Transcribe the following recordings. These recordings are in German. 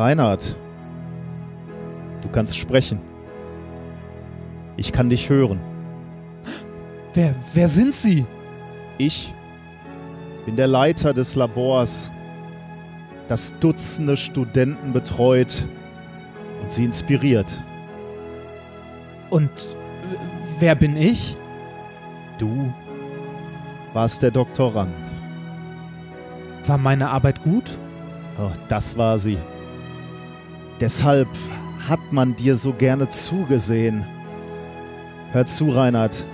Reinhard, du kannst sprechen. Ich kann dich hören. Wer, wer sind Sie? Ich bin der Leiter des Labors, das Dutzende Studenten betreut und sie inspiriert. Und wer bin ich? Du warst der Doktorand. War meine Arbeit gut? Oh, das war sie. Deshalb hat man dir so gerne zugesehen. Hör zu, Reinhard.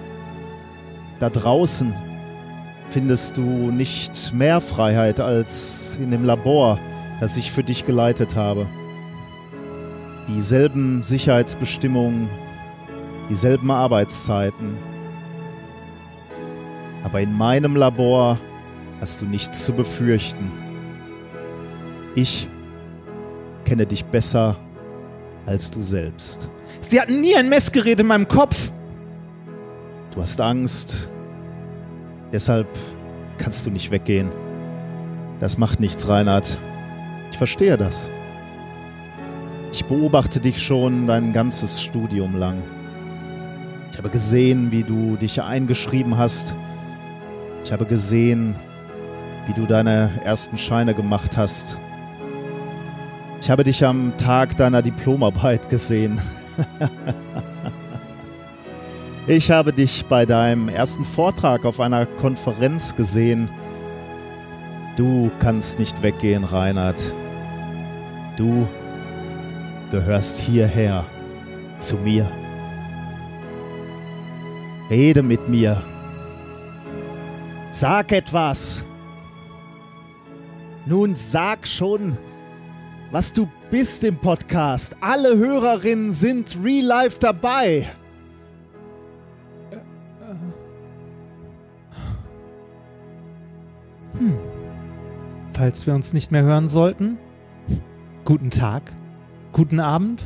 Da draußen findest du nicht mehr Freiheit als in dem Labor, das ich für dich geleitet habe. Dieselben Sicherheitsbestimmungen, dieselben Arbeitszeiten. Aber in meinem Labor hast du nichts zu befürchten. Ich kenne dich besser als du selbst. Sie hatten nie ein Messgerät in meinem Kopf. Du hast Angst. Deshalb kannst du nicht weggehen. Das macht nichts, Reinhard. Ich verstehe das. Ich beobachte dich schon dein ganzes Studium lang. Ich habe gesehen, wie du dich eingeschrieben hast. Ich habe gesehen, wie du deine ersten Scheine gemacht hast. Ich habe dich am Tag deiner Diplomarbeit gesehen. ich habe dich bei deinem ersten Vortrag auf einer Konferenz gesehen. Du kannst nicht weggehen, Reinhard. Du gehörst hierher, zu mir. Rede mit mir. Sag etwas. Nun sag schon, was du bist im Podcast. Alle Hörerinnen sind real life dabei. Hm. Falls wir uns nicht mehr hören sollten, guten Tag, guten Abend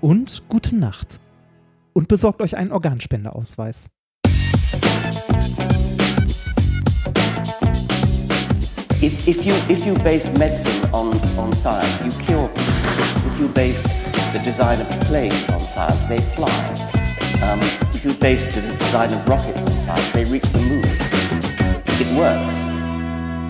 und gute Nacht. Und besorgt euch einen Organspendeausweis. If, you, if you base medicine on, on science, you cure people. If you base the design of planes on science, they fly. Um, if you base the design of rockets on science, they reach the moon. It works.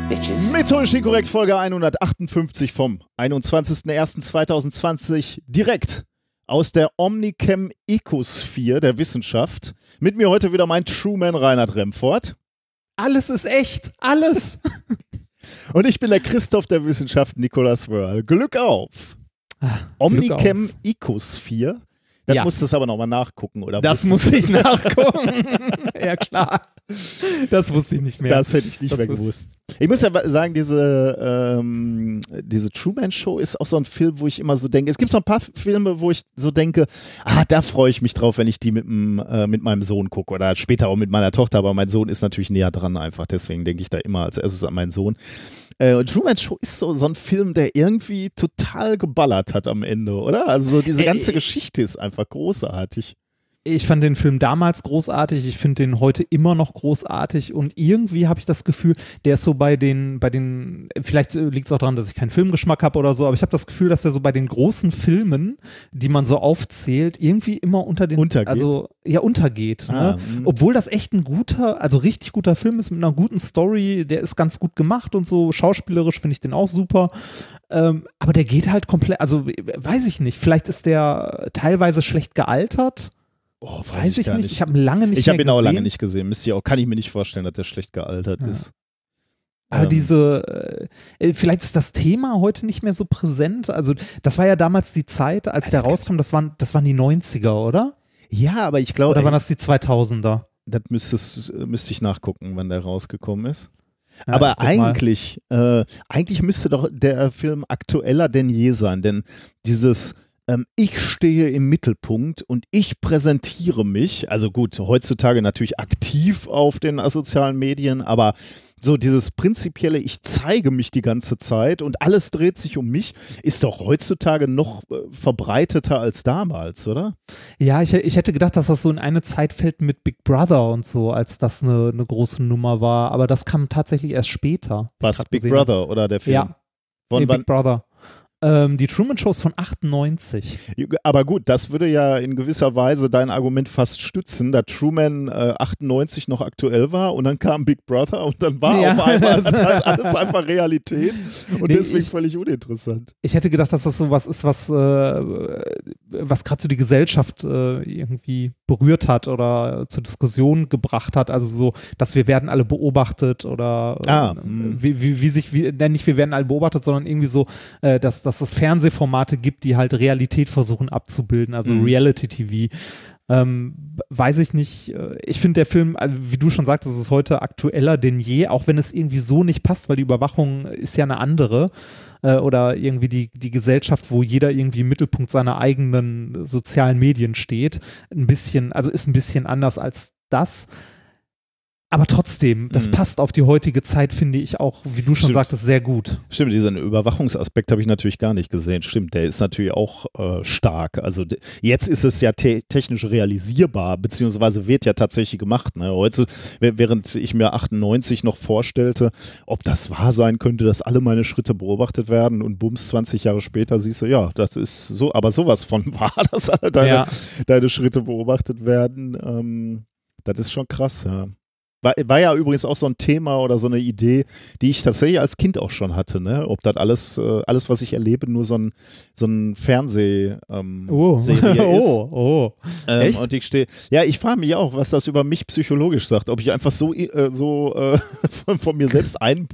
Bitches. Methodisch inkorrekt Folge 158 vom 21.01.2020 direkt aus der Omnicam Ecosphere der Wissenschaft. Mit mir heute wieder mein Truman Reinhard Remford. Alles ist echt. Alles. Und ich bin der Christoph der Wissenschaft Nicolas Wörl. Glück auf! Ah, Omnicam Ecosphere. Dann Ja. musst du es aber nochmal nachgucken, oder? Das muss ich nachgucken. ja, klar. Das wusste ich nicht mehr. Das hätte ich nicht Das mehr gewusst. Ich muss ja sagen, diese, ähm, diese Truman Show ist auch so ein Film, wo ich immer so denke, es gibt so ein paar Filme, wo ich so denke, ah, da freue ich mich drauf, wenn ich die mit, dem, äh, mit meinem Sohn gucke oder später auch mit meiner Tochter, aber mein Sohn ist natürlich näher dran einfach, deswegen denke ich da immer als erstes an meinen Sohn. Äh, Truman Show ist so, so ein Film, der irgendwie total geballert hat am Ende, oder? Also so diese Äh, ganze äh, Geschichte ist einfach großartig. Ich fand den Film damals großartig, ich finde den heute immer noch großartig und irgendwie habe ich das Gefühl, der ist so bei den, bei den, vielleicht liegt es auch daran, dass ich keinen Filmgeschmack habe oder so, aber ich habe das Gefühl, dass er so bei den großen Filmen, die man so aufzählt, irgendwie immer unter den, Untergeht? also ja untergeht. Ah, ne? Obwohl das echt ein guter, also richtig guter Film ist mit einer guten Story, der ist ganz gut gemacht und so, schauspielerisch finde ich den auch super. Ähm, aber der geht halt komplett, also weiß ich nicht, vielleicht ist der teilweise schlecht gealtert. Oh, Weiß, ich gar nicht. Ich habe ihn lange nicht Ich mehr habe ihn auch lange gesehen. nicht gesehen. Müsst ihr auch, kann ich mir nicht vorstellen, dass der schlecht gealtert Ja. ist. Aber Ähm, diese, äh, vielleicht ist das Thema heute nicht mehr so präsent. Also, das war ja damals die Zeit, als der rauskam, das waren, das waren die 90er, oder? Ja, aber ich glaube, Oder waren das die 2000er? das müsstest, müsste ich nachgucken, wann der rausgekommen ist. Ja, ich aber eigentlich, äh, eigentlich müsste doch der Film aktueller denn je sein, denn dieses ich stehe im Mittelpunkt und ich präsentiere mich, also gut, heutzutage natürlich aktiv auf den sozialen Medien, aber so dieses prinzipielle, ich zeige mich die ganze Zeit und alles dreht sich um mich, ist doch heutzutage noch äh, verbreiteter als damals, oder? Ja, ich, ich hätte gedacht, dass das so in eine Zeit fällt mit Big Brother und so, als das eine, eine große Nummer war. Aber das kam tatsächlich erst später. Was, Big gesehen. Brother oder der Film? Ja, Von nee, wann? Big Brother. Ähm, die Truman Show ist von 98. Aber gut, das würde ja in gewisser Weise dein Argument fast stützen, da Truman äh, 98 noch aktuell war und dann kam Big Brother und dann war Ja, auf einmal das- halt alles einfach Realität und Nee, deswegen ich- völlig uninteressant. Ich hätte gedacht, dass das so was ist, was, äh, was gerade so die Gesellschaft äh, irgendwie berührt hat oder zur Diskussion gebracht hat. Also so, dass wir werden alle beobachtet oder äh, Ah, hm. wie, wie, wie sich, wie, nicht wir werden alle beobachtet, sondern irgendwie so, äh, dass, dass es Fernsehformate gibt, die halt Realität versuchen abzubilden, also Mhm. Reality-TV. Ähm, weiß ich nicht. äh, Ich finde der Film, also wie du schon sagtest, ist heute aktueller denn je, auch wenn es irgendwie so nicht passt, weil die Überwachung ist ja eine andere. Äh, oder irgendwie die, die Gesellschaft, wo jeder irgendwie im Mittelpunkt seiner eigenen sozialen Medien steht. Ein bisschen, also ist ein bisschen anders als das. Aber trotzdem, das Mhm. passt auf die heutige Zeit, finde ich auch, wie du schon Stimmt. sagtest, sehr gut. Stimmt, diesen Überwachungsaspekt habe ich natürlich gar nicht gesehen. Stimmt, der ist natürlich auch äh, stark. Also jetzt ist es ja te technisch realisierbar, beziehungsweise wird ja tatsächlich gemacht. Ne? Heute, während ich mir 98 noch vorstellte, ob das wahr sein könnte, dass alle meine Schritte beobachtet werden und bums 20 Jahre später siehst du, ja, das ist so, aber sowas von wahr, dass alle deine, Ja. deine Schritte beobachtet werden. Ähm, das ist schon krass, ja. War, war ja übrigens auch so ein Thema oder so eine Idee, die ich tatsächlich als Kind auch schon hatte, ne? Ob das alles, äh, alles, was ich erlebe, nur so ein, so ein Fernseh ähm, Oh, Serie ist. oh, oh. Ähm, echt? Und ich stehe. Ja, ich frage mich auch, was das über mich psychologisch sagt. Ob ich einfach so, äh, so äh, von, von mir selbst ein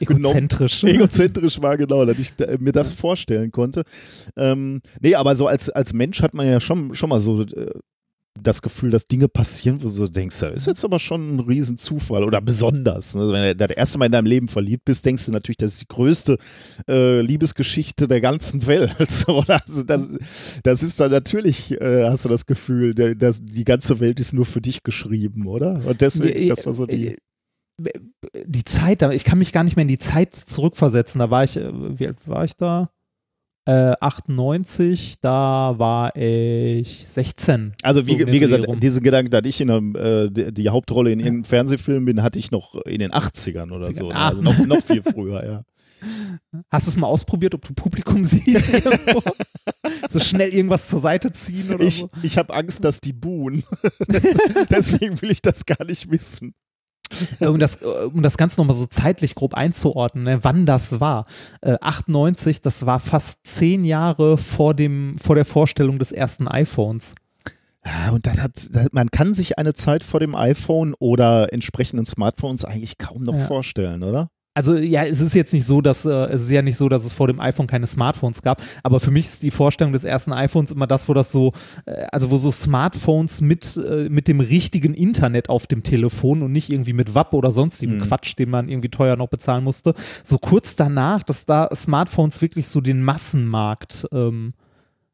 Egozentrisch. egozentrisch war, genau, dass ich mir das vorstellen konnte. Ähm, nee, aber so als, als Mensch hat man ja schon, schon mal so äh, das Gefühl, dass Dinge passieren, wo du so denkst, das ist jetzt aber schon ein Riesenzufall oder besonders. Ne? Wenn du das erste Mal in deinem Leben verliebt bist, denkst du natürlich, das ist die größte äh, Liebesgeschichte der ganzen Welt. So, also das, das ist dann natürlich, äh, hast du das Gefühl, der, das, die ganze Welt ist nur für dich geschrieben, oder? Und deswegen, das war so die. die Zeit, ich kann mich gar nicht mehr in die Zeit zurückversetzen. Da war ich, äh, wie alt war ich da? Äh, 98, da war ich 16. Also wie, So wie gesagt, rum. diesen Gedanken, dass ich in einem, äh, die, die Hauptrolle in irgendeinem Fernsehfilm bin, hatte ich noch in den 80ern oder so. ne? Ah. Also noch, noch viel früher, ja. Hast du es mal ausprobiert, ob du Publikum siehst irgendwo? so schnell irgendwas zur Seite ziehen oder Ich, so? ich habe Angst, dass die buhen. Deswegen will ich das gar nicht wissen. Äh, um das, äh, um das Ganze nochmal so zeitlich grob einzuordnen, ne, wann das war. Äh, 98, das war fast zehn Jahre vor, dem, vor der Vorstellung des ersten iPhones. Ja, und das hat, das, man kann sich eine Zeit vor dem iPhone oder entsprechenden Smartphones eigentlich kaum noch Ja. vorstellen, oder? Also ja, es ist jetzt nicht so, dass äh, es ist ja nicht so, dass es vor dem iPhone keine Smartphones gab, aber für mich ist die Vorstellung des ersten iPhones immer das, wo das so, äh, also wo so Smartphones mit, äh, mit dem richtigen Internet auf dem Telefon und nicht irgendwie mit WAP oder sonstigem Mhm. Quatsch, den man irgendwie teuer noch bezahlen musste. So kurz danach, dass da Smartphones wirklich so den Massenmarkt ähm,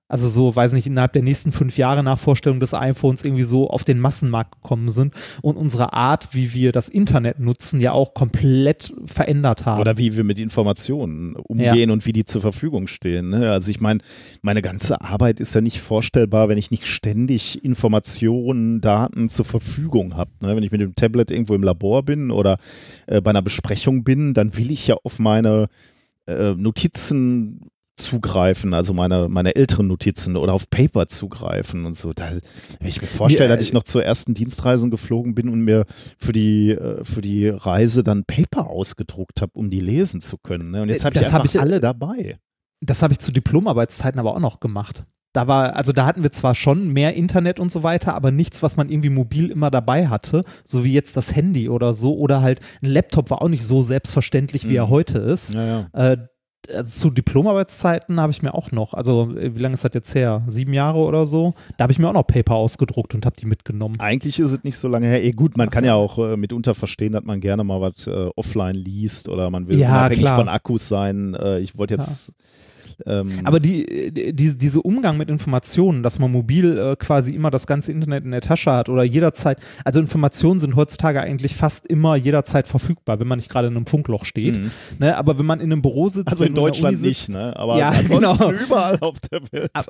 also so, weiß nicht, innerhalb der nächsten fünf Jahre nach Vorstellung des iPhones irgendwie so auf den Massenmarkt gekommen sind und unsere Art, wie wir das Internet nutzen, ja auch komplett verändert haben. Oder wie wir mit Informationen umgehen und wie die zur Verfügung stehen. Ne? Also ich meine, meine ganze Arbeit ist ja nicht vorstellbar, wenn ich nicht ständig Informationen, Daten zur Verfügung habe. Ne? Wenn ich mit dem Tablet irgendwo im Labor bin oder äh, bei einer Besprechung bin, dann will ich ja auf meine äh, Notizen zugreifen, also meine, meine älteren Notizen oder auf Paper zugreifen und so. Da, wenn ich mir vorstelle, dass ich noch zur ersten Dienstreisen geflogen bin und mir für die, äh, für die Reise dann Paper ausgedruckt habe, um die lesen zu können. Ne? Und jetzt Äh, habe ich das einfach hab ich- alle dabei. Das habe ich zu Diplomarbeitszeiten aber auch noch gemacht. Da war, also da hatten wir zwar schon mehr Internet und so weiter, aber nichts, was man irgendwie mobil immer dabei hatte, so wie jetzt das Handy oder so. Oder halt ein Laptop war auch nicht so selbstverständlich, wie er Mhm. heute ist. Ja, ja. Äh, also zu Diplomarbeitszeiten habe ich mir auch noch, also äh, wie lange ist das jetzt her? Sieben Jahre oder so? Da habe ich mir auch noch Paper ausgedruckt und habe die mitgenommen. Eigentlich ist es nicht so lange her. Eh, gut, man kann ja auch äh, mitunter verstehen, dass man gerne mal was äh, offline liest oder man will Ja, unabhängig klar. von Akkus sein. Äh, ich wollte jetzt. Ähm, Aber die, die, diese Umgang mit Informationen, dass man mobil äh, quasi immer das ganze Internet in der Tasche hat oder jederzeit, also Informationen sind heutzutage eigentlich fast immer jederzeit verfügbar, wenn man nicht gerade in einem Funkloch steht. Mhm. Ne? Aber wenn man in einem Büro sitzt, also in Deutschland sitzt, nicht, ne? Aber Ja, ansonsten genau. überall auf der Welt. Aber-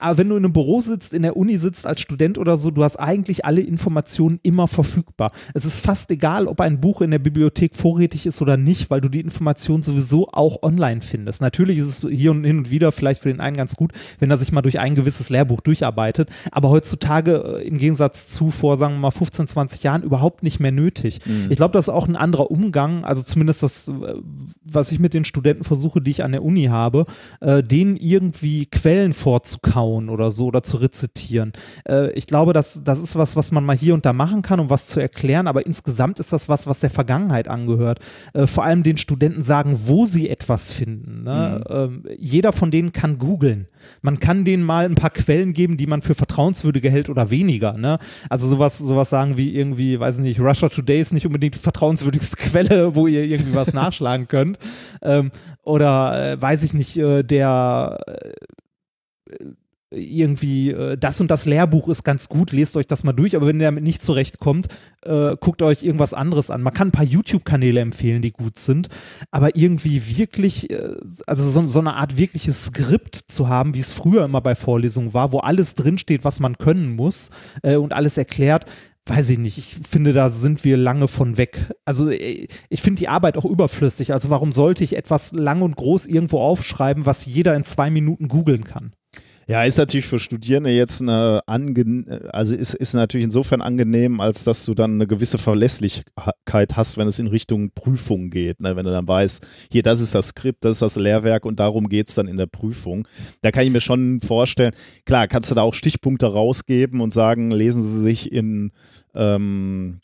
aber wenn du in einem Büro sitzt, in der Uni sitzt als Student oder so, du hast eigentlich alle Informationen immer verfügbar. Es ist fast egal, ob ein Buch in der Bibliothek vorrätig ist oder nicht, weil du die Informationen sowieso auch online findest. Natürlich ist es hier und hin und wieder vielleicht für den einen ganz gut, wenn er sich mal durch ein gewisses Lehrbuch durcharbeitet, aber heutzutage äh, im Gegensatz zu vor, sagen wir mal, 15, 20 Jahren überhaupt nicht mehr nötig. Mhm. Ich glaube, das ist auch ein anderer Umgang, also zumindest das, äh, was ich mit den Studenten versuche, die ich an der Uni habe, äh, denen irgendwie Quellen vorzukauen nachzubauen oder so oder zu rezitieren. Äh, ich glaube, das, das ist was, was man mal hier und da machen kann, um was zu erklären, aber insgesamt ist das was, was der Vergangenheit angehört. Äh, vor allem den Studenten sagen, wo sie etwas finden. Ne? Mhm. Äh, jeder von denen kann googeln. Man kann denen mal ein paar Quellen geben, die man für vertrauenswürdige hält oder weniger. Ne? Also sowas, sowas sagen wie irgendwie, weiß ich nicht, Russia Today ist nicht unbedingt die vertrauenswürdigste Quelle, wo ihr irgendwie was nachschlagen könnt. Ähm, oder äh, weiß ich nicht, äh, der äh, irgendwie, äh, das und das Lehrbuch ist ganz gut, lest euch das mal durch, aber wenn ihr damit nicht zurechtkommt, äh, guckt euch irgendwas anderes an. Man kann ein paar YouTube-Kanäle empfehlen, die gut sind, aber irgendwie wirklich, äh, also so, so, eine Art wirkliches Skript zu haben, wie es früher immer bei Vorlesungen war, wo alles drinsteht, was man können muss äh, und alles erklärt, weiß ich nicht, ich finde, da sind wir lange von weg. Also äh, ich finde die Arbeit auch überflüssig. Also warum sollte ich etwas lang und groß irgendwo aufschreiben, was jeder in zwei Minuten googeln kann? Ja, ist natürlich für Studierende jetzt eine ange also ist, ist natürlich insofern angenehm, als dass du dann eine gewisse Verlässlichkeit hast, wenn es in Richtung Prüfung geht. Ne? Wenn du dann weißt, hier, das ist das Skript, das ist das Lehrwerk und darum geht es dann in der Prüfung. Da kann ich mir schon vorstellen, klar, kannst du da auch Stichpunkte rausgeben und sagen, lesen Sie sich in ähm,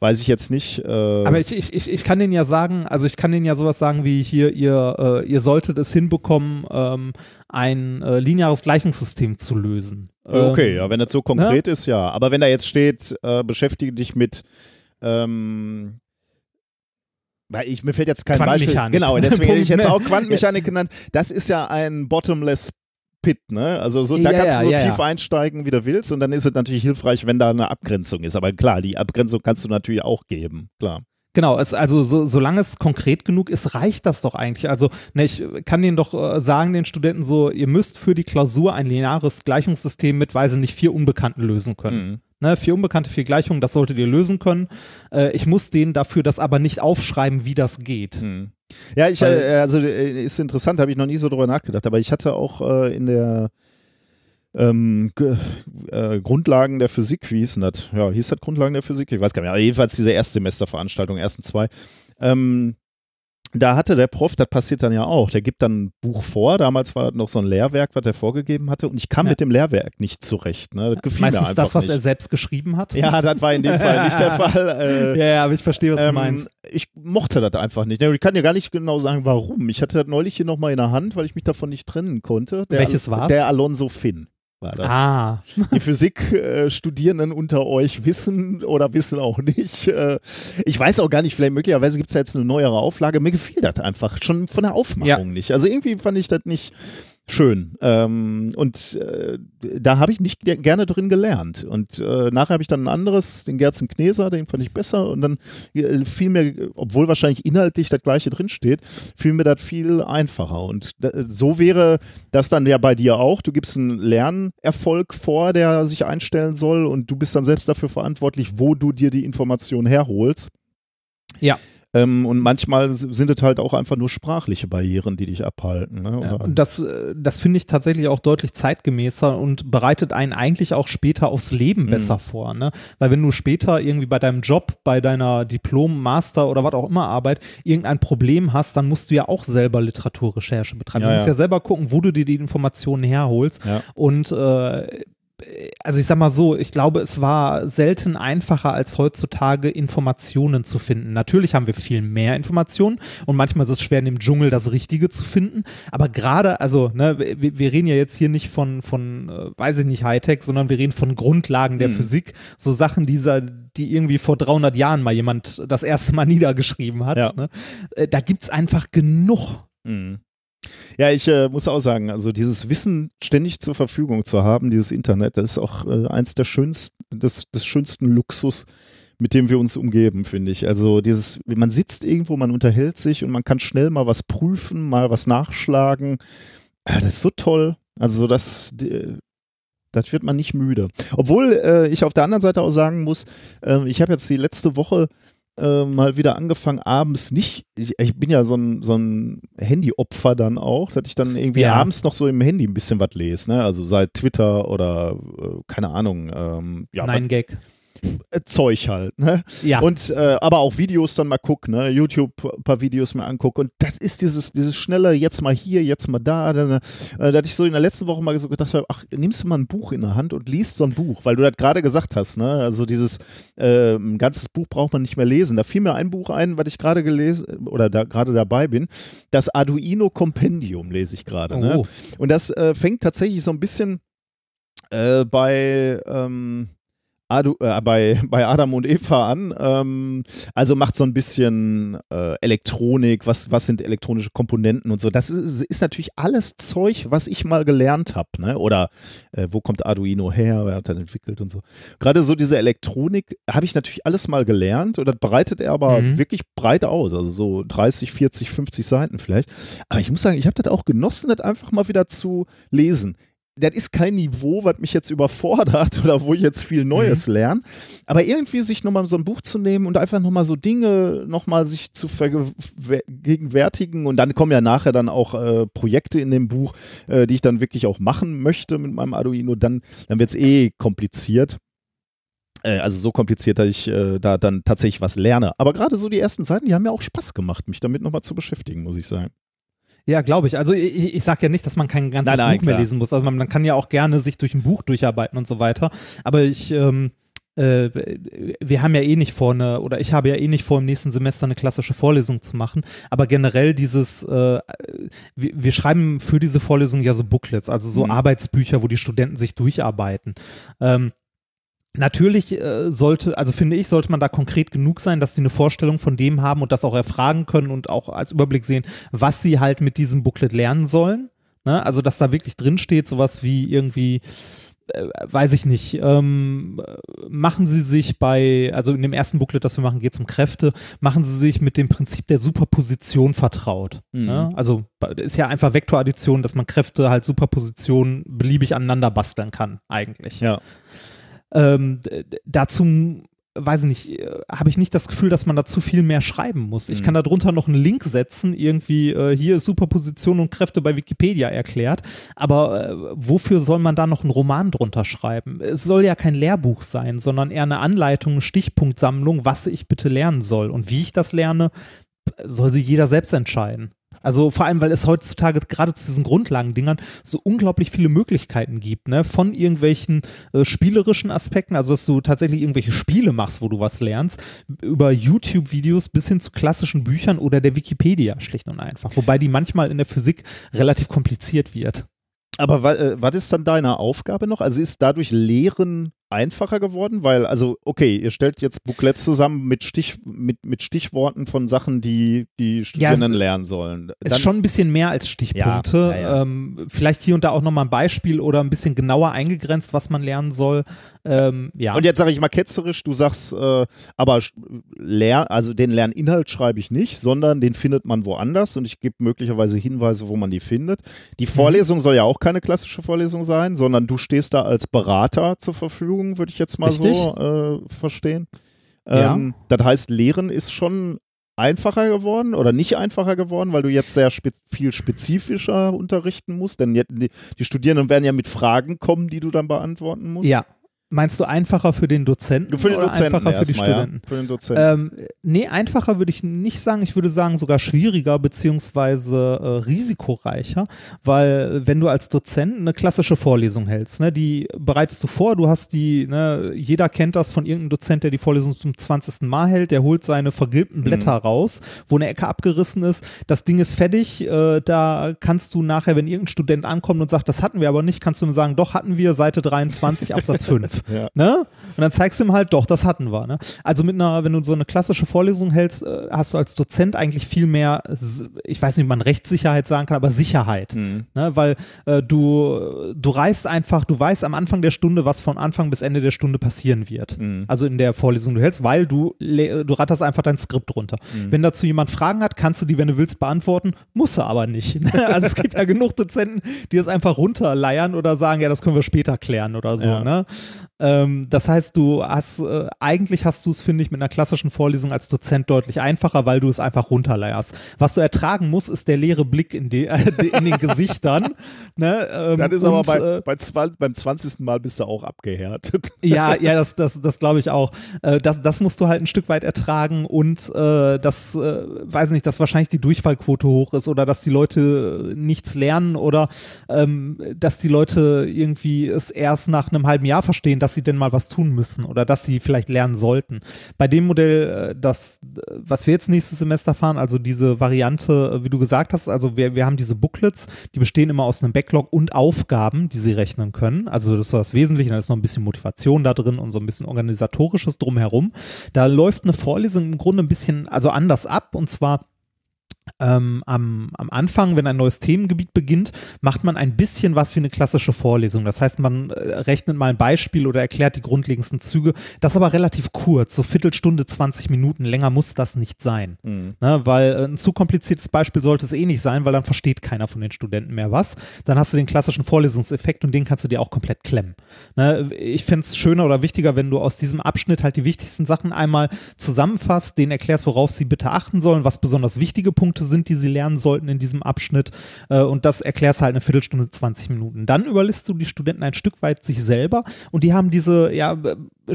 weiß ich jetzt nicht. Äh Aber ich, ich, ich, ich kann denen ja sagen, also ich kann denen ja sowas sagen wie hier, ihr, äh, ihr solltet es hinbekommen, ähm, ein äh, lineares Gleichungssystem zu lösen. Okay, ähm, ja, wenn das so konkret ne? ist, ja. Aber wenn da jetzt steht, äh, beschäftige dich mit ähm, weil ich, mir fällt jetzt kein Beispiel. Genau, deswegen hätte ich jetzt auch Quantenmechanik genannt. Das ist ja ein bottomless Pit, ne? Also so, da ja, kannst du so ja, tief ja. einsteigen, wie du willst, und dann ist es natürlich hilfreich, wenn da eine Abgrenzung ist. Aber klar, die Abgrenzung kannst du natürlich auch geben, klar. Genau, es, also so, solange es konkret genug ist, reicht das doch eigentlich. Also ne, ich kann denen doch äh, sagen, den Studenten so, ihr müsst für die Klausur ein lineares Gleichungssystem mit, weiß ich nicht, vier Unbekannten lösen können. Mhm. Ne, vier Unbekannte, vier Gleichungen, das solltet ihr lösen können. Äh, ich muss denen dafür das aber nicht aufschreiben, wie das geht. Mhm. Ja, ich, Weil, äh, also äh, ist interessant, habe ich noch nie so drüber nachgedacht, aber ich hatte auch äh, in der ähm, äh, Grundlagen der Physik, wie hieß das? Ja, hieß das Grundlagen der Physik? Ich weiß gar nicht mehr. Aber jedenfalls diese Erstsemesterveranstaltung, ersten zwei. Ähm, da hatte der Prof, das passiert dann ja auch, der gibt dann ein Buch vor, damals war das noch so ein Lehrwerk, was er vorgegeben hatte und ich kam ja. mit dem Lehrwerk nicht zurecht. Ne? Das gefiel Meistens mir einfach das, was nicht. er selbst geschrieben hat? Ja, das war in dem Fall nicht der Fall. Äh, ja, ja, aber ich verstehe, was ähm, du meinst. Ich mochte das einfach nicht. Ich kann dir gar nicht genau sagen, warum. Ich hatte das neulich hier nochmal in der Hand, weil ich mich davon nicht trennen konnte. Der Welches war's? Der Alonso Finn war das. Ah. Die Physikstudierenden unter euch wissen oder wissen auch nicht. Äh, ich weiß auch gar nicht, vielleicht möglicherweise gibt es ja jetzt eine neuere Auflage. Mir gefiel das einfach schon von der Aufmachung ja. nicht. Also irgendwie fand ich das nicht schön. Ähm, und äh, da habe ich nicht gerne drin gelernt. Und äh, nachher habe ich dann ein anderes, den Gerzen Kneser, den fand ich besser. Und dann äh, fiel mir, obwohl wahrscheinlich inhaltlich das gleiche drinsteht, fiel mir das viel einfacher. Und so wäre das dann ja bei dir auch. Du gibst einen Lernerfolg vor, der sich einstellen soll und du bist dann selbst dafür verantwortlich, wo du dir die Information herholst. Ja. Ähm, und manchmal sind es halt auch einfach nur sprachliche Barrieren, die dich abhalten. Ne? Ja, und das, äh, das finde ich tatsächlich auch deutlich zeitgemäßer und bereitet einen eigentlich auch später aufs Leben mhm. besser vor. Ne? Weil wenn du später irgendwie bei deinem Job, bei deiner Diplom, Master oder was auch immer Arbeit irgendein Problem hast, dann musst du ja auch selber Literaturrecherche betreiben. Ja, du musst ja. ja selber gucken, wo du dir die Informationen herholst. Und äh, also ich sag mal so, ich glaube, es war selten einfacher als heutzutage Informationen zu finden. Natürlich haben wir viel mehr Informationen und manchmal ist es schwer in dem Dschungel das Richtige zu finden. Aber gerade, also ne, wir, wir, reden ja jetzt hier nicht von, von, äh, weiß ich nicht, Hightech, sondern wir reden von Grundlagen der mhm. Physik, so Sachen dieser, die irgendwie vor 300 Jahren mal jemand das erste Mal niedergeschrieben hat. Ja. Ne? Äh, da gibt's einfach genug. Mhm. Ja, ich äh, muss auch sagen, also dieses Wissen ständig zur Verfügung zu haben, dieses Internet, das ist auch äh, eins der schönsten, des, des schönsten Luxus, mit dem wir uns umgeben, finde ich. Also dieses, man sitzt irgendwo, man unterhält sich und man kann schnell mal was prüfen, mal was nachschlagen. Ja, das ist so toll. Also das, das wird man nicht müde. Obwohl äh, ich auf der anderen Seite auch sagen muss, äh, ich habe jetzt die letzte Woche äh, mal wieder angefangen, abends nicht, ich, ich bin ja so ein, so ein Handyopfer dann auch, dass ich dann irgendwie Ja. abends noch so im Handy ein bisschen was lese, ne? Also sei Twitter oder äh, keine Ahnung, ähm, ja, Nein, Gag. Äh, Zeug halt, ne? Ja. Und äh, aber auch Videos dann mal gucken, ne? YouTube ein paar Videos mal angucken. Und das ist dieses, dieses schnelle, jetzt mal hier, jetzt mal da. Dann, äh, da hatte ich so in der letzten Woche mal so gedacht, habe, ach, nimmst du mal ein Buch in der Hand und liest so ein Buch, weil du das gerade gesagt hast, ne? Also dieses äh, ein ganzes Buch braucht man nicht mehr lesen. Da fiel mir ein Buch ein, was ich gerade gelesen oder da gerade dabei bin. Das Arduino Kompendium lese ich gerade. Ne? Oh. Und das äh, fängt tatsächlich so ein bisschen äh, bei, ähm, Adu, äh, bei, bei Adam und Eva an. Ähm, also macht so ein bisschen äh, Elektronik, was, was sind elektronische Komponenten und so. Das ist, ist natürlich alles Zeug, was ich mal gelernt habe. Ne? Oder äh, wo kommt Arduino her, wer hat das entwickelt und so. Gerade so diese Elektronik habe ich natürlich alles mal gelernt und das breitet er aber Mhm. wirklich breit aus. Also so 30, 40, 50 Seiten vielleicht. Aber ich muss sagen, ich habe das auch genossen, das einfach mal wieder zu lesen. Das ist kein Niveau, was mich jetzt überfordert oder wo ich jetzt viel Neues lerne. Aber irgendwie sich nochmal so ein Buch zu nehmen und einfach nochmal so Dinge nochmal sich zu vergegenwärtigen. Und dann kommen ja nachher dann auch äh, Projekte in dem Buch, äh, die ich dann wirklich auch machen möchte mit meinem Arduino. Dann, dann wird es eh kompliziert. Äh, Also so kompliziert, dass ich äh, da dann tatsächlich was lerne. Aber gerade so die ersten Seiten, die haben mir auch Spaß gemacht, mich damit nochmal zu beschäftigen, muss ich sagen. Ja, glaube ich. Also ich, ich sage ja nicht, dass man kein ganzes Nein, nein, Buch mehr klar. lesen muss. Also man, man kann ja auch gerne sich durch ein Buch durcharbeiten und so weiter. Aber ich, ähm, äh, wir haben ja eh nicht vor, eine, oder ich habe ja eh nicht vor, im nächsten Semester eine klassische Vorlesung zu machen. Aber generell dieses, äh, wir, wir schreiben für diese Vorlesung ja so Booklets, also so Mhm. Arbeitsbücher, wo die Studenten sich durcharbeiten. Ähm, Natürlich äh, sollte, also finde ich, sollte man da konkret genug sein, dass die eine Vorstellung von dem haben und das auch erfragen können und auch als Überblick sehen, was sie halt mit diesem Booklet lernen sollen. Ne? Also, dass da wirklich drin steht, sowas wie irgendwie, äh, weiß ich nicht, ähm, äh, machen Sie sich bei, also in dem ersten Booklet, das wir machen, geht es um Kräfte, machen Sie sich mit dem Prinzip der Superposition vertraut. Mhm. Ne? Also ist ja einfach Vektoraddition, dass man Kräfte halt Superposition beliebig aneinander basteln kann, eigentlich. Ja. Ähm, dazu, weiß ich nicht, äh, habe ich nicht das Gefühl, dass man dazu viel mehr schreiben muss. Ich Mhm. kann darunter noch einen Link setzen, irgendwie, äh, hier ist Superposition und Kräfte bei Wikipedia erklärt, aber äh, wofür soll man da noch einen Roman drunter schreiben? Es soll ja kein Lehrbuch sein, sondern eher eine Anleitung, eine Stichpunktsammlung, was ich bitte lernen soll. Und wie ich das lerne, soll sich jeder selbst entscheiden. Also vor allem, weil es heutzutage gerade zu diesen Grundlagendingern so unglaublich viele Möglichkeiten gibt, ne? Von irgendwelchen äh, spielerischen Aspekten, also dass du tatsächlich irgendwelche Spiele machst, wo du was lernst, über YouTube-Videos bis hin zu klassischen Büchern oder der Wikipedia schlicht und einfach. Wobei die manchmal in der Physik relativ kompliziert wird. Aber äh, was ist dann deine Aufgabe noch? Also ist dadurch Lehren einfacher geworden? Weil, also, okay, ihr stellt jetzt Booklets zusammen mit, Stich, mit, mit Stichworten von Sachen, die die Studierenden es- lernen sollen. Ist schon ein bisschen mehr als Stichpunkte. Ja, ja, ja. Ähm, vielleicht hier und da auch nochmal ein Beispiel oder ein bisschen genauer eingegrenzt, was man lernen soll. Ähm, ja. Und jetzt sage ich mal ketzerisch, du sagst, äh, aber Lern, also den Lerninhalt schreibe ich nicht, sondern den findet man woanders und ich gebe möglicherweise Hinweise, wo man die findet. Die Mhm. Vorlesung soll ja auch keine klassische Vorlesung sein, sondern du stehst da als Berater zur Verfügung, würde ich jetzt mal Richtig. so äh, verstehen. Ja. Ähm, das heißt, Lehren ist schon einfacher geworden oder nicht einfacher geworden, weil du jetzt sehr spe viel spezifischer unterrichten musst, denn die, die Studierenden werden ja mit Fragen kommen, die du dann beantworten musst. ja. Meinst du einfacher für den Dozenten Für den oder Dozenten einfacher für die ja. Studenten? Für den Dozenten. Ähm, nee, einfacher würde ich nicht sagen. Ich würde sagen sogar schwieriger beziehungsweise äh, risikoreicher, weil wenn du als Dozent eine klassische Vorlesung hältst, ne, die bereitest du vor, du hast die, ne, jeder kennt das von irgendeinem Dozent, der die Vorlesung zum 20. Mal hält, der holt seine vergilbten Blätter raus, wo eine Ecke abgerissen ist, das Ding ist fertig, äh, da kannst du nachher, wenn irgendein Student ankommt und sagt, das hatten wir aber nicht, kannst du ihm sagen, doch hatten wir, Seite 23, Absatz 5. Ja. Ne? Und dann zeigst du ihm halt, doch, das hatten wir. Ne? Also mit einer, wenn du so eine klassische Vorlesung hältst, äh, hast du als Dozent eigentlich viel mehr, ich weiß nicht, wie man Rechtssicherheit sagen kann, aber Sicherheit. Mhm. Ne? Weil äh, du, du reißt einfach, du weißt am Anfang der Stunde, was von Anfang bis Ende der Stunde passieren wird. Mhm. Also in der Vorlesung du hältst, weil du, du ratterst einfach dein Skript runter. Mhm. Wenn dazu jemand Fragen hat, kannst du die, wenn du willst, beantworten, muss er aber nicht. also es gibt ja genug Dozenten, die das einfach runterleiern oder sagen, ja, das können wir später klären oder so. Ja. Ne? Ähm, das heißt, du hast, äh, eigentlich hast du es, finde ich, mit einer klassischen Vorlesung als Dozent deutlich einfacher, weil du es einfach runterleierst. Was du ertragen musst, ist der leere Blick in, die, äh, in den Gesichtern. Ne? Ähm, Das ist aber und, bei, äh, bei zwei, beim 20. Mal bist du auch abgehärtet. ja, ja, das, das, das glaube ich auch. Äh, das, das musst du halt ein Stück weit ertragen und äh, das, äh, weiß nicht, dass wahrscheinlich die Durchfallquote hoch ist oder dass die Leute nichts lernen oder ähm, dass die Leute irgendwie es erst nach einem halben Jahr verstehen, dass sie denn mal was tun müssen oder dass sie vielleicht lernen sollten. Bei dem Modell, äh, das, was wir jetzt nächstes Semester fahren, also diese Variante, äh, wie du gesagt hast, also wir, wir haben diese Booklets, die bestehen immer aus einem Backlog und Aufgaben, die sie rechnen können. Also das ist das Wesentliche, da ist noch ein bisschen Motivation da drin und so ein bisschen organisatorisches drumherum. Da läuft eine Vorlesung im Grunde ein bisschen, also anders ab und zwar ähm, am, am Anfang, wenn ein neues Themengebiet beginnt, macht man ein bisschen was wie eine klassische Vorlesung. Das heißt, man äh, rechnet mal ein Beispiel oder erklärt die grundlegendsten Züge. Das aber relativ kurz, so Viertelstunde, 20 Minuten. Länger muss das nicht sein. Mhm. Ne, weil äh, ein zu kompliziertes Beispiel sollte es eh nicht sein, weil dann versteht keiner von den Studenten mehr was. Dann hast du den klassischen Vorlesungseffekt und den kannst du dir auch komplett klemmen. Ne, ich fände es schöner oder wichtiger, wenn du aus diesem Abschnitt halt die wichtigsten Sachen einmal zusammenfasst, denen erklärst, worauf sie bitte achten sollen, was besonders wichtige Punkte sind, die sie lernen sollten in diesem Abschnitt. Äh, und das erklärst halt eine Viertelstunde, 20 Minuten. Dann überlässt du die Studenten ein Stück weit sich selber und die haben diese, ja,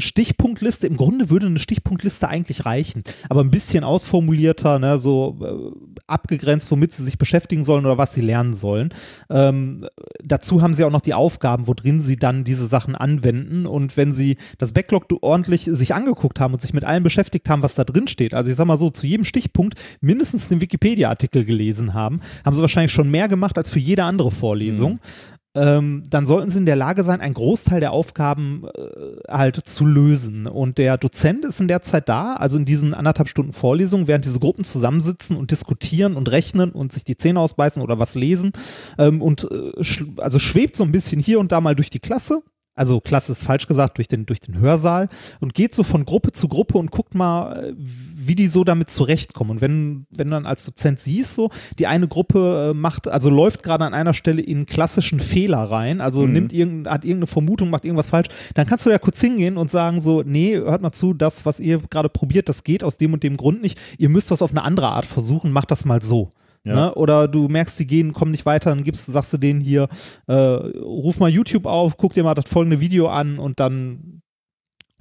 Stichpunktliste, im Grunde würde eine Stichpunktliste eigentlich reichen, aber ein bisschen ausformulierter, ne, so äh, abgegrenzt, womit sie sich beschäftigen sollen oder was sie lernen sollen. Ähm, dazu haben sie auch noch die Aufgaben, wo drin sie dann diese Sachen anwenden. Und wenn sie das Backlog ordentlich sich angeguckt haben und sich mit allem beschäftigt haben, was da drin steht, also ich sag mal so, zu jedem Stichpunkt mindestens den Wikipedia-Artikel gelesen haben, haben sie wahrscheinlich schon mehr gemacht als für jede andere Vorlesung ähm, dann sollten sie in der Lage sein, einen Großteil der Aufgaben äh, halt zu lösen. Und der Dozent ist in der Zeit da, also in diesen anderthalb Stunden Vorlesung, während diese Gruppen zusammensitzen und diskutieren und rechnen und sich die Zähne ausbeißen oder was lesen ähm, und äh, sch also schwebt so ein bisschen hier und da mal durch die Klasse. Also Klasse ist falsch gesagt, durch den, durch den Hörsaal und geht so von Gruppe zu Gruppe und guckt mal, äh, wie die so damit zurechtkommen. Und wenn, wenn du dann als Dozent siehst, so, die eine Gruppe äh, macht, also läuft gerade an einer Stelle in klassischen Fehler rein, also Mhm. nimmt irgendein, hat irgendeine Vermutung, macht irgendwas falsch, dann kannst du ja kurz hingehen und sagen so, nee, hört mal zu, das, was ihr gerade probiert, das geht aus dem und dem Grund nicht. Ihr müsst das auf eine andere Art versuchen, macht das mal so. Ja. Ne? Oder du merkst, die gehen, kommen nicht weiter, dann gibst, sagst du denen hier, äh, ruf mal YouTube auf, guck dir mal das folgende Video an und dann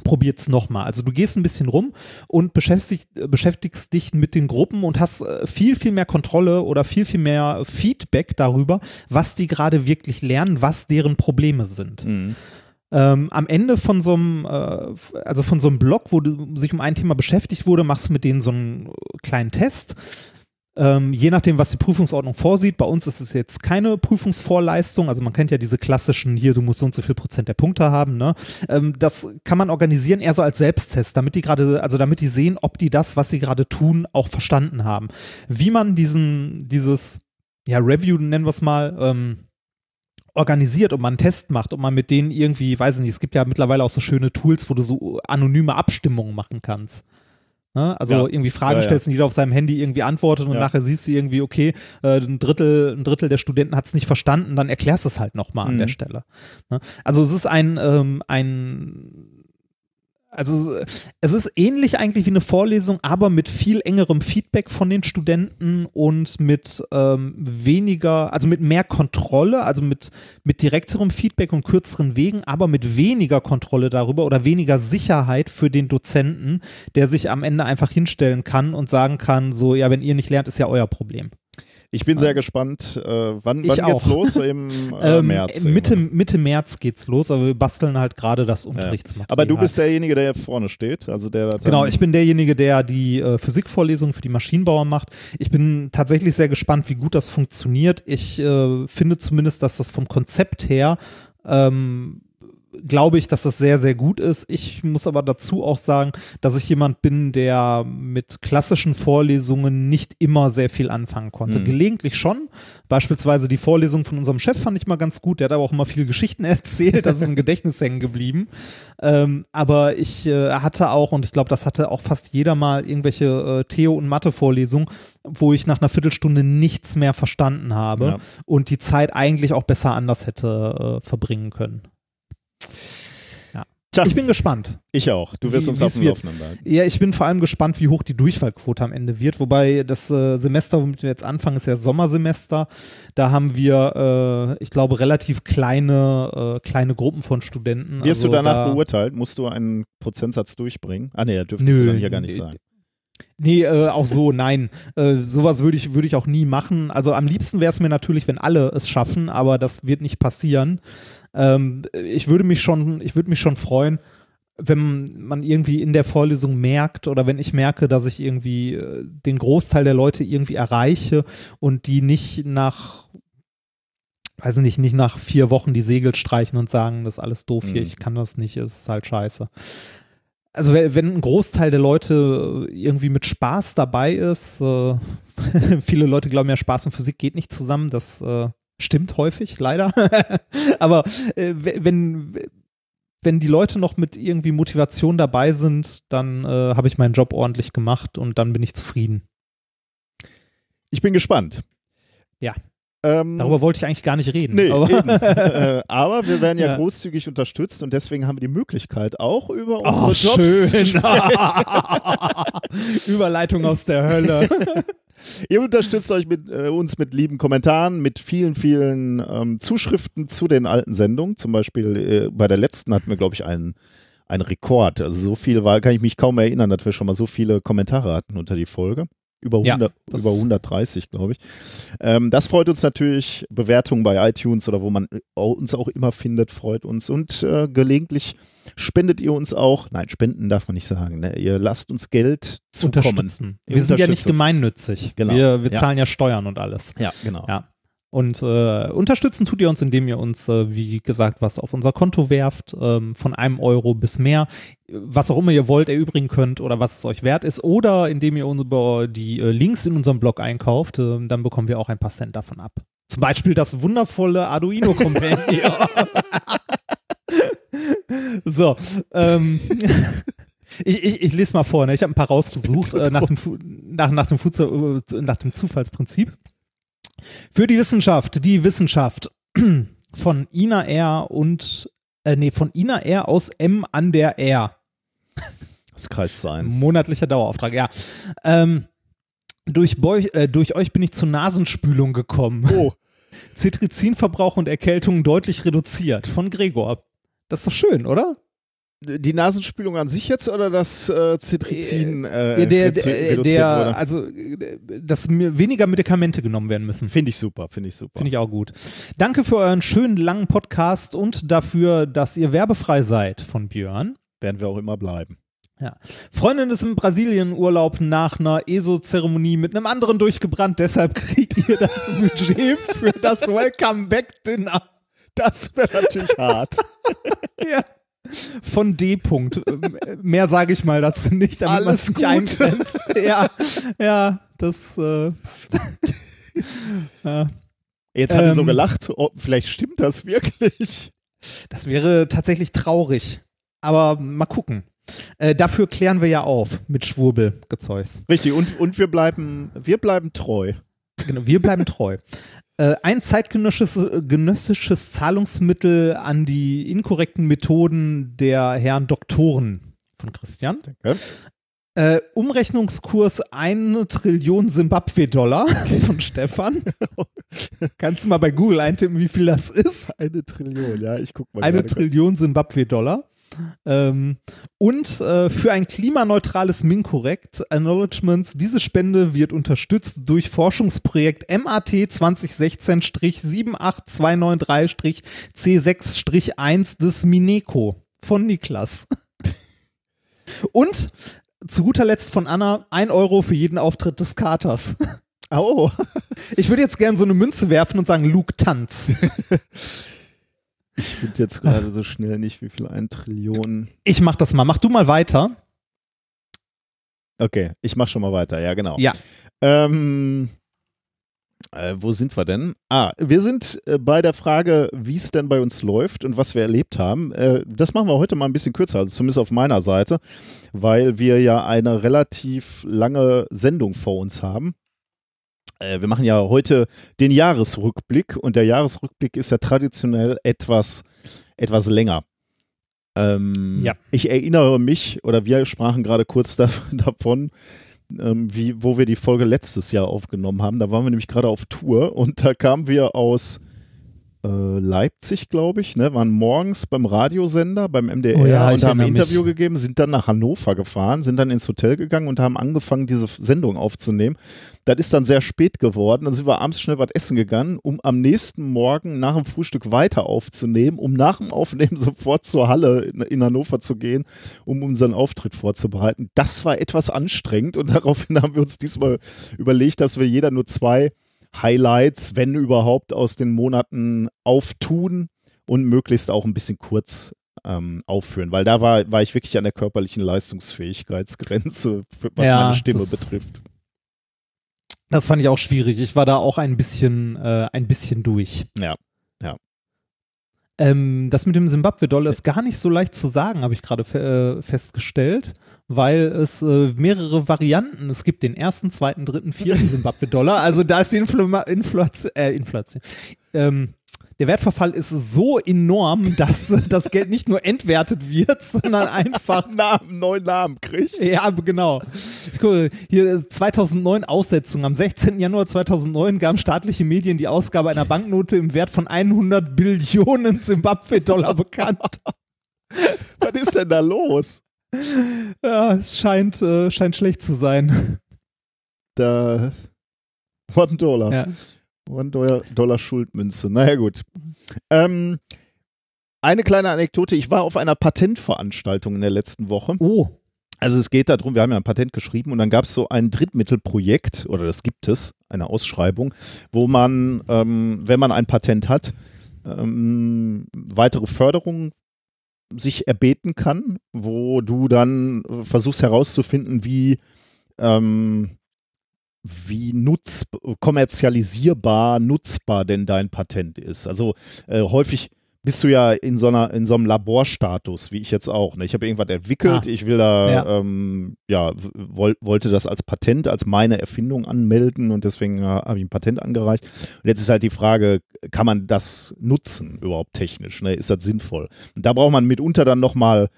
probiert's nochmal. Also du gehst ein bisschen rum und beschäftigst, beschäftigst dich mit den Gruppen und hast äh, viel, viel mehr Kontrolle oder viel, viel mehr Feedback darüber, was die gerade wirklich lernen, was deren Probleme sind. Mhm. Ähm, am Ende von so einem, äh, also von so einem Blog, wo du, sich um ein Thema beschäftigt wurde, machst du mit denen so einen kleinen Test. Ähm, je nachdem, was die Prüfungsordnung vorsieht. Bei uns ist es jetzt keine Prüfungsvorleistung. Also man kennt ja diese klassischen, hier, du musst so und so viel Prozent der Punkte haben. Ne? Ähm, das kann man organisieren eher so als Selbsttest, damit die gerade, also damit die sehen, ob die das, was sie gerade tun, auch verstanden haben. Wie man diesen, dieses, ja, Review nennen wir es mal, ähm, organisiert und man einen Test macht und man mit denen irgendwie, weiß ich nicht, es gibt ja mittlerweile auch so schöne Tools, wo du so anonyme Abstimmungen machen kannst. Ne? Also Ja. irgendwie Fragen Ja, stellst und jeder auf seinem Handy irgendwie antwortet und nachher siehst du irgendwie, okay, äh, ein, Drittel, ein Drittel der Studenten hat es nicht verstanden, dann erklärst du es halt nochmal an Mhm. der Stelle. Ne? Also es ist ein, ähm, ein also es ist ähnlich eigentlich wie eine Vorlesung, aber mit viel engerem Feedback von den Studenten und mit ähm, weniger, also mit mehr Kontrolle, also mit, mit direkterem Feedback und kürzeren Wegen, aber mit weniger Kontrolle darüber oder weniger Sicherheit für den Dozenten, der sich am Ende einfach hinstellen kann und sagen kann, so, ja, wenn ihr nicht lernt, ist ja euer Problem. Ich bin sehr gespannt, äh, wann, Ich wann geht's los? Im äh, Ähm, März. Mitte. Mitte März geht's los, aber wir basteln halt gerade das Ja. Unterrichtsmaterial. Aber du bist derjenige, der vorne steht, also der Genau, ich bin derjenige, der die äh, Physikvorlesung für die Maschinenbauer macht. Ich bin tatsächlich sehr gespannt, wie gut das funktioniert. Ich äh, finde zumindest, dass das vom Konzept her ähm, glaube ich, dass das sehr, sehr gut ist. Ich muss aber dazu auch sagen, dass ich jemand bin, der mit klassischen Vorlesungen nicht immer sehr viel anfangen konnte. Mhm. Gelegentlich schon. Beispielsweise die Vorlesung von unserem Chef fand ich mal ganz gut. Der hat aber auch immer viele Geschichten erzählt. Das ist im Gedächtnis hängen geblieben. Ähm, aber ich äh, hatte auch, und ich glaube, das hatte auch fast jeder mal, irgendwelche äh, Theo- und Mathe-Vorlesungen, wo ich nach einer Viertelstunde nichts mehr verstanden habe Ja. und die Zeit eigentlich auch besser anders hätte äh, verbringen können. Tja, Ich bin gespannt. ich auch. Du wirst Wie- uns auf dem. Laufenden bleiben. Ja, ich bin vor allem gespannt, wie hoch die Durchfallquote am Ende wird. Wobei das äh, Semester, womit wir jetzt anfangen, ist ja Sommersemester. Da haben wir, äh, ich glaube, relativ kleine, äh, kleine Gruppen von Studenten. Wirst Also du danach da, beurteilt? Musst du einen Prozentsatz durchbringen? Ah, nee, das dürftest du Nö, dann hier gar nicht sagen. Nee, äh, auch so, nein. Äh, sowas würde ich, würde ich auch nie machen. Also am liebsten wäre es mir natürlich, wenn alle es schaffen, aber das wird nicht passieren. Ähm, ich würde mich schon, ich würde mich schon freuen, wenn man irgendwie in der Vorlesung merkt oder wenn ich merke, dass ich irgendwie äh, den Großteil der Leute irgendwie erreiche und die nicht nach, weiß nicht, nicht nach vier Wochen die Segel streichen und sagen, das ist alles doof hier, Mhm. ich kann das nicht, es ist halt scheiße. Also wenn, wenn ein Großteil der Leute irgendwie mit Spaß dabei ist, äh, viele Leute glauben ja, Spaß und Physik geht nicht zusammen, das äh, stimmt häufig, leider. Aber äh, wenn, wenn die Leute noch mit irgendwie Motivation dabei sind, dann äh, habe ich meinen Job ordentlich gemacht und dann bin ich zufrieden. Ich bin gespannt. Ja. Ähm, Darüber wollte ich eigentlich gar nicht reden. Nee, aber äh, aber wir werden ja, Ja. großzügig unterstützt und deswegen haben wir die Möglichkeit, auch über Oh, unsere Jobs zu schön. Überleitung aus der Hölle. Ihr unterstützt euch mit, äh, uns mit lieben Kommentaren, mit vielen, vielen ähm, Zuschriften zu den alten Sendungen. Zum Beispiel äh, bei der letzten hatten wir, glaube ich, einen, einen Rekord. Also so viel war, kann ich mich kaum erinnern, dass wir schon mal so viele Kommentare hatten unter die Folge. Über, Ja, 100, das- über 130, glaube ich. Ähm, das freut uns natürlich. Bewertungen bei iTunes oder wo man äh, uns auch immer findet, freut uns. Und äh, gelegentlich spendet ihr uns auch. Nein, spenden darf man nicht sagen. Ne? Ihr lasst uns Geld zukommen. Unterstützen. Wir sind ja nicht gemeinnützig. Genau. Wir, wir Ja. zahlen ja Steuern und alles. Ja, genau. Ja. Und äh, unterstützen tut ihr uns, indem ihr uns, äh, wie gesagt, was auf unser Konto werft, ähm, von einem Euro bis mehr, was auch immer ihr wollt, erübrigen könnt oder was es euch wert ist, oder indem ihr uns über die äh, Links in unserem Blog einkauft, äh, dann bekommen wir auch ein paar Cent davon ab. Zum Beispiel das wundervolle Arduino Compendium. so, ähm, ich, ich, ich lese mal vor, ne? ich habe ein paar rausgesucht äh, nach, dem, Fu- nach, nach, dem äh, nach dem Zufallsprinzip. Für die Wissenschaft, die Wissenschaft von Ina R. und, äh, nee, von Ina R. aus M an der R. Das kreist sein. Monatlicher Dauerauftrag, ja. Ähm, durch, äh, durch euch bin ich zur Nasenspülung gekommen. Oh, Zitrizinverbrauch und Erkältung deutlich reduziert. Von Gregor. Das ist doch schön, oder? Die Nasenspülung an sich jetzt oder das äh, Cetrizin äh, Ja, der, redu- der, reduziert der also, äh, dass weniger Medikamente genommen werden müssen. Finde ich super, finde ich super. Finde ich auch gut. Danke für euren schönen langen Podcast und dafür, dass ihr werbefrei seid von Björn. Werden wir auch immer bleiben. Freundin ist im Brasilien-Urlaub nach einer ESO-Zeremonie mit einem anderen durchgebrannt, deshalb kriegt ihr das Budget für das Welcome Back Dinner. Das wäre natürlich hart. Ja. Von D. -Punkt. Ähm, Mehr sage ich mal dazu nicht, damit man Alles es nicht eingrenzt. Ja, ja, das. Äh, ja. Jetzt hat er so Ähm. gelacht. Oh, vielleicht stimmt das wirklich. Das wäre tatsächlich traurig. Aber mal gucken. Äh, dafür klären wir ja auf mit Schwurbelgezeugs. Richtig. Und, und wir bleiben, wir bleiben treu. Genau, wir bleiben treu. Äh, ein zeitgenössisches genössisches Zahlungsmittel an die inkorrekten Methoden der Herren Doktoren von Christian. Danke. Äh, Umrechnungskurs 1 Trillion Simbabwe-Dollar von Stefan. Kannst du mal bei Google eintippen, wie viel das ist? Eine Trillion, ja, ich guck mal. Eine. Trillion Simbabwe-Dollar. Ähm, und äh, für ein klimaneutrales Minkorrekt Acknowledgements, diese Spende wird unterstützt durch Forschungsprojekt MAT 2016-78293-C6-1 des Mineco von Niklas. Und zu guter Letzt von Anna, ein Euro für jeden Auftritt des Katers. Oh, Ich würde jetzt gerne so eine Münze werfen und sagen, Luke tanz. Ich finde jetzt gerade so schnell nicht, wie viel ein Trillion. Ich mach das mal. Mach du mal weiter. Okay, ich mach schon mal weiter, ja, genau. Ja. Ähm, äh, wo sind wir denn? Ah, wir sind äh, bei der Frage, wie es denn bei uns läuft und was wir erlebt haben. Äh, das machen wir heute mal ein bisschen kürzer, also zumindest auf meiner Seite, weil wir ja eine relativ lange Sendung vor uns haben. Äh, wir machen ja heute den Jahresrückblick und der Jahresrückblick ist ja traditionell etwas, etwas länger. Ähm, Ja. Ich erinnere mich, oder wir sprachen gerade kurz da, davon, ähm, wie, wo wir die Folge letztes Jahr aufgenommen haben. Da waren wir nämlich gerade auf Tour und da kamen wir aus Leipzig, glaube ich, ne, waren morgens beim Radiosender, beim MDR Oh ja, und haben ein Interview mich. gegeben, sind dann nach Hannover gefahren, sind dann ins Hotel gegangen und haben angefangen, diese Sendung aufzunehmen. Das ist dann sehr spät geworden. Dann sind wir abends schnell was essen gegangen, um am nächsten Morgen nach dem Frühstück weiter aufzunehmen, um nach dem Aufnehmen sofort zur Halle in, in Hannover zu gehen, um unseren Auftritt vorzubereiten. Das war etwas anstrengend und daraufhin haben wir uns diesmal überlegt, dass wir jeder nur zwei Highlights, wenn überhaupt, aus den Monaten auftun und möglichst auch ein bisschen kurz ähm, aufführen, weil da war, war ich wirklich an der körperlichen Leistungsfähigkeitsgrenze, was Ja, meine Stimme das- betrifft. Das fand ich auch schwierig. Ich war da auch ein bisschen, äh, ein bisschen durch. Ja. Ähm, das mit dem Zimbabwe-Dollar ist gar nicht so leicht zu sagen, habe ich gerade fe äh, festgestellt, weil es äh, mehrere Varianten, es gibt den ersten, zweiten, dritten, vierten Zimbabwe-Dollar, also da ist die Infl Inflation, äh, Inflation. Ähm, der Wertverfall ist so enorm, dass äh, das Geld nicht nur entwertet wird, sondern einfach Namen, neuen Namen kriegt. ja, genau. Gucke, hier äh, 2009 Aussetzung. Am 16. Januar 2009 gaben staatliche Medien die Ausgabe einer Banknote im Wert von 100 Billionen Zimbabwe-Dollar bekannt. Was ist denn da los? Ja, es scheint, äh, scheint schlecht zu sein. Da One Dollar. Ja. One Dollar, Dollar Schuldmünze. Naja, gut. Ähm, eine kleine Anekdote. Ich war auf einer Patentveranstaltung in der letzten Woche. Oh, Also es geht darum, wir haben ja ein Patent geschrieben und dann gab es so ein Drittmittelprojekt, oder das gibt es, eine Ausschreibung, wo man, ähm, wenn man ein Patent hat, ähm, weitere Förderung sich erbeten kann, wo du dann versuchst herauszufinden, wie ähm, wie nutz, kommerzialisierbar, nutzbar denn dein Patent ist. Also äh, häufig bist du ja in so einer in so einem Laborstatus, wie ich jetzt auch. Ne? Ich habe irgendwas entwickelt, Ah. ich will da Ja. ähm, ja woll, wollte das als Patent, als meine Erfindung anmelden und deswegen äh, habe ich ein Patent angereicht. Und jetzt ist halt die Frage, kann man das nutzen überhaupt technisch? Ne? Ist das sinnvoll? Und da braucht man mitunter dann nochmal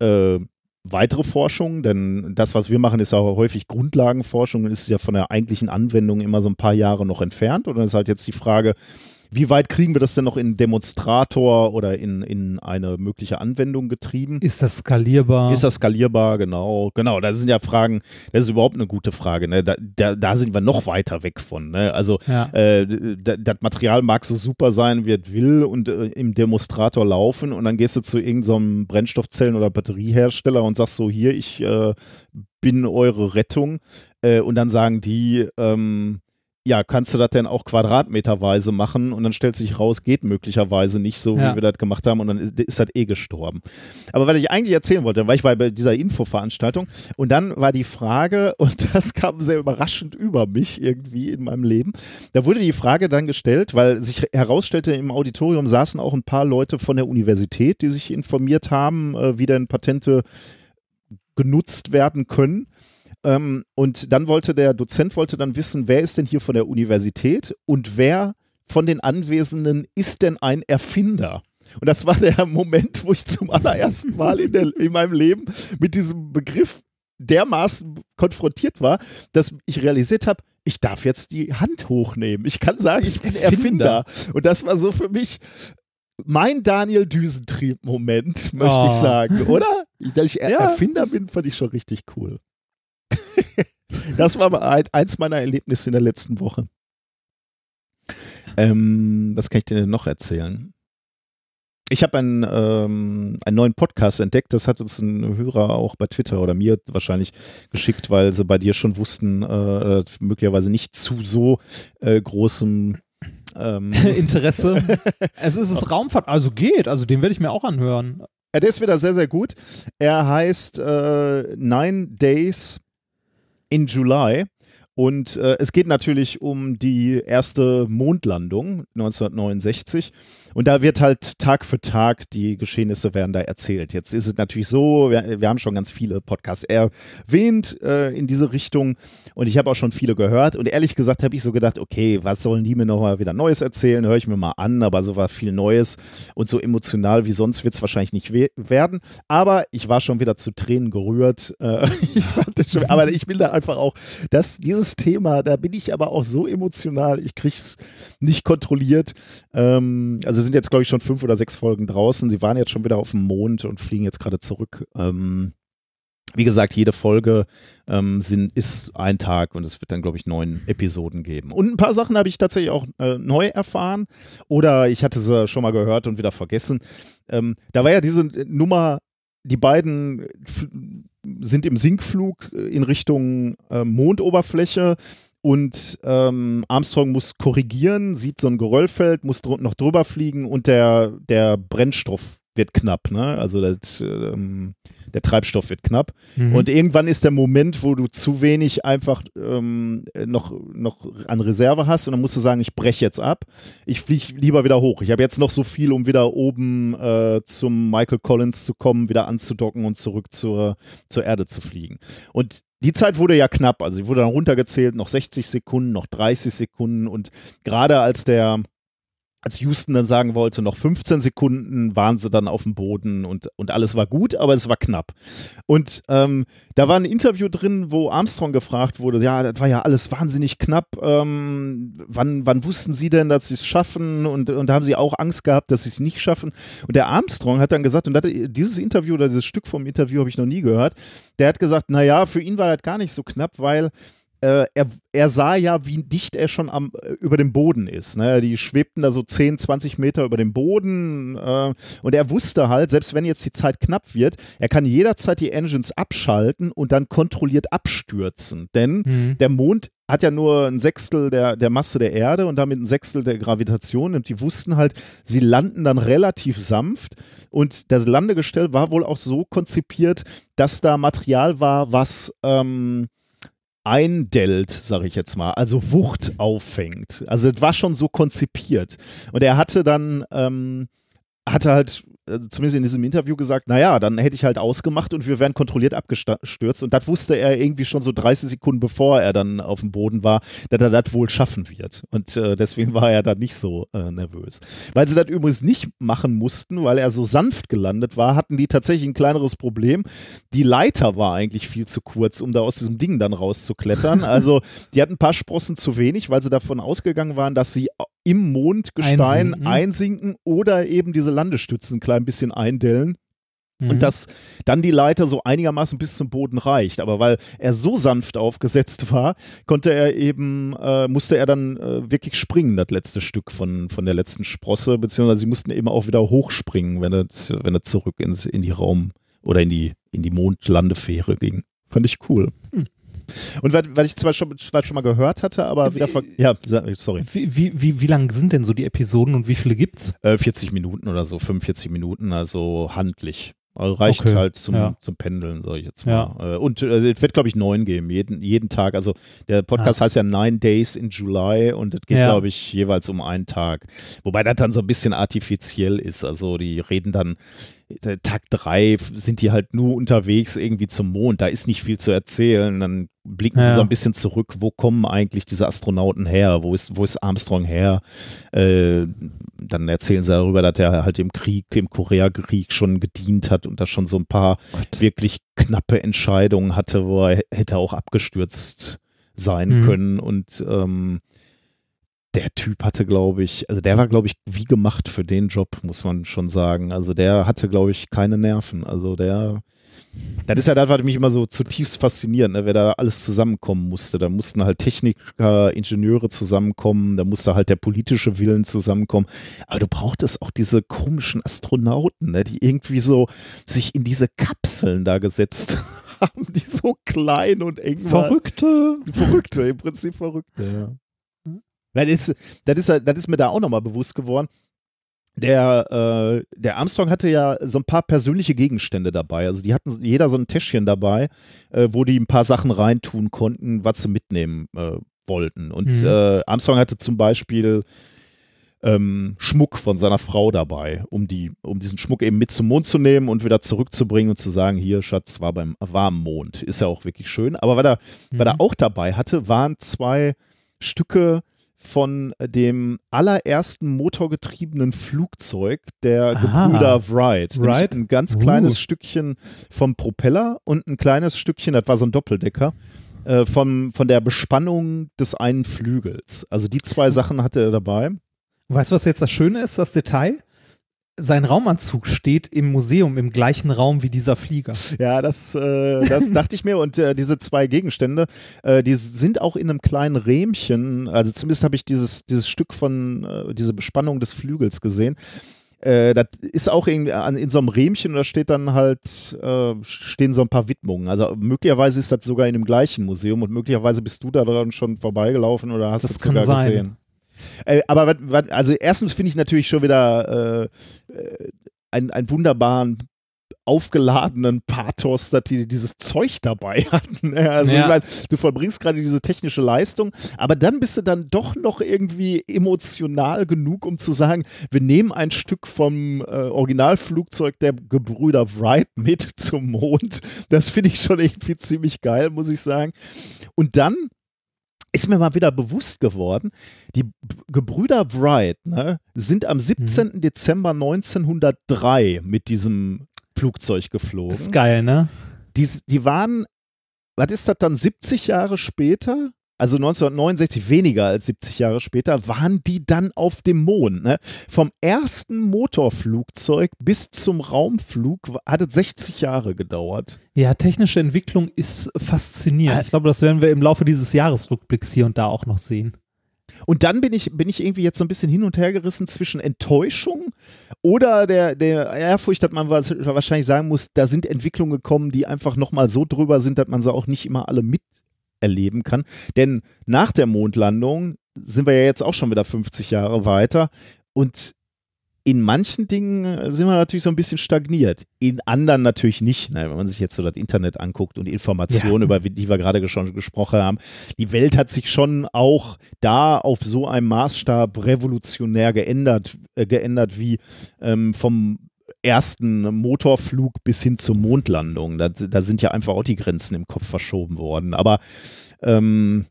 äh, weitere Forschung, denn das, was wir machen, ist ja häufig Grundlagenforschung und ist ja von der eigentlichen Anwendung immer so ein paar Jahre noch entfernt. Und dann ist halt jetzt die Frage, wie weit kriegen wir das denn noch in Demonstrator oder in, in eine mögliche Anwendung getrieben? ist das skalierbar? Ist das skalierbar? Genau, genau. Das sind ja Fragen, das ist überhaupt eine gute Frage. Ne? Da, da, da sind wir noch weiter weg von. Ne? Also ja. äh, das Material mag so super sein, wie es will und äh, im Demonstrator laufen und dann gehst du zu irgendeinem Brennstoffzellen- oder Batteriehersteller und sagst so, hier, ich äh, bin eure Rettung äh, und dann sagen die, ähm, ja, kannst du das denn auch quadratmeterweise machen? Und dann stellt sich raus, geht möglicherweise nicht so, Ja. wie wir das gemacht haben und dann ist, ist das eh gestorben. Aber was ich eigentlich erzählen wollte, weil ich war bei dieser Infoveranstaltung und dann war die Frage, und das kam sehr überraschend über mich irgendwie in meinem Leben, da wurde die Frage dann gestellt, weil sich herausstellte, im Auditorium saßen auch ein paar Leute von der Universität, die sich informiert haben, äh, wie denn Patente genutzt werden können. Ähm, und dann wollte der Dozent wollte dann wissen, wer ist denn hier von der Universität und wer von den Anwesenden ist denn ein Erfinder? Und das war der Moment, wo ich zum allerersten Mal in, der, in meinem Leben mit diesem Begriff dermaßen konfrontiert war, dass ich realisiert habe, ich darf jetzt die Hand hochnehmen. Ich kann sagen, ich bin Erfinder. Erfinder. Und das war so für mich mein Daniel Düsentrieb-Moment, möchte ich Oh. sagen, oder? Dass ich Er- Ja, Erfinder bin, fand ich schon richtig cool. Das war eins meiner Erlebnisse in der letzten Woche. Ähm, was kann ich dir denn noch erzählen? Ich habe einen, ähm, einen neuen Podcast entdeckt, das hat uns ein Hörer auch bei Twitter oder mir wahrscheinlich geschickt, weil sie bei dir schon wussten, äh, möglicherweise nicht zu so äh, großem Ähm, Interesse. es ist es Raumfahrt, also geht, also den werde ich mir auch anhören. Ja, der ist wieder sehr, sehr gut. Er heißt äh, Nine Days in July. Und äh, es geht natürlich um die erste Mondlandung 1969. Und da wird halt Tag für Tag, die Geschehnisse werden da erzählt. Jetzt ist es natürlich so, wir, wir haben schon ganz viele Podcasts erwähnt äh, in diese Richtung und ich habe auch schon viele gehört. Und ehrlich gesagt habe ich so gedacht, okay, was sollen die mir nochmal wieder Neues erzählen? Höre ich mir mal an, aber so war viel Neues und so emotional wie sonst wird es wahrscheinlich nicht we werden. Aber ich war schon wieder zu Tränen gerührt. Äh, ich schon, aber ich bin da einfach auch, dass dieses Thema, da bin ich aber auch so emotional, ich kriege es nicht kontrolliert. Ähm, also sind jetzt, glaube ich, schon fünf oder sechs Folgen draußen. Sie waren jetzt schon wieder auf dem Mond und fliegen jetzt gerade zurück. Ähm, wie gesagt, jede Folge ähm, sind, ist ein Tag und es wird dann, glaube ich, neun Episoden geben. Und ein paar Sachen habe ich tatsächlich auch äh, neu erfahren oder ich hatte sie schon mal gehört und wieder vergessen. Ähm, da war ja diese Nummer, die beiden sind im Sinkflug in Richtung äh, Mondoberfläche und ähm, Armstrong muss korrigieren, sieht so ein Geröllfeld, muss dr noch drüber fliegen und der, der Brennstoff wird knapp, ne? Also das, ähm, der Treibstoff wird knapp. Mhm. Und irgendwann ist der Moment, wo du zu wenig einfach ähm, noch, noch an Reserve hast und dann musst du sagen, ich breche jetzt ab. Ich fliege lieber wieder hoch. Ich habe jetzt noch so viel, um wieder oben äh, zum Michael Collins zu kommen, wieder anzudocken und zurück zur, zur Erde zu fliegen. Und die Zeit wurde ja knapp, also sie wurde dann runtergezählt, noch 60 Sekunden, noch 30 Sekunden und gerade als der als Houston dann sagen wollte, noch 15 Sekunden waren sie dann auf dem Boden und, und alles war gut, aber es war knapp. Und ähm, da war ein Interview drin, wo Armstrong gefragt wurde, ja, das war ja alles wahnsinnig knapp. Ähm, wann, wann wussten Sie denn, dass Sie es schaffen? Und, und haben Sie auch Angst gehabt, dass Sie es nicht schaffen. Und der Armstrong hat dann gesagt, und hatte, dieses Interview oder dieses Stück vom Interview habe ich noch nie gehört, der hat gesagt, naja, für ihn war das gar nicht so knapp, weil äh, er, er sah ja, wie dicht er schon am, äh, über dem Boden ist. Ne? Die schwebten da so 10, 20 Meter über dem Boden äh, und er wusste halt, selbst wenn jetzt die Zeit knapp wird, er kann jederzeit die Engines abschalten und dann kontrolliert abstürzen. Denn mhm. der Mond hat ja nur ein Sechstel der, der Masse der Erde und damit ein Sechstel der Gravitation und die wussten halt, sie landen dann relativ sanft und das Landegestell war wohl auch so konzipiert, dass da Material war, was ähm, eindellt, sage ich jetzt mal, also Wucht auffängt. Also es war schon so konzipiert. Und er hatte dann, ähm, hatte halt zumindest in diesem Interview gesagt, naja, dann hätte ich halt ausgemacht und wir wären kontrolliert abgestürzt. Und das wusste er irgendwie schon so 30 Sekunden bevor er dann auf dem Boden war, dass er das wohl schaffen wird. Und äh, deswegen war er da nicht so äh, nervös. Weil sie das übrigens nicht machen mussten, weil er so sanft gelandet war, hatten die tatsächlich ein kleineres Problem. Die Leiter war eigentlich viel zu kurz, um da aus diesem Ding dann rauszuklettern. Also die hatten ein paar Sprossen zu wenig, weil sie davon ausgegangen waren, dass sie im Mondgestein einsinken. einsinken oder eben diese Landestützen ein klein bisschen eindellen. Mhm. Und dass dann die Leiter so einigermaßen bis zum Boden reicht. Aber weil er so sanft aufgesetzt war, konnte er eben, äh, musste er dann äh, wirklich springen, das letzte Stück von, von der letzten Sprosse, beziehungsweise sie mussten eben auch wieder hochspringen, wenn es, wenn es zurück ins, in die Raum oder in die, in die Mondlandefähre ging. Fand ich cool. Hm. Und weil, weil ich zwar schon, zwar schon mal gehört hatte, aber wieder ver Ja, sorry. Wie, wie, wie, wie lang sind denn so die Episoden und wie viele gibt's? Äh, 40 Minuten oder so, 45 Minuten, also handlich. Also reicht okay. halt zum, ja. zum Pendeln, sag ich jetzt mal. Ja. Äh, und äh, es wird, glaube ich, neun geben, jeden, jeden Tag. Also der Podcast ja. heißt ja Nine Days in July und es geht, glaube ich, jeweils um einen Tag. Wobei das dann so ein bisschen artifiziell ist. Also die reden dann Tag drei sind die halt nur unterwegs irgendwie zum Mond. Da ist nicht viel zu erzählen. Dann blicken ja. sie so ein bisschen zurück. Wo kommen eigentlich diese Astronauten her? Wo ist, wo ist Armstrong her? Äh, dann erzählen sie darüber, dass er halt im Krieg, im Koreakrieg schon gedient hat und da schon so ein paar Gott. wirklich knappe Entscheidungen hatte, wo er hätte auch abgestürzt sein mhm. können. Und ähm, der Typ hatte, glaube ich, also der war, glaube ich, wie gemacht für den Job, muss man schon sagen. Also der hatte, glaube ich, keine Nerven. Also der, das ist ja das, was mich immer so zutiefst fasziniert, ne? wer da alles zusammenkommen musste. Da mussten halt Techniker, Ingenieure zusammenkommen, da musste halt der politische Willen zusammenkommen. Aber du brauchtest auch diese komischen Astronauten, ne? die irgendwie so sich in diese Kapseln da gesetzt haben, die so klein und eng waren. Verrückte. Verrückte, im Prinzip Verrückte, ja. Weil das, das, ist, das ist mir da auch nochmal bewusst geworden. Der, äh, der Armstrong hatte ja so ein paar persönliche Gegenstände dabei. Also die hatten jeder so ein Täschchen dabei, äh, wo die ein paar Sachen reintun konnten, was sie mitnehmen äh, wollten. Und Mhm. äh, Armstrong hatte zum Beispiel ähm, Schmuck von seiner Frau dabei, um, die, um diesen Schmuck eben mit zum Mond zu nehmen und wieder zurückzubringen und zu sagen, hier, Schatz, war beim warmen Mond. Ist ja auch wirklich schön. Aber was er, was er Mhm. auch dabei hatte, waren zwei Stücke von dem allerersten motorgetriebenen Flugzeug der Aha. Gebrüder Wright. Wright? Ein ganz Uh. kleines Stückchen vom Propeller und ein kleines Stückchen, das war so ein Doppeldecker, äh, von, von der Bespannung des einen Flügels. Also die zwei Sachen hatte er dabei. Weißt du, was jetzt das Schöne ist, das Detail? Sein Raumanzug steht im Museum im gleichen Raum wie dieser Flieger. Ja, das, äh, das dachte ich mir. Und äh, diese zwei Gegenstände, äh, die sind auch in einem kleinen Rähmchen. Also zumindest habe ich dieses, dieses Stück von, äh, diese Bespannung des Flügels gesehen. Äh, das ist auch in, an, in so einem Rähmchen da steht dann halt, äh, stehen so ein paar Widmungen. Also möglicherweise ist das sogar in dem gleichen Museum und möglicherweise bist du da dran schon vorbeigelaufen oder hast Das es sogar sein. gesehen. Äh, aber wat, also erstens finde ich natürlich schon wieder äh, äh, einen, einen wunderbaren aufgeladenen Pathos, dass die dieses Zeug dabei hatten. ne? Also Ja. ich meine, du vollbringst gerade diese technische Leistung, aber dann bist du dann doch noch irgendwie emotional genug, um zu sagen, wir nehmen ein Stück vom äh, Originalflugzeug der Gebrüder Wright mit zum Mond. Das finde ich schon irgendwie ziemlich geil, muss ich sagen. Und dann ist mir mal wieder bewusst geworden, die Gebrüder Wright ne, sind am 17. Dezember 1903 mit diesem Flugzeug geflogen. Das ist geil, ne? Die, die waren, was ist das dann, 70 Jahre später? Also 1969, weniger als 70 Jahre später, waren die dann auf dem Mond. Ne? Vom ersten Motorflugzeug bis zum Raumflug hat es 60 Jahre gedauert. Ja, technische Entwicklung ist faszinierend. Ich glaube, das werden wir im Laufe dieses Jahresrückblicks hier und da auch noch sehen. Und dann bin ich, bin ich irgendwie jetzt so ein bisschen hin und her gerissen zwischen Enttäuschung oder der, der Ehrfurcht, dass man was, wahrscheinlich sagen muss, da sind Entwicklungen gekommen, die einfach nochmal so drüber sind, dass man sie auch nicht immer alle miterleben kann. Denn nach der Mondlandung sind wir ja jetzt auch schon wieder 50 Jahre weiter und in manchen Dingen äh, sind wir natürlich so ein bisschen stagniert. In anderen natürlich nicht. Ne? Wenn man sich jetzt so das Internet anguckt und Informationen, Ja. über die wir gerade schon gesprochen haben. Die Welt hat sich schon auch da auf so einem Maßstab revolutionär geändert, äh, geändert wie ähm, vom ersten Motorflug bis hin zur Mondlandung. Da, da sind ja einfach auch die Grenzen im Kopf verschoben worden. Aber ähm,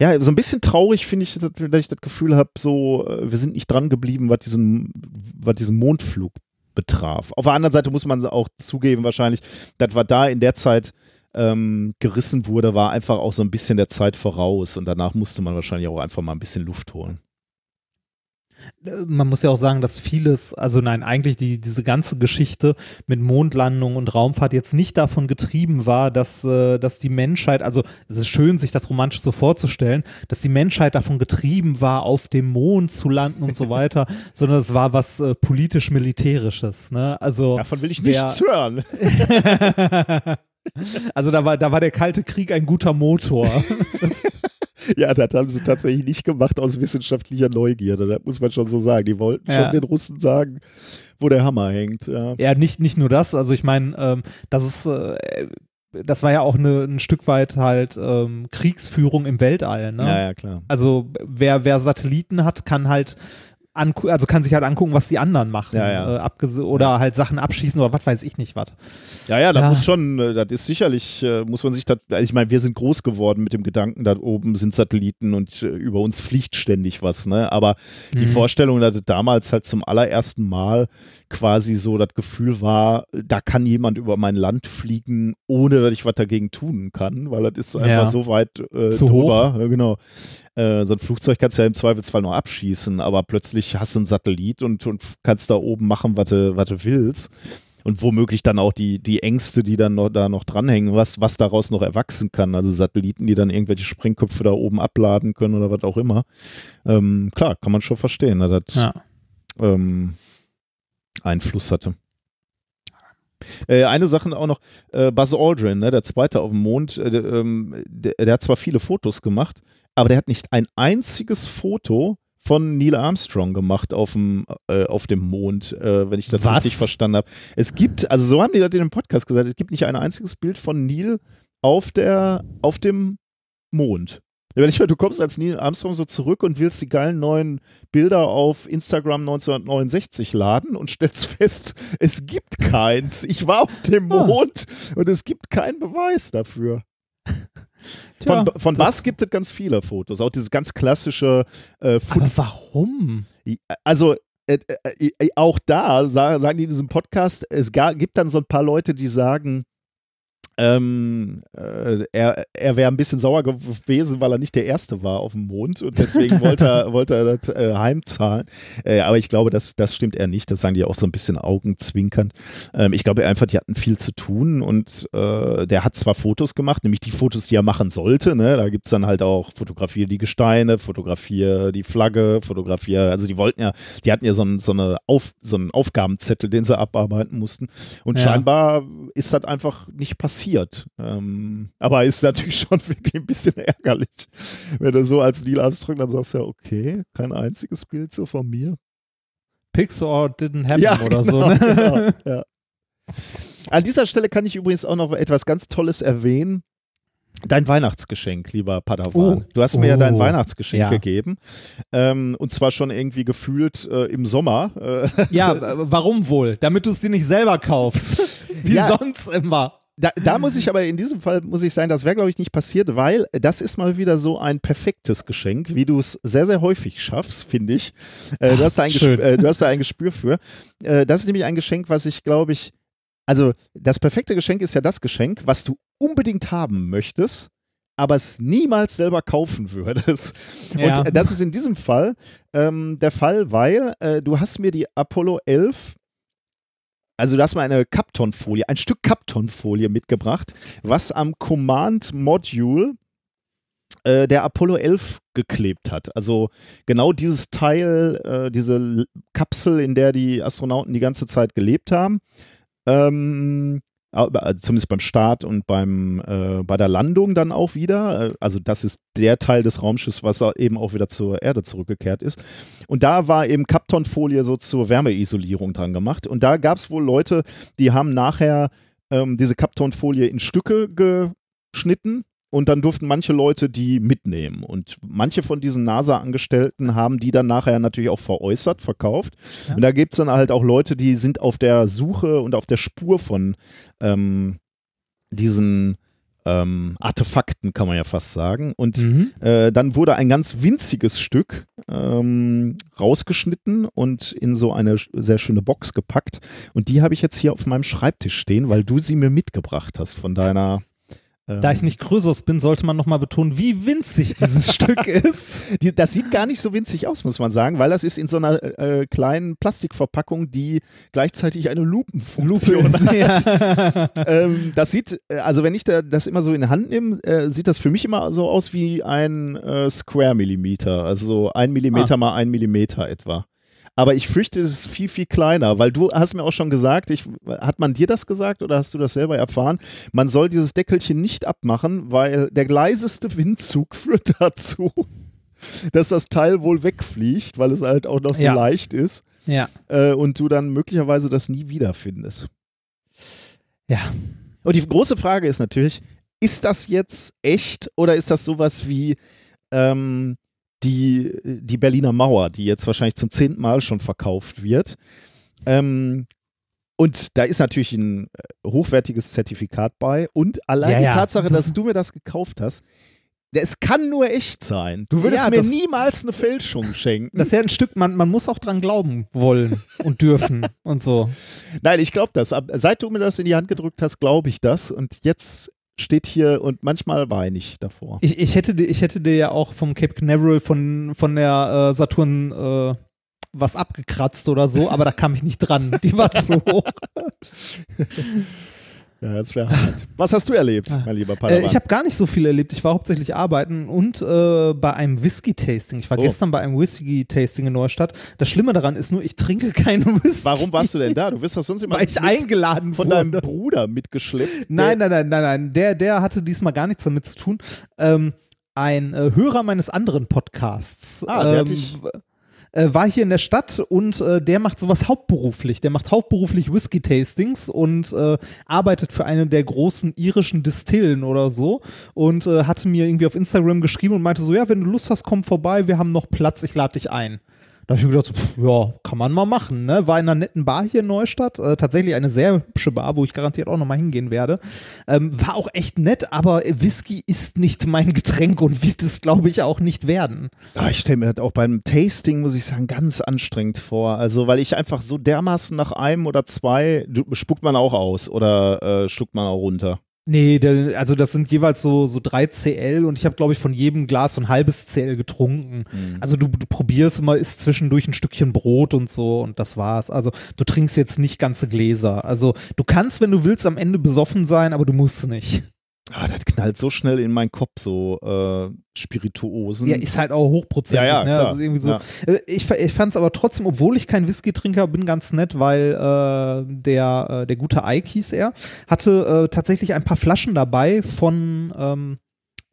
ja, so ein bisschen traurig finde ich, dass dass ich das Gefühl habe, so, äh, wir sind nicht dran geblieben, was diesen, was diesen Mondflug betraf. Auf der anderen Seite muss man auch zugeben, wahrscheinlich, dass was da in der Zeit ähm, gerissen wurde, war einfach auch so ein bisschen der Zeit voraus und danach musste man wahrscheinlich auch einfach mal ein bisschen Luft holen. Man muss ja auch sagen, dass vieles, also nein, eigentlich die, diese ganze Geschichte mit Mondlandung und Raumfahrt jetzt nicht davon getrieben war, dass, äh, dass die Menschheit, also es ist schön, sich das romantisch so vorzustellen, dass die Menschheit davon getrieben war, auf dem Mond zu landen und so weiter, sondern es war was äh, politisch-militärisches. Ne? Also, Davon will ich wer- nichts hören. also da war, da war der Kalte Krieg ein guter Motor. Das, Ja, das haben sie tatsächlich nicht gemacht aus wissenschaftlicher Neugierde. Das muss man schon so sagen. Die wollten Ja. schon den Russen sagen, wo der Hammer hängt. Ja. Ja, nicht, nicht nur das, also ich meine, ähm, das ist, äh, das war ja auch eine, ein Stück weit halt ähm, Kriegsführung im Weltall, ne? ja, ja, klar. Also wer, wer Satelliten hat, kann halt angu also kann sich halt angucken, was die anderen machen. Ja, ja. Äh, oder halt Sachen abschießen oder was weiß ich nicht was. Ja, ja, da Ja. muss schon, äh, das ist sicherlich, äh, muss man sich das, also ich meine, wir sind groß geworden mit dem Gedanken, da oben sind Satelliten und äh, über uns fliegt ständig was, ne? Aber die Mhm. Vorstellung, dass es damals halt zum allerersten Mal quasi so das Gefühl war, da kann jemand über mein Land fliegen, ohne dass ich was dagegen tun kann, weil das ist einfach Ja. so weit äh, Zu drüber. Ja, genau. Äh, so ein Flugzeug kannst du ja im Zweifelsfall noch abschießen, aber plötzlich hast du einen Satellit und, und kannst da oben machen, was du, was du willst. Und womöglich dann auch die, die Ängste, die dann noch, da noch dranhängen, was, was daraus noch erwachsen kann. Also Satelliten, die dann irgendwelche Sprengköpfe da oben abladen können oder was auch immer. Ähm, klar, kann man schon verstehen, dass das Ja. ähm, Einfluss hatte. Äh, eine Sache auch noch, äh, Buzz Aldrin, ne, der zweite auf dem Mond, äh, der, ähm, der, der, hat zwar viele Fotos gemacht, aber der hat nicht ein einziges Foto von Neil Armstrong gemacht auf dem, äh, auf dem Mond, wenn ich das Was? richtig verstanden habe. Es gibt, also so haben die das in dem Podcast gesagt, es gibt nicht ein einziges Bild von Neil auf, der, auf dem Mond. Wenn ich mal, du kommst als Neil Armstrong so zurück und willst die geilen neuen Bilder auf Instagram 1969 laden und stellst fest, es gibt keins. Ich war auf dem Ah. Mond und es gibt keinen Beweis dafür. Tja, Von, von Buzz gibt es ganz viele Fotos. Auch dieses ganz klassische äh, Foot Aber warum? also äh, äh, äh, auch da sa- sagen die in diesem Podcast, es gibt dann so ein paar Leute, die sagen, ähm, äh, er, er wäre ein bisschen sauer gewesen, weil er nicht der Erste war auf dem Mond und deswegen wollte er, wollte er das äh, heimzahlen. Äh, aber ich glaube, das, das stimmt eher nicht. Das sagen die auch so ein bisschen augenzwinkernd. Ähm, ich glaube einfach, die hatten viel zu tun und äh, der hat zwar Fotos gemacht, nämlich die Fotos, die er machen sollte. Ne? Da gibt es dann halt auch fotografiere die Gesteine, fotografiere die Flagge, fotografiere, also die wollten ja, die hatten ja so, so, eine Auf, so einen Aufgabenzettel, den sie abarbeiten mussten. Und Ja. scheinbar ist das einfach nicht passiert. Ähm, aber ist natürlich schon wirklich ein bisschen ärgerlich, wenn du so als Neil Armstrong dann sagst, ja, okay, kein einziges Bild so von mir. Pixar didn't happen oder so. Ne? genau, ja. An dieser Stelle kann ich übrigens auch noch etwas ganz Tolles erwähnen. Dein Weihnachtsgeschenk, lieber Padawan. Oh. Du hast mir ja dein Oh. Weihnachtsgeschenk Ja. gegeben. Ähm, und zwar schon irgendwie gefühlt äh, im Sommer. Äh, Ja, warum wohl? Damit du es dir nicht selber kaufst. Wie Ja. sonst immer. Da, da muss ich aber in diesem Fall, muss ich sagen, das wäre, glaube ich, nicht passiert, weil das ist mal wieder so ein perfektes Geschenk, wie du es sehr, sehr häufig schaffst, finde ich. Äh, du, hast da ein. Gespür, äh, du hast da ein Gespür für. Äh, das ist nämlich ein Geschenk, was ich, glaube ich, also das perfekte Geschenk ist ja das Geschenk, was du unbedingt haben möchtest, aber es niemals selber kaufen würdest. Ja. Und das ist in diesem Fall ähm, der Fall, weil äh, du hast mir die Apollo 11 also du hast mir eine Kaptonfolie, ein Stück Kaptonfolie mitgebracht, was am Command Module äh, der Apollo 11 geklebt hat. Also genau dieses Teil, äh, diese Kapsel, in der die Astronauten die ganze Zeit gelebt haben. Ähm, äh, zumindest beim Start und beim, äh, bei der Landung dann auch wieder. Äh, Also das ist der Teil des Raumschiffs, was eben auch wieder zur Erde zurückgekehrt ist. Und da war eben Kaptonfolie so zur Wärmeisolierung dran gemacht. Und da gab es wohl Leute, die haben nachher ähm, diese Kaptonfolie in Stücke geschnitten und dann durften manche Leute die mitnehmen. Und manche von diesen NASA-Angestellten haben die dann nachher natürlich auch veräußert, verkauft. Ja. Und da gibt es dann halt auch Leute, die sind auf der Suche und auf der Spur von ähm, diesen ähm, Artefakten, kann man ja fast sagen. Und Mhm. äh, dann wurde ein ganz winziges Stück ähm, rausgeschnitten und in so eine sehr schöne Box gepackt. Und die habe ich jetzt hier auf meinem Schreibtisch stehen, weil du sie mir mitgebracht hast von deiner. Ähm, Da ich nicht Krösus bin, sollte man nochmal betonen, wie winzig dieses Stück ist. Die, das sieht gar nicht so winzig aus, muss man sagen, weil das ist in so einer äh, kleinen Plastikverpackung, die gleichzeitig eine Lupenfunktion hat. ja. ähm, das sieht, äh, also wenn ich da, das immer so in die Hand nehme, äh, sieht das für mich immer so aus wie ein äh, Square Millimeter, also so ein Millimeter Ah. mal ein Millimeter etwa. Aber ich fürchte, es ist viel, viel kleiner, weil du hast mir auch schon gesagt, ich, hat man dir das gesagt oder hast du das selber erfahren? Man soll dieses Deckelchen nicht abmachen, weil der leiseste Windzug führt dazu, dass das Teil wohl wegfliegt, weil es halt auch noch so Ja. leicht ist ja. äh, und du dann möglicherweise das nie wiederfindest. Ja. Und die große Frage ist natürlich, ist das jetzt echt oder ist das sowas wie ähm, die, die Berliner Mauer, die jetzt wahrscheinlich zum zehnten Mal schon verkauft wird? Ähm, und da ist natürlich ein äh, hochwertiges Zertifikat bei und allein Ja, die ja. Tatsache, Das- dass du mir das gekauft hast, es kann nur echt sein. Du würdest Ja, mir niemals eine Fälschung schenken. Das ist ja ein Stück, man, man muss auch dran glauben wollen und dürfen und so. Nein, ich glaube das. Seit du mir das in die Hand gedrückt hast, glaube ich das. Und jetzt steht hier und manchmal weine ich davor. Ich, ich, hätte, dir- ich hätte dir ja auch vom Cape Canaveral von, von der äh, Saturn äh, was abgekratzt oder so, aber da kam ich nicht dran. Die war zu hoch. Ja, das wäre hart. Was hast du erlebt, mein lieber Padawan? Äh, ich habe gar nicht so viel erlebt. Ich war hauptsächlich arbeiten und äh, bei einem Whisky-Tasting. Ich war Oh. gestern bei einem Whisky-Tasting in Neustadt. Das Schlimme daran ist nur, ich trinke keinen Whisky. Warum warst du denn da? Du wirst doch sonst immer Weil ich eingeladen von wurde. deinem Bruder mitgeschleppt. Nein, nein, nein, nein, nein. Der, der hatte diesmal gar nichts damit zu tun. Ähm, ein äh, Hörer meines anderen Podcasts Ah, der hat ähm, dich- äh, war hier in der Stadt und äh, der macht sowas hauptberuflich. Der macht hauptberuflich Whisky-Tastings und äh, arbeitet für eine der großen irischen Distillen oder so und äh, hatte mir irgendwie auf Instagram geschrieben und meinte so, ja, wenn du Lust hast, komm vorbei, wir haben noch Platz, ich lade dich ein. Da habe ich mir gedacht, pff, ja, kann man mal machen. Ne? War in einer netten Bar hier in Neustadt. Äh, tatsächlich eine sehr hübsche Bar, wo ich garantiert auch nochmal hingehen werde. Ähm, war auch echt nett, aber Whisky ist nicht mein Getränk und wird es, glaube ich, auch nicht werden. Ah, ich stelle mir das auch beim Tasting, muss ich sagen, ganz anstrengend vor. Also, weil ich einfach so dermaßen nach einem oder zwei, spuckt man auch aus oder äh, schluckt man auch runter. Nee, der, also das sind jeweils so, so drei CL und ich habe, glaube ich, von jedem Glas so ein halbes CL getrunken. Also du, du probierst immer, isst zwischendurch ein Stückchen Brot und so und das war's. Also du trinkst jetzt nicht ganze Gläser. Also du kannst, wenn du willst, am Ende besoffen sein, aber du musst nicht. Ah, das knallt so schnell in meinen Kopf, so äh, Spirituosen. Ja, ist halt auch hochprozentig. Ja, ja, ne? klar. Das ist irgendwie so. Ja. Äh, Ich, ich fand es aber trotzdem, obwohl ich kein Whisky-Trinker bin, ganz nett, weil äh, der, äh, der gute Ike hieß er, hatte äh, tatsächlich ein paar Flaschen dabei von ähm,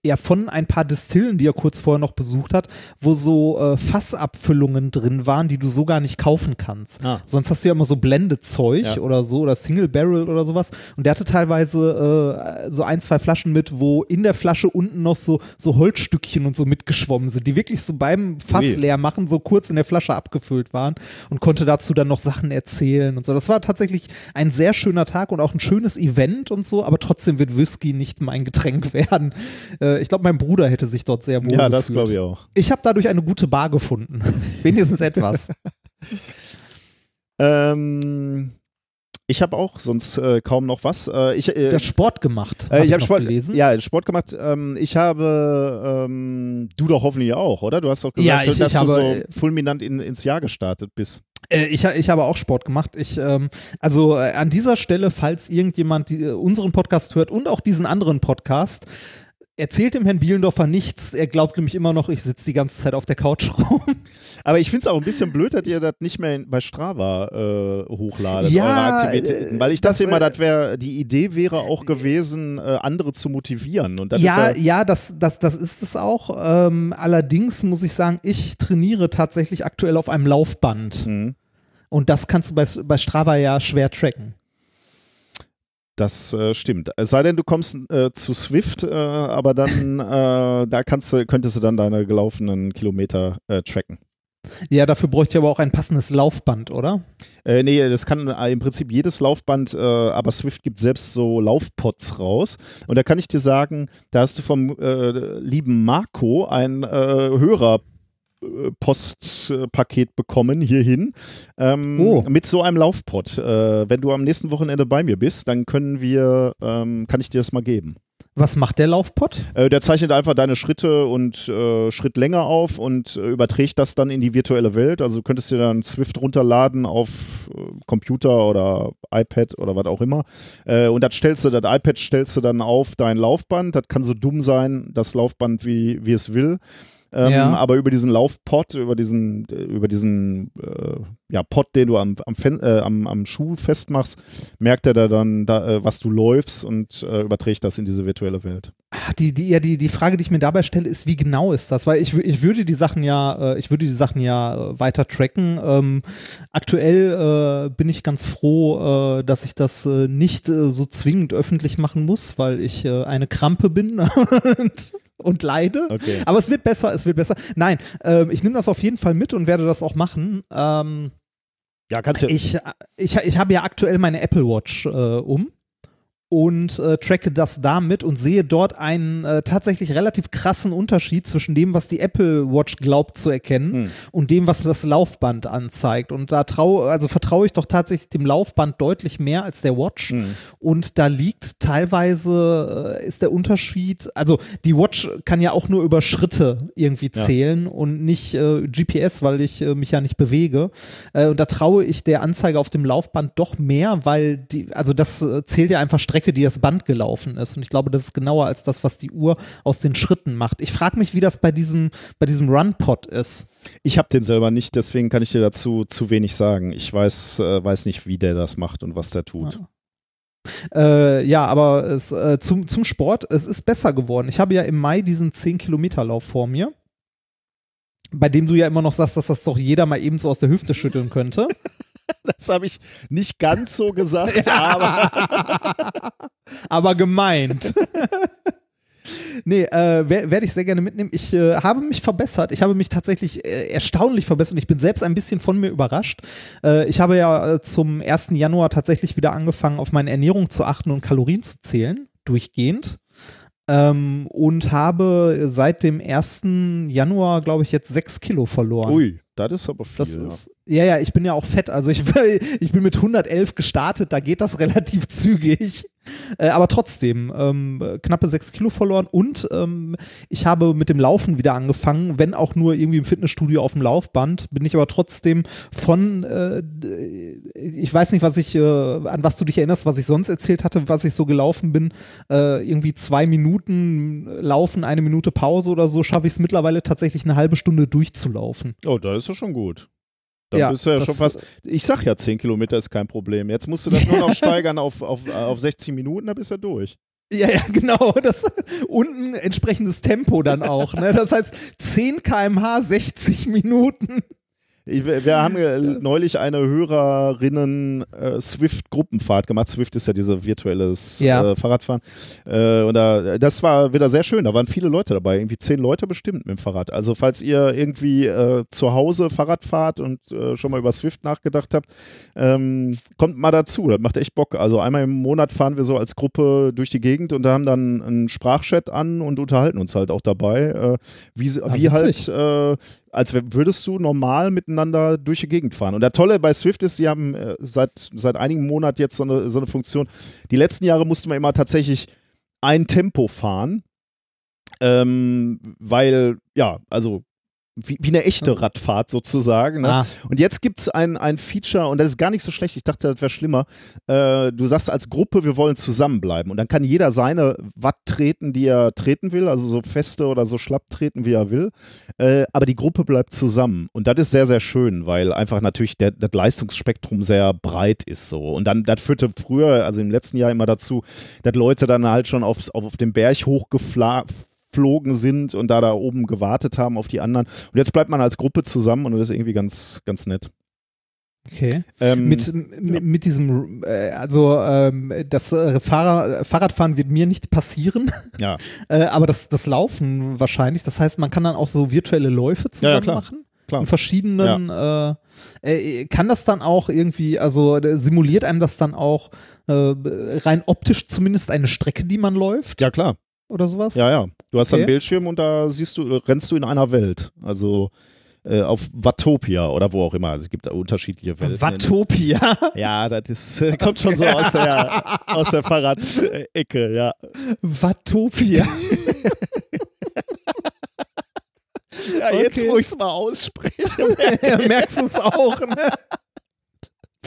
ja, von ein paar Distillen, die er kurz vorher noch besucht hat, wo so äh, Fassabfüllungen drin waren, die du so gar nicht kaufen kannst. Ah. Sonst hast du ja immer so Blendezeug Ja. oder so oder Single Barrel oder sowas. Und der hatte teilweise äh, so ein, zwei Flaschen mit, wo in der Flasche unten noch so, so Holzstückchen und so mitgeschwommen sind, die wirklich so beim Fass leer machen, so kurz in der Flasche abgefüllt waren und konnte dazu dann noch Sachen erzählen und so. Das war tatsächlich ein sehr schöner Tag und auch ein schönes Event und so, aber trotzdem wird Whisky nicht mein Getränk werden. Äh, ich glaube, mein Bruder hätte sich dort sehr wohl Ja, das glaube ich auch. Ich habe dadurch eine gute Bar gefunden. Wenigstens etwas. Ähm, ich habe auch sonst äh, kaum noch was. Äh, ich äh, Das Sport gemacht. äh, hab ich habe Sport gelesen. Ja, Sport gemacht. Ähm, ich habe, ähm, du doch hoffentlich auch, oder? Du hast doch Ja, gesagt, ich- dass ich du habe, so äh, fulminant in, ins Jahr gestartet bist. Äh, ich, ich habe auch Sport gemacht. Ich, ähm, also äh, an dieser Stelle, falls irgendjemand die, äh, unseren Podcast hört und auch diesen anderen Podcast, erzählt dem Herrn Bielendorfer nichts. Er glaubt nämlich immer noch, ich sitze die ganze Zeit auf der Couch rum. Aber ich finde es auch ein bisschen blöd, dass ihr das nicht mehr bei Strava äh, hochladet, Ja, eure Aktivitäten. äh, Weil ich dachte das, immer, äh, das wäre, die Idee wäre auch gewesen, äh, andere zu motivieren. Und Ja, ja, ja, das, das, das ist es auch. Ähm, allerdings muss ich sagen, ich trainiere tatsächlich aktuell auf einem Laufband. Mhm. Und das kannst du bei, bei Strava ja schwer tracken. Das äh, stimmt. Es sei denn, du kommst äh, zu Swift, äh, aber dann äh, da kannst du, könntest du dann deine gelaufenen Kilometer äh, tracken. Ja, dafür bräuchte ich aber auch ein passendes Laufband, oder? Äh, nee, das kann äh, im Prinzip jedes Laufband, äh, aber Swift gibt selbst so Laufpots raus. Und da kann ich dir sagen, da hast du vom äh, lieben Marco ein äh, Hörer. Äh, Postpaket bekommen hierhin ähm, Oh. mit so einem Laufpot. Äh, wenn du am nächsten Wochenende bei mir bist, dann können wir, ähm, kann ich dir das mal geben. Was macht der Laufpot? Äh, der zeichnet einfach deine Schritte und äh, Schrittlänge auf und äh, überträgt das dann in die virtuelle Welt. Also du könntest dir dann Swift runterladen auf äh, Computer oder iPad oder was auch immer. Und das stellst du, das iPad stellst du dann auf dein Laufband. Das kann so dumm sein, das Laufband, wie, wie es will. Ähm, Ja. Aber über diesen Laufpot, über diesen, über diesen äh, ja, Pot, den du am, am, Fen äh, am, am Schuh festmachst, merkt er da dann, da, äh, was du läufst und äh, überträgt das in diese virtuelle Welt. Ah, Die, die, ja, die, die Frage, die ich mir dabei stelle, ist, wie genau ist das? Weil ich, ich würde die Sachen ja, äh, ich würde die Sachen ja äh, weiter tracken. Ähm, aktuell bin ich ganz froh, dass ich das nicht so zwingend öffentlich machen muss, weil ich eine Krampe bin und, leide. Okay. Aber es wird besser, es wird besser. Nein, ähm, ich nehme das auf jeden Fall mit und werde das auch machen. Ähm, Ja, kannst du. ich, ich, ich habe ja aktuell meine Apple Watch äh, um und äh, tracke das damit und sehe dort einen äh, tatsächlich relativ krassen Unterschied zwischen dem, was die Apple Watch glaubt zu erkennen Hm. und dem, was das Laufband anzeigt. Und da traue, also vertraue ich doch tatsächlich dem Laufband deutlich mehr als der Watch. Hm. Und da liegt teilweise, äh, ist der Unterschied, also die Watch kann ja auch nur über Schritte irgendwie Ja. zählen und nicht äh, GPS, weil ich äh, mich ja nicht bewege. Äh, und da traue ich der Anzeige auf dem Laufband doch mehr, weil die, also das äh, zählt ja einfach Strecke, die das Band gelaufen ist. Und ich glaube, das ist genauer als das, was die Uhr aus den Schritten macht. Ich frage mich, wie das bei diesem, bei diesem Run-Pod ist. Ich habe den selber nicht, deswegen kann ich dir dazu zu wenig sagen. Ich weiß, äh, weiß nicht, wie der das macht und was der tut. Ja. Äh, ja, aber es, äh, zum, zum Sport, es ist besser geworden. Ich habe ja im Mai diesen 10-Kilometer-Lauf vor mir, bei dem du ja immer noch sagst, dass das doch jeder mal eben so aus der Hüfte schütteln könnte. Das habe ich nicht ganz so gesagt, aber. aber gemeint. Nee, äh, werde ich sehr gerne mitnehmen. Ich äh, habe mich verbessert. Ich habe mich tatsächlich äh, erstaunlich verbessert. Ich bin selbst ein bisschen von mir überrascht. Äh, ich habe ja äh, zum 1. Januar tatsächlich wieder angefangen, auf meine Ernährung zu achten und Kalorien zu zählen, durchgehend. Ähm, und habe seit dem 1. Januar, glaube ich, jetzt sechs Kilo verloren. Ui, das ist aber viel. Das ist, ja, ja, ich bin ja auch fett. Also ich, ich bin mit 111 gestartet, da geht das relativ zügig. Äh, aber trotzdem, ähm, knappe sechs Kilo verloren und ähm, ich habe mit dem Laufen wieder angefangen, wenn auch nur irgendwie im Fitnessstudio auf dem Laufband, bin ich aber trotzdem von, äh, ich weiß nicht, was ich, äh, an was du dich erinnerst, was ich sonst erzählt hatte, was ich so gelaufen bin, äh, irgendwie zwei Minuten laufen, eine Minute Pause oder so, schaffe ich es mittlerweile tatsächlich eine halbe Stunde durchzulaufen. Oh, da ist ja schon gut. Dann ja, bist du ja schon fast. Ich sag ja, 10 Kilometer ist kein Problem. Jetzt musst du das nur noch steigern auf, auf, auf 60 Minuten, dann bist du ja durch. Ja, ja, genau. Das, und ein entsprechendes Tempo dann auch. Ne? Das heißt 10 km/h, 60 Minuten. Ich, wir haben neulich eine Hörerinnen äh, gemacht. Swift ist ja diese virtuelles ja. äh, Fahrradfahren. Äh, und da, das war wieder sehr schön. Da waren viele Leute dabei, irgendwie zehn Leute bestimmt mit dem Fahrrad. Also falls ihr irgendwie äh, zu Hause Fahrrad fahrt und äh, schon mal über Swift nachgedacht habt, ähm, kommt mal dazu. Das macht echt Bock. Also einmal im Monat fahren wir so als Gruppe durch die Gegend und da haben dann einen Sprachchat an und unterhalten uns halt auch dabei, wie, ja, wie halt als würdest du normal miteinander durch die Gegend fahren. Und der Tolle bei Swift ist, sie haben äh, seit, seit einigen Monaten jetzt so eine, so eine Funktion. Die letzten Jahre musste man immer tatsächlich ein Tempo fahren, ähm, weil, ja, also wie, wie eine echte Radfahrt sozusagen. Ne? Ah. Und jetzt gibt es ein, ein Feature, und das ist gar nicht so schlecht, ich dachte, das wäre schlimmer. Äh, du sagst als Gruppe, wir wollen zusammenbleiben. Und dann kann jeder seine Watt treten, die er treten will, also so feste oder so schlapp treten, wie er will. Äh, aber die Gruppe bleibt zusammen. Und das ist sehr, sehr schön, weil einfach natürlich der, das Leistungsspektrum sehr breit ist. so. Und dann, das führte früher, also im letzten Jahr immer dazu, dass Leute dann halt schon aufs, auf, auf den Berg hochgeflogen geflogen sind und da da oben gewartet haben auf die anderen. Und jetzt bleibt man als Gruppe zusammen und das ist irgendwie ganz, ganz nett. Okay. Ähm, mit, mit, ja. mit, diesem, äh, also ähm, das äh, Fahrrad, Fahrradfahren wird mir nicht passieren. Ja. äh, aber das, das Laufen wahrscheinlich. Das heißt, man kann dann auch so virtuelle Läufe zusammen ja, klar. machen. Klar. In verschiedenen, ja. Äh, äh, kann das dann auch irgendwie, also äh, simuliert einem das dann auch rein optisch zumindest eine Strecke, die man läuft? Ja, klar oder sowas? Ja, ja. Du hast okay. einen Bildschirm und da siehst du, rennst du in einer Welt. Also äh, auf Watopia oder wo auch immer. Also es gibt da unterschiedliche Welten. Watopia? Ja, das ist, äh, kommt schon so aus der, aus der Fahrradecke, ja. Watopia. ja, okay. jetzt, wo ich es mal ausspreche, merkst du es auch, ne?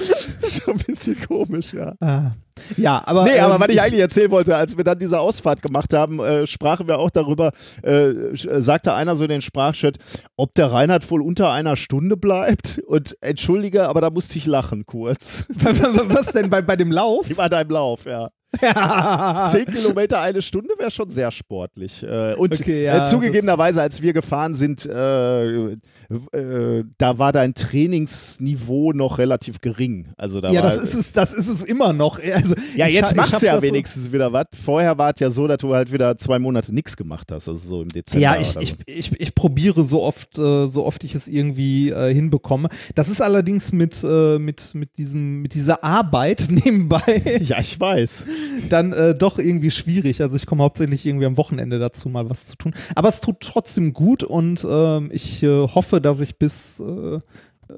Schon ein bisschen komisch, ja. Ah. Ja, aber. Nee, aber ähm, was ich eigentlich erzählen wollte, als wir dann diese Ausfahrt gemacht haben, äh, sprachen wir auch darüber, äh, äh sagte einer so in den Sprachchat, ob der Reinhard wohl unter einer Stunde bleibt. Und entschuldige, aber da musste ich lachen kurz. Was denn bei, bei dem Lauf? Bei deinem Lauf, ja. Zehn Kilometer eine Stunde wäre schon sehr sportlich. Äh, und okay, ja, äh, zugegebenerweise, als wir gefahren sind, äh, äh, da war dein Trainingsniveau noch relativ gering. Also da ja, das ist es, das ist es immer noch. Also, ja, jetzt machst du ja wenigstens so wieder was. Vorher war es ja so, dass du halt wieder zwei Monate nichts gemacht hast, also so im Dezember. Ja, ich, ich, ich, ich, probiere so oft, äh, so oft ich es irgendwie äh, hinbekomme. Das ist allerdings mit, mit, mit, diesem, mit dieser Arbeit nebenbei. Ja, ich weiß dann äh, doch irgendwie schwierig. Also ich komme hauptsächlich irgendwie am Wochenende dazu, mal was zu tun. Aber es tut trotzdem gut und äh, ich äh, hoffe, dass ich bis äh,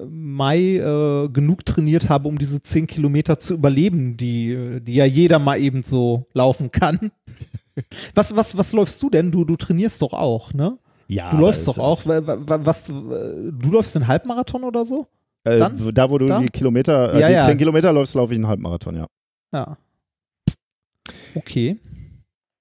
Mai äh, genug trainiert habe, um diese 10 Kilometer zu überleben, die, die ja jeder mal eben so laufen kann. was, was, was läufst du denn? Du, du trainierst doch auch, ne? Ja. Du läufst doch auch. Was, du läufst einen Halbmarathon oder so? Äh, da, wo du da? die Kilometer, äh, ja, die ja. 10 Kilometer läufst, laufe ich einen Halbmarathon, ja. Ja. Okay.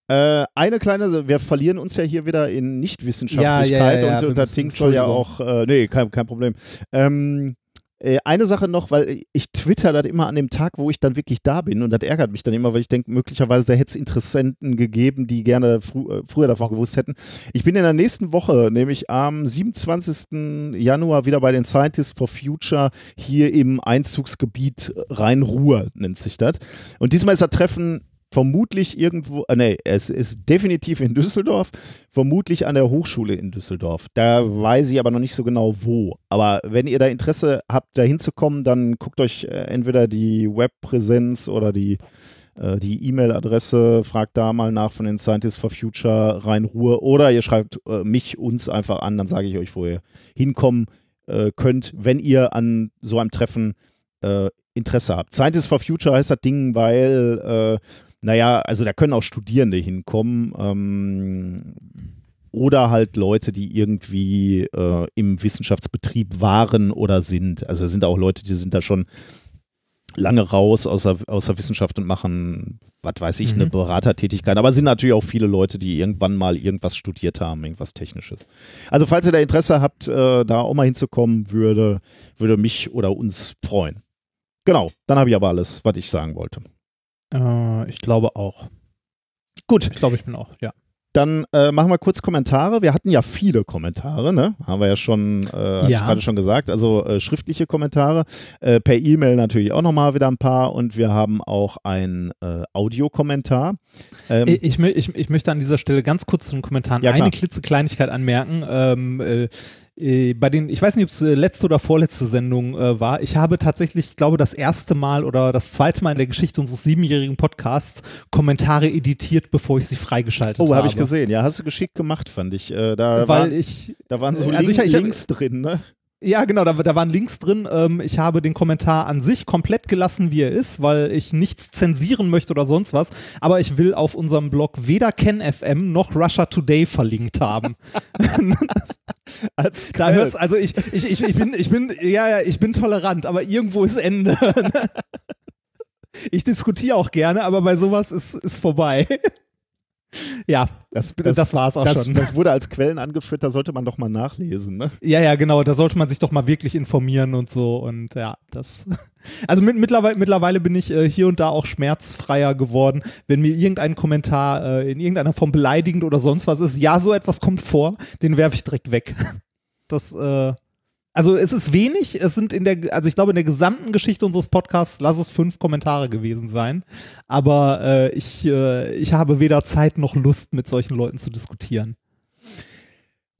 Äh, eine kleine, wir verlieren uns ja hier wieder in Nichtwissenschaftlichkeit Ja, ja, ja, und, und das Ding soll ja auch, äh, nee, kein, kein Problem. Ähm, äh, eine Sache noch, weil ich twitter das immer an dem Tag, wo ich dann wirklich da bin und das ärgert mich dann immer, weil ich denke, möglicherweise da hätte es Interessenten gegeben, die gerne frü äh, früher davon gewusst hätten. Ich bin in der nächsten Woche, nämlich am 27. Januar wieder bei den Scientists for Future hier im Einzugsgebiet Rhein-Ruhr, nennt sich das. Und diesmal ist das Treffen vermutlich irgendwo, äh, nee, es ist definitiv in Düsseldorf, vermutlich an der Hochschule in Düsseldorf. Da weiß ich aber noch nicht so genau wo. Aber wenn ihr da Interesse habt, da hinzukommen, dann guckt euch äh, entweder die Webpräsenz oder die äh, die E-Mail-Adresse, fragt da mal nach von den Scientists for Future Rhein-Ruhr oder ihr schreibt äh, mich, uns einfach an, dann sage ich euch, wo ihr hinkommen äh, könnt, wenn ihr an so einem Treffen äh, Interesse habt. Scientists for Future heißt das Ding, weil, äh, naja, also da können auch Studierende hinkommen ähm, oder halt Leute, die irgendwie äh, im Wissenschaftsbetrieb waren oder sind. Also da sind auch Leute, die sind da schon lange raus aus der, aus der Wissenschaft und machen, was weiß ich, eine Mhm. Beratertätigkeit. Aber es sind natürlich auch viele Leute, die irgendwann mal irgendwas studiert haben, irgendwas Technisches. Also falls ihr da Interesse habt, äh, da auch mal hinzukommen, würde, würde mich oder uns freuen. Genau, dann habe ich aber alles, was ich sagen wollte. Äh, ich glaube auch. Gut, Ich glaube, ich bin auch, ja. dann äh, machen wir kurz Kommentare. Wir hatten ja viele Kommentare, ne? Haben wir ja schon, äh, Ja. gerade schon gesagt. Also äh, schriftliche Kommentare. Äh, per E-Mail natürlich auch nochmal wieder ein paar und wir haben auch ein äh, Audiokommentar. Ähm, Ich, ich, ich, möchte an dieser Stelle ganz kurz zu den Kommentaren Ja, eine klitzekleinigkeit anmerken. Ähm, äh, äh, bei den, ich weiß nicht, ob es äh, letzte oder vorletzte Sendung äh, war. Ich habe tatsächlich, ich glaube, das erste Mal oder das zweite Mal in der Geschichte unseres siebenjährigen Podcasts Kommentare editiert, bevor ich sie freigeschaltet oh, habe. habe ich gesehen. Ja, hast du geschickt gemacht, fand ich. Äh, da, Weil waren, ich, da waren so also Link, ich- ich Links drin, ne? ja genau, da, da waren Links drin. Ähm, ich habe den Kommentar an sich komplett gelassen, wie er ist, weil ich nichts zensieren möchte oder sonst was. Aber ich will auf unserem Blog weder KenFM noch Russia Today verlinkt haben. Als Da hört's, also ich, ich, ich, ich bin, ich bin, ja, ja, ich bin tolerant, aber irgendwo ist Ende. Ich diskutiere auch gerne, aber bei sowas ist, ist vorbei. Ja, Das, das, das, war es auch das, schon. das wurde als Quellen angeführt, da sollte man doch mal nachlesen, ne? Ja, ja, genau. Da sollte man sich doch mal wirklich informieren und so. Und ja, das. Also mit, mittlerweile, mittlerweile bin ich äh, hier und da auch schmerzfreier geworden, wenn mir irgendein Kommentar äh, in irgendeiner Form beleidigend oder sonst was ist. Ja, so etwas kommt vor, den werfe ich direkt weg. Das, äh, also es ist wenig. Es sind in der, also ich glaube in der gesamten Geschichte unseres Podcasts lass es fünf Kommentare gewesen sein. Aber äh, ich, äh, ich habe weder Zeit noch Lust, mit solchen Leuten zu diskutieren.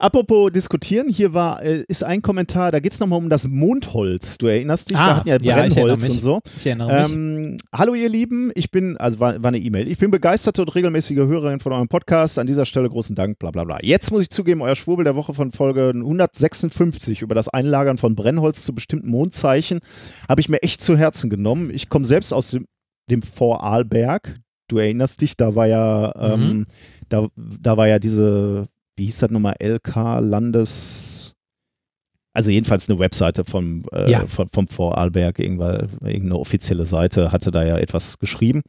Apropos diskutieren, hier war, äh, ist ein Kommentar, da geht es nochmal um das Mondholz. Du erinnerst dich, wir Ah, hatten ja ja, Brennholz mich. und so. Ich erinnere mich. Ähm, hallo ihr Lieben, ich bin, also war, war eine E-Mail, ich bin begeisterte und regelmäßige Hörerin von eurem Podcast. An dieser Stelle großen Dank, bla bla bla. Jetzt muss ich zugeben, euer Schwurbel der Woche von Folge 156 über das Einlagern von Brennholz zu bestimmten Mondzeichen habe ich mir echt zu Herzen genommen. Ich komme selbst aus dem, dem Vorarlberg. Du erinnerst dich, da war ja, ähm, Mhm. da, da war ja diese, wie hieß das nochmal, LK Landes. Also jedenfalls eine Webseite vom, äh, Ja. vom, vom Vorarlberg, irgendeine offizielle Seite hatte da ja etwas geschrieben.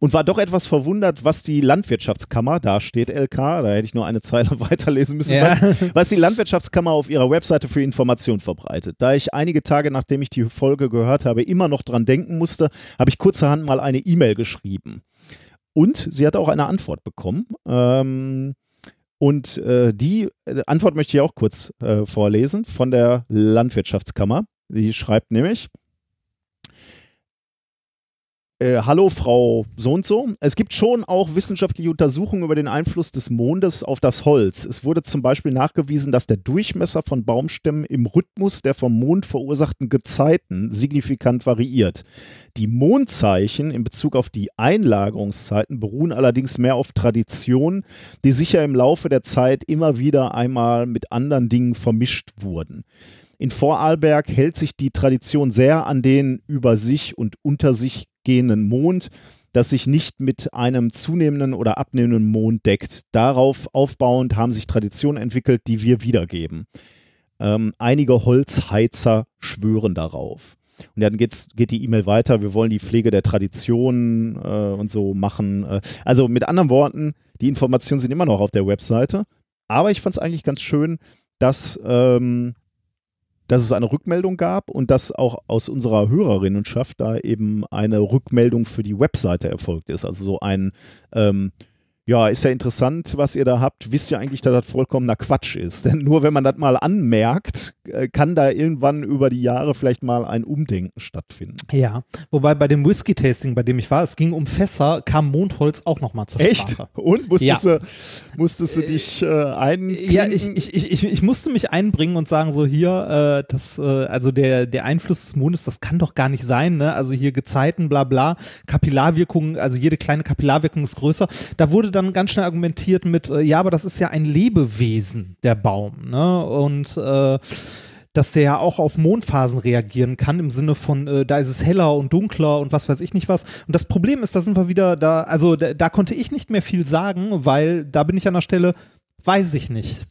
Und war doch etwas verwundert, was die Landwirtschaftskammer, da steht LK, da hätte ich nur eine Zeile weiterlesen müssen, Ja. was, was die Landwirtschaftskammer auf ihrer Webseite für Informationen verbreitet. Da ich einige Tage, nachdem ich die Folge gehört habe, immer noch dran denken musste, habe ich kurzerhand mal eine E-Mail geschrieben. Und sie hat auch eine Antwort bekommen. Ähm, und äh, die äh, Antwort möchte ich auch kurz äh, vorlesen von der Landwirtschaftskammer. Die schreibt nämlich, äh, Hallo Frau so und so. Es gibt schon auch wissenschaftliche Untersuchungen über den Einfluss des Mondes auf das Holz. Es wurde zum Beispiel nachgewiesen, dass der Durchmesser von Baumstämmen im Rhythmus der vom Mond verursachten Gezeiten signifikant variiert. Die Mondzeichen in Bezug auf die Einlagerungszeiten beruhen allerdings mehr auf Traditionen, die sicher im Laufe der Zeit immer wieder einmal mit anderen Dingen vermischt wurden. In Vorarlberg hält sich die Tradition sehr an den über sich und unter sich gehenden Mond, das sich nicht mit einem zunehmenden oder abnehmenden Mond deckt. Darauf aufbauend haben sich Traditionen entwickelt, die wir wiedergeben. Ähm, einige Holzheizer schwören darauf. Und dann geht's, geht die E-Mail weiter, wir wollen die Pflege der Tradition äh, und so machen. Äh. Also mit anderen Worten, die Informationen sind immer noch auf der Webseite. Aber ich fand es eigentlich ganz schön, dass, ähm, dass es eine Rückmeldung gab und dass auch aus unserer Hörerinnenschaft da eben eine Rückmeldung für die Webseite erfolgt ist. Also so ein ähm, ja, ist ja interessant, was ihr da habt. Wisst ihr eigentlich, dass das vollkommener Quatsch ist? Denn nur wenn man das mal anmerkt, äh, kann da irgendwann über die Jahre vielleicht mal ein Umdenken stattfinden. Ja, wobei bei dem Whisky-Tasting, bei dem ich war, es ging um Fässer, kam Mondholz auch nochmal zur Echt? Sprache. Und? Musstest, Ja. du, musstest du dich äh, ein... Ja, ich, ich, ich, ich, musste mich einbringen und sagen, so hier, äh, das, äh, also der, der Einfluss des Mondes, das kann doch gar nicht sein, ne? Also hier Gezeiten, bla bla, Kapillarwirkung, also jede kleine Kapillarwirkung ist größer. Da wurde dann ganz schnell argumentiert mit, äh, ja, aber das ist ja ein Lebewesen, der Baum, ne? Und äh, dass der ja auch auf Mondphasen reagieren kann, im Sinne von, äh, da ist es heller und dunkler und was weiß ich nicht was. Und das Problem ist, da sind wir wieder da, also da, da konnte ich nicht mehr viel sagen, weil da bin ich an der Stelle, weiß ich nicht.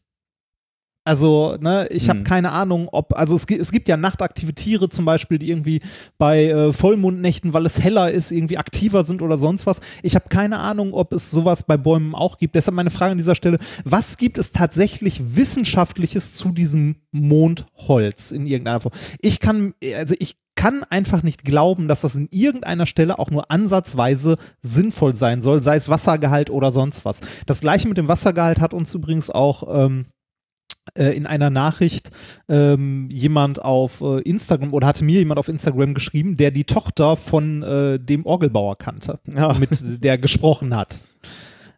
Also, ne, ich habe Hm. keine Ahnung, ob, also es, es gibt ja nachtaktive Tiere zum Beispiel, die irgendwie bei äh, Vollmondnächten, weil es heller ist, irgendwie aktiver sind oder sonst was. Ich habe keine Ahnung, ob es sowas bei Bäumen auch gibt. Deshalb meine Frage an dieser Stelle, was gibt es tatsächlich Wissenschaftliches zu diesem Mondholz in irgendeiner Form? Ich kann, also ich kann einfach nicht glauben, dass das in irgendeiner Stelle auch nur ansatzweise sinnvoll sein soll, sei es Wassergehalt oder sonst was. Das gleiche mit dem Wassergehalt hat uns übrigens auch ähm, äh, in einer Nachricht ähm, jemand auf äh, Instagram oder hatte mir jemand auf Instagram geschrieben, der die Tochter von äh, dem Orgelbauer kannte, Ja. mit der gesprochen hat.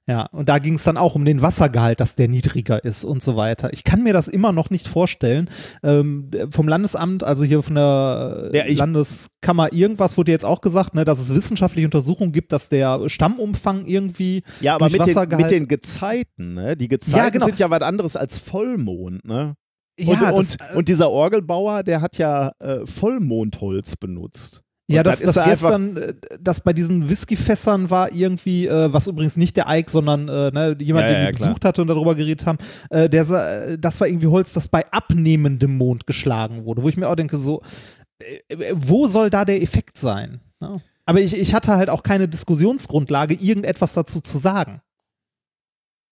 Ja, und da ging es dann auch um den Wassergehalt, dass der niedriger ist und so weiter. Ich kann mir das immer noch nicht vorstellen. Ähm, vom Landesamt, also hier von der äh, Ja, Landeskammer irgendwas wurde jetzt auch gesagt, ne, dass es wissenschaftliche Untersuchungen gibt, dass der Stammumfang irgendwie Ja, aber mit den, mit den Gezeiten, ne? Die Gezeiten Ja, genau. sind ja was anderes als Vollmond, ne? Und, ja, und, das, äh, und dieser Orgelbauer, der hat ja äh, Vollmondholz benutzt. Und Ja, das, ist das, ja einfach- gestern, äh, das bei diesen Whiskyfässern war irgendwie, äh, was übrigens nicht der Ike, sondern äh, ne, jemand, Ja, den ja, wir klar. besucht hatte und darüber geredet haben, äh, der, äh, das war irgendwie Holz, das bei abnehmendem Mond geschlagen wurde, wo ich mir auch denke, so, äh, wo soll da der Effekt sein? Ne? Aber ich, ich hatte halt auch keine Diskussionsgrundlage, irgendetwas dazu zu sagen,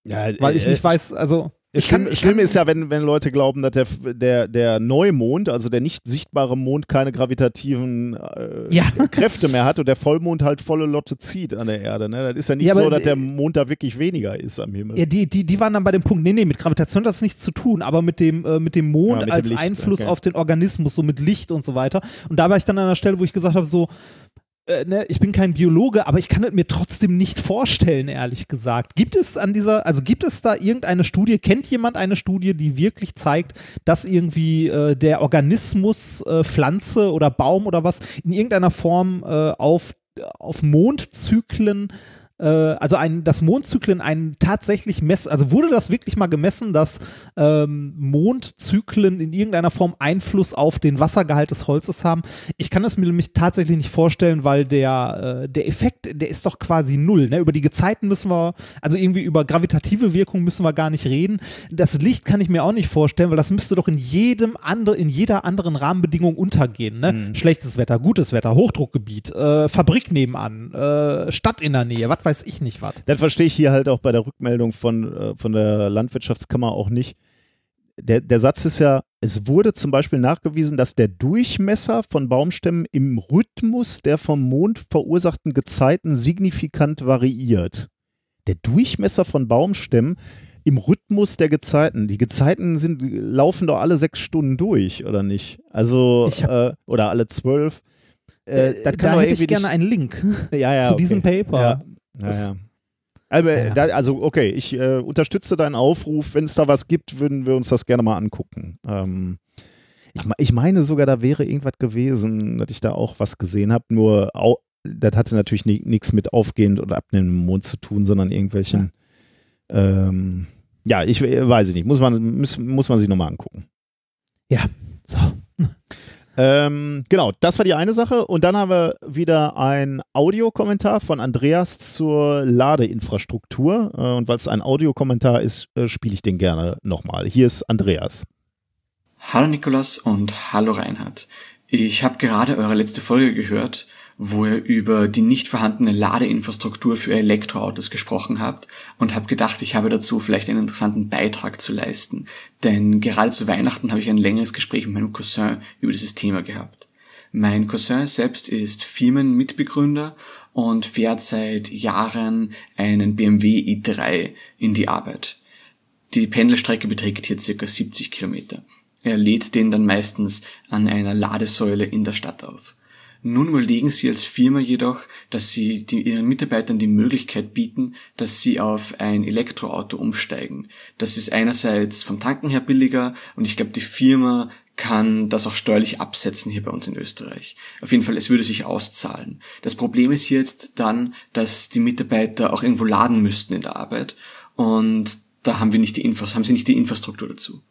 Ja, weil ich nicht weiß, also ich Schlimm, kann, ich schlimm kann, ist ja, wenn, wenn Leute glauben, dass der, der, der Neumond, also der nicht sichtbare Mond, keine gravitativen äh, Ja. Kräfte mehr hat und der Vollmond halt volle Lotte zieht an der Erde. Ne? Das ist ja nicht Ja, so, aber, dass der Mond da wirklich weniger ist am Himmel. Ja, die, die, die waren dann bei dem Punkt, nee, nee, mit Gravitation hat das nichts zu tun, aber mit dem, äh, mit dem Mond Ja, mit dem als Licht, Einfluss okay. auf den Organismus, so mit Licht und so weiter. Und da war ich dann an einer Stelle, wo ich gesagt habe, so, äh, ne, ich bin kein Biologe, aber ich kann es mir trotzdem nicht vorstellen, ehrlich gesagt. Gibt es an dieser, also gibt es da irgendeine Studie, kennt jemand eine Studie, die wirklich zeigt, dass irgendwie äh, der Organismus, äh, Pflanze oder Baum oder was in irgendeiner Form äh, auf, auf Mondzyklen äh, also ein, das Mondzyklen einen tatsächlich mess, also wurde das wirklich mal gemessen, dass ähm, Mondzyklen in irgendeiner Form Einfluss auf den Wassergehalt des Holzes haben? Ich kann es mir nämlich tatsächlich nicht vorstellen, weil der, äh, der Effekt, der ist doch quasi null. Ne? Über die Gezeiten müssen wir, also irgendwie über gravitative Wirkung müssen wir gar nicht reden. Das Licht kann ich mir auch nicht vorstellen, weil das müsste doch in jedem andere, in jeder anderen Rahmenbedingung untergehen. Ne? Schlechtes Wetter, gutes Wetter, Hochdruckgebiet, äh, Fabrik nebenan, äh, Stadt in der Nähe, was weiß ich nicht was. Das verstehe ich hier halt auch bei der Rückmeldung von, äh, von der Landwirtschaftskammer auch nicht. Der, der Satz ist ja, es wurde zum Beispiel nachgewiesen, dass der Durchmesser von Baumstämmen im Rhythmus der vom Mond verursachten Gezeiten signifikant variiert. Der Durchmesser von Baumstämmen im Rhythmus der Gezeiten. Die Gezeiten sind, laufen doch alle sechs Stunden durch, oder nicht? Also, äh, oder alle zwölf. Äh, das kann da hätte ich gerne nicht, einen Link ja, ja, zu okay. diesem Paper. Ja. Ja, Das- ja. Ja. Da, also okay, ich äh, unterstütze deinen Aufruf. Wenn es da was gibt, würden wir uns das gerne mal angucken. Ähm, ich, ich meine sogar, da wäre irgendwas gewesen, dass ich da auch was gesehen habe. Nur au, das hatte natürlich nichts mit aufgehend oder abnehmendem Mond zu tun, sondern irgendwelchen. Ja, ähm, ja ich we- weiß ich nicht. Muss man, muss, muss man sich nochmal angucken. So. Ähm, genau, das war die eine Sache. Und dann haben wir wieder ein Audiokommentar von Andreas zur Ladeinfrastruktur. Äh, und weil es ein Audiokommentar ist, äh, spiele ich den gerne nochmal. Hier ist Andreas. Hallo Nikolas und hallo Reinhard. Ich habe gerade eure letzte Folge gehört, wo ihr über die nicht vorhandene Ladeinfrastruktur für Elektroautos gesprochen habt und habe gedacht, ich habe dazu vielleicht einen interessanten Beitrag zu leisten. Denn gerade zu Weihnachten habe ich ein längeres Gespräch mit meinem Cousin über dieses Thema gehabt. Mein Cousin selbst ist Firmenmitbegründer und fährt seit Jahren einen BMW i3 in die Arbeit. Die Pendelstrecke beträgt hier circa 70 Kilometer. Er lädt den dann meistens an einer Ladesäule in der Stadt auf. Nun überlegen sie als Firma jedoch, dass sie die, ihren Mitarbeitern die Möglichkeit bieten, dass sie auf ein Elektroauto umsteigen. Das ist einerseits vom Tanken her billiger und ich glaube, die Firma kann das auch steuerlich absetzen hier bei uns in Österreich. Auf jeden Fall, es würde sich auszahlen. Das Problem ist jetzt dann, dass die Mitarbeiter auch irgendwo laden müssten in der Arbeit und da haben wir nicht die Infos, haben sie nicht die Infrastruktur dazu.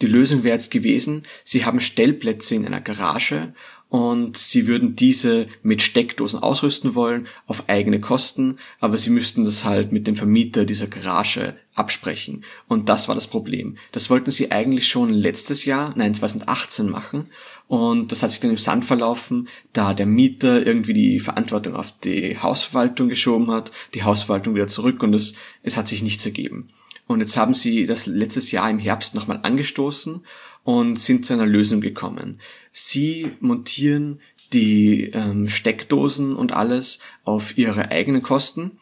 Die Lösung wäre jetzt gewesen, sie haben Stellplätze in einer Garage und sie würden diese mit Steckdosen ausrüsten wollen auf eigene Kosten, aber sie müssten das halt mit dem Vermieter dieser Garage absprechen. Und das war das Problem. Das wollten sie eigentlich schon letztes Jahr, nein 2018 machen und das hat sich dann im Sand verlaufen, da der Mieter irgendwie die Verantwortung auf die Hausverwaltung geschoben hat, die Hausverwaltung wieder zurück und es, es hat sich nichts ergeben. Und jetzt haben sie das letztes Jahr im Herbst nochmal angestoßen und sind zu einer Lösung gekommen. Sie montieren die ähm, Steckdosen und alles auf ihre eigenen Kosten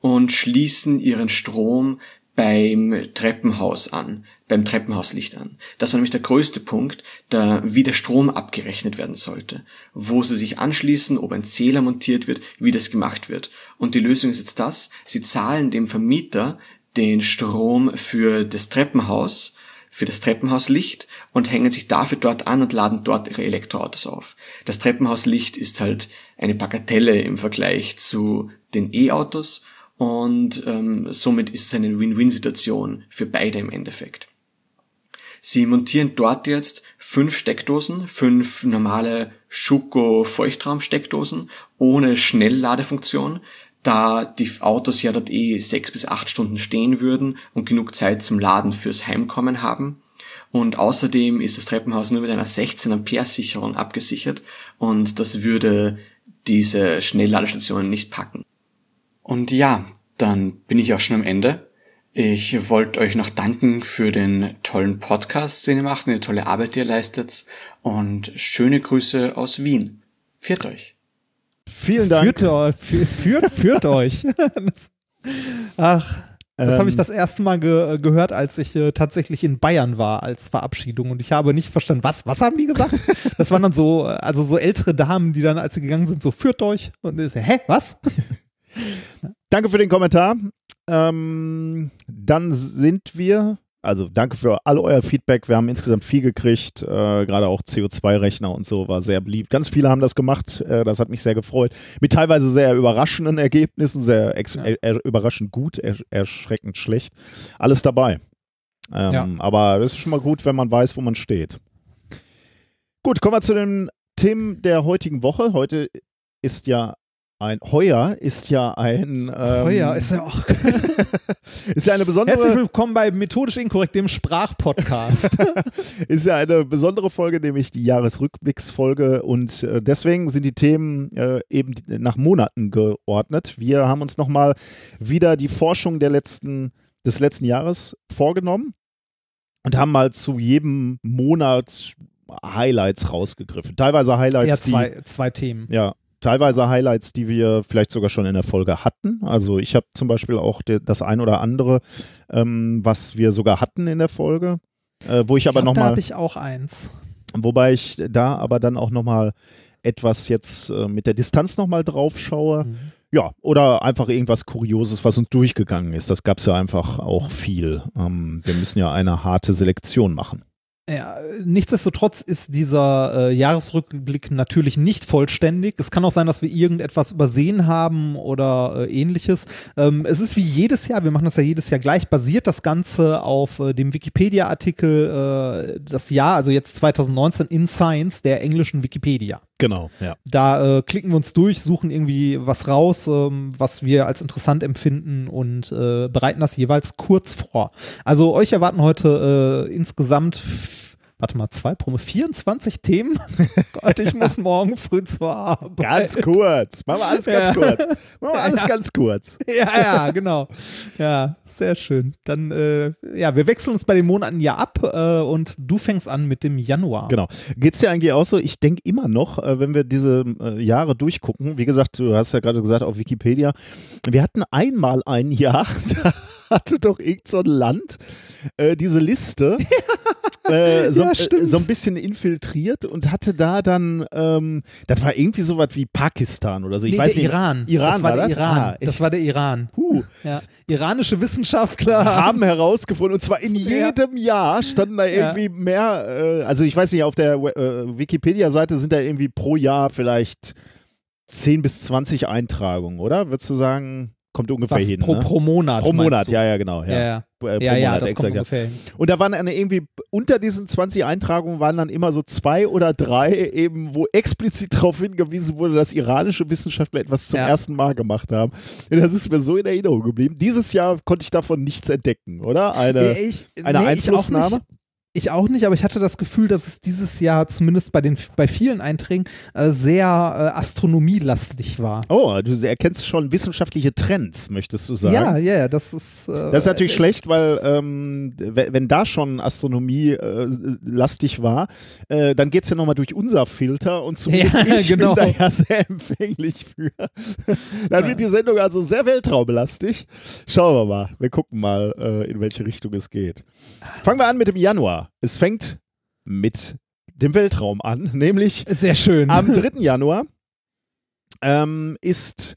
und schließen ihren Strom beim Treppenhaus an, beim Treppenhauslicht an. Das war nämlich der größte Punkt, da wie der Strom abgerechnet werden sollte, wo sie sich anschließen, ob ein Zähler montiert wird, wie das gemacht wird. Und die Lösung ist jetzt das, sie zahlen dem Vermieter den Strom für das Treppenhaus für das Treppenhauslicht und hängen sich dafür dort an und laden dort ihre Elektroautos auf. Das Treppenhauslicht ist halt eine Bagatelle im Vergleich zu den E-Autos und ähm, somit ist es eine Win-Win-Situation für beide im Endeffekt. Sie montieren dort jetzt fünf Steckdosen, fünf normale Schuko Feuchtraum-Steckdosen ohne Schnellladefunktion, da die Autos ja dort eh sechs bis acht Stunden stehen würden und genug Zeit zum Laden fürs Heimkommen haben. Und außerdem ist das Treppenhaus nur mit einer 16 Ampere Sicherung abgesichert und das würde diese Schnellladestationen nicht packen. Und ja, dann bin ich auch schon am Ende. Ich wollte euch noch danken für den tollen Podcast, den ihr macht, eine tolle Arbeit, die ihr leistet und schöne Grüße aus Wien. Viert euch! Vielen Dank. Führt, führt, führt euch. Das, ach, das ähm, habe ich das erste Mal ge gehört, als ich äh, tatsächlich in Bayern war als Verabschiedung und ich habe nicht verstanden, was, was haben die gesagt? Das waren dann so, also so ältere Damen, die dann, als sie gegangen sind, so führt euch und ist ja, hä, was? Danke für den Kommentar. Ähm, dann sind wir also danke für all euer Feedback. Wir haben insgesamt viel gekriegt, äh, gerade auch CO2-Rechner und so war sehr beliebt. Ganz viele haben das gemacht, äh, das hat mich sehr gefreut. Mit teilweise sehr überraschenden Ergebnissen, sehr ja. er überraschend gut, er erschreckend schlecht. Alles dabei. Ähm, ja. Aber es ist schon mal gut, wenn man weiß, wo man steht. Gut, kommen wir zu den Themen der heutigen Woche. Heute ist ja ein Heuer ist ja ein. Ähm, Heuer ist ja auch. ist ja eine besondere. Herzlich willkommen bei Methodisch Inkorrekt, dem Sprachpodcast. ist ja eine besondere Folge, nämlich die Jahresrückblicksfolge. Und äh, deswegen sind die Themen äh, eben nach Monaten geordnet. Wir haben uns nochmal wieder die Forschung der letzten, des letzten Jahres vorgenommen und haben mal zu jedem Monat Highlights rausgegriffen. Teilweise Highlights. Ja, zwei, die, zwei Themen. Ja, teilweise Highlights, die wir vielleicht sogar schon in der Folge hatten. Also ich habe zum Beispiel auch das ein oder andere, ähm, was wir sogar hatten in der Folge, äh, wo ich, ich aber nochmal. Da habe ich auch eins. Wobei ich da aber dann auch nochmal etwas jetzt äh, mit der Distanz nochmal drauf schaue. Mhm. Ja, oder einfach irgendwas Kurioses, was uns durchgegangen ist. Das gab es ja einfach auch viel. Ähm, wir müssen ja eine harte Selektion machen. Ja, nichtsdestotrotz ist dieser äh, Jahresrückblick natürlich nicht vollständig. Es kann auch sein, dass wir irgendetwas übersehen haben oder äh, ähnliches. Ähm, es ist wie jedes Jahr, wir machen das ja jedes Jahr gleich, basiert das Ganze auf äh, dem Wikipedia-Artikel äh, das Jahr, also jetzt 2019 in Science der englischen Wikipedia. Genau, ja. Da äh, klicken wir uns durch, suchen irgendwie was raus, ähm, was wir als interessant empfinden und äh, bereiten das jeweils kurz vor. Also euch erwarten heute insgesamt warte mal, zwei Promo, 24 Themen. Gott, ich muss morgen früh zur Arbeit. Ganz kurz. Machen wir alles ganz Ja. kurz. Machen wir alles Ja. ganz kurz. Ja, ja, genau. Ja, sehr schön. Dann, äh, ja, wir wechseln uns bei den Monaten ja ab äh, und du fängst an mit dem Januar. Genau. Geht's dir eigentlich auch so? Ich denke immer noch, äh, wenn wir diese äh, Jahre durchgucken, wie gesagt, du hast ja gerade gesagt auf Wikipedia, wir hatten einmal ein Jahr, da hatte doch irgend so ein Land äh, diese Liste äh, so, Ja, äh, so ein bisschen infiltriert und hatte da dann, ähm, das war irgendwie so was wie Pakistan oder so. Ich nee, weiß der nicht. Iran. Iran das war, der das? Iran. Ah, das war der Iran. Puh. Ja. Iranische Wissenschaftler haben herausgefunden, und zwar in jedem Jahr standen da irgendwie mehr, äh, also ich weiß nicht, auf der äh, Wikipedia-Seite sind da irgendwie pro Jahr vielleicht 10 bis 20 Eintragungen, oder? Würdest du sagen, kommt ungefähr was, hin? pro, ne? pro Monat. Pro Monat, ja, ja, genau. Ja, Ja, ja. Äh, pro Ja, ja, das exakt, kommt ungefähr hin. Und da waren dann irgendwie, unter diesen 20 Eintragungen waren dann immer so zwei oder drei eben, wo explizit darauf hingewiesen wurde, dass iranische Wissenschaftler etwas zum ersten Mal gemacht haben. Und das ist mir so in Erinnerung geblieben. Dieses Jahr konnte ich davon nichts entdecken, oder? Eine, ich, eine nee, Einflussnahme? Ich auch, nicht, aber ich hatte das Gefühl, dass es dieses Jahr zumindest bei, den, bei vielen Einträgen äh, sehr äh, astronomielastig war. Oh, du erkennst schon wissenschaftliche Trends, möchtest du sagen? Ja, ja, ja, das ist. Äh, Das ist natürlich schlecht, weil ähm, wenn, da schon Astronomie äh, lastig war, äh, dann geht es ja nochmal durch unser Filter und zumindest Ja, ich genau. bin da ja sehr empfänglich für. dann wird die Sendung also sehr weltraumlastig. Schauen wir mal. Wir gucken mal, äh, in welche Richtung es geht. Fangen wir an mit dem Januar. Es fängt mit dem Weltraum an, nämlich Sehr schön. am 3. Januar ähm, ist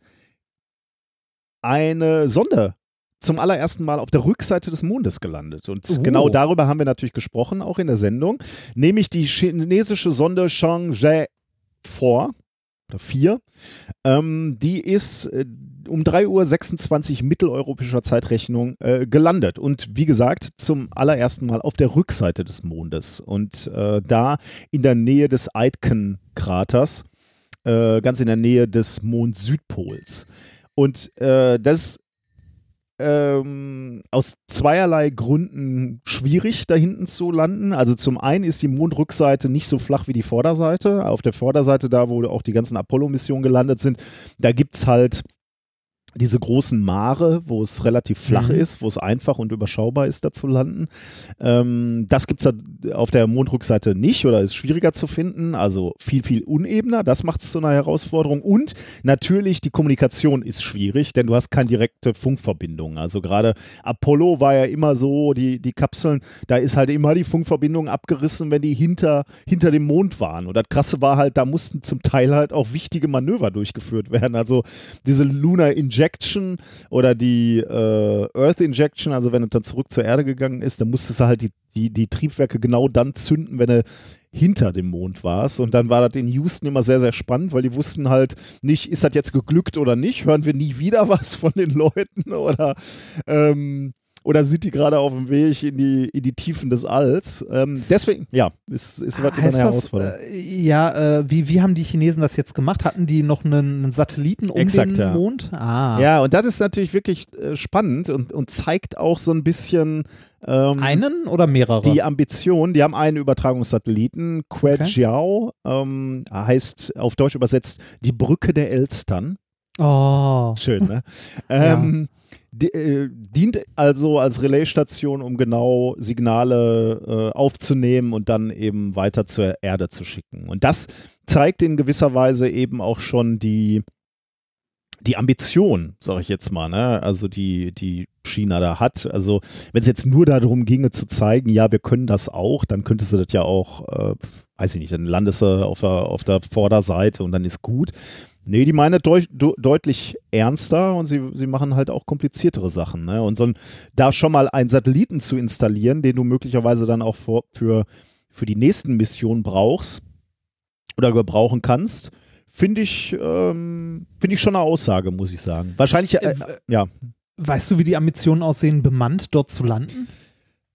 eine Sonde zum allerersten Mal auf der Rückseite des Mondes gelandet. Und Oh. genau darüber haben wir natürlich gesprochen, auch in der Sendung, nämlich die chinesische Sonde Chang'e 4 oder 4. Ähm, die ist äh, um 3.26 Uhr mitteleuropäischer Zeitrechnung äh, gelandet. Und wie gesagt, zum allerersten Mal auf der Rückseite des Mondes. Und äh, da in der Nähe des Aitken-Kraters, äh, ganz in der Nähe des Mond-Südpols. Und äh, das ähm, aus zweierlei Gründen schwierig, da hinten zu landen. Also zum einen ist die Mondrückseite nicht so flach wie die Vorderseite. Auf der Vorderseite, da wo auch die ganzen Apollo-Missionen gelandet sind, da gibt es halt diese großen Mare, wo es relativ flach Mhm. ist, wo es einfach und überschaubar ist, da zu landen. Ähm, das gibt es auf der Mondrückseite nicht oder ist schwieriger zu finden, also viel, viel unebener. Das macht es zu einer Herausforderung. Und natürlich die Kommunikation ist schwierig, denn du hast keine direkte Funkverbindung. Also gerade Apollo war ja immer so, die, die Kapseln, da ist halt immer die Funkverbindung abgerissen, wenn die hinter, hinter dem Mond waren. Und das Krasse war halt, da mussten zum Teil halt auch wichtige Manöver durchgeführt werden. Also diese Lunar Injection oder die äh, Earth Injection, also wenn es dann zurück zur Erde gegangen ist, dann musstest du halt die, die, die Triebwerke genau dann zünden, wenn du hinter dem Mond warst. Und dann war das in Houston immer sehr, sehr spannend, weil die wussten halt nicht, ist das jetzt geglückt oder nicht? Hören wir nie wieder was von den Leuten oder ähm, oder sind die gerade auf dem Weg in die, in die Tiefen des Alls? Ähm, deswegen, ja, ist, ist was immer Heißt eine das, Herausforderung. äh, ja, äh, wie, wie haben die Chinesen das jetzt gemacht? Hatten die noch einen, einen Satelliten um Exakt, den ja. Mond? Ah. Ja, und das ist natürlich wirklich äh, spannend und, und zeigt auch so ein bisschen ähm, Einen oder mehrere? die Ambition. Die haben einen Übertragungssatelliten, Quejiao, ähm, heißt auf Deutsch übersetzt die Brücke der Elstern. oh. Schön, ne? ähm, äh, dient also als Relaisstation, um genau Signale äh, aufzunehmen und dann eben weiter zur Erde zu schicken. Und das zeigt in gewisser Weise eben auch schon die, die Ambition, sage ich jetzt mal, ne? also die, die China da hat. Also wenn es jetzt nur darum ginge zu zeigen, ja, wir können das auch, dann könntest du das ja auch, äh, weiß ich nicht, dann landest du auf der, auf der Vorderseite und dann ist gut. Nee, die meinen deut de deutlich ernster und sie, sie machen halt auch kompliziertere Sachen. Ne? Und so ein, da schon mal einen Satelliten zu installieren, den du möglicherweise dann auch vor, für, für die nächsten Missionen brauchst oder gebrauchen kannst, finde ich, ähm, finde ich schon eine Aussage, muss ich sagen. Wahrscheinlich, äh, Äh, ja. Weißt du, wie die Ambitionen aussehen, bemannt dort zu landen?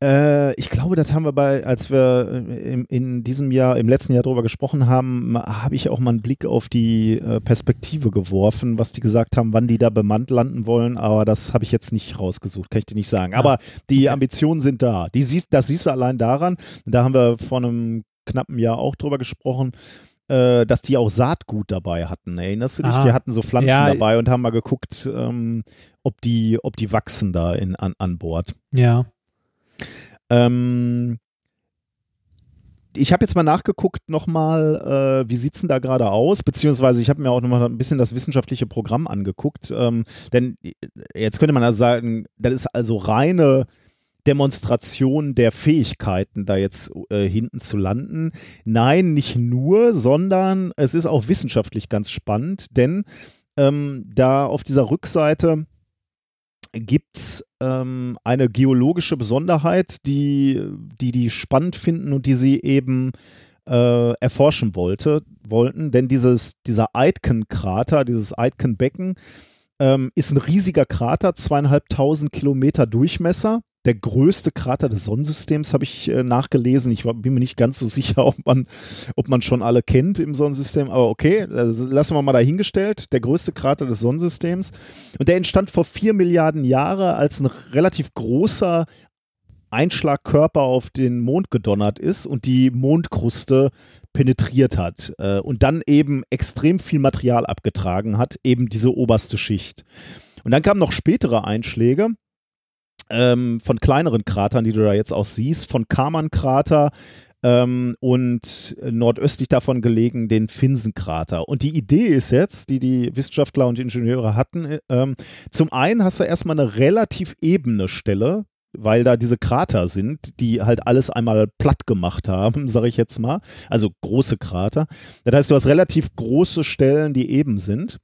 Äh, ich glaube, das haben wir bei, als wir äh, in diesem Jahr, im letzten Jahr drüber gesprochen haben, habe ich auch mal einen Blick auf die äh, Perspektive geworfen, was die gesagt haben, wann die da bemannt landen wollen, aber das habe ich jetzt nicht rausgesucht, kann ich dir nicht sagen. Aber ah, die okay. Ambitionen sind da. Die siehst, das siehst du allein daran, da haben wir vor einem knappen Jahr auch drüber gesprochen, äh, dass die auch Saatgut dabei hatten. Erinnerst du dich? Aha. Die hatten so Pflanzen ja, dabei und haben mal geguckt, ähm, ob, die, ob die wachsen da in, an, an Bord. Ja. Ähm, ich habe jetzt mal nachgeguckt nochmal, äh, wie sieht es denn da gerade aus? Beziehungsweise ich habe mir auch nochmal ein bisschen das wissenschaftliche Programm angeguckt. Ähm, denn äh, jetzt könnte man also sagen, das ist also reine Demonstration der Fähigkeiten, da jetzt äh, hinten zu landen. Nein, nicht nur, sondern es ist auch wissenschaftlich ganz spannend, denn ähm, da auf dieser Rückseite gibt es ähm, eine geologische Besonderheit, die, die die spannend finden und die sie eben äh, erforschen wollte, wollten. Denn dieses, dieser Aitken-Krater, dieses Aitken-Becken, ähm, ist ein riesiger Krater, zweieinhalbtausend Kilometer Durchmesser der größte Krater des Sonnensystems, habe ich äh, nachgelesen. Ich war, bin mir nicht ganz so sicher, ob man, ob man schon alle kennt im Sonnensystem, aber okay, also lassen wir mal dahingestellt. Der größte Krater des Sonnensystems. Und der entstand vor vier Milliarden Jahren, als ein relativ großer Einschlagkörper auf den Mond gedonnert ist und die Mondkruste penetriert hat äh, und dann eben extrem viel Material abgetragen hat, eben diese oberste Schicht. Und dann kamen noch spätere Einschläge, ähm, von kleineren Kratern, die du da jetzt auch siehst, von Kaman-Krater ähm, und nordöstlich davon gelegen den Finsen-Krater. Und die Idee ist jetzt, die die Wissenschaftler und Ingenieure hatten, ähm, zum einen hast du erstmal eine relativ ebene Stelle, weil da diese Krater sind, die halt alles einmal platt gemacht haben, sage ich jetzt mal. Also große Krater. Das heißt, du hast relativ große Stellen, die eben sind.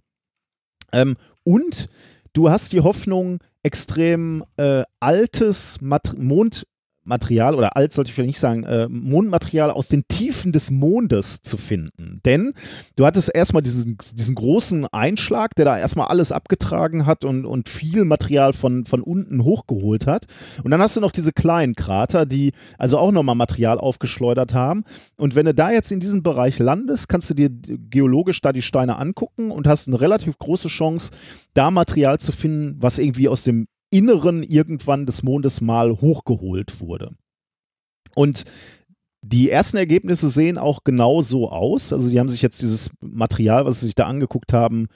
Ähm, und du hast die Hoffnung, extrem äh, altes Mat Mond Material oder alt sollte ich vielleicht nicht sagen, äh, Mondmaterial aus den Tiefen des Mondes zu finden. Denn du hattest erstmal diesen, diesen großen Einschlag, der da erstmal alles abgetragen hat und, und viel Material von, von unten hochgeholt hat. Und dann hast du noch diese kleinen Krater, die also auch nochmal Material aufgeschleudert haben. Und wenn du da jetzt in diesem Bereich landest, kannst du dir geologisch da die Steine angucken und hast eine relativ große Chance, da Material zu finden, was irgendwie aus dem Inneren irgendwann des Mondes mal hochgeholt wurde. Und die ersten Ergebnisse sehen auch genau so aus. Also die haben sich jetzt dieses Material, was sie sich da angeguckt haben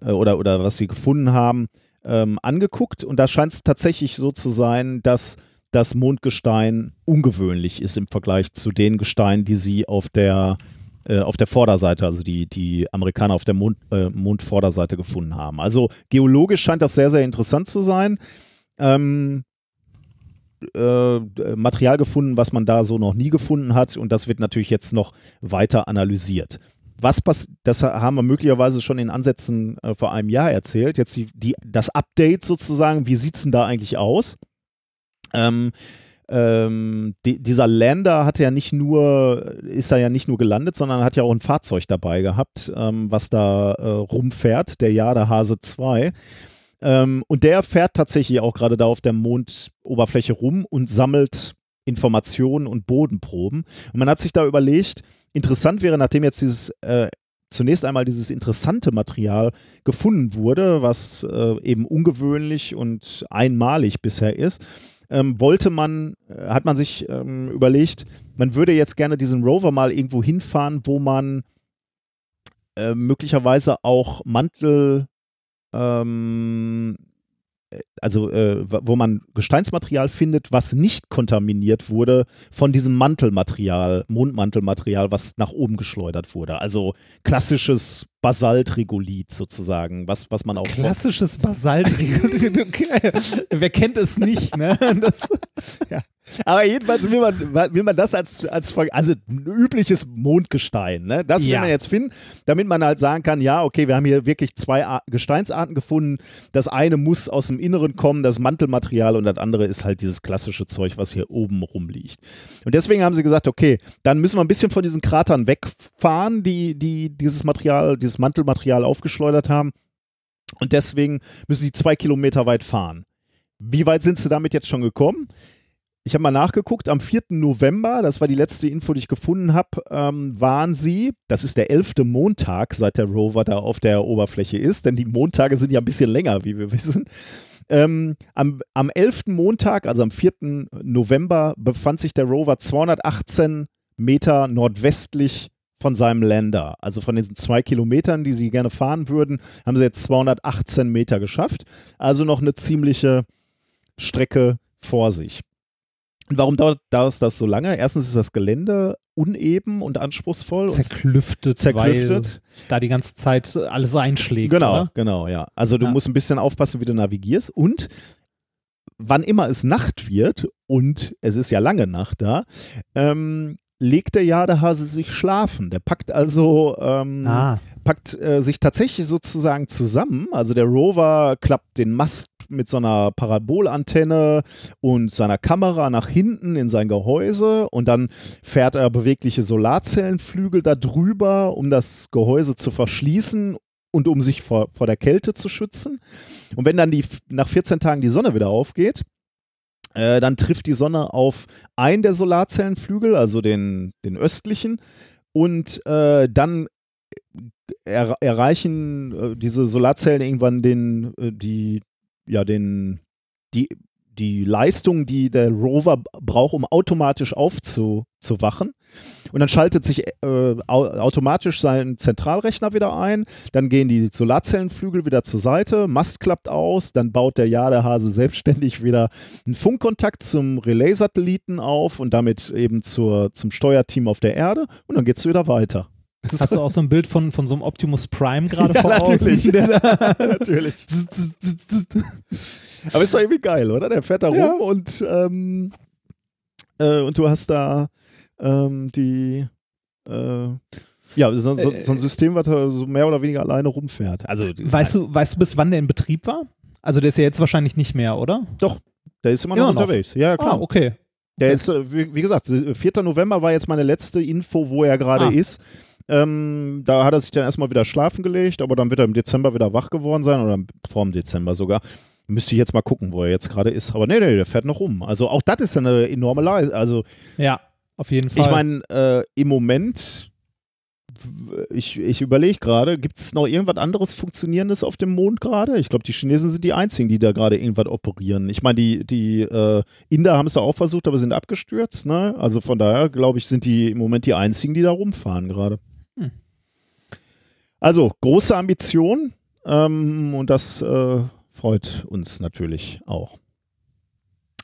äh, oder, oder was sie gefunden haben, ähm, angeguckt. Und da scheint es tatsächlich so zu sein, dass das Mondgestein ungewöhnlich ist im Vergleich zu den Gesteinen, die sie auf der äh, auf der Vorderseite, also die, die Amerikaner auf der Mond, äh, Mondvorderseite gefunden haben. Also geologisch scheint das sehr, sehr interessant zu sein. Ähm, äh, Material gefunden, was man da so noch nie gefunden hat und das wird natürlich jetzt noch weiter analysiert. Was das haben wir möglicherweise schon in Ansätzen äh, vor einem Jahr erzählt. Jetzt die, die, das Update sozusagen, wie sieht es denn da eigentlich aus? Ähm, ähm, die, dieser Lander hat ja nicht nur, ist da ja nicht nur gelandet, sondern hat ja auch ein Fahrzeug dabei gehabt, ähm, was da äh, rumfährt, der Jade Hase 2. Ähm, und der fährt tatsächlich auch gerade da auf der Mondoberfläche rum und sammelt Informationen und Bodenproben. Und man hat sich da überlegt, interessant wäre, nachdem jetzt dieses äh, zunächst einmal dieses interessante Material gefunden wurde, was äh, eben ungewöhnlich und einmalig bisher ist, ähm, wollte man, äh, hat man sich ähm, überlegt, man würde jetzt gerne diesen Rover mal irgendwo hinfahren, wo man äh, möglicherweise auch Mantel, ähm, also äh, wo man Gesteinsmaterial findet, was nicht kontaminiert wurde von diesem Mantelmaterial, Mondmantelmaterial, was nach oben geschleudert wurde. Also klassisches Basaltregolith sozusagen, was, was man auch. Klassisches Basaltregolith. Wer kennt es nicht, ne? Das, ja. Aber jedenfalls will man, will man das als, als also ein übliches Mondgestein, ne? Das will ja. man jetzt finden, damit man halt sagen kann, ja, okay, wir haben hier wirklich zwei Gesteinsarten gefunden. Das eine muss aus dem Inneren kommen, das Mantelmaterial, und das andere ist halt dieses klassische Zeug, was hier oben rumliegt. Und deswegen haben sie gesagt, okay, dann müssen wir ein bisschen von diesen Kratern wegfahren, die, die dieses Material, dieses Mantelmaterial aufgeschleudert haben. Und deswegen müssen sie zwei Kilometer weit fahren. Wie weit sind sie damit jetzt schon gekommen? ich habe mal nachgeguckt, am 4. November, das war die letzte Info, die ich gefunden habe, ähm, waren sie, das ist der elfte Montag, seit der Rover da auf der Oberfläche ist, denn die Montage sind ja ein bisschen länger, wie wir wissen. Ähm, am, am 11. Montag, also am 4. November, befand sich der Rover 218 Meter nordwestlich von seinem Länder. Also von diesen zwei Kilometern, die sie gerne fahren würden, haben sie jetzt 218 Meter geschafft. Also noch eine ziemliche Strecke vor sich. Und warum dauert, dauert das so lange? Erstens ist das Gelände uneben und anspruchsvoll. Zerklüftet, zerklüftet. weil da die ganze Zeit alles einschlägt. Genau, oder? genau, ja. Also du Ja. musst ein bisschen aufpassen, wie du navigierst. Und wann immer es Nacht wird, und es ist ja lange Nacht da, ähm, legt der Jadehase sich schlafen. Der packt also ähm, Ah, packt äh, sich tatsächlich sozusagen zusammen. Also der Rover klappt den Mast mit so einer Parabolantenne und seiner Kamera nach hinten in sein Gehäuse und dann fährt er bewegliche Solarzellenflügel da drüber, um das Gehäuse zu verschließen und um sich vor, vor der Kälte zu schützen. Und wenn dann die, nach 14 Tagen die Sonne wieder aufgeht, äh, dann trifft die Sonne auf einen der Solarzellenflügel, also den, den östlichen, und äh, dann er, erreichen äh, diese Solarzellen irgendwann den, äh, die, ja, den, die, die Leistung, die der Rover braucht, um automatisch aufzuwachen. Und dann schaltet sich äh, au automatisch sein Zentralrechner wieder ein. Dann gehen die Solarzellenflügel wieder zur Seite, Mast klappt aus, dann baut der Jadehase selbstständig wieder einen Funkkontakt zum Relay-Satelliten auf und damit eben zur, zum Steuerteam auf der Erde und dann geht es wieder weiter. Hast du auch so ein Bild von, von so einem Optimus Prime gerade Ja, vor Augen? natürlich. natürlich. Aber ist doch irgendwie geil, oder? Der fährt da rum Ja. und, ähm, äh, und du hast da ähm, die, äh, ja, so, so, so ein System, was da so mehr oder weniger alleine rumfährt. Also, Weißt du, weißt du, bis wann der in Betrieb war? Also der ist ja jetzt wahrscheinlich nicht mehr, oder? der ist immer noch Immer noch. unterwegs. Ja, klar. Ah, okay. Der ist, äh, wie, wie gesagt, 4. November war jetzt meine letzte Info, wo er gerade Ah. ist. Ähm, da hat er sich dann erstmal wieder schlafen gelegt, aber dann wird er im Dezember wieder wach geworden sein oder vor dem Dezember sogar. Müsste ich jetzt mal gucken, wo er jetzt gerade ist. Aber nee, nee, der fährt noch rum. Also auch das ist ja eine enorme Leistung. Also Ja, auf jeden Fall. ich meine, äh, im Moment, ich, ich überlege gerade, gibt es noch irgendwas anderes Funktionierendes auf dem Mond gerade? Ich glaube, die Chinesen sind die einzigen, die da gerade irgendwas operieren. Ich meine, die, die äh, Inder haben es ja auch versucht, aber sind abgestürzt. Ne? Also von daher, glaube ich, sind die im Moment die einzigen, die da rumfahren gerade. Also, große Ambition ähm, und das äh, freut uns natürlich auch.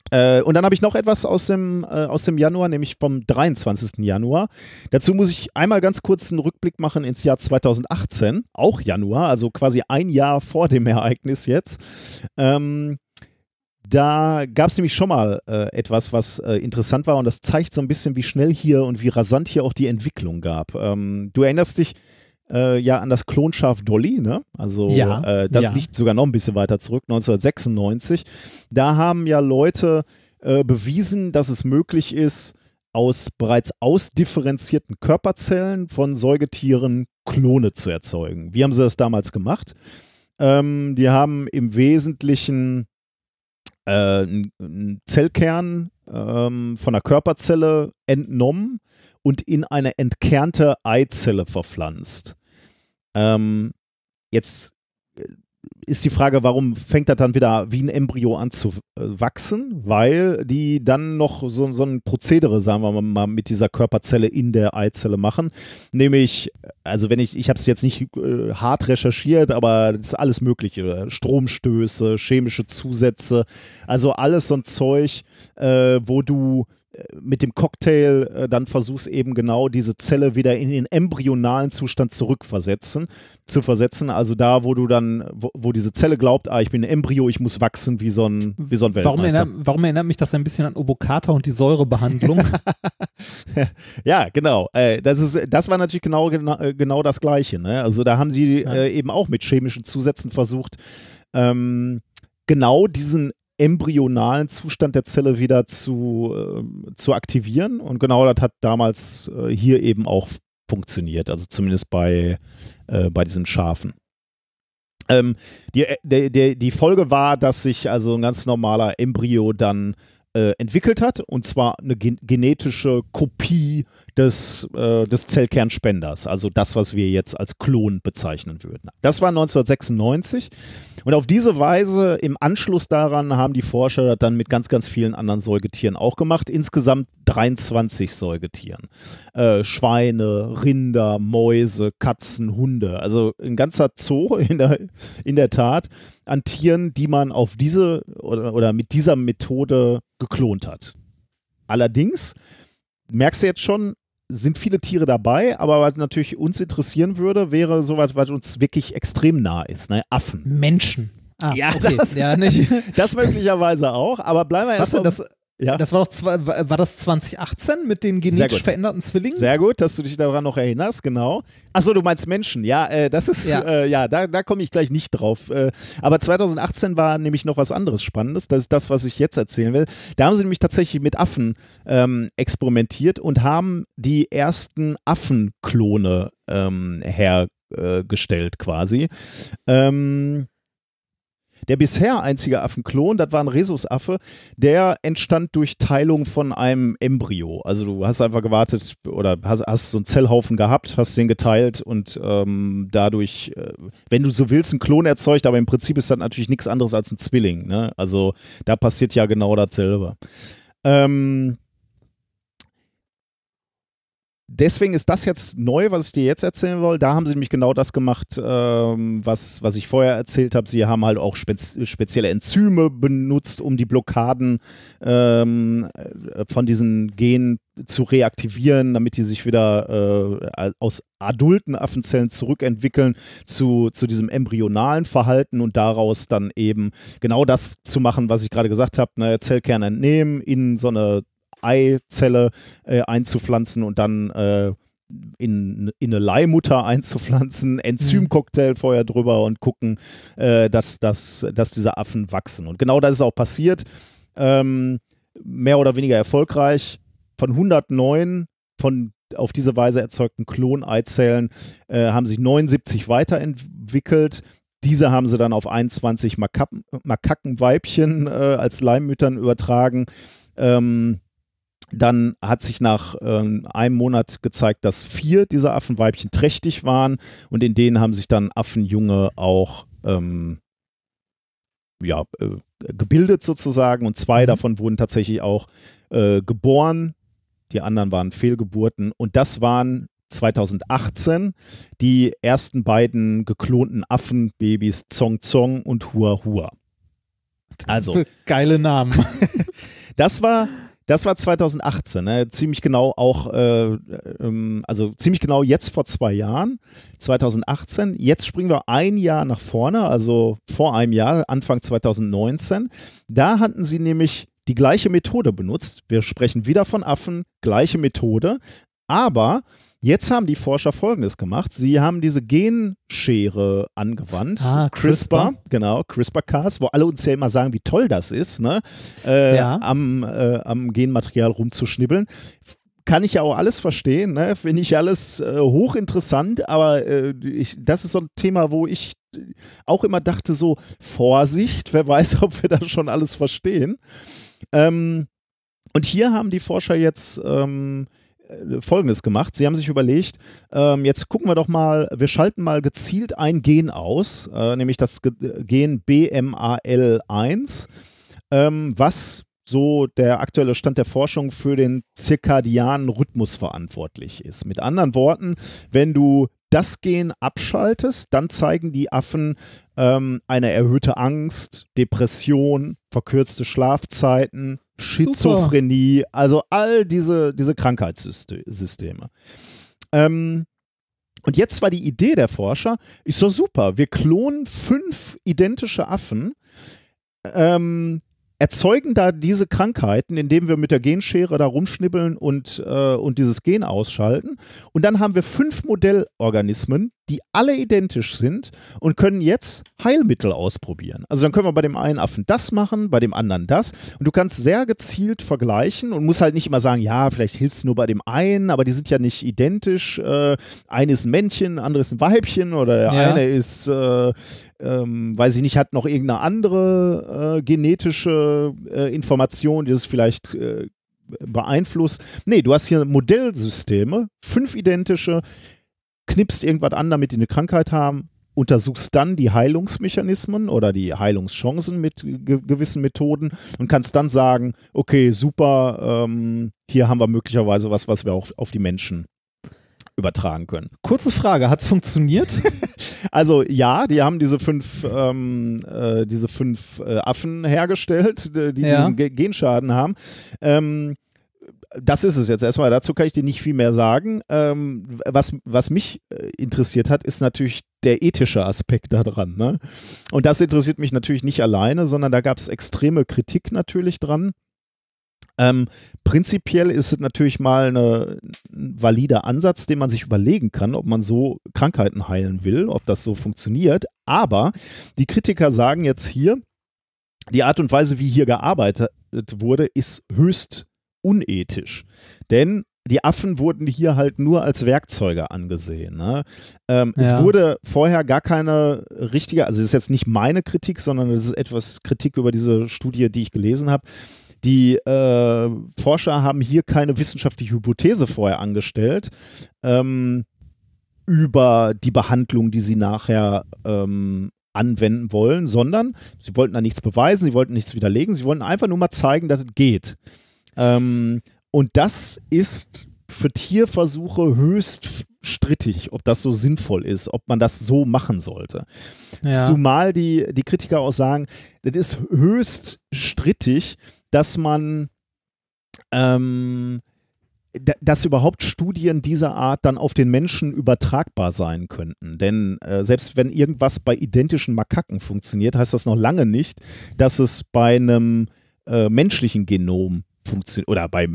Äh, und dann habe ich noch etwas aus dem, äh, aus dem Januar, nämlich vom 23. Januar. Dazu muss ich einmal ganz kurz einen Rückblick machen ins Jahr 2018, auch Januar, also quasi ein Jahr vor dem Ereignis jetzt. Ähm, da gab es nämlich schon mal äh, etwas, was äh, interessant war und das zeigt so ein bisschen, wie schnell hier und wie rasant hier auch die Entwicklung gab. Ähm, du erinnerst dich äh, ja an das Klonschaf Dolly, ne? Also Ja, äh, das ja. liegt sogar noch ein bisschen weiter zurück, 1996. Da haben ja Leute äh, bewiesen, dass es möglich ist, aus bereits ausdifferenzierten Körperzellen von Säugetieren Klone zu erzeugen. Wie haben sie das damals gemacht? Ähm, die haben im Wesentlichen äh, einen- einen Zellkern ähm, von einer Körperzelle entnommen und in eine entkernte Eizelle verpflanzt. Ähm, jetzt äh, ist die Frage, warum fängt das dann wieder wie ein Embryo an zu äh, wachsen? Weil die dann noch so, so ein Prozedere, sagen wir mal, mit dieser Körperzelle in der Eizelle machen. Nämlich, also wenn ich, ich habe es jetzt nicht äh, hart recherchiert, aber das ist alles Mögliche. Stromstöße, chemische Zusätze, also alles so ein Zeug, äh, wo du mit dem Cocktail äh, dann versuchst eben genau diese Zelle wieder in den embryonalen Zustand zurückversetzen, zu versetzen. Also da, wo du dann, wo, wo diese Zelle glaubt, ah, ich bin ein Embryo, ich muss wachsen wie so ein, wie so ein warum, erinnert, warum erinnert mich das ein bisschen an Obokata und die Säurebehandlung? Ja, genau. Äh, das, ist, das war natürlich genau, genau, genau das Gleiche. Ne? Also da haben sie äh, eben auch mit chemischen Zusätzen versucht, ähm, genau diesen embryonalen Zustand der Zelle wieder zu, ähm, zu aktivieren. Und genau das hat damals äh, hier eben auch funktioniert. Also zumindest bei, äh, bei diesen Schafen. Ähm, die, der, der, die Folge war, dass sich also ein ganz normaler Embryo dann äh, entwickelt hat, und zwar eine gen genetische Kopie des, äh, des Zellkernspenders, also das, was wir jetzt als Klon bezeichnen würden. Das war 1996 und auf diese Weise im Anschluss daran haben die Forscher das dann mit ganz, ganz vielen anderen Säugetieren auch gemacht, insgesamt 23 Säugetieren. Äh, Schweine, Rinder, Mäuse, Katzen, Hunde, also ein ganzer Zoo in der, in der Tat an Tieren, die man auf diese oder, oder mit dieser Methode geklont hat. Allerdings merkst du jetzt schon, sind viele Tiere dabei, aber was natürlich uns interessieren würde, wäre sowas, was uns wirklich extrem nah ist, ne? Affen. Menschen. Ah, ja, okay. das, ja, nicht. das möglicherweise auch, aber bleiben wir erst mal. Das, ja. Das war doch war das 2018 mit den genetisch veränderten Zwillingen? Sehr gut, dass du dich daran noch erinnerst, genau. Achso, du meinst Menschen, ja, äh, das ist, ja, äh, ja da, da komme ich gleich nicht drauf. Äh, aber 2018 war nämlich noch was anderes Spannendes, das ist das, was ich jetzt erzählen will. Da haben sie nämlich tatsächlich mit Affen ähm, experimentiert und haben die ersten Affenklone ähm, hergestellt quasi. Ähm, der bisher einzige Affenklon, das war ein Rhesusaffe, der entstand durch Teilung von einem Embryo. Also du hast einfach gewartet oder hast, hast so einen Zellhaufen gehabt, hast den geteilt und ähm, dadurch, äh, wenn du so willst, einen Klon erzeugt, aber im Prinzip ist das natürlich nichts anderes als ein Zwilling. Ne? Also da passiert ja genau dasselbe. Ähm, deswegen ist das jetzt neu, was ich dir jetzt erzählen will. Da haben sie nämlich genau das gemacht, ähm, was, was ich vorher erzählt habe. Sie haben halt auch spez spezielle Enzyme benutzt, um die Blockaden ähm, von diesen Genen zu reaktivieren, damit die sich wieder äh, aus adulten Affenzellen zurückentwickeln zu, zu diesem embryonalen Verhalten und daraus dann eben genau das zu machen, was ich gerade gesagt habe, ne, Zellkern entnehmen, in so eine Eizelle äh, einzupflanzen und dann äh, in, in eine Leihmutter einzupflanzen, Enzymcocktail vorher drüber und gucken, äh, dass, dass, dass diese Affen wachsen. Und genau das ist auch passiert. Ähm, mehr oder weniger erfolgreich. Von 109 von auf diese Weise erzeugten Kloneizellen äh, haben sich 79 weiterentwickelt. Diese haben sie dann auf 21 Makaken, Makakenweibchen äh, als Leimmüttern übertragen. Ähm, dann hat sich nach ähm, einem Monat gezeigt, dass vier dieser Affenweibchen trächtig waren und in denen haben sich dann Affenjunge auch ähm, ja, äh, gebildet sozusagen und zwei mhm. davon wurden tatsächlich auch äh, geboren. Die anderen waren Fehlgeburten und das waren 2018 die ersten beiden geklonten Affenbabys Zong Zong und Hua Hua. Also geile Namen. das war das war 2018, ne? ziemlich genau auch, äh, ähm, also ziemlich genau jetzt vor zwei Jahren, 2018. Jetzt springen wir ein Jahr nach vorne, also vor einem Jahr, Anfang 2019. Da hatten sie nämlich die gleiche Methode benutzt. Wir sprechen wieder von Affen, gleiche Methode, aber Jetzt haben die Forscher Folgendes gemacht. Sie haben diese Genschere angewandt. Ah, CRISPR. CRISPR genau, CRISPR-Cas, wo alle uns ja immer sagen, wie toll das ist, ne? Äh, ja. am, äh, am Genmaterial rumzuschnibbeln kann ich ja auch alles verstehen, ne? finde ich alles äh, hochinteressant, aber äh, ich, das ist so ein Thema, wo ich auch immer dachte, so Vorsicht, wer weiß, ob wir das schon alles verstehen. Ähm, und hier haben die Forscher jetzt ähm, äh, Folgendes gemacht. Sie haben sich überlegt, ähm, jetzt gucken wir doch mal, wir schalten mal gezielt ein Gen aus, äh, nämlich das Gen BMAL1, ähm, was so der aktuelle Stand der Forschung für den zirkadianen Rhythmus verantwortlich ist. Mit anderen Worten, wenn du das Gen abschaltest, dann zeigen die Affen ähm, eine erhöhte Angst, Depression, verkürzte Schlafzeiten, Schizophrenie, Super. also all diese, diese Krankheitssysteme. Ähm, und jetzt war die Idee der Forscher, ist so super, wir klonen fünf identische Affen, ähm, erzeugen da diese Krankheiten, indem wir mit der Genschere da rumschnibbeln und, äh, und dieses Gen ausschalten. Und dann haben wir fünf Modellorganismen, die alle identisch sind und können jetzt Heilmittel ausprobieren. Also dann können wir bei dem einen Affen das machen, bei dem anderen das. Und du kannst sehr gezielt vergleichen und musst halt nicht immer sagen, ja, vielleicht hilft es nur bei dem einen, aber die sind ja nicht identisch. Äh, eine ist ein Männchen, andere ist ein Weibchen oder der Ja. eine ist, äh, ähm, weiß ich nicht, hat noch irgendeine andere äh, genetische äh, Information, die das vielleicht äh, beeinflusst. Nee, du hast hier Modellsysteme, fünf identische, knippst irgendwas an, damit die eine Krankheit haben, untersuchst dann die Heilungsmechanismen oder die Heilungschancen mit ge gewissen Methoden und kannst dann sagen, okay, super, ähm, hier haben wir möglicherweise was, was wir auch auf die Menschen übertragen können. Kurze Frage, hat es funktioniert? Also ja, die haben diese fünf, ähm, äh, diese fünf äh, Affen hergestellt, die, Ja. diesen Ge Genschaden haben. Ähm, das ist es jetzt erstmal. Dazu kann ich dir nicht viel mehr sagen. Ähm, was, was mich äh, interessiert hat, ist natürlich der ethische Aspekt daran. Ne? Und das interessiert mich natürlich nicht alleine, sondern da gab es extreme Kritik natürlich dran. Ähm, prinzipiell ist es natürlich mal eine, ein valider Ansatz, den man sich überlegen kann, ob man so Krankheiten heilen will, ob das so funktioniert. Aber die Kritiker sagen jetzt hier, die Art und Weise, wie hier gearbeitet wurde, ist höchst unethisch. Denn die Affen wurden hier halt nur als Werkzeuge angesehen. Ne? Ähm, Es Ja. wurde vorher gar keine richtige, also das ist jetzt nicht meine Kritik, sondern das ist etwas Kritik über diese Studie, die ich gelesen habe. Die äh, Forscher haben hier keine wissenschaftliche Hypothese vorher angestellt ähm, über die Behandlung, die sie nachher ähm, anwenden wollen, sondern sie wollten da nichts beweisen, sie wollten nichts widerlegen, sie wollten einfach nur mal zeigen, dass es geht. Ähm, und das ist für Tierversuche höchst strittig, ob das so sinnvoll ist, ob man das so machen sollte. Ja. Zumal die, die Kritiker auch sagen, das ist höchst strittig, dass man ähm, da- dass überhaupt Studien dieser Art dann auf den Menschen übertragbar sein könnten. Denn äh, selbst wenn irgendwas bei identischen Makaken funktioniert, heißt das noch lange nicht, dass es bei einem äh, menschlichen Genom funktioniert oder bei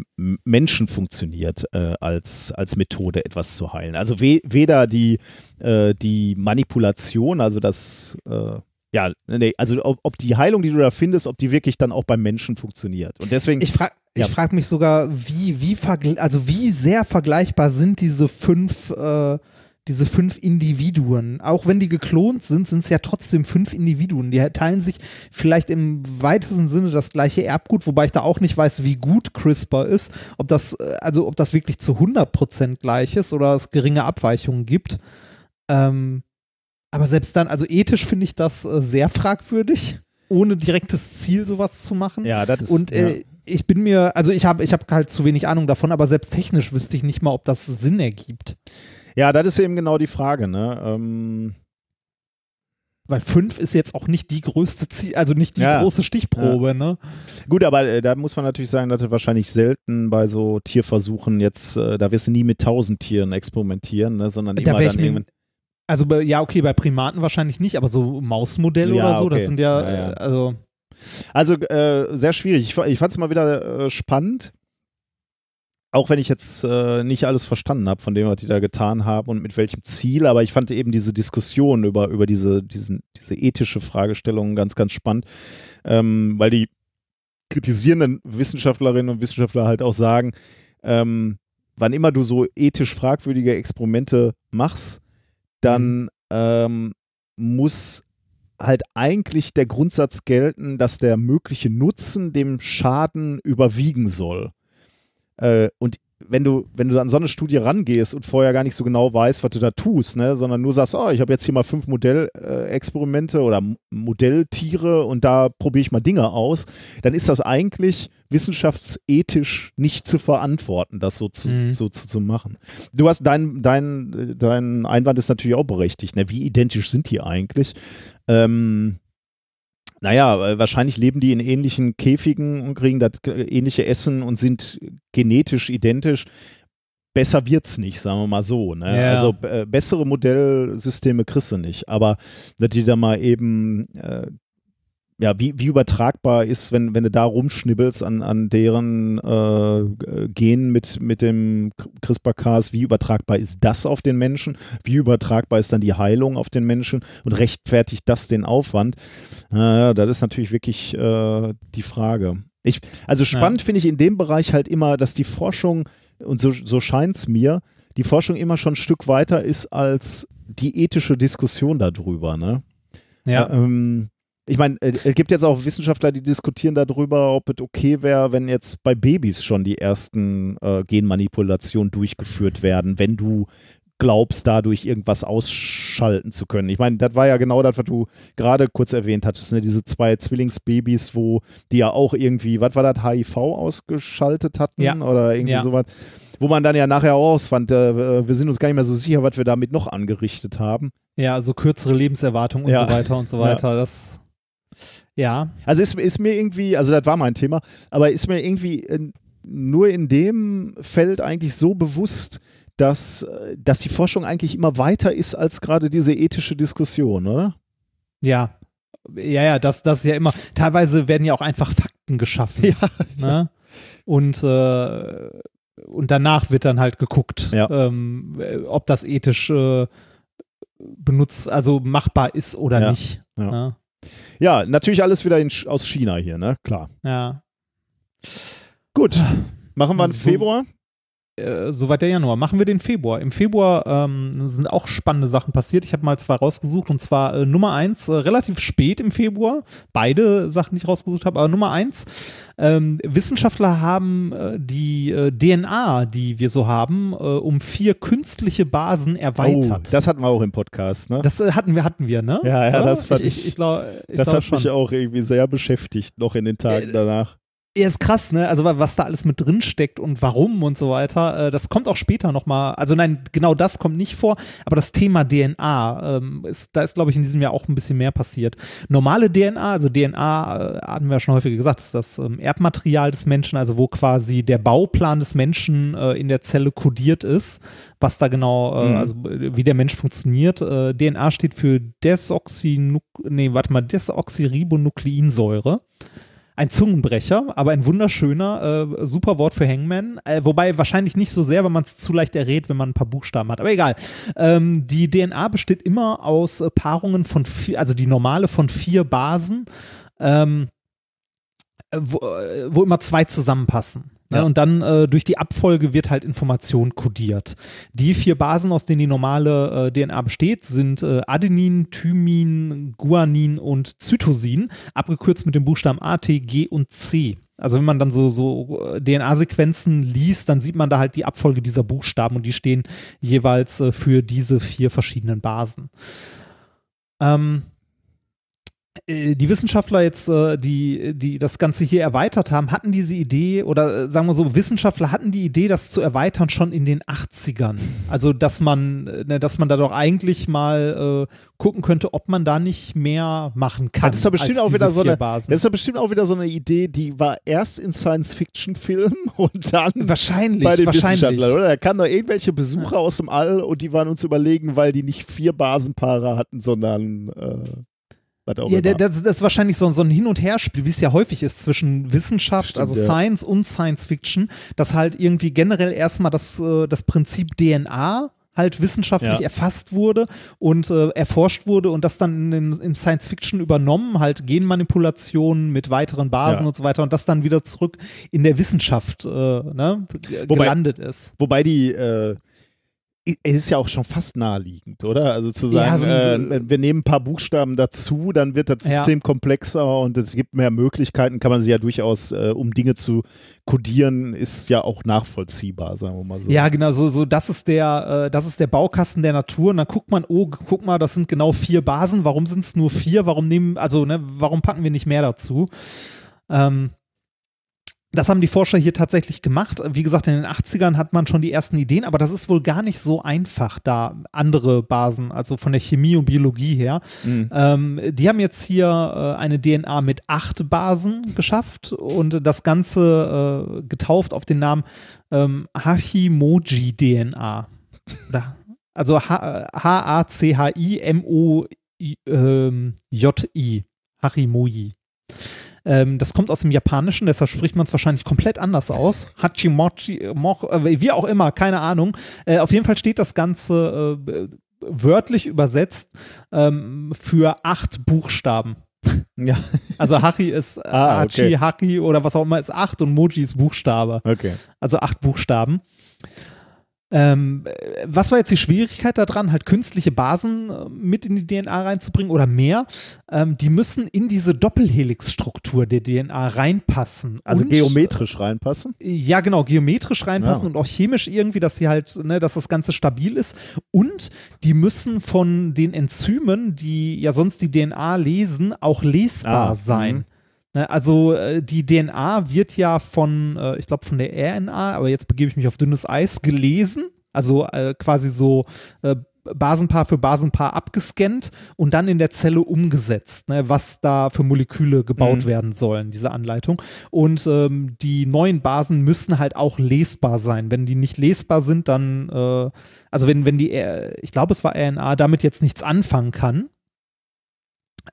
Menschen funktioniert, äh, als, als Methode etwas zu heilen. Also we weder die, äh, die Manipulation, also das äh, ja, nee, also ob, ob die Heilung, die du da findest, ob die wirklich dann auch beim Menschen funktioniert. Und deswegen. Ich frage Ja. ich frag mich sogar, wie, wie, also wie sehr vergleichbar sind diese fünf, äh, diese fünf Individuen. Auch wenn die geklont sind, sind es ja trotzdem fünf Individuen. Die teilen sich vielleicht im weitesten Sinne das gleiche Erbgut, wobei ich da auch nicht weiß, wie gut CRISPR ist, ob das, äh, also ob das wirklich zu 100% gleich ist oder es geringe Abweichungen gibt. Ähm, aber selbst dann, also ethisch finde ich das äh, sehr fragwürdig, ohne direktes Ziel sowas zu machen. ja, das ist. Und ja. äh, ich bin mir, also ich habe ich hab halt zu wenig Ahnung davon, aber selbst technisch wüsste ich nicht mal, ob das Sinn ergibt. Ja, das ist eben genau die Frage, ne? Ähm, Weil fünf ist jetzt auch nicht die größte Ziel, also nicht die Ja. große Stichprobe, ne? gut, aber äh, da muss man natürlich sagen, dass du wahrscheinlich selten bei so Tierversuchen jetzt, äh, da wirst du nie mit tausend Tieren experimentieren, ne? sondern Da immer dann irgendwann. Also bei, ja, okay, bei Primaten wahrscheinlich nicht, aber so Mausmodelle Ja, oder so, okay. das sind ja, Ja, ja. äh, also Also äh, sehr schwierig. Ich, ich fand es mal wieder äh, spannend. Auch wenn ich jetzt äh, nicht alles verstanden habe von dem, was die da getan haben und mit welchem Ziel, aber ich fand eben diese Diskussion über, über diese, diesen, diese ethische Fragestellung ganz, ganz spannend, ähm, weil die kritisierenden Wissenschaftlerinnen und Wissenschaftler halt auch sagen, ähm, wann immer du so ethisch fragwürdige Experimente machst, dann ähm, muss halt eigentlich der Grundsatz gelten, dass der mögliche Nutzen dem Schaden überwiegen soll. Äh, und wenn du, wenn du an so eine Studie rangehst und vorher gar nicht so genau weißt, was du da tust, ne, sondern nur sagst, oh, ich habe jetzt hier mal fünf Modellexperimente oder Modelltiere und da probiere ich mal Dinge aus, dann ist das eigentlich wissenschaftsethisch nicht zu verantworten, das so zu, Mhm. so, zu, zu machen. Du hast dein, dein, dein Einwand ist natürlich auch berechtigt. Ne? Wie identisch sind die eigentlich? Ähm, naja, äh, wahrscheinlich leben die in ähnlichen Käfigen und kriegen das äh, ähnliche Essen und sind genetisch identisch. Besser wird's nicht, sagen wir mal so. Ne? Ja. Also äh, bessere Modellsysteme kriegst du nicht. Aber dass die da mal eben äh, ja, wie, wie übertragbar ist, wenn, wenn du da rumschnibbelst an, an deren äh, Genen mit, mit dem CRISPR-Cas, wie übertragbar ist das auf den Menschen? Wie übertragbar ist dann die Heilung auf den Menschen und rechtfertigt das den Aufwand? Äh, das ist natürlich wirklich äh, die Frage. Ich, also spannend ja. finde ich in dem Bereich halt immer, dass die Forschung, und so, so scheint es mir, die Forschung immer schon ein Stück weiter ist als die ethische Diskussion darüber. Ne? Ja. Ähm, ich meine, äh, es gibt jetzt auch Wissenschaftler, die diskutieren darüber, ob es okay wäre, wenn jetzt bei Babys schon die ersten äh, Genmanipulationen durchgeführt werden, wenn du glaubst, dadurch irgendwas ausschalten zu können. Ich meine, das war ja genau das, was du gerade kurz erwähnt hattest, ne? diese zwei Zwillingsbabys, wo die ja auch irgendwie, was war das, HIV ausgeschaltet hatten ja. oder irgendwie ja. sowas. Wo man dann ja nachher auch ausfand, äh, wir sind uns gar nicht mehr so sicher, was wir damit noch angerichtet haben. Ja, also kürzere Lebenserwartung und Ja. so weiter und so weiter. Das, ja, Also ist, ist mir irgendwie, also das war mein Thema, aber ist mir irgendwie nur in dem Feld eigentlich so bewusst, dass, äh, dass die Forschung eigentlich immer weiter ist als gerade diese ethische Diskussion, oder? ja. Ja, ja, das, das ist ja immer. Teilweise werden ja auch einfach Fakten geschaffen. Ja. Ne? Und, äh, und danach wird dann halt geguckt, Ja. ähm, äh, ob das ethisch äh, benutzt, also machbar ist oder Ja. nicht. Ja. Ne? Ja, natürlich alles wieder in, aus China hier, ne? Klar. ja. Gut. Machen wir einen So- Februar? Äh, soweit der Januar. Machen wir den Februar. Im Februar ähm, sind auch spannende Sachen passiert. Ich habe mal zwei rausgesucht und zwar äh, Nummer eins, äh, relativ spät im Februar. Beide Sachen, die ich rausgesucht habe, aber Nummer eins, ähm, Wissenschaftler haben äh, die äh, DNA, die wir so haben, um vier künstliche Basen erweitert. Oh, das hatten wir auch im Podcast, ne? das hatten wir, hatten wir, ne? Ja, ja, Oder? das fand ich. ich- ich, glaub, ich das glaub hat schon. mich auch irgendwie sehr beschäftigt, noch in den Tagen danach. Ja, ist krass, ne? Also wa- was da alles mit drin steckt und warum und so weiter. Äh, das kommt auch später nochmal. Also nein, genau das kommt nicht vor, aber das Thema DNA, ähm, ist, da ist, glaube ich, in diesem Jahr auch ein bisschen mehr passiert. Normale DNA, also DNA, äh, hatten wir ja schon häufiger gesagt, ist das ähm, Erbmaterial des Menschen, also wo quasi der Bauplan des Menschen äh, in der Zelle kodiert ist, was da genau, äh, Mhm. also wie der Mensch funktioniert. Äh, DNA steht für Desoxynuk nee, warte mal, Desoxyribonukleinsäure ein Zungenbrecher, aber ein wunderschöner, äh, super Wort für Hangman. Äh, wobei wahrscheinlich nicht so sehr, weil man es zu leicht errät, wenn man ein paar Buchstaben hat. Aber egal. Ähm, die DNA besteht immer aus äh, Paarungen von vier, also die normale von vier Basen, ähm, äh, wo, äh, wo immer zwei zusammenpassen. Ne? Ja. Und dann äh, durch die Abfolge wird halt Information kodiert. Die vier Basen, aus denen die normale äh, DNA besteht, sind äh, Adenin, Thymin, Guanin und Zytosin, abgekürzt mit den Buchstaben A, T, G und C. Also wenn man dann so, so äh, DNA-Sequenzen liest, dann sieht man da halt die Abfolge dieser Buchstaben und die stehen jeweils äh, für diese vier verschiedenen Basen. Ähm, äh, die Wissenschaftler jetzt, äh, die, die das Ganze hier erweitert haben, hatten diese Idee oder äh, sagen wir so, Wissenschaftler hatten die Idee, das zu erweitern schon in den 80ern. Also, dass man, äh, ne, dass man da doch eigentlich mal äh, gucken könnte, ob man da nicht mehr machen kann. Das ist doch bestimmt auch wieder so eine, das ist doch bestimmt auch wieder so eine Idee, die war erst in Science-Fiction-Filmen und dann wahrscheinlich, bei den wahrscheinlich. Wissenschaftlern, oder? Da kamen doch irgendwelche Besucher aus dem All und die waren uns überlegen, weil die nicht vier Basenpaare hatten, sondern äh, Ja, das, das ist wahrscheinlich so, so ein Hin- und Herspiel, wie es ja häufig ist zwischen Wissenschaft, Stimmt, also ja. Science und Science Fiction, dass halt irgendwie generell erstmal das, äh, das Prinzip DNA halt wissenschaftlich Ja. erfasst wurde und äh, erforscht wurde und das dann im, Science Fiction übernommen, halt Genmanipulationen mit weiteren Basen Ja. und so weiter und das dann wieder zurück in der Wissenschaft äh, ne, Wobei- gelandet ist. Wobei die, äh, es ist ja auch schon fast naheliegend, oder? Also zu Ja, sagen, so ein- äh, wir nehmen ein paar Buchstaben dazu, dann wird das Ja. System komplexer und es gibt mehr Möglichkeiten, kann man sie ja durchaus, äh, um Dinge zu kodieren, ist ja auch nachvollziehbar, sagen wir mal so. Ja, genau, so, so das ist der, äh, das ist der Baukasten der Natur. Und dann guckt man, oh, guck mal, das sind genau vier Basen. Warum sind es nur vier? Warum nehmen, also, ne, warum packen wir nicht mehr dazu? Ähm, das haben die Forscher hier tatsächlich gemacht. Wie gesagt, in den 80ern hat man schon die ersten Ideen, aber das ist wohl gar nicht so einfach, da andere Basen, also von der Chemie und Biologie her. Mhm. Ähm, die haben jetzt hier äh, eine DNA mit acht Basen geschafft und das Ganze äh, getauft auf den Namen ähm, Hachimoji-DNA. Also H- H-A-C-H-I-M-O-J-I. Hachimoji. Ähm, das kommt aus dem Japanischen, deshalb spricht man es wahrscheinlich komplett anders aus. Hachimochi, Moch, äh, wie auch immer, keine Ahnung. Äh, auf jeden Fall steht das Ganze äh, wörtlich übersetzt ähm, für acht Buchstaben. Ja. Also Hachi ist äh, Ah, Hachi, okay. Haki oder was auch immer ist acht und Moji ist Buchstabe. Okay. Also acht Buchstaben. Ähm, äh, was war jetzt die Schwierigkeit daran, halt künstliche Basen äh, mit in die DNA reinzubringen oder mehr? Ähm, die müssen in diese Doppelhelixstruktur der DNA reinpassen. Also Und- geometrisch reinpassen. ja, genau, geometrisch reinpassen Ja. und auch chemisch irgendwie, dass sie halt, ne, dass das Ganze stabil ist. Und die müssen von den Enzymen, die ja sonst die DNA lesen, auch lesbar Ah, sein. mhm. Ne, also äh, die DNA wird ja von, äh, ich glaube, von der RNA, aber jetzt begebe ich mich auf dünnes Eis, gelesen. Also äh, quasi so Basenpaar für Basenpaar abgescannt und dann in der Zelle umgesetzt, ne, was da für Moleküle gebaut Mhm. werden sollen, diese Anleitung. Und ähm, die neuen Basen müssen halt auch lesbar sein. Wenn die nicht lesbar sind, dann, äh, also wenn, wenn die, ich glaube, es war RNA, damit jetzt nichts anfangen kann,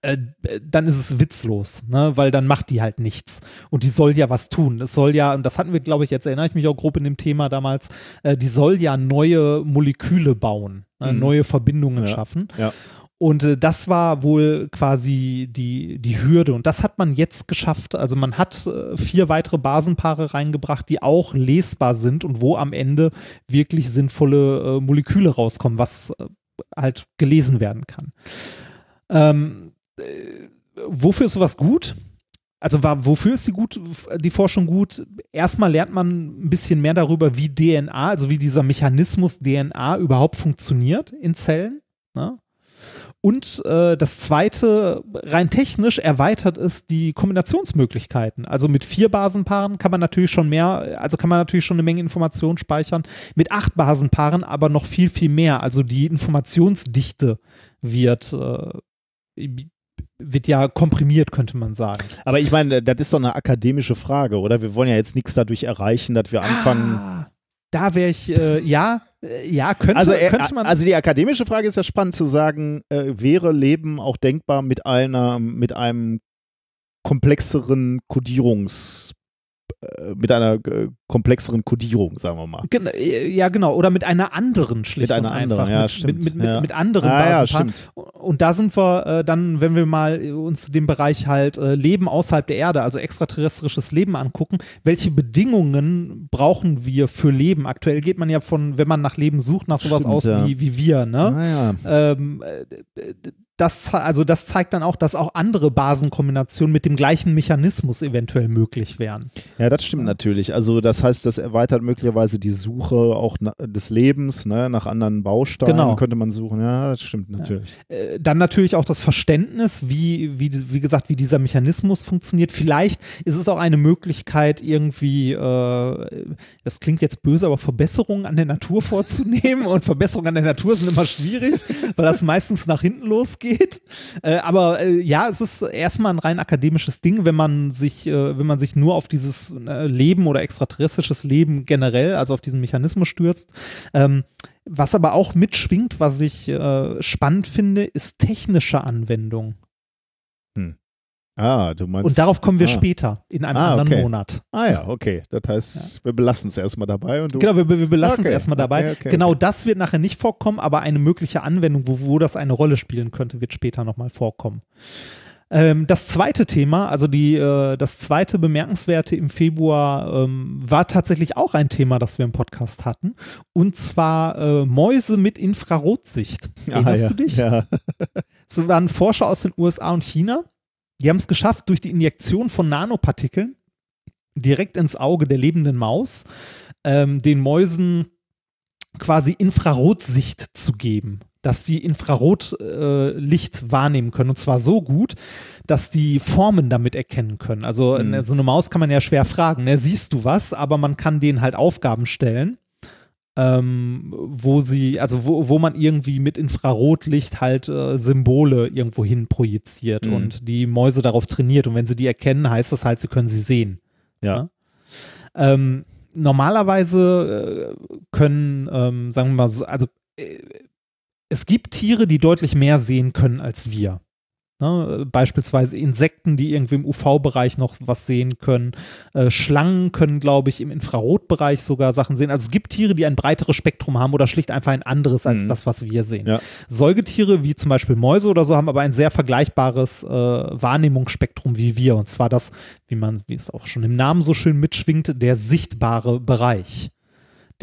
äh, dann ist es witzlos, ne? weil dann macht die halt nichts. Und die soll ja was tun. Es soll ja, und das hatten wir, glaube ich, jetzt erinnere ich mich auch grob in dem Thema damals, äh, die soll ja neue Moleküle bauen, äh, Mhm. neue Verbindungen Ja. schaffen. Ja. Und äh, das war wohl quasi die, die Hürde. Und das hat man jetzt geschafft. Also man hat äh, vier weitere Basenpaare reingebracht, die auch lesbar sind und wo am Ende wirklich sinnvolle äh, Moleküle rauskommen, was äh, halt gelesen werden kann. Ähm, äh, wofür ist sowas gut? Also war, wofür ist die, gut, die Forschung gut? Erstmal lernt man ein bisschen mehr darüber, wie DNA, also wie dieser Mechanismus DNA überhaupt funktioniert in Zellen. Ne? Und äh, das zweite, rein technisch erweitert es die Kombinationsmöglichkeiten. Also mit vier Basenpaaren kann man natürlich schon mehr, also kann man natürlich schon eine Menge Informationen speichern. Mit acht Basenpaaren aber noch viel, viel mehr. Also die Informationsdichte wird, äh, wird ja komprimiert, könnte man sagen. Aber ich meine, das ist doch eine akademische Frage, oder? Wir wollen ja jetzt nichts dadurch erreichen, dass wir anfangen. Ah, da wäre ich, äh, ja, äh, ja, könnte, also, äh, könnte man. also die akademische Frage ist ja spannend zu sagen, äh, wäre Leben auch denkbar mit einer, mit einem komplexeren Kodierungs, mit einer äh, komplexeren Kodierung, sagen wir mal. Gen- äh, Ja, genau. Oder mit einer anderen schlicht Mit einer anderen, einfach. ja, mit, stimmt. Mit, mit, Ja. mit anderen Ah, ja, stimmt. Und da sind wir äh, dann, wenn wir mal äh, uns den Bereich halt äh, Leben außerhalb der Erde, also extraterrestrisches Leben angucken, welche Bedingungen brauchen wir für Leben? Aktuell geht man ja von, wenn man nach Leben sucht, nach sowas Stimmt, aus ja. wie, wie wir, ne? Naja. ähm, äh, das, also das zeigt dann auch, dass auch andere Basenkombinationen mit dem gleichen Mechanismus eventuell möglich wären. Ja, das stimmt natürlich. Also das heißt, das erweitert möglicherweise die Suche auch des Lebens, ne? nach anderen Bausteinen Genau. könnte man suchen. Ja, das stimmt natürlich. Äh, dann natürlich auch das Verständnis, wie, wie, wie gesagt, wie dieser Mechanismus funktioniert. Vielleicht ist es auch eine Möglichkeit, irgendwie, äh, das klingt jetzt böse, aber Verbesserungen an der Natur vorzunehmen. Und Verbesserungen an der Natur sind immer schwierig, weil das meistens nach hinten losgeht. Äh, aber äh, ja, es ist erstmal ein rein akademisches Ding, wenn man sich, äh, wenn man sich nur auf dieses Leben oder extraterrestrisches Leben generell, also auf diesen Mechanismus stürzt. Ähm, was aber auch mitschwingt, was ich spannend finde, ist technische Anwendung. Ah, du meinst. Und darauf kommen wir ah. später in einem Ah, anderen okay. Monat. Ah ja, okay. Das heißt, wir belassen es erstmal dabei und du. Genau, wir, wir belassen Okay, es erstmal dabei. okay, genau das wird nachher nicht vorkommen, aber eine mögliche Anwendung, wo, wo das eine Rolle spielen könnte, wird später nochmal vorkommen. Ähm, das zweite Thema, also die, äh, das zweite Bemerkenswerte im Februar ähm, war tatsächlich auch ein Thema, das wir im Podcast hatten. Und zwar äh, Mäuse mit Infrarotsicht. Erinnerst ah, ja. du dich? Ja. Es waren Forscher aus den USA und China. Die haben es geschafft, durch die Injektion von Nanopartikeln direkt ins Auge der lebenden Maus ähm, den Mäusen quasi Infrarotsicht zu geben, dass sie Infrarotlicht äh, wahrnehmen können und zwar so gut, dass die Formen damit erkennen können. Also Mhm. ne, so eine Maus kann man ja schwer fragen, ne, siehst du was, aber man kann denen halt Aufgaben stellen ähm, wo sie, also wo, wo man irgendwie mit Infrarotlicht halt äh, Symbole irgendwo hin projiziert Mhm. und die Mäuse darauf trainiert. Und wenn sie die erkennen, heißt das halt, sie können sie sehen. Ja. Ähm, normalerweise äh, können, ähm, sagen wir mal, so, also äh, es gibt Tiere, die deutlich mehr sehen können als wir. Ne? Beispielsweise Insekten, die irgendwie im UV-Bereich noch was sehen können. Äh, Schlangen können, glaube ich, im Infrarotbereich sogar Sachen sehen. Also es gibt Tiere, die ein breiteres Spektrum haben oder schlicht einfach ein anderes als Mhm. das, was wir sehen. Ja. Säugetiere, wie zum Beispiel Mäuse oder so, haben aber ein sehr vergleichbares äh, Wahrnehmungsspektrum wie wir. Und zwar das, wie man, wie es auch schon im Namen so schön mitschwingt, der sichtbare Bereich.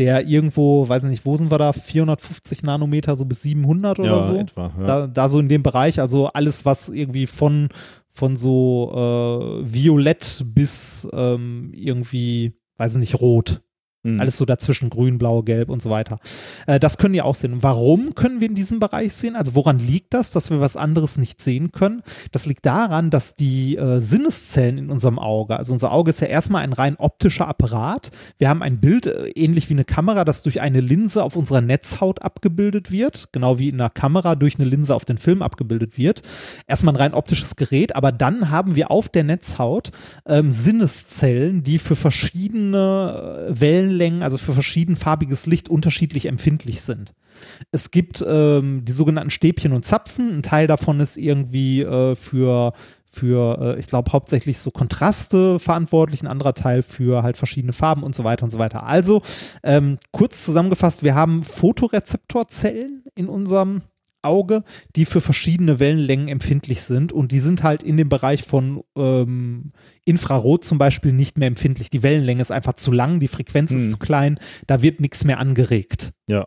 Der irgendwo, weiß ich nicht, wo sind wir da? 450 Nanometer, so bis 700 oder ja, so? etwa. Ja. da, da so in dem Bereich, also alles, was irgendwie von, von so äh, violett bis ähm, irgendwie, weiß ich nicht, rot. Mhm. Alles so dazwischen, grün, blau, gelb und so weiter. Äh, das können wir auch sehen. Warum können wir in diesem Bereich sehen? Also woran liegt das, dass wir was anderes nicht sehen können? Das liegt daran, dass die äh, Sinneszellen in unserem Auge, also unser Auge ist ja erstmal ein rein optischer Apparat. Wir haben ein Bild, äh, ähnlich wie eine Kamera, das durch eine Linse auf unserer Netzhaut abgebildet wird, genau wie in einer Kamera durch eine Linse auf den Film abgebildet wird. Erstmal ein rein optisches Gerät, aber dann haben wir auf der Netzhaut ähm, Sinneszellen, die für verschiedene äh, Wellenlängen, also für verschiedenfarbiges Licht unterschiedlich empfindlich sind. Es gibt ähm, die sogenannten Stäbchen und Zapfen. Ein Teil davon ist irgendwie äh, für, für äh, ich glaube, hauptsächlich so Kontraste verantwortlich, ein anderer Teil für halt verschiedene Farben und so weiter und so weiter. Also, ähm, kurz zusammengefasst, wir haben Photorezeptorzellen in unserem Auge, die für verschiedene Wellenlängen empfindlich sind und die sind halt in dem Bereich von ähm, Infrarot zum Beispiel nicht mehr empfindlich. Die Wellenlänge ist einfach zu lang, die Frequenz ist Hm. zu klein, da wird nichts mehr angeregt. Ja.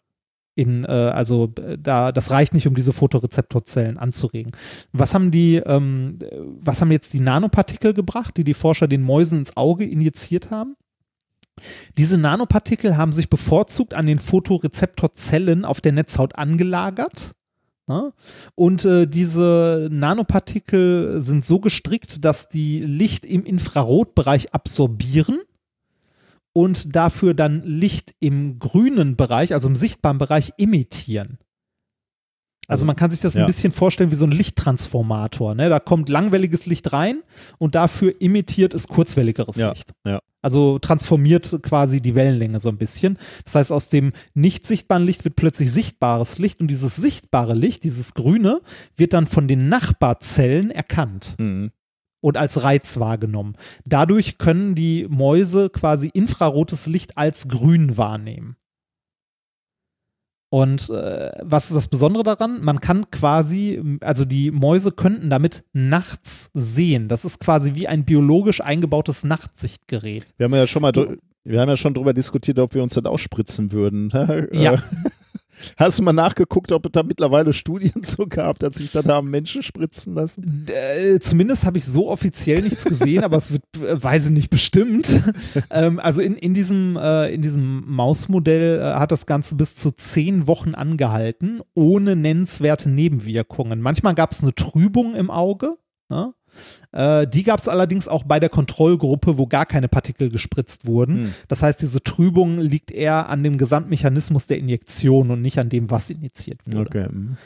In, äh, also da, das reicht nicht, um diese Photorezeptorzellen anzuregen. Was haben die, ähm, äh, was haben jetzt die Nanopartikel gebracht, die die Forscher den Mäusen ins Auge injiziert haben? Diese Nanopartikel haben sich bevorzugt an den Photorezeptorzellen auf der Netzhaut angelagert. Ja? Und äh, diese Nanopartikel sind so gestrickt, dass die Licht im Infrarotbereich absorbieren und dafür dann Licht im grünen Bereich, also im sichtbaren Bereich, emittieren. Also Also, man kann sich das ja. ein bisschen vorstellen wie so ein Lichttransformator. Ne? Da kommt langwelliges Licht rein und dafür emittiert es kurzwelligeres Ja, Licht. ja. Also transformiert quasi die Wellenlänge so ein bisschen. Das heißt, aus dem nicht sichtbaren Licht wird plötzlich sichtbares Licht und dieses sichtbare Licht, dieses grüne, wird dann von den Nachbarzellen erkannt Mhm. und als Reiz wahrgenommen. Dadurch können die Mäuse quasi infrarotes Licht als grün wahrnehmen. Und äh, was ist das Besondere daran? Man kann quasi, also die Mäuse könnten damit nachts sehen. Das ist quasi wie ein biologisch eingebautes Nachtsichtgerät. Wir haben ja schon mal, wir haben ja schon drüber diskutiert, ob wir uns das ausspritzen würden. Ja. Hast du mal nachgeguckt, ob es da mittlerweile Studien zu gab, dass sich da haben Menschen spritzen lassen? Äh, zumindest habe ich so offiziell nichts gesehen, aber es wird, äh, weiß ich nicht, bestimmt. ähm, also in, in, diesem, äh, in diesem Mausmodell äh, hat das Ganze bis zu zehn Wochen angehalten, ohne nennenswerte Nebenwirkungen. Manchmal gab es eine Trübung im Auge. Ne? Äh, die gab es allerdings auch bei der Kontrollgruppe, wo gar keine Partikel gespritzt wurden. Hm. Das heißt, diese Trübung liegt eher an dem Gesamtmechanismus der Injektion und nicht an dem, was injiziert wurde Okay. mhm.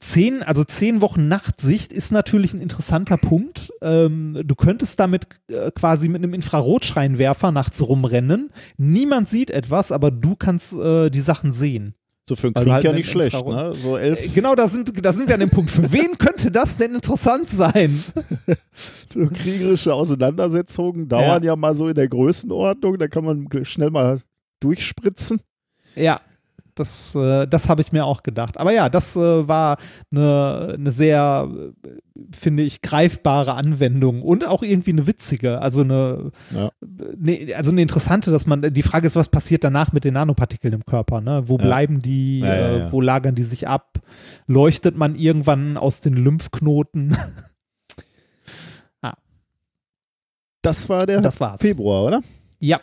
zehn, also zehn Wochen Nachtsicht ist natürlich ein interessanter Punkt. Ähm, du könntest damit äh, quasi mit einem Infrarotscheinwerfer nachts rumrennen. Niemand sieht etwas, aber du kannst äh, die Sachen sehen. So für einen Weil Krieg halt ja nicht schlecht, Infrarot- ne? So elf Äh, Genau, da sind, da sind wir an dem Punkt. Für wen könnte das denn interessant sein? so kriegerische Auseinandersetzungen dauern ja. mal so in der Größenordnung, da kann man schnell mal durchspritzen. Ja, das, äh, das habe ich mir auch gedacht. Aber ja, das äh, war eine, eine sehr, äh, finde ich, greifbare Anwendung und auch irgendwie eine witzige. Also eine, Ja. ne, also eine interessante, dass man, die Frage ist, was passiert danach mit den Nanopartikeln im Körper? Ne? Wo Ja. bleiben die? Ja, äh. Wo lagern die sich ab? Leuchtet man irgendwann aus den Lymphknoten? Das war der das war's. Februar, oder? Ja,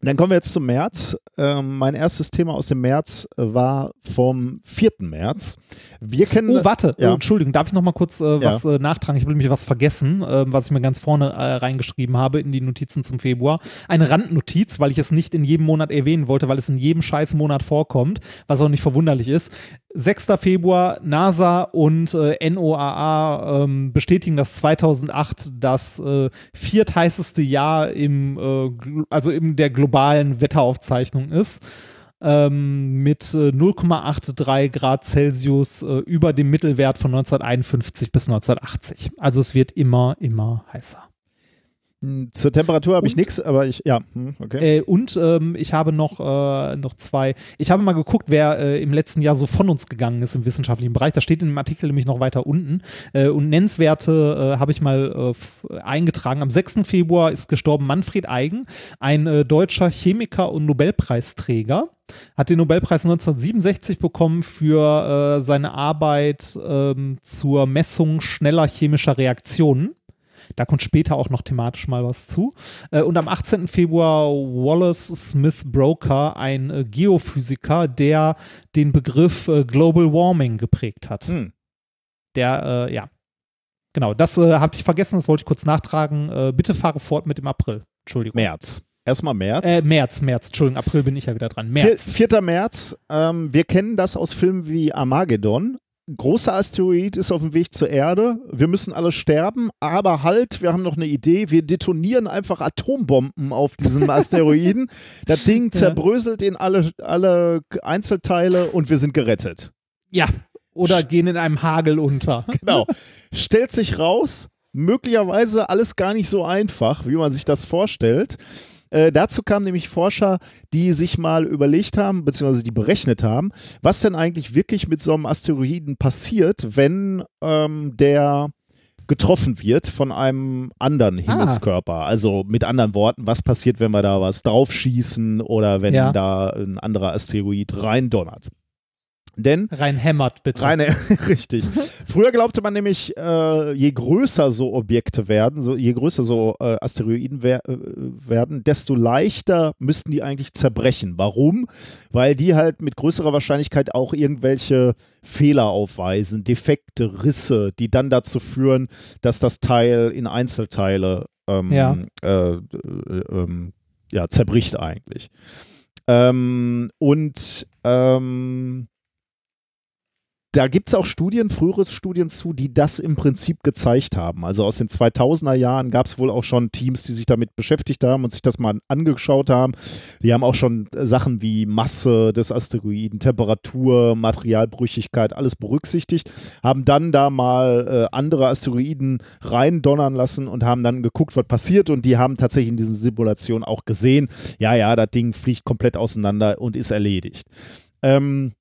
Dann kommen wir jetzt zum März. Ähm, mein erstes Thema aus dem März äh, war vom 4. März. Wir kennen. Oh, warte. Ja. Oh, Entschuldigung, darf ich noch mal kurz äh, was äh, nachtragen? Ich will nämlich was vergessen, äh, was ich mir ganz vorne äh, reingeschrieben habe in die Notizen zum Februar. Eine Randnotiz, weil ich es nicht in jedem Monat erwähnen wollte, weil es in jedem scheiß Monat vorkommt, was auch nicht verwunderlich ist. 6. Februar, NASA und äh, NOAA ähm, bestätigen, dass 2008 das viertheißeste Jahr im, also in der globalen Wetteraufzeichnung ist. ähm, mit äh, 0,83 Grad Celsius äh, über dem Mittelwert von 1951 bis 1980. Also es wird immer, immer heißer. Hm, Zur Temperatur habe ich nichts, aber ich, ja, hm, okay. Äh, und ähm, ich habe noch, äh, noch zwei. Ich habe mal geguckt, wer äh, im letzten Jahr so von uns gegangen ist im wissenschaftlichen Bereich. Das steht in dem Artikel nämlich noch weiter unten. Äh, und Nennenswerte äh, habe ich mal äh, eingetragen. Am 6. Februar ist gestorben Manfred Eigen, ein äh, deutscher Chemiker und Nobelpreisträger. Hat den Nobelpreis 1967 bekommen für äh, seine Arbeit ähm, zur Messung schneller chemischer Reaktionen. Da kommt später auch noch thematisch mal was zu. Äh, und am 18. Februar Wallace Smith Broker, ein äh, Geophysiker, der den Begriff äh, Global Warming geprägt hat. Hm. Der, äh, ja. Genau, das äh, habe ich vergessen, das wollte ich kurz nachtragen. Äh, bitte fahre fort mit dem April. Entschuldigung. März. Erstmal März. Äh, März, März, Entschuldigung, April bin ich ja wieder dran. März. 4. 4. März. Ähm, wir kennen das aus Filmen wie Armageddon. Großer Asteroid ist auf dem Weg zur Erde. Wir müssen alle sterben, aber halt, wir haben noch eine Idee. Wir detonieren einfach Atombomben auf diesem Asteroiden. das Ding zerbröselt in alle, alle Einzelteile und wir sind gerettet. Ja, oder gehen in einem Hagel unter. Genau. Stellt sich raus, möglicherweise alles gar nicht so einfach, wie man sich das vorstellt. Äh, dazu kamen nämlich Forscher, die sich mal überlegt haben, beziehungsweise die berechnet haben, was denn eigentlich wirklich mit so einem Asteroiden passiert, wenn ähm, der getroffen wird von einem anderen Himmelskörper. Also mit anderen Worten, was passiert, wenn wir da was draufschießen oder wenn Ja. da ein anderer Asteroid reindonnert. Denn Rein hämmert, bitte. Reine, richtig. Früher glaubte man nämlich, äh, je größer so Objekte werden, so, je größer so äh, Asteroiden wer äh, werden, desto leichter müssten die eigentlich zerbrechen. Warum? Weil die halt mit größerer Wahrscheinlichkeit auch irgendwelche Fehler aufweisen, Defekte, Risse, die dann dazu führen, dass das Teil in Einzelteile ähm, Ja. äh, äh, ähm, ja, zerbricht eigentlich. Ähm, und ähm, da gibt es auch Studien, frühere Studien zu, die das im Prinzip gezeigt haben. Also aus den 2000er Jahren gab es wohl auch schon Teams, die sich damit beschäftigt haben und sich das mal angeschaut haben. Die haben auch schon äh, Sachen wie Masse des Asteroiden, Temperatur, Materialbrüchigkeit, alles berücksichtigt, haben dann da mal äh, andere Asteroiden reindonnern lassen und haben dann geguckt, was passiert und die haben tatsächlich in diesen Simulationen auch gesehen, ja, ja, das Ding fliegt komplett auseinander und ist erledigt. Ähm,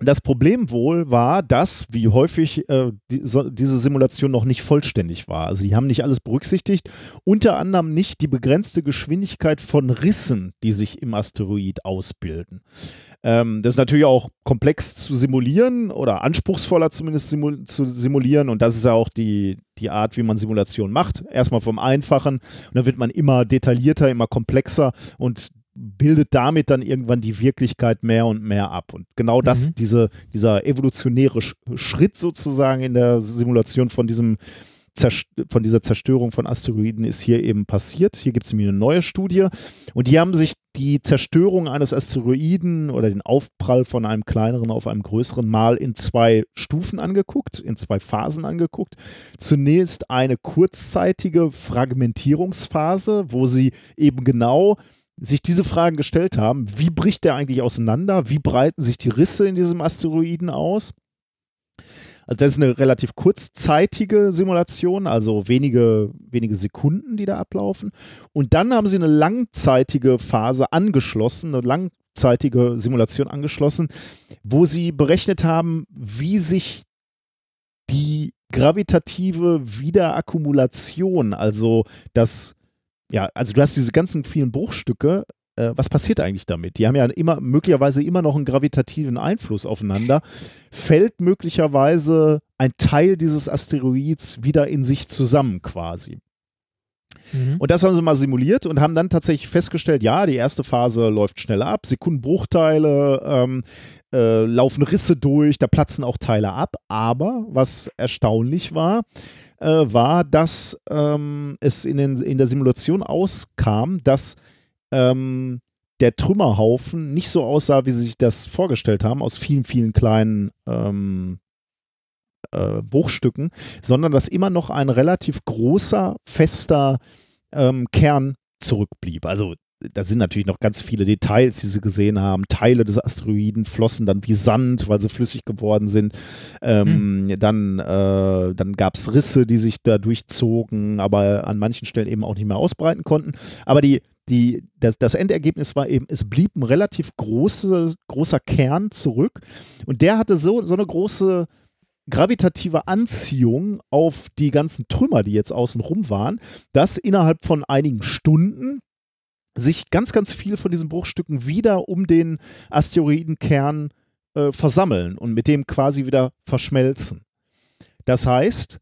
das Problem wohl war, dass, wie häufig, äh, die, so, diese Simulation noch nicht vollständig war. Also sie haben nicht alles berücksichtigt, unter anderem nicht die begrenzte Geschwindigkeit von Rissen, die sich im Asteroid ausbilden. Ähm, das ist natürlich auch komplex zu simulieren oder anspruchsvoller zumindest simu zu simulieren und das ist ja auch die, die Art, wie man Simulation macht. Erstmal vom Einfachen und dann wird man immer detaillierter, immer komplexer und bildet damit dann irgendwann die Wirklichkeit mehr und mehr ab. Und genau das, Mhm. diese, dieser evolutionäre Sch Schritt sozusagen in der Simulation von diesem von dieser Zerstörung von Asteroiden ist hier eben passiert. Hier gibt es nämlich eine neue Studie und die haben sich die Zerstörung eines Asteroiden oder den Aufprall von einem kleineren auf einem größeren mal in zwei Stufen angeguckt, in zwei Phasen angeguckt. Zunächst eine kurzzeitige Fragmentierungsphase, wo sie eben genau sich diese Fragen gestellt haben, wie bricht der eigentlich auseinander, wie breiten sich die Risse in diesem Asteroiden aus. Also das ist eine relativ kurzzeitige Simulation, also wenige, wenige Sekunden, die da ablaufen. Und dann haben sie eine langzeitige Phase angeschlossen, eine langzeitige Simulation angeschlossen, wo sie berechnet haben, wie sich die gravitative Wiederakkumulation, also das, ja, also du hast diese ganzen vielen Bruchstücke, äh, was passiert eigentlich damit? Die haben ja immer, möglicherweise immer noch einen gravitativen Einfluss aufeinander. Fällt möglicherweise ein Teil dieses Asteroids wieder in sich zusammen quasi. Mhm. Und das haben sie mal simuliert und haben dann tatsächlich festgestellt, ja, die erste Phase läuft schnell ab, Sekundenbruchteile, ähm, äh, laufen Risse durch, da platzen auch Teile ab. Aber was erstaunlich war, äh, war, dass ähm, es in, den, in der Simulation auskam, dass ähm, der Trümmerhaufen nicht so aussah, wie sie sich das vorgestellt haben, aus vielen, vielen kleinen ähm, äh, Bruchstücken, sondern dass immer noch ein relativ großer, fester ähm, Kern zurückblieb. Also da sind natürlich noch ganz viele Details, die sie gesehen haben. Teile des Asteroiden flossen dann wie Sand, weil sie flüssig geworden sind. Ähm, hm. Dann, äh, dann gab es Risse, die sich da durchzogen, aber an manchen Stellen eben auch nicht mehr ausbreiten konnten. Aber die, die, das, das Endergebnis war eben, es blieb ein relativ große, großer Kern zurück. Und der hatte so, so eine große gravitative Anziehung auf die ganzen Trümmer, die jetzt außen rum waren, dass innerhalb von einigen Stunden sich ganz, ganz viel von diesen Bruchstücken wieder um den Asteroidenkern äh, versammeln und mit dem quasi wieder verschmelzen. Das heißt,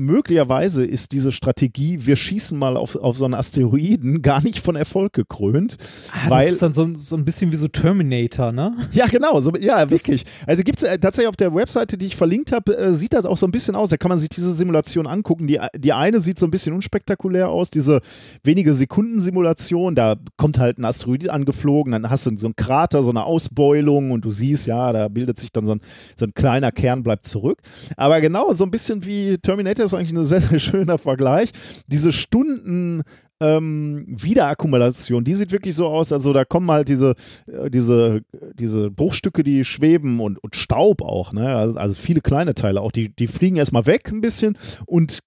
möglicherweise ist diese Strategie, wir schießen mal auf, auf so einen Asteroiden, gar nicht von Erfolg gekrönt. Ah, weil, das ist dann so, so ein bisschen wie so Terminator, ne? Ja, genau, so, ja, wirklich. Also gibt es äh, tatsächlich auf der Webseite, die ich verlinkt habe, äh, sieht das auch so ein bisschen aus. Da kann man sich diese Simulation angucken. Die, die eine sieht so ein bisschen unspektakulär aus, diese wenige Sekunden Simulation. Da kommt halt ein Asteroid angeflogen, dann hast du so einen Krater, so eine Ausbeulung und du siehst, ja, da bildet sich dann so ein, so ein kleiner Kern, bleibt zurück. Aber genau, so ein bisschen wie Terminator ist eigentlich ein sehr, sehr schöner Vergleich. Diese Stunden ähm, Wiederakkumulation, die sieht wirklich so aus, also da kommen halt diese, äh, diese, diese Bruchstücke, die schweben und, und Staub auch, ne? Also, also viele kleine Teile auch, die, die fliegen erstmal weg ein bisschen und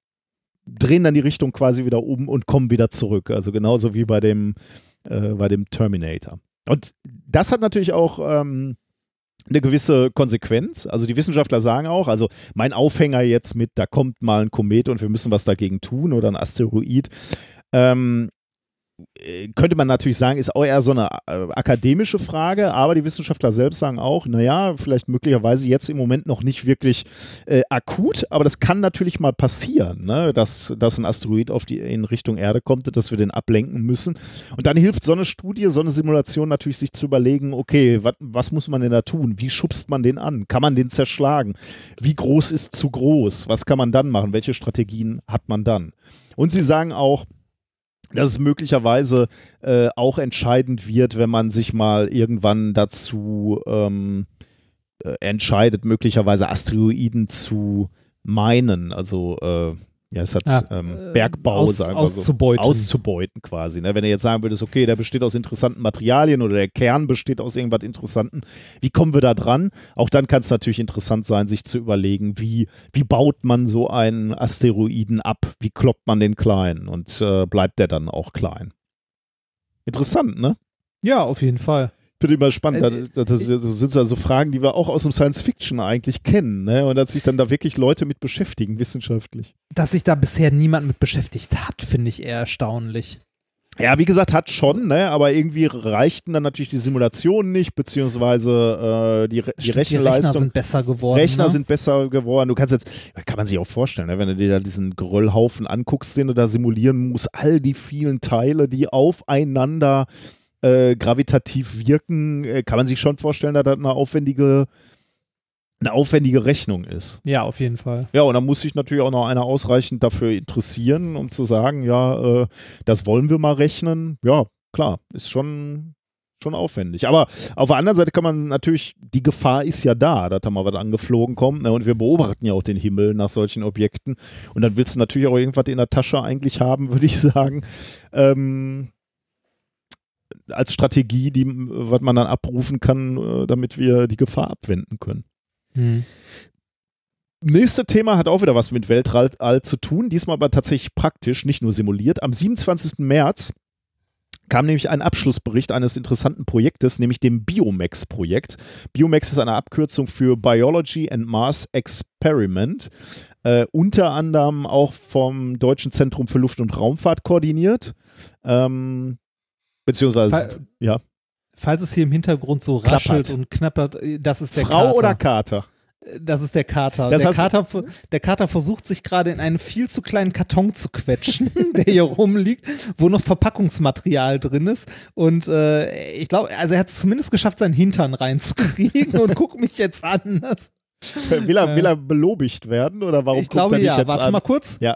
drehen dann die Richtung quasi wieder um und kommen wieder zurück. Also genauso wie bei dem, äh, bei dem Terminator. Und das hat natürlich auch ähm, eine gewisse Konsequenz. Also die Wissenschaftler sagen auch, also mein Aufhänger jetzt mit, da kommt mal ein Komet und wir müssen was dagegen tun oder ein Asteroid. Ähm, äh, könnte man natürlich sagen, ist auch eher so eine äh, akademische Frage, aber die Wissenschaftler selbst sagen auch, naja, vielleicht möglicherweise jetzt im Moment noch nicht wirklich äh, akut, aber das kann natürlich mal passieren, ne? dass, dass ein Asteroid auf die, in Richtung Erde kommt, dass wir den ablenken müssen. Und dann hilft so eine Studie, so eine Simulation natürlich, sich zu überlegen, okay, wat, was muss man denn da tun? Wie schubst man den an? Kann man den zerschlagen? Wie groß ist zu groß? Was kann man dann machen? Welche Strategien hat man dann? Und sie sagen auch, dass es möglicherweise äh, auch entscheidend wird, wenn man sich mal irgendwann dazu ähm, äh, entscheidet, möglicherweise Asteroiden zu meinen. Also äh, ja, es hat ja, ähm, äh, Bergbau aus, sagen auszubeuten. So, auszubeuten quasi. Ne? Wenn du jetzt sagen würdest, okay, der besteht aus interessanten Materialien oder der Kern besteht aus irgendwas Interessanten, wie kommen wir da dran? Auch dann kann es natürlich interessant sein, sich zu überlegen, wie, wie baut man so einen Asteroiden ab? Wie kloppt man den klein? Und äh, bleibt der dann auch klein? Interessant, ne? Ja, auf jeden Fall finde ich immer spannend. Äh, das, das, das, sind so also Fragen, die wir auch aus dem Science Fiction eigentlich kennen. Ne? Und dass sich dann da wirklich Leute mit beschäftigen, wissenschaftlich. Dass sich da bisher niemand mit beschäftigt hat, finde ich eher erstaunlich. Ja, wie gesagt, hat schon, ne? aber irgendwie reichten dann natürlich die Simulationen nicht, beziehungsweise äh, die, Re die Rechenleistung. Die Rechner sind besser geworden. Rechner ne? sind besser geworden. Du kannst jetzt, kann man sich auch vorstellen, ne? wenn du dir da diesen Geröllhaufen anguckst, den du da simulieren musst, all die vielen Teile, die aufeinander äh, gravitativ wirken, äh, kann man sich schon vorstellen, dass das eine aufwendige, eine aufwendige Rechnung ist. Ja, auf jeden Fall. Ja, und dann muss sich natürlich auch noch einer ausreichend dafür interessieren, um zu sagen, ja, äh, das wollen wir mal rechnen. Ja, klar, ist schon, schon aufwendig. Aber auf der anderen Seite kann man natürlich, die Gefahr ist ja da, dass da mal was angeflogen kommt. Ne? Und wir beobachten ja auch den Himmel nach solchen Objekten. Und dann willst du natürlich auch irgendwas in der Tasche eigentlich haben, würde ich sagen. Ähm, als Strategie, die, was man dann abrufen kann, äh, damit wir die Gefahr abwenden können. Hm. Nächste Thema hat auch wieder was mit Weltall zu tun, diesmal aber tatsächlich praktisch, nicht nur simuliert. Am 27. März kam nämlich ein Abschlussbericht eines interessanten Projektes, nämlich dem Biomax-Projekt. Biomax ist eine Abkürzung für Biology and Mars Experiment. Äh, unter anderem auch vom Deutschen Zentrum für Luft- und Raumfahrt koordiniert. Ähm, Beziehungsweise, Fall, ja. Falls es hier im Hintergrund so Klappert. raschelt und knappert, äh, das ist der Frau Kater. oder Kater? Äh, das ist der Kater. Der Kater, der Kater, versucht sich gerade in einen viel zu kleinen Karton zu quetschen, der hier rumliegt, wo noch Verpackungsmaterial drin ist. Und äh, ich glaube, also er hat es zumindest geschafft, seinen Hintern reinzukriegen und guckt mich jetzt an. Das, will, er, will er belobigt werden oder warum ich guckt glaube, er dich ja. jetzt Warte an? mal kurz. Ja.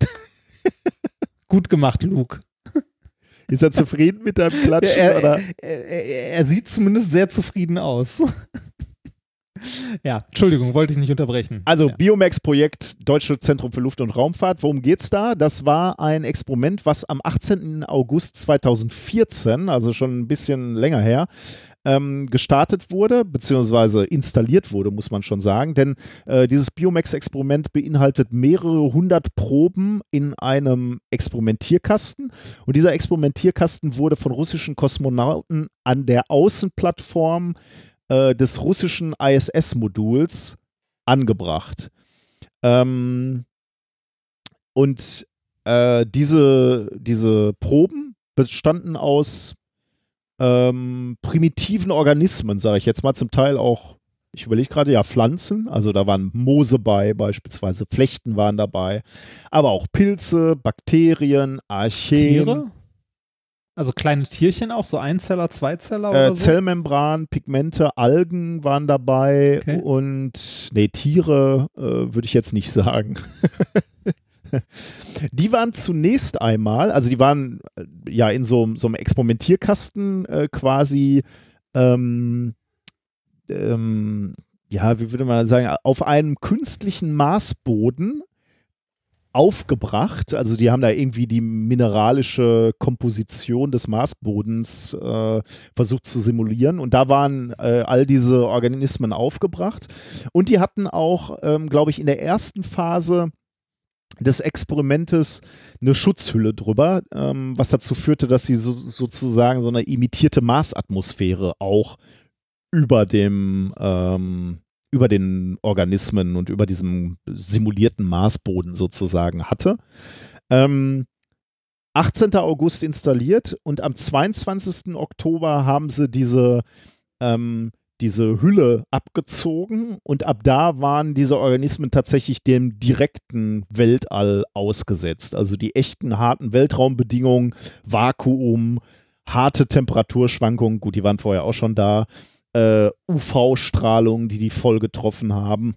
Gut gemacht, Luke. Ist er zufrieden mit deinem Klatschen? Er, oder? Er, er, er, sieht zumindest sehr zufrieden aus. Ja, Entschuldigung, wollte ich nicht unterbrechen. Also ja. Biomax-Projekt Deutsche Zentrum für Luft- und Raumfahrt. Worum geht's da? Das war ein Experiment, was am 18. August 2014, also schon ein bisschen länger her, ähm, gestartet wurde, beziehungsweise installiert wurde, muss man schon sagen. Denn äh, dieses Biomax-Experiment beinhaltet mehrere hundert Proben in einem Experimentierkasten. Und dieser Experimentierkasten wurde von russischen Kosmonauten an der Außenplattform äh, des russischen ISS-Moduls angebracht. Ähm, und äh, diese, diese Proben bestanden aus ähm, primitiven Organismen, sage ich jetzt mal, zum Teil auch, ich überlege gerade, ja, Pflanzen, also da waren Moose bei, beispielsweise Flechten waren dabei, aber auch Pilze, Bakterien, Archeen. Tiere? Also kleine Tierchen auch, so Einzeller, Zweizeller Äh, oder so? Zellmembran, Pigmente, Algen waren dabei Okay. und nee, Tiere äh, würde ich jetzt nicht sagen. die waren zunächst einmal, also die waren äh, ja in so, so einem Experimentierkasten äh, quasi, ähm, ähm, ja, wie würde man sagen, auf einem künstlichen Maßboden aufgebracht. Also die haben da irgendwie die mineralische Komposition des Marsbodens äh, versucht zu simulieren. Und da waren äh, all diese Organismen aufgebracht. Und die hatten auch, ähm, glaube ich, in der ersten Phase des Experimentes eine Schutzhülle drüber, ähm, was dazu führte, dass sie so, sozusagen so eine imitierte Marsatmosphäre auch über dem ähm, über den Organismen und über diesem simulierten Marsboden sozusagen hatte. Ähm, 18. August installiert und am 22. Oktober haben sie diese, ähm, diese Hülle abgezogen und ab da waren diese Organismen tatsächlich dem direkten Weltall ausgesetzt. Also die echten harten Weltraumbedingungen, Vakuum, harte Temperaturschwankungen, gut, die waren vorher auch schon da, äh, UV-Strahlung, die die voll getroffen haben.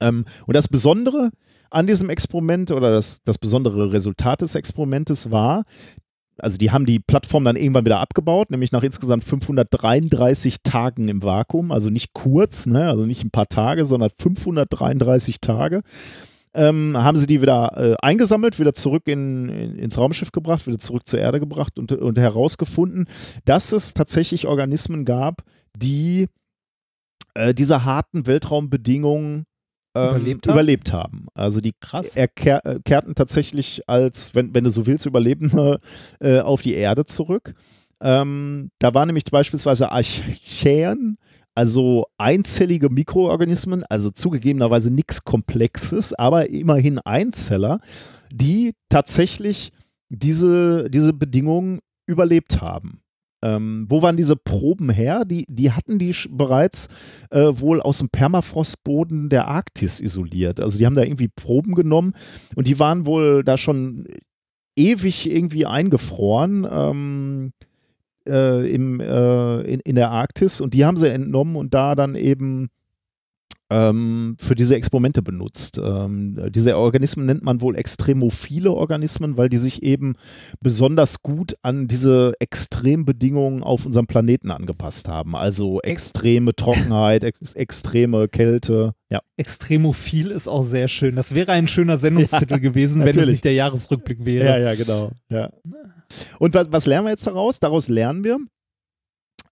Ähm, und das Besondere an diesem Experiment oder das, das besondere Resultat des Experimentes war, also die haben die Plattform dann irgendwann wieder abgebaut, nämlich nach insgesamt 533 Tagen im Vakuum, also nicht kurz, ne, also nicht ein paar Tage, sondern 533 Tage. Ähm, haben sie die wieder äh, eingesammelt, wieder zurück in, in, ins Raumschiff gebracht, wieder zurück zur Erde gebracht und, und herausgefunden, dass es tatsächlich Organismen gab, die äh, diese harten Weltraumbedingungen ähm, Überlebt haben? überlebt haben. Also die Krass. er kehr, äh, kehrten tatsächlich als, wenn, wenn du so willst, Überlebende äh, auf die Erde zurück. Ähm, da waren nämlich beispielsweise Archäen, also einzellige Mikroorganismen, also zugegebenerweise nichts Komplexes, aber immerhin Einzeller, die tatsächlich diese, diese Bedingungen überlebt haben. Ähm, wo waren diese Proben her? Die, die hatten die bereits äh, wohl aus dem Permafrostboden der Arktis isoliert. Also die haben da irgendwie Proben genommen und die waren wohl da schon ewig irgendwie eingefroren ähm, äh, im, äh, in, in der Arktis und die haben sie entnommen und da dann eben für diese Experimente benutzt. Ähm, diese Organismen nennt man wohl extremophile Organismen, weil die sich eben besonders gut an diese Extrembedingungen auf unserem Planeten angepasst haben. Also extreme Trockenheit, ex extreme Kälte. Ja. Extremophil ist auch sehr schön. Das wäre ein schöner Sendungstitel gewesen, wenn es nicht der Jahresrückblick wäre. Ja, ja, genau. Ja. Und was, was lernen wir jetzt daraus? Daraus lernen wir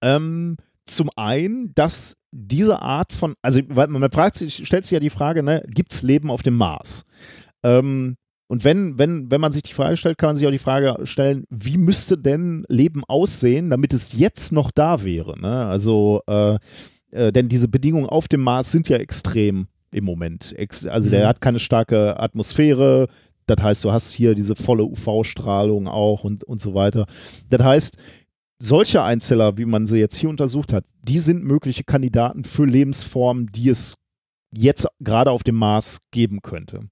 ähm, zum einen, dass diese Art von, also weil man fragt sich, stellt sich ja die Frage, ne, gibt es Leben auf dem Mars? Ähm, und wenn, wenn, wenn man sich die Frage stellt, kann man sich auch die Frage stellen, wie müsste denn Leben aussehen, damit es jetzt noch da wäre? Ne? Also, äh, äh, denn diese Bedingungen auf dem Mars sind ja extrem im Moment. Ex also der Mhm. hat keine starke Atmosphäre, das heißt, du hast hier diese volle UV-Strahlung auch und, und so weiter. Das heißt, solche Einzeller, wie man sie jetzt hier untersucht hat, die sind mögliche Kandidaten für Lebensformen, die es jetzt gerade auf dem Mars geben könnte.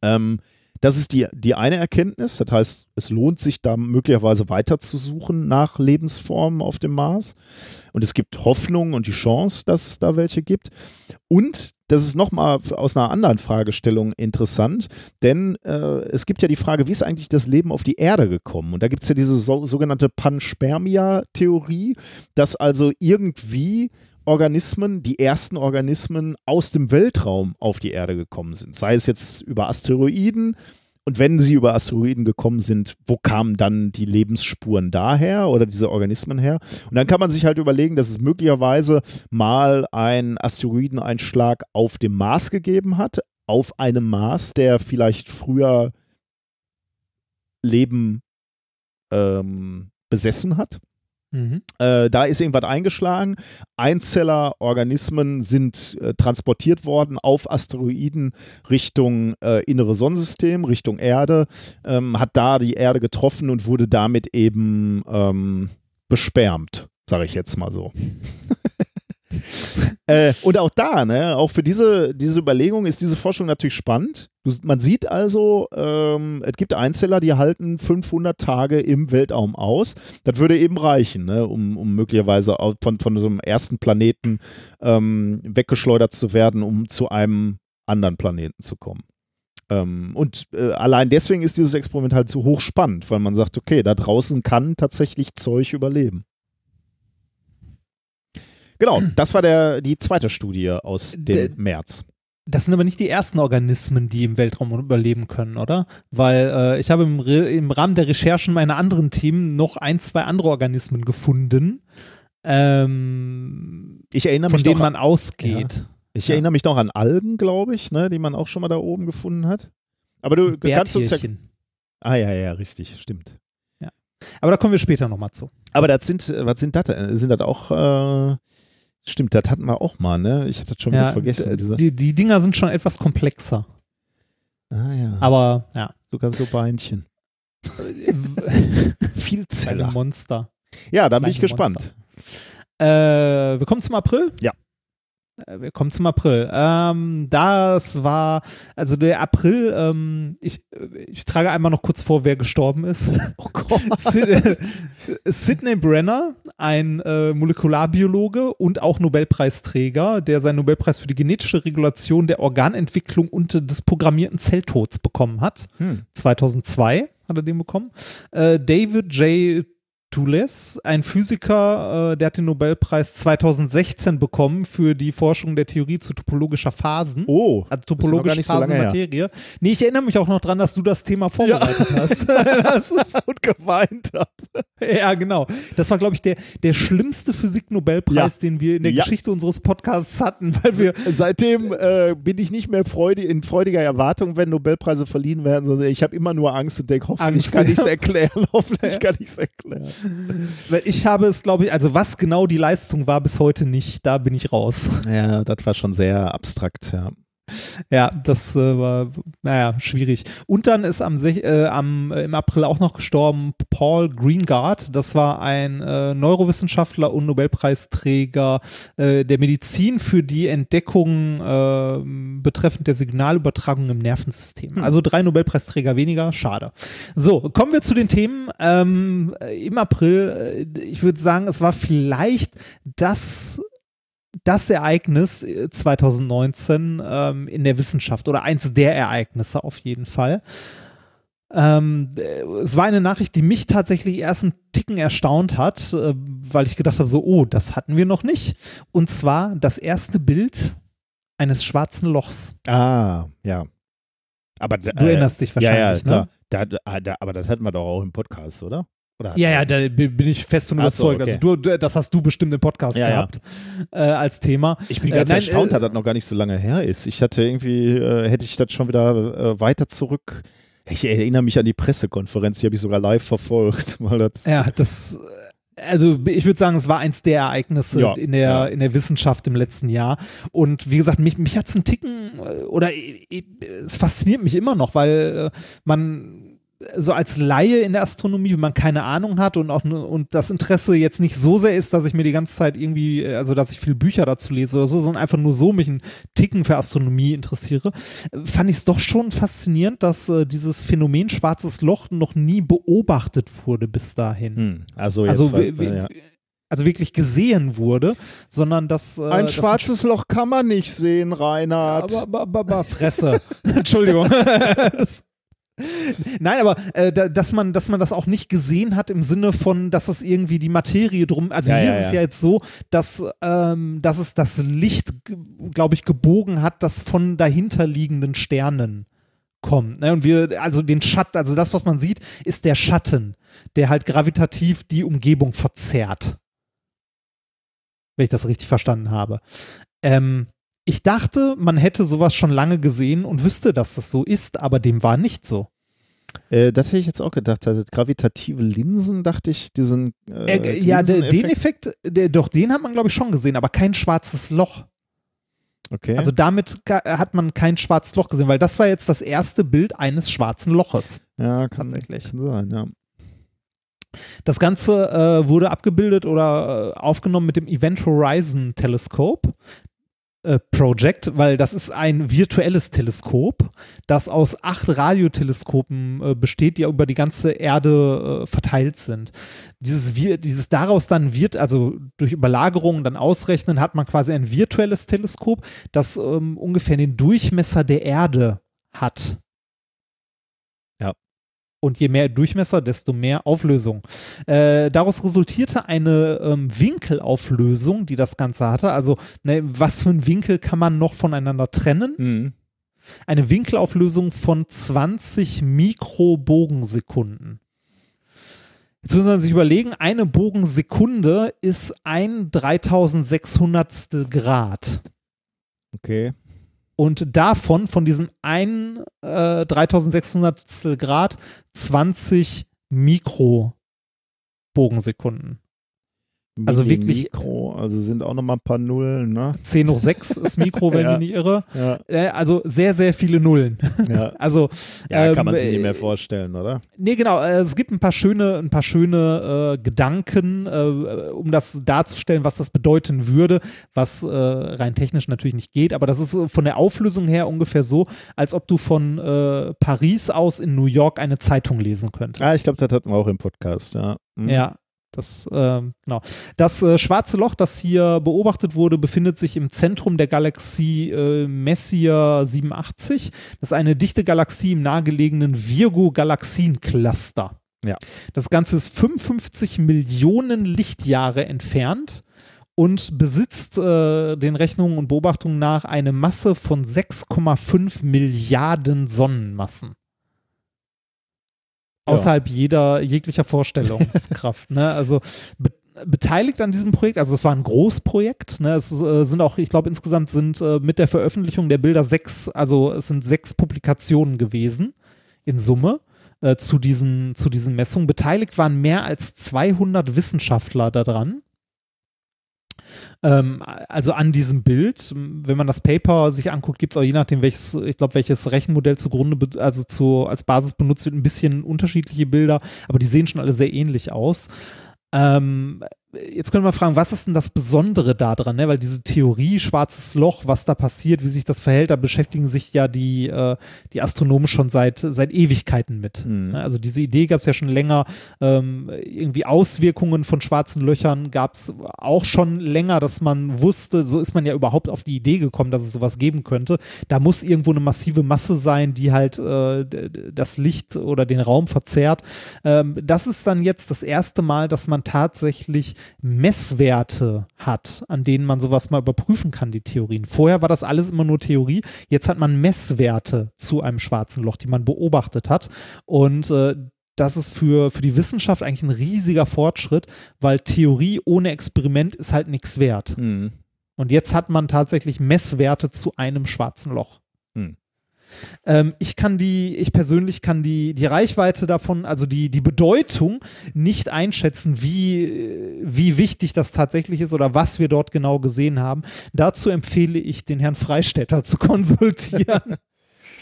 Ähm, das ist die, die eine Erkenntnis. Das heißt, es lohnt sich da möglicherweise weiter zu suchen nach Lebensformen auf dem Mars. Und es gibt Hoffnung und die Chance, dass es da welche gibt. Und das ist nochmal aus einer anderen Fragestellung interessant, denn äh, es gibt ja die Frage, wie ist eigentlich das Leben auf die Erde gekommen? Und da gibt es ja diese so, sogenannte Panspermia-Theorie, dass also irgendwie Organismen, die ersten Organismen aus dem Weltraum auf die Erde gekommen sind. Sei es jetzt über Asteroiden. Und wenn sie über Asteroiden gekommen sind, wo kamen dann die Lebensspuren daher oder diese Organismen her? Und dann kann man sich halt überlegen, dass es möglicherweise mal einen Asteroideneinschlag auf dem Mars gegeben hat, auf einem Mars, der vielleicht früher Leben ähm, besessen hat. Mhm. Äh, da ist irgendwas eingeschlagen. Einzellerorganismen sind äh, transportiert worden auf Asteroiden Richtung äh, innere Sonnensystem, Richtung Erde, ähm, hat da die Erde getroffen und wurde damit eben ähm, besperrt, sage ich jetzt mal so. äh, und auch da, ne, auch für diese, diese Überlegung ist diese Forschung natürlich spannend. Du, man sieht also, ähm, es gibt Einzeller, die halten 500 Tage im Weltraum aus. Das würde eben reichen, ne, um, um möglicherweise von, von so einem ersten Planeten ähm, weggeschleudert zu werden, um zu einem anderen Planeten zu kommen. Ähm, und äh, allein deswegen ist dieses Experiment halt so hochspannend, weil man sagt, okay, da draußen kann tatsächlich Zeug überleben. Genau, das war der, die zweite Studie aus dem Der- März. Das sind aber nicht die ersten Organismen, die im Weltraum überleben können, oder? Weil äh, ich habe im, im Rahmen der Recherchen meiner anderen Themen noch ein, zwei andere Organismen gefunden, ähm, Ich erinnere von mich denen noch an, man ausgeht. ich ja. erinnere mich noch an Algen, glaube ich, ne, die man auch schon mal da oben gefunden hat. Aber du kannst uns ja. Ah ja, ja, richtig, stimmt. Aber da kommen wir später nochmal zu. Aber das sind, äh, was sind das? denn? Sind das auch, äh, stimmt, das hatten wir auch mal, ne? Ich hatte das schon wieder vergessen. die, die Dinger sind schon etwas komplexer. ah ja, Aber ja, sogar so Beinchen. kleine Vielzeller. Monster. Ja, da bin ich gespannt. Äh, wir kommen zum April? Ja. Äh, Wir kommen zum April. Ähm, das war, also der April, ähm, ich, ich trage einmal noch kurz vor, wer gestorben ist. Oh Gott. Sid- äh, Sidney Brenner, ein äh, Molekularbiologe und auch Nobelpreisträger, der seinen Nobelpreis für die genetische Regulation der Organentwicklung und des programmierten Zelltods bekommen hat. Hm. 2002 hat er den bekommen. Äh, David J. Toules, ein Physiker, äh, der hat den Nobelpreis 2016 bekommen für die Forschung der Theorie zu topologischer Phasen. Oh, Also topologische so. Phasenmaterie. Nee, ich erinnere mich auch noch dran, dass du das Thema vorbereitet hast. das ist, und geweint habe. ja, genau. Das war, glaube ich, der, der schlimmste Physik-Nobelpreis, den wir in der Ja. Geschichte unseres Podcasts hatten, weil wir Seitdem äh, bin ich nicht mehr freudig, in freudiger Erwartung, wenn Nobelpreise verliehen werden, sondern ich habe immer nur Angst und denke, hoffentlich Angst, kann ja. ich es erklären, hoffentlich kann ich es erklären. Weil ich habe es, glaube ich, also was genau die Leistung war bis heute nicht, da bin ich raus. Ja, das war schon sehr abstrakt, ja. Ja, das äh, war, naja, schwierig. Und dann ist am, äh, am äh, im April auch noch gestorben Paul Greengard. Das war ein äh, Neurowissenschaftler und Nobelpreisträger äh, der Medizin für die Entdeckung äh, betreffend der Signalübertragung im Nervensystem. Also drei Nobelpreisträger weniger, schade. So, kommen wir zu den Themen. Ähm, äh, Im April, äh, ich würde sagen, es war vielleicht das das Ereignis äh, 2019 ähm, in der Wissenschaft oder eins der Ereignisse auf jeden Fall. Ähm, äh, es war eine Nachricht, die mich tatsächlich erst einen Ticken erstaunt hat, äh, weil ich gedacht habe, so, oh, das hatten wir noch nicht. Und zwar das erste Bild eines schwarzen Lochs. Ah, ja. Aber Du erinnerst dich ja, ja, wahrscheinlich, klar. ne? Da, da, da, aber das hatten wir doch auch im Podcast, oder? Oder Ja, ja, da bi- bin ich fest von Ach so, überzeugt. okay. Also du, du, das hast du bestimmt im Podcast Ja, ja. gehabt Äh, als Thema. Ich bin Äh, ganz nein, erstaunt, äh, dass das noch gar nicht so lange her ist. Ich hatte irgendwie, äh, hätte ich das schon wieder äh, weiter zurück. Ich erinnere mich an die Pressekonferenz, die habe ich sogar live verfolgt. Weil das, Ja, das, also ich würde sagen, es war eins der Ereignisse Ja, in, der, ja. in der Wissenschaft im letzten Jahr. Und wie gesagt, mich, mich hat es einen Ticken, äh, oder äh, äh, es fasziniert mich immer noch, weil äh, man so als Laie in der Astronomie, wenn man keine Ahnung hat und auch und das Interesse jetzt nicht so sehr ist, dass ich mir die ganze Zeit irgendwie, äh, also dass ich viele Bücher dazu lese oder so, sondern einfach nur so mich einen Ticken für Astronomie interessiere, äh, fand ich es doch schon faszinierend, dass äh, dieses Phänomen schwarzes Loch noch nie beobachtet wurde bis dahin. hm, also jetzt Also, weiß, ja. also wirklich gesehen wurde, sondern dass äh, Ein dass schwarzes Loch kann man nicht sehen, Reinhard. aber, aber, aber, aber Fresse. Entschuldigung. das, Nein, aber äh, da, dass man, dass man das auch nicht gesehen hat im Sinne von, dass es irgendwie die Materie drum. Also Ja, hier ja, ist es ja. ja jetzt so, dass, ähm, dass es das Licht, glaube ich, gebogen hat, das von dahinterliegenden Sternen kommt. Ne? Und wir, also den Schatten, also das, was man sieht, ist der Schatten, der halt gravitativ die Umgebung verzerrt. Wenn ich das richtig verstanden habe. Ähm, ich dachte, man hätte sowas schon lange gesehen und wüsste, dass das so ist, aber dem war nicht so. Äh, das hätte ich jetzt auch gedacht. Also gravitative Linsen, dachte ich, diesen. Äh, Äh, ja, de, den. Effekt, der, doch, den hat man, glaube ich, schon gesehen, aber kein schwarzes Loch. Okay. Also damit hat man kein schwarzes Loch gesehen, weil das war jetzt das erste Bild eines schwarzen Loches. ja, kann, tatsächlich. Kann sein, ja. Das Ganze äh, wurde abgebildet oder äh, aufgenommen mit dem Event Horizon Teleskop. Äh, Project, weil das ist ein virtuelles Teleskop, das aus acht Radioteleskopen äh, besteht, die über die ganze Erde äh, verteilt sind. Dieses, dieses daraus dann wird, also durch Überlagerungen dann ausrechnen, hat man quasi ein virtuelles Teleskop, das ähm, ungefähr den Durchmesser der Erde hat. Und je mehr Durchmesser, desto mehr Auflösung. Äh, daraus resultierte eine ähm, Winkelauflösung, die das Ganze hatte. Also, ne, was für einen Winkel kann man noch voneinander trennen? Mhm. Eine Winkelauflösung von 20 Mikrobogensekunden. Jetzt muss man sich überlegen, eine Bogensekunde ist ein 3600 Grad. Okay. Und davon, von diesem einen äh, 3600 Grad, 20 Mikrobogensekunden. Also wirklich- Mikro, also sind auch nochmal ein paar Nullen, ne? 10 hoch 6 ist Mikro, wenn Ja. ich mich nicht irre. Ja, Äh, also sehr, sehr viele Nullen. ja. Also, ja kann man ähm, sich nicht mehr äh, vorstellen, oder? Nee, genau. äh, Es gibt ein paar schöne, ein paar schöne äh, Gedanken, äh, um das darzustellen, was das bedeuten würde, was äh, rein technisch natürlich nicht geht. Aber das ist von der Auflösung her ungefähr so, als ob du von Paris aus in New York eine Zeitung lesen könntest. Ah, ich glaube, das hatten wir auch im Podcast, ja. Mhm. Ja. Das, ähm, genau. Das äh, schwarze Loch, das hier beobachtet wurde, befindet sich im Zentrum der Galaxie äh, Messier 87. Das ist eine dichte Galaxie im nahegelegenen Virgo-Galaxiencluster. Ja. Das Ganze ist 55 Millionen Lichtjahre entfernt und besitzt äh, den Rechnungen und Beobachtungen nach eine Masse von 6,5 Milliarden Sonnenmassen. Ja. Außerhalb jeder, jeglicher Vorstellungskraft. ne? Also be beteiligt an diesem Projekt, also es war ein Großprojekt, ne? es äh, sind auch, ich glaube insgesamt sind äh, mit der Veröffentlichung der Bilder sechs, also es sind sechs Publikationen gewesen in Summe äh, zu, diesen, zu diesen Messungen. Beteiligt waren mehr als 200 Wissenschaftler daran. Ähm, also an diesem Bild, wenn man das Paper sich anguckt, gibt es auch je nachdem, welches, ich glaube, welches Rechenmodell zugrunde, also zu, als Basis benutzt wird, ein bisschen unterschiedliche Bilder, aber die sehen schon alle sehr ähnlich aus. Ähm, jetzt können wir fragen, was ist denn das Besondere daran? Ne? Weil diese Theorie, schwarzes Loch, was da passiert, wie sich das verhält, da beschäftigen sich ja die, äh, die Astronomen schon seit, seit Ewigkeiten mit. Mhm. Ne? Also diese Idee gab es ja schon länger. Ähm, irgendwie Auswirkungen von schwarzen Löchern gab es auch schon länger, dass man wusste, so ist man ja überhaupt auf die Idee gekommen, dass es sowas geben könnte. Da muss irgendwo eine massive Masse sein, die halt äh, das Licht oder den Raum verzerrt. Ähm, das ist dann jetzt das erste Mal, dass man tatsächlich Messwerte hat, an denen man sowas mal überprüfen kann, die Theorien. Vorher war das alles immer nur Theorie. Jetzt hat man Messwerte zu einem schwarzen Loch, die man beobachtet hat. Und äh, das ist für, für die Wissenschaft eigentlich ein riesiger Fortschritt, weil Theorie ohne Experiment ist halt nichts wert. Mhm. Und jetzt hat man tatsächlich Messwerte zu einem schwarzen Loch. Hm. Ähm, ich kann die, ich persönlich kann die, die Reichweite davon, also die, die Bedeutung nicht einschätzen, wie, wie wichtig das tatsächlich ist oder was wir dort genau gesehen haben. Dazu empfehle ich den Herrn Freistetter zu konsultieren.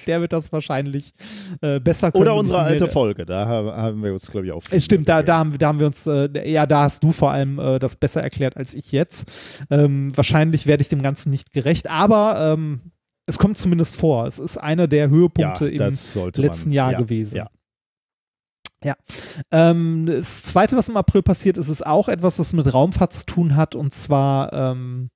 Der wird das wahrscheinlich äh, besser können. Oder unsere alte Folge, da ha- haben wir uns, glaube ich, auch. äh, Stimmt, da, da, haben, da haben wir uns, äh, ja, da hast du vor allem äh, das besser erklärt als ich jetzt. Ähm, wahrscheinlich werde ich dem Ganzen nicht gerecht, aber ähm, es kommt zumindest vor. Es ist einer der Höhepunkte ja, im letzten man, Jahr ja, gewesen. Ja. Ähm, das zweite, was im April passiert ist, ist auch etwas, was mit Raumfahrt zu tun hat und zwar ähm,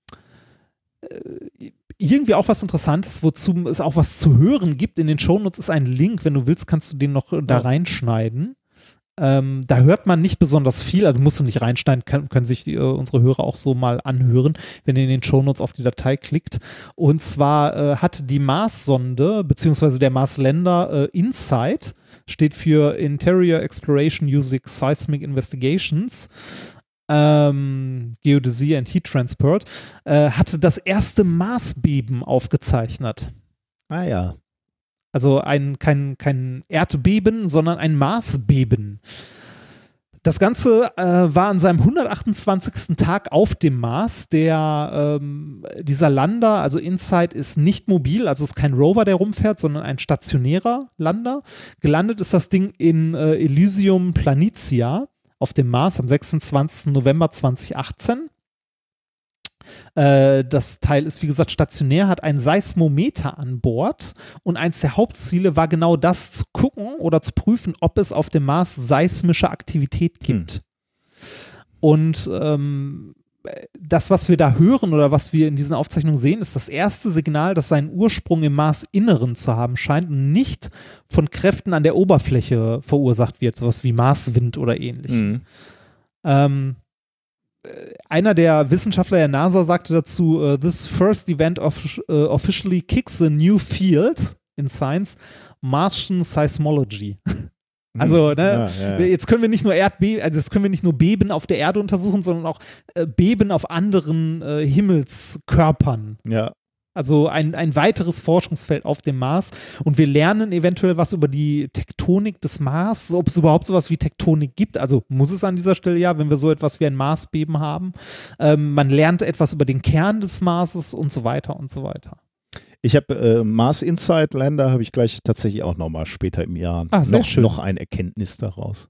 äh, irgendwie auch was Interessantes, wozu es auch was zu hören gibt. In den Shownotes ist ein Link, wenn du willst, kannst du den noch da reinschneiden. Ähm, da hört man nicht besonders viel, also musst du nicht reinschneiden, kann, können sich die, äh, unsere Hörer auch so mal anhören, wenn ihr in den Shownotes auf die Datei klickt. Und zwar äh, hat die Mars-Sonde, beziehungsweise der Mars-Länder äh, InSight, steht für Interior Exploration Using Seismic Investigations, ähm, Geodäsie and Heat Transport, äh, hatte das erste Marsbeben aufgezeichnet. Ah ja. Also ein, kein, kein Erdbeben, sondern ein Marsbeben. Das Ganze äh, war an seinem 128. Tag auf dem Mars. Der, ähm, dieser Lander, also InSight, ist nicht mobil, also ist kein Rover, der rumfährt, sondern ein stationärer Lander. Gelandet ist das Ding in äh, Elysium Planitia auf dem Mars am 26. November 2018. Äh, das Teil ist, wie gesagt, stationär, hat ein Seismometer an Bord und eins der Hauptziele war genau das zu gucken oder zu prüfen, ob es auf dem Mars seismische Aktivität gibt. Hm. Und ähm, das, was wir da hören oder was wir in diesen Aufzeichnungen sehen, ist das erste Signal, das seinen Ursprung im Marsinneren zu haben scheint und nicht von Kräften an der Oberfläche verursacht wird, sowas wie Marswind oder ähnlich. Mhm. Ähm, einer der Wissenschaftler der NASA sagte dazu, uh, this first event of, uh, officially kicks a new field in science, Martian Seismology. Also, ne, ja, ja, ja. jetzt können wir nicht nur Erdbeben, also jetzt können wir nicht nur Beben auf der Erde untersuchen, sondern auch äh, Beben auf anderen äh, Himmelskörpern. Ja. Also ein, ein weiteres Forschungsfeld auf dem Mars. Und wir lernen eventuell was über die Tektonik des Mars, ob es überhaupt sowas wie Tektonik gibt. Also muss es an dieser Stelle ja, wenn wir so etwas wie ein Marsbeben haben. Ähm, man lernt etwas über den Kern des Marses und so weiter und so weiter. Ich habe äh, Mars Insight Lander habe ich gleich tatsächlich auch nochmal später im Jahr ah, noch, schön. noch ein Erkenntnis daraus.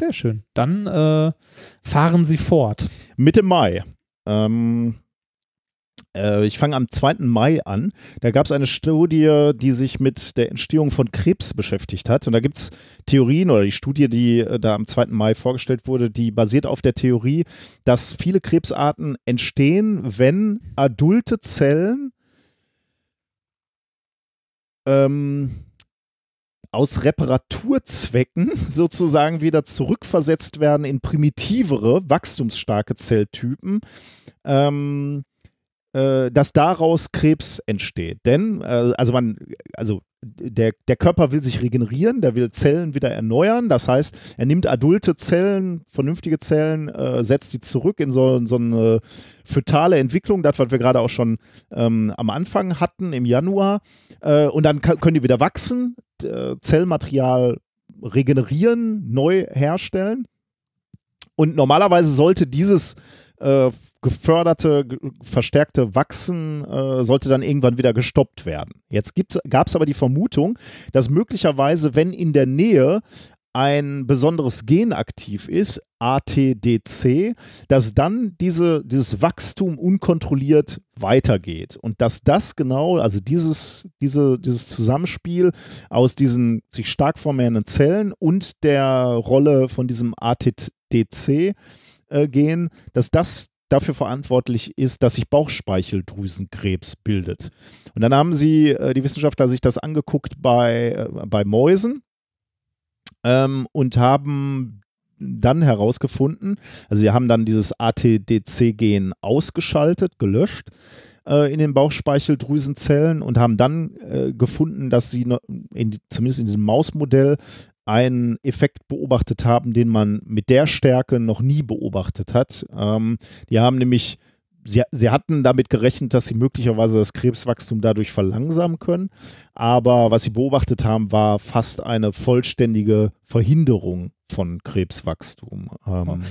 Sehr schön. Dann äh, fahren Sie fort. Mitte Mai. Ähm, äh, ich fange am 2. Mai an. Da gab es eine Studie, die sich mit der Entstehung von Krebs beschäftigt hat. Und da gibt es Theorien oder die Studie, die äh, da am 2. Mai vorgestellt wurde, die basiert auf der Theorie, dass viele Krebsarten entstehen, wenn adulte Zellen ähm, aus Reparaturzwecken sozusagen wieder zurückversetzt werden in primitivere, wachstumsstarke Zelltypen. Ähm, äh, dass daraus Krebs entsteht. Denn, äh, also man, also der, der Körper will sich regenerieren, der will Zellen wieder erneuern. Das heißt, er nimmt adulte Zellen, vernünftige Zellen, äh, setzt die zurück in so, so eine fötale Entwicklung, das, was wir gerade auch schon ähm, am Anfang hatten im Januar. Äh, und dann können die wieder wachsen, äh, Zellmaterial regenerieren, neu herstellen. Und normalerweise sollte dieses äh, geförderte, verstärkte Wachsen äh, sollte dann irgendwann wieder gestoppt werden. Jetzt gab es aber die Vermutung, dass möglicherweise, wenn in der Nähe ein besonderes Gen aktiv ist, ATDC, dass dann diese, dieses Wachstum unkontrolliert weitergeht. Und dass das genau, also dieses, diese, dieses Zusammenspiel aus diesen sich stark vermehrenden Zellen und der Rolle von diesem ATDC äh, gehen, dass das dafür verantwortlich ist, dass sich Bauchspeicheldrüsenkrebs bildet. Und dann haben sie, äh, die Wissenschaftler, sich das angeguckt bei, äh, bei Mäusen ähm, und haben dann herausgefunden, also sie haben dann dieses ATDC-Gen ausgeschaltet, gelöscht äh, in den Bauchspeicheldrüsenzellen und haben dann äh, gefunden, dass sie in, zumindest in diesem Mausmodell einen Effekt beobachtet haben, den man mit der Stärke noch nie beobachtet hat. Ähm, die haben nämlich, sie, sie hatten damit gerechnet, dass sie möglicherweise das Krebswachstum dadurch verlangsamen können. Aber was sie beobachtet haben, war fast eine vollständige Verhinderung von Krebswachstum. Ähm,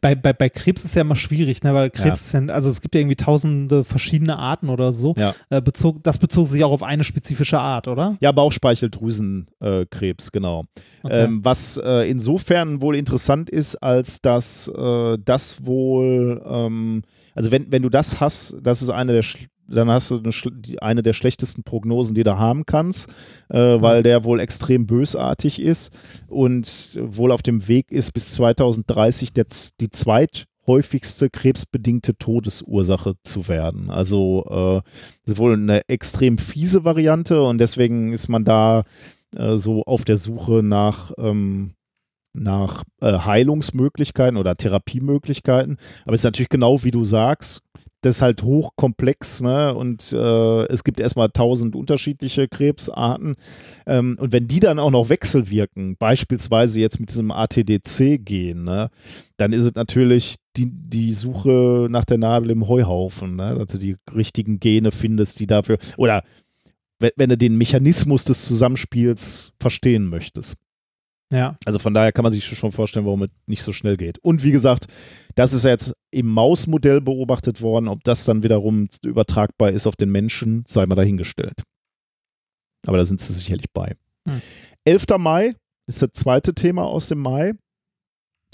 bei, bei, bei Krebs ist ja immer schwierig, ne? weil Krebs, ja. Sind, also es gibt ja irgendwie tausende verschiedene Arten oder so. Ja. Äh, bezog, das bezog sich auch auf eine spezifische Art, oder? Ja, Bauchspeicheldrüsenkrebs, äh, genau. Okay. Ähm, was äh, insofern wohl interessant ist, als dass äh, das wohl, ähm, also wenn, wenn du das hast, das ist eine der dann hast du eine, eine, der schlechtesten Prognosen, die du haben kannst, äh, weil mhm. der wohl extrem bösartig ist und wohl auf dem Weg ist, bis 2030 der, die zweit häufigste krebsbedingte Todesursache zu werden. Also äh, wohl eine extrem fiese Variante und deswegen ist man da äh, so auf der Suche nach ähm, nach äh, Heilungsmöglichkeiten oder Therapiemöglichkeiten. Aber es ist natürlich genau wie du sagst, das ist halt hochkomplex, ne? Und äh, es gibt erstmal tausend unterschiedliche Krebsarten. Ähm, und wenn die dann auch noch wechselwirken, beispielsweise jetzt mit diesem ATDC-Gen, ne, dann ist es natürlich die, die Suche nach der Nadel im Heuhaufen, ne? Dass du die richtigen Gene findest, die dafür, oder wenn, wenn du den Mechanismus des Zusammenspiels verstehen möchtest. Ja. Also von daher kann man sich schon vorstellen, warum es nicht so schnell geht. Und wie gesagt, das ist jetzt im Mausmodell beobachtet worden. Ob das dann wiederum übertragbar ist auf den Menschen, sei mal dahingestellt. Aber da sind sie sicherlich bei. Hm. 11. Mai ist das zweite Thema aus dem Mai.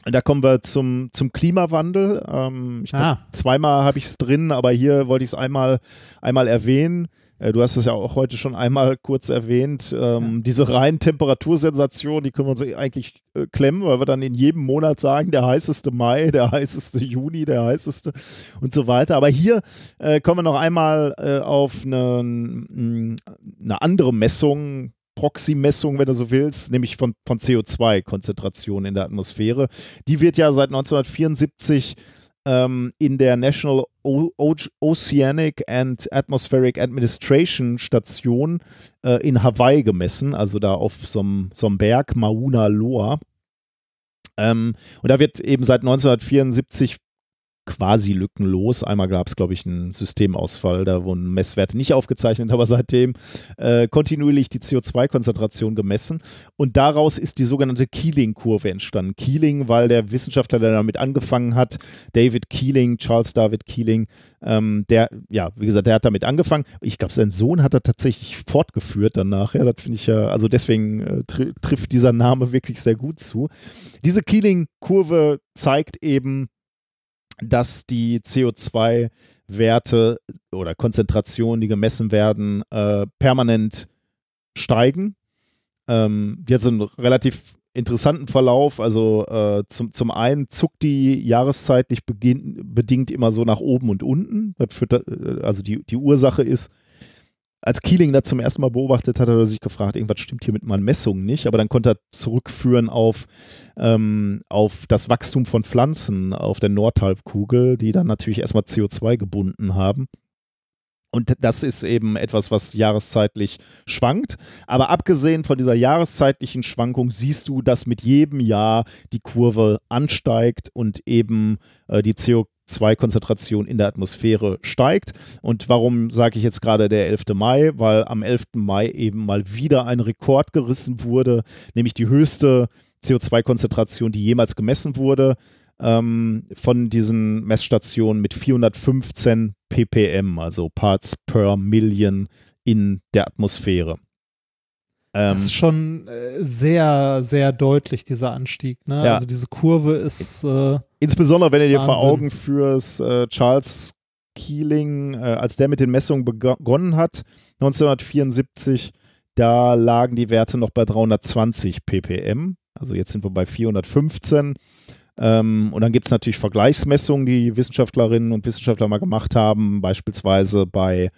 Da kommen wir zum, zum Klimawandel. Ähm, ich glaub, ah. Zweimal habe ich es drin, aber hier wollte ich es einmal, einmal erwähnen. Äh, du hast es ja auch heute schon einmal kurz erwähnt. Ähm. Diese reinen Temperatursensationen, die können wir uns eigentlich äh, klemmen, weil wir dann in jedem Monat sagen, der heißeste Mai, der heißeste Juni, der heißeste und so weiter. Aber hier äh, kommen wir noch einmal äh, auf eine, eine andere Messung, Proxy-Messung, wenn du so willst, nämlich von, von CO2-Konzentration in der Atmosphäre. Die wird ja seit 1974 ähm, in der National o Oceanic and Atmospheric Administration Station äh, in Hawaii gemessen, also da auf so einem Berg, Mauna Loa. Ähm, und da wird eben seit 1974 quasi lückenlos. Einmal gab es, glaube ich, einen Systemausfall, da wurden Messwerte nicht aufgezeichnet, aber seitdem äh, kontinuierlich die CO2-Konzentration gemessen. Und daraus ist die sogenannte Keeling-Kurve entstanden. Keeling, weil der Wissenschaftler, der damit angefangen hat, David Keeling, Charles David Keeling, ähm, der, ja, wie gesagt, der hat damit angefangen. Ich glaube, sein Sohn hat er tatsächlich fortgeführt danach. Ja, das finde ich ja, also deswegen äh, tr trifft dieser Name wirklich sehr gut zu. Diese Keeling-Kurve zeigt eben, dass die CO2-Werte oder Konzentrationen, die gemessen werden, äh, permanent steigen. Ähm, die hat so einen relativ interessanten Verlauf. Also äh, zum, zum einen zuckt die jahreszeitlich beginn, bedingt immer so nach oben und unten. Führt, äh, also die, die Ursache ist, als Keeling das zum ersten Mal beobachtet hat, hat er sich gefragt, irgendwas stimmt hier mit meinen Messungen nicht, aber dann konnte er zurückführen auf, ähm, auf das Wachstum von Pflanzen auf der Nordhalbkugel, die dann natürlich erstmal CO2 gebunden haben. Und das ist eben etwas, was jahreszeitlich schwankt. Aber abgesehen von dieser jahreszeitlichen Schwankung siehst du, dass mit jedem Jahr die Kurve ansteigt und eben äh, die CO2 CO2-Konzentration in der Atmosphäre steigt. Und warum sage ich jetzt gerade der 11. Mai? Weil am 11. Mai eben mal wieder ein Rekord gerissen wurde, nämlich die höchste CO2-Konzentration, die jemals gemessen wurde, ähm, von diesen Messstationen mit 415 ppm, also Parts per Million in der Atmosphäre. Ähm, das ist schon äh, sehr, sehr deutlich, dieser Anstieg. Ne? Ja. Also diese Kurve ist. Äh, Insbesondere, wenn du dir vor Augen führst, äh, Charles Keeling, äh, als der mit den Messungen begonnen hat, 1974, da lagen die Werte noch bei 320 ppm. Also jetzt sind wir bei 415. Ähm, und dann gibt es natürlich Vergleichsmessungen, die Wissenschaftlerinnen und Wissenschaftler mal gemacht haben, beispielsweise bei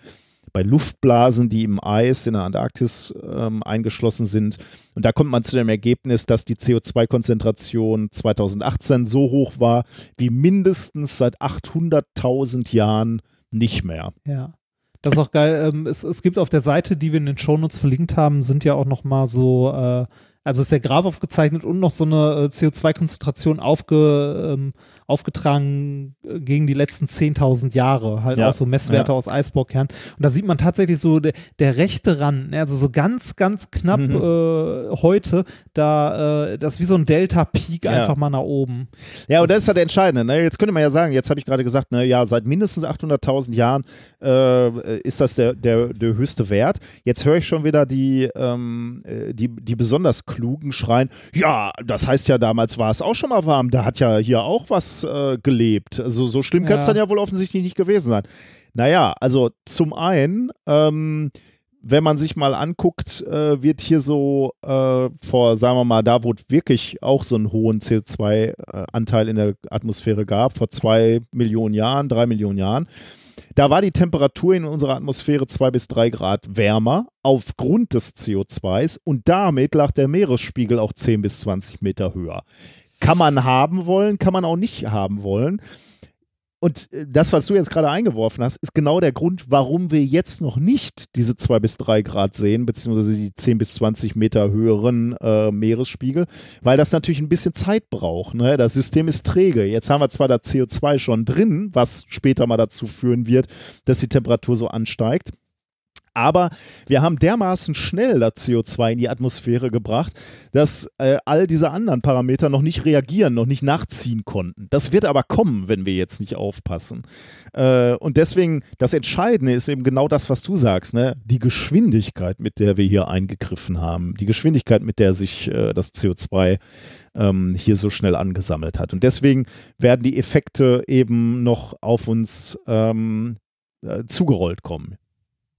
bei Luftblasen, die im Eis in der Antarktis ähm, eingeschlossen sind. Und da kommt man zu dem Ergebnis, dass die CO2-Konzentration 2018 so hoch war wie mindestens seit 800.000 Jahren nicht mehr. Ja. Das ist auch geil. Ähm, es, es, gibt auf der Seite, die wir in den Shownotes verlinkt haben, sind ja auch noch mal so, äh, also ist der Graph aufgezeichnet und noch so eine äh, CO2-Konzentration aufge, ähm, aufgetragen äh, gegen die letzten 10.000 Jahre, halt ja. auch so Messwerte ja. aus Eisbohrkern. Und da sieht man tatsächlich so der, der rechte Rand, ne, also so ganz, ganz knapp mhm. äh, heute, da äh, das ist wie so ein Delta-Peak ja. einfach mal nach oben. Ja, und das, das ist halt entscheidend. Ne? Jetzt könnte man ja sagen, jetzt habe ich gerade gesagt, ne, ja, seit mindestens 800.000 Jahren äh, ist das der, der, der höchste Wert. Jetzt höre ich schon wieder die, ähm, äh, die, die besonders klugen schreien, ja, das heißt ja, damals war es auch schon mal warm, da hat ja hier auch was äh, gelebt. Also so schlimm kann es dann ja wohl offensichtlich nicht gewesen sein. Naja, also zum einen, ähm, wenn man sich mal anguckt, äh, wird hier so äh, vor, sagen wir mal, da wo es wirklich auch so einen hohen CO2-Anteil in der Atmosphäre gab, vor zwei Millionen Jahren, drei Millionen Jahren, da war die Temperatur in unserer Atmosphäre zwei bis drei Grad wärmer aufgrund des CO2s und damit lag der Meeresspiegel auch 10 bis 20 Meter höher. Kann man haben wollen, kann man auch nicht haben wollen. Und äh, das, was du jetzt gerade eingeworfen hast, ist genau der Grund, warum wir jetzt noch nicht diese zwei bis drei Grad sehen, beziehungsweise die 10 bis 20 Meter höheren äh, Meeresspiegel, weil das natürlich ein bisschen Zeit braucht. Ne? Das System ist träge. Jetzt haben wir zwar da CO2 schon drin, was später mal dazu führen wird, dass die Temperatur so ansteigt. Aber wir haben dermaßen schnell das CO2 in die Atmosphäre gebracht, dass äh, all diese anderen Parameter noch nicht reagieren, noch nicht nachziehen konnten. Das wird aber kommen, wenn wir jetzt nicht aufpassen. Äh, und deswegen, das Entscheidende ist eben genau das, was du sagst, ne? die Geschwindigkeit, mit der wir hier eingegriffen haben, die Geschwindigkeit, mit der sich äh, das CO2 ähm, hier so schnell angesammelt hat. Und deswegen werden die Effekte eben noch auf uns ähm, äh, zugerollt kommen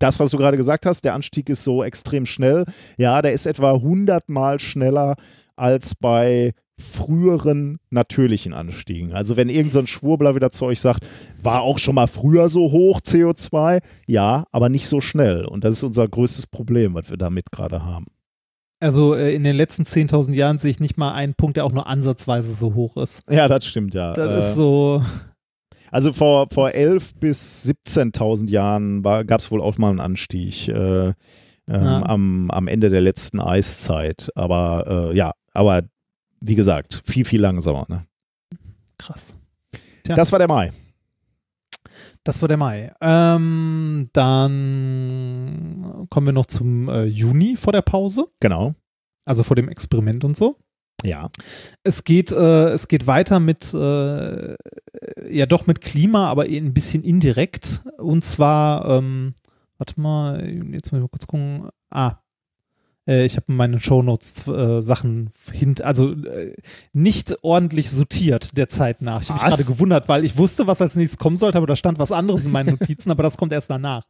das, was du gerade gesagt hast, der Anstieg ist so extrem schnell. Ja, der ist etwa 100 Mal schneller als bei früheren natürlichen Anstiegen. Also wenn irgendein so Schwurbler wieder zu euch sagt, war auch schon mal früher so hoch CO2, ja, aber nicht so schnell. Und das ist unser größtes Problem, was wir damit gerade haben. Also äh, in den letzten 10.000 Jahren sehe ich nicht mal einen Punkt, der auch nur ansatzweise so hoch ist. Ja, das stimmt, ja. Das äh, ist so. Also vor, vor 11.000 bis 17.000 Jahren gab es wohl auch mal einen Anstieg äh, ähm, ja. am, am Ende der letzten Eiszeit. Aber äh, ja, aber wie gesagt, viel, viel langsamer. Ne? Krass. Tja. Das war der Mai. Das war der Mai. Ähm, dann kommen wir noch zum äh, Juni vor der Pause. Genau. Also vor dem Experiment und so. Ja. Es geht, äh, es geht weiter mit, äh, ja doch mit Klima, aber ein bisschen indirekt. Und zwar, ähm, warte mal, jetzt muss ich mal kurz gucken. Ah, äh, ich habe in meinen Shownotes äh, Sachen hint, also äh, nicht ordentlich sortiert der Zeit nach. Ich habe mich gerade gewundert, weil ich wusste, was als nächstes kommen sollte, aber da stand was anderes in meinen Notizen, aber das kommt erst danach.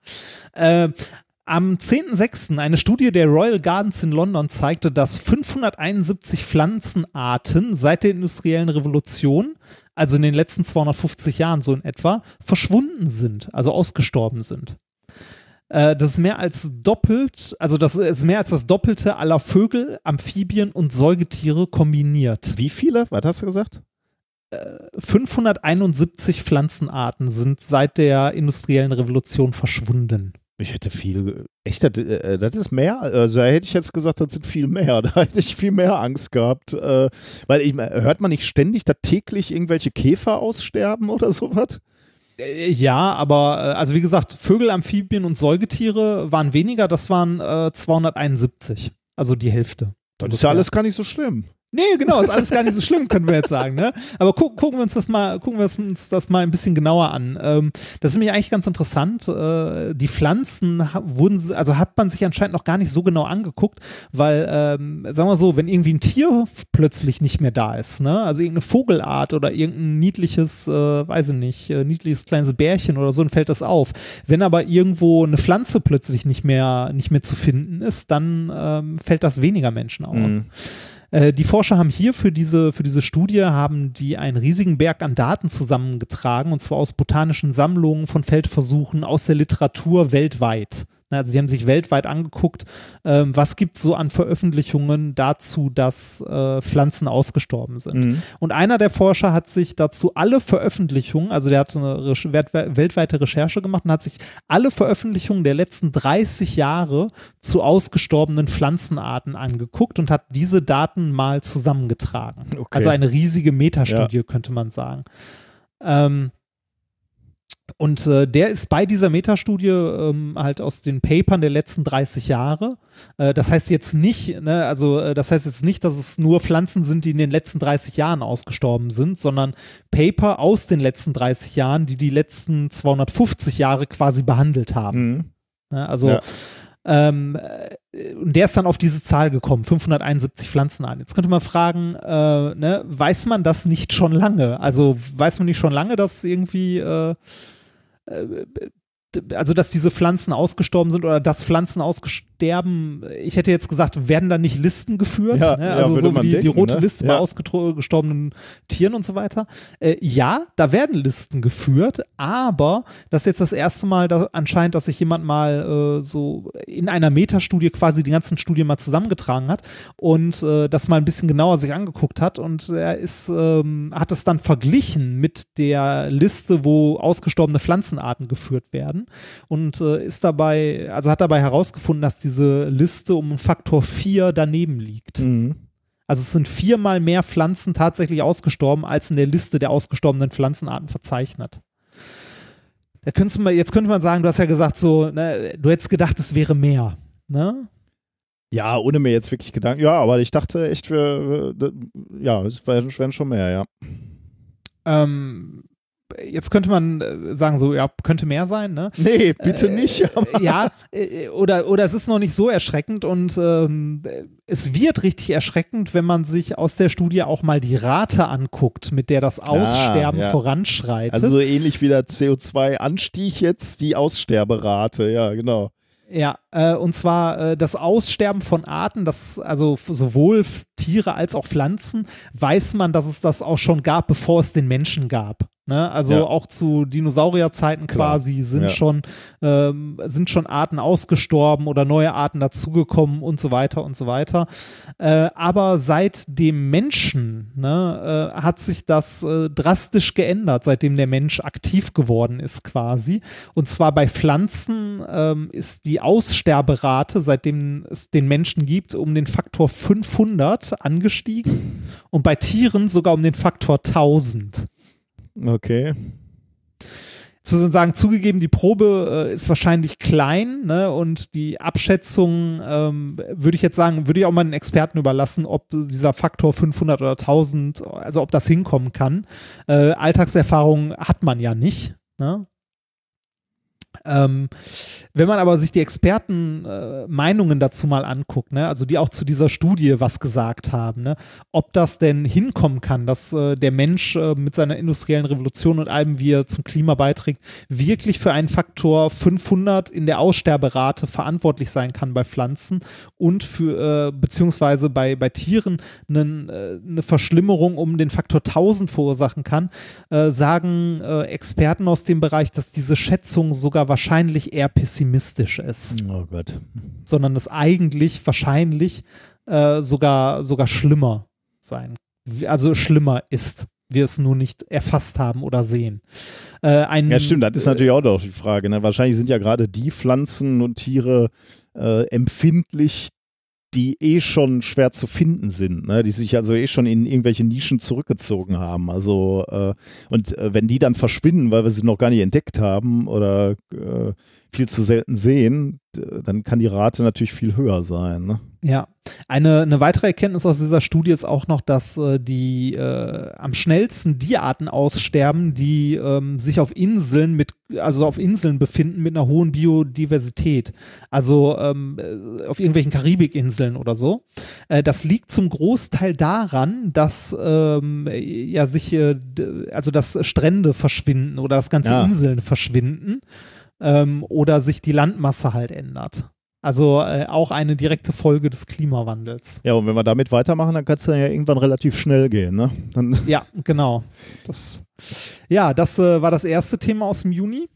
Am 10.06. eine Studie der Royal Gardens in London zeigte, dass 571 Pflanzenarten seit der industriellen Revolution, also in den letzten 250 Jahren so in etwa, verschwunden sind, also ausgestorben sind. Äh, das ist mehr als doppelt, also das ist mehr als das Doppelte aller Vögel, Amphibien und Säugetiere kombiniert. Wie viele? Was hast du gesagt? 571 äh, Pflanzenarten sind seit der industriellen Revolution verschwunden. Ich hätte viel, echt, das, äh, das ist mehr, also da hätte ich jetzt gesagt, das sind viel mehr, da hätte ich viel mehr Angst gehabt, äh, weil ich, hört man nicht ständig, da täglich irgendwelche Käfer aussterben oder sowas? Äh, ja, aber also wie gesagt, Vögel, Amphibien und Säugetiere waren weniger, das waren äh, 271, also die Hälfte. Das ist ja alles gar nicht so schlimm. Nee, genau, ist alles gar nicht so schlimm, können wir jetzt sagen. Ne? Aber gu gucken wir uns das mal, gucken wir uns das mal ein bisschen genauer an. Ähm, das ist nämlich eigentlich ganz interessant. Äh, die Pflanzen wurden, also hat man sich anscheinend noch gar nicht so genau angeguckt, weil, ähm, sagen wir so, wenn irgendwie ein Tier plötzlich nicht mehr da ist, ne? also irgendeine Vogelart oder irgendein niedliches, äh, weiß ich nicht, äh, niedliches kleines Bärchen oder so, dann fällt das auf. Wenn aber irgendwo eine Pflanze plötzlich nicht mehr, nicht mehr zu finden ist, dann ähm, fällt das weniger Menschen auf. Mhm. Äh, die Forscher haben hier für diese, für diese Studie haben die einen riesigen Berg an Daten zusammengetragen und zwar aus botanischen Sammlungen von Feldversuchen aus der Literatur weltweit. Ne, also die haben sich weltweit angeguckt, ähm, was gibt es so an Veröffentlichungen dazu, dass äh, Pflanzen ausgestorben sind. Mhm. Und einer der Forscher hat sich dazu alle Veröffentlichungen, also der hat eine Re weltweite Recherche gemacht und hat sich alle Veröffentlichungen der letzten 30 Jahre zu ausgestorbenen Pflanzenarten angeguckt und hat diese Daten mal zusammengetragen. Okay. Also eine riesige Metastudie, ja. könnte man sagen. Ähm, und äh, der ist bei dieser Metastudie ähm, halt aus den Papern der letzten 30 Jahre. Äh, das heißt jetzt nicht, ne, also äh, das heißt jetzt nicht, dass es nur Pflanzen sind, die in den letzten 30 Jahren ausgestorben sind, sondern Paper aus den letzten 30 Jahren, die die letzten 250 Jahre quasi behandelt haben. Mhm. Ne, also ja. Ähm, äh, und der ist dann auf diese Zahl gekommen, 571 Pflanzenarten. Jetzt könnte man fragen, äh, ne, weiß man das nicht schon lange? Also weiß man nicht schon lange, dass irgendwie äh, also dass diese Pflanzen ausgestorben sind oder dass Pflanzen ausgestorben, ich hätte jetzt gesagt, werden da nicht Listen geführt? Ja, ne? ja, Also würde so wie die, die denken, rote ne? Liste Ja. bei ausgestorbenen Tieren und so weiter. Äh, ja, da werden Listen geführt, aber das ist jetzt das erste Mal da, anscheinend, dass sich jemand mal äh, so in einer Metastudie quasi die ganzen Studien mal zusammengetragen hat und äh, das mal ein bisschen genauer sich angeguckt hat und er ist, ähm, hat es dann verglichen mit der Liste, wo ausgestorbene Pflanzenarten geführt werden und äh, ist dabei, also hat dabei herausgefunden, dass diese Liste um Faktor 4 daneben liegt. Mhm. Also es sind viermal mehr Pflanzen tatsächlich ausgestorben, als in der Liste der ausgestorbenen Pflanzenarten verzeichnet. Da könntest du mal, jetzt könnte man sagen, du hast ja gesagt, so, ne, du hättest gedacht, es wäre mehr. Ne? Ja, ohne mir jetzt wirklich Gedanken. Ja, aber ich dachte echt, wir, wir, ja, es wären schon mehr, ja. Ähm, jetzt könnte man äh, sagen, so, ja, könnte mehr sein, ne? Nee, bitte Äh, nicht. Ja, äh, oder, oder es ist noch nicht so erschreckend und ähm, es wird richtig erschreckend, wenn man sich aus der Studie auch mal die Rate anguckt, mit der das Aussterben ja. voranschreitet. also so ähnlich wie der CO2-Anstieg jetzt die Aussterberate, ja, genau. Ja, äh, und zwar äh, das Aussterben von Arten, das also sowohl Tiere als auch Pflanzen, weiß man, dass es das auch schon gab, bevor es den Menschen gab. Ne? Also Ja. auch zu Dinosaurierzeiten quasi sind Ja. schon ähm, sind schon Arten ausgestorben oder neue Arten dazugekommen und so weiter und so weiter. Äh, aber seit dem Menschen ne, äh, hat sich das äh, drastisch geändert, seitdem der Mensch aktiv geworden ist quasi. Und zwar bei Pflanzen ähm, ist die Aussterberate, seitdem es den Menschen gibt, um den Faktor 500 angestiegen und bei Tieren sogar um den Faktor 1000 Okay. zu sagen, zugegeben, die Probe äh, ist wahrscheinlich klein, ne? Und die Abschätzung ähm, würde ich jetzt sagen, würde ich auch mal den Experten überlassen, ob dieser Faktor 500 oder 1000, also ob das hinkommen kann. Äh, Alltagserfahrung hat man ja nicht, ne? Ähm, wenn man aber sich die Experten äh, dazu mal anguckt, ne, also die auch zu dieser Studie was gesagt haben, ne, ob das denn hinkommen kann, dass äh, der Mensch äh, mit seiner industriellen Revolution und allem, wie er zum Klima beiträgt, wirklich für einen Faktor 500 in der Aussterberate verantwortlich sein kann bei Pflanzen und für äh, beziehungsweise bei, bei Tieren einen, äh, eine Verschlimmerung um den Faktor 1000 verursachen kann, äh, sagen Experten aus dem Bereich, dass diese Schätzung sogar wahrscheinlich eher pessimistisch ist, Oh Gott. sondern es eigentlich wahrscheinlich äh, sogar, sogar schlimmer sein, also schlimmer ist, wir es nur nicht erfasst haben oder sehen. Äh, ein, Ja, stimmt, das ist natürlich auch noch die Frage. Ne? Wahrscheinlich sind ja gerade die Pflanzen und Tiere äh, empfindlich, die eh schon schwer zu finden sind, ne? die sich also eh schon in irgendwelche Nischen zurückgezogen haben. Also äh, und äh, wenn die dann verschwinden, weil wir sie noch gar nicht entdeckt haben oder äh, viel zu selten sehen, dann kann die Rate natürlich viel höher sein. Ne? Ja, eine, eine weitere Erkenntnis aus dieser Studie ist auch noch, dass äh, die äh, am schnellsten die Arten aussterben, die ähm, sich auf Inseln mit, also auf Inseln befinden mit einer hohen Biodiversität. Also ähm, äh, auf irgendwelchen Karibikinseln oder so. Äh, das liegt zum Großteil daran, dass ähm, ja sich, äh, also dass Strände verschwinden oder dass ganze Ja. Inseln verschwinden ähm, oder sich die Landmasse halt ändert. Also äh, auch eine direkte Folge des Klimawandels. Ja, und wenn wir damit weitermachen, dann kann es ja irgendwann relativ schnell gehen. Ne? Dann, Ja, genau. Das, ja, das äh, war das erste Thema aus dem Juni.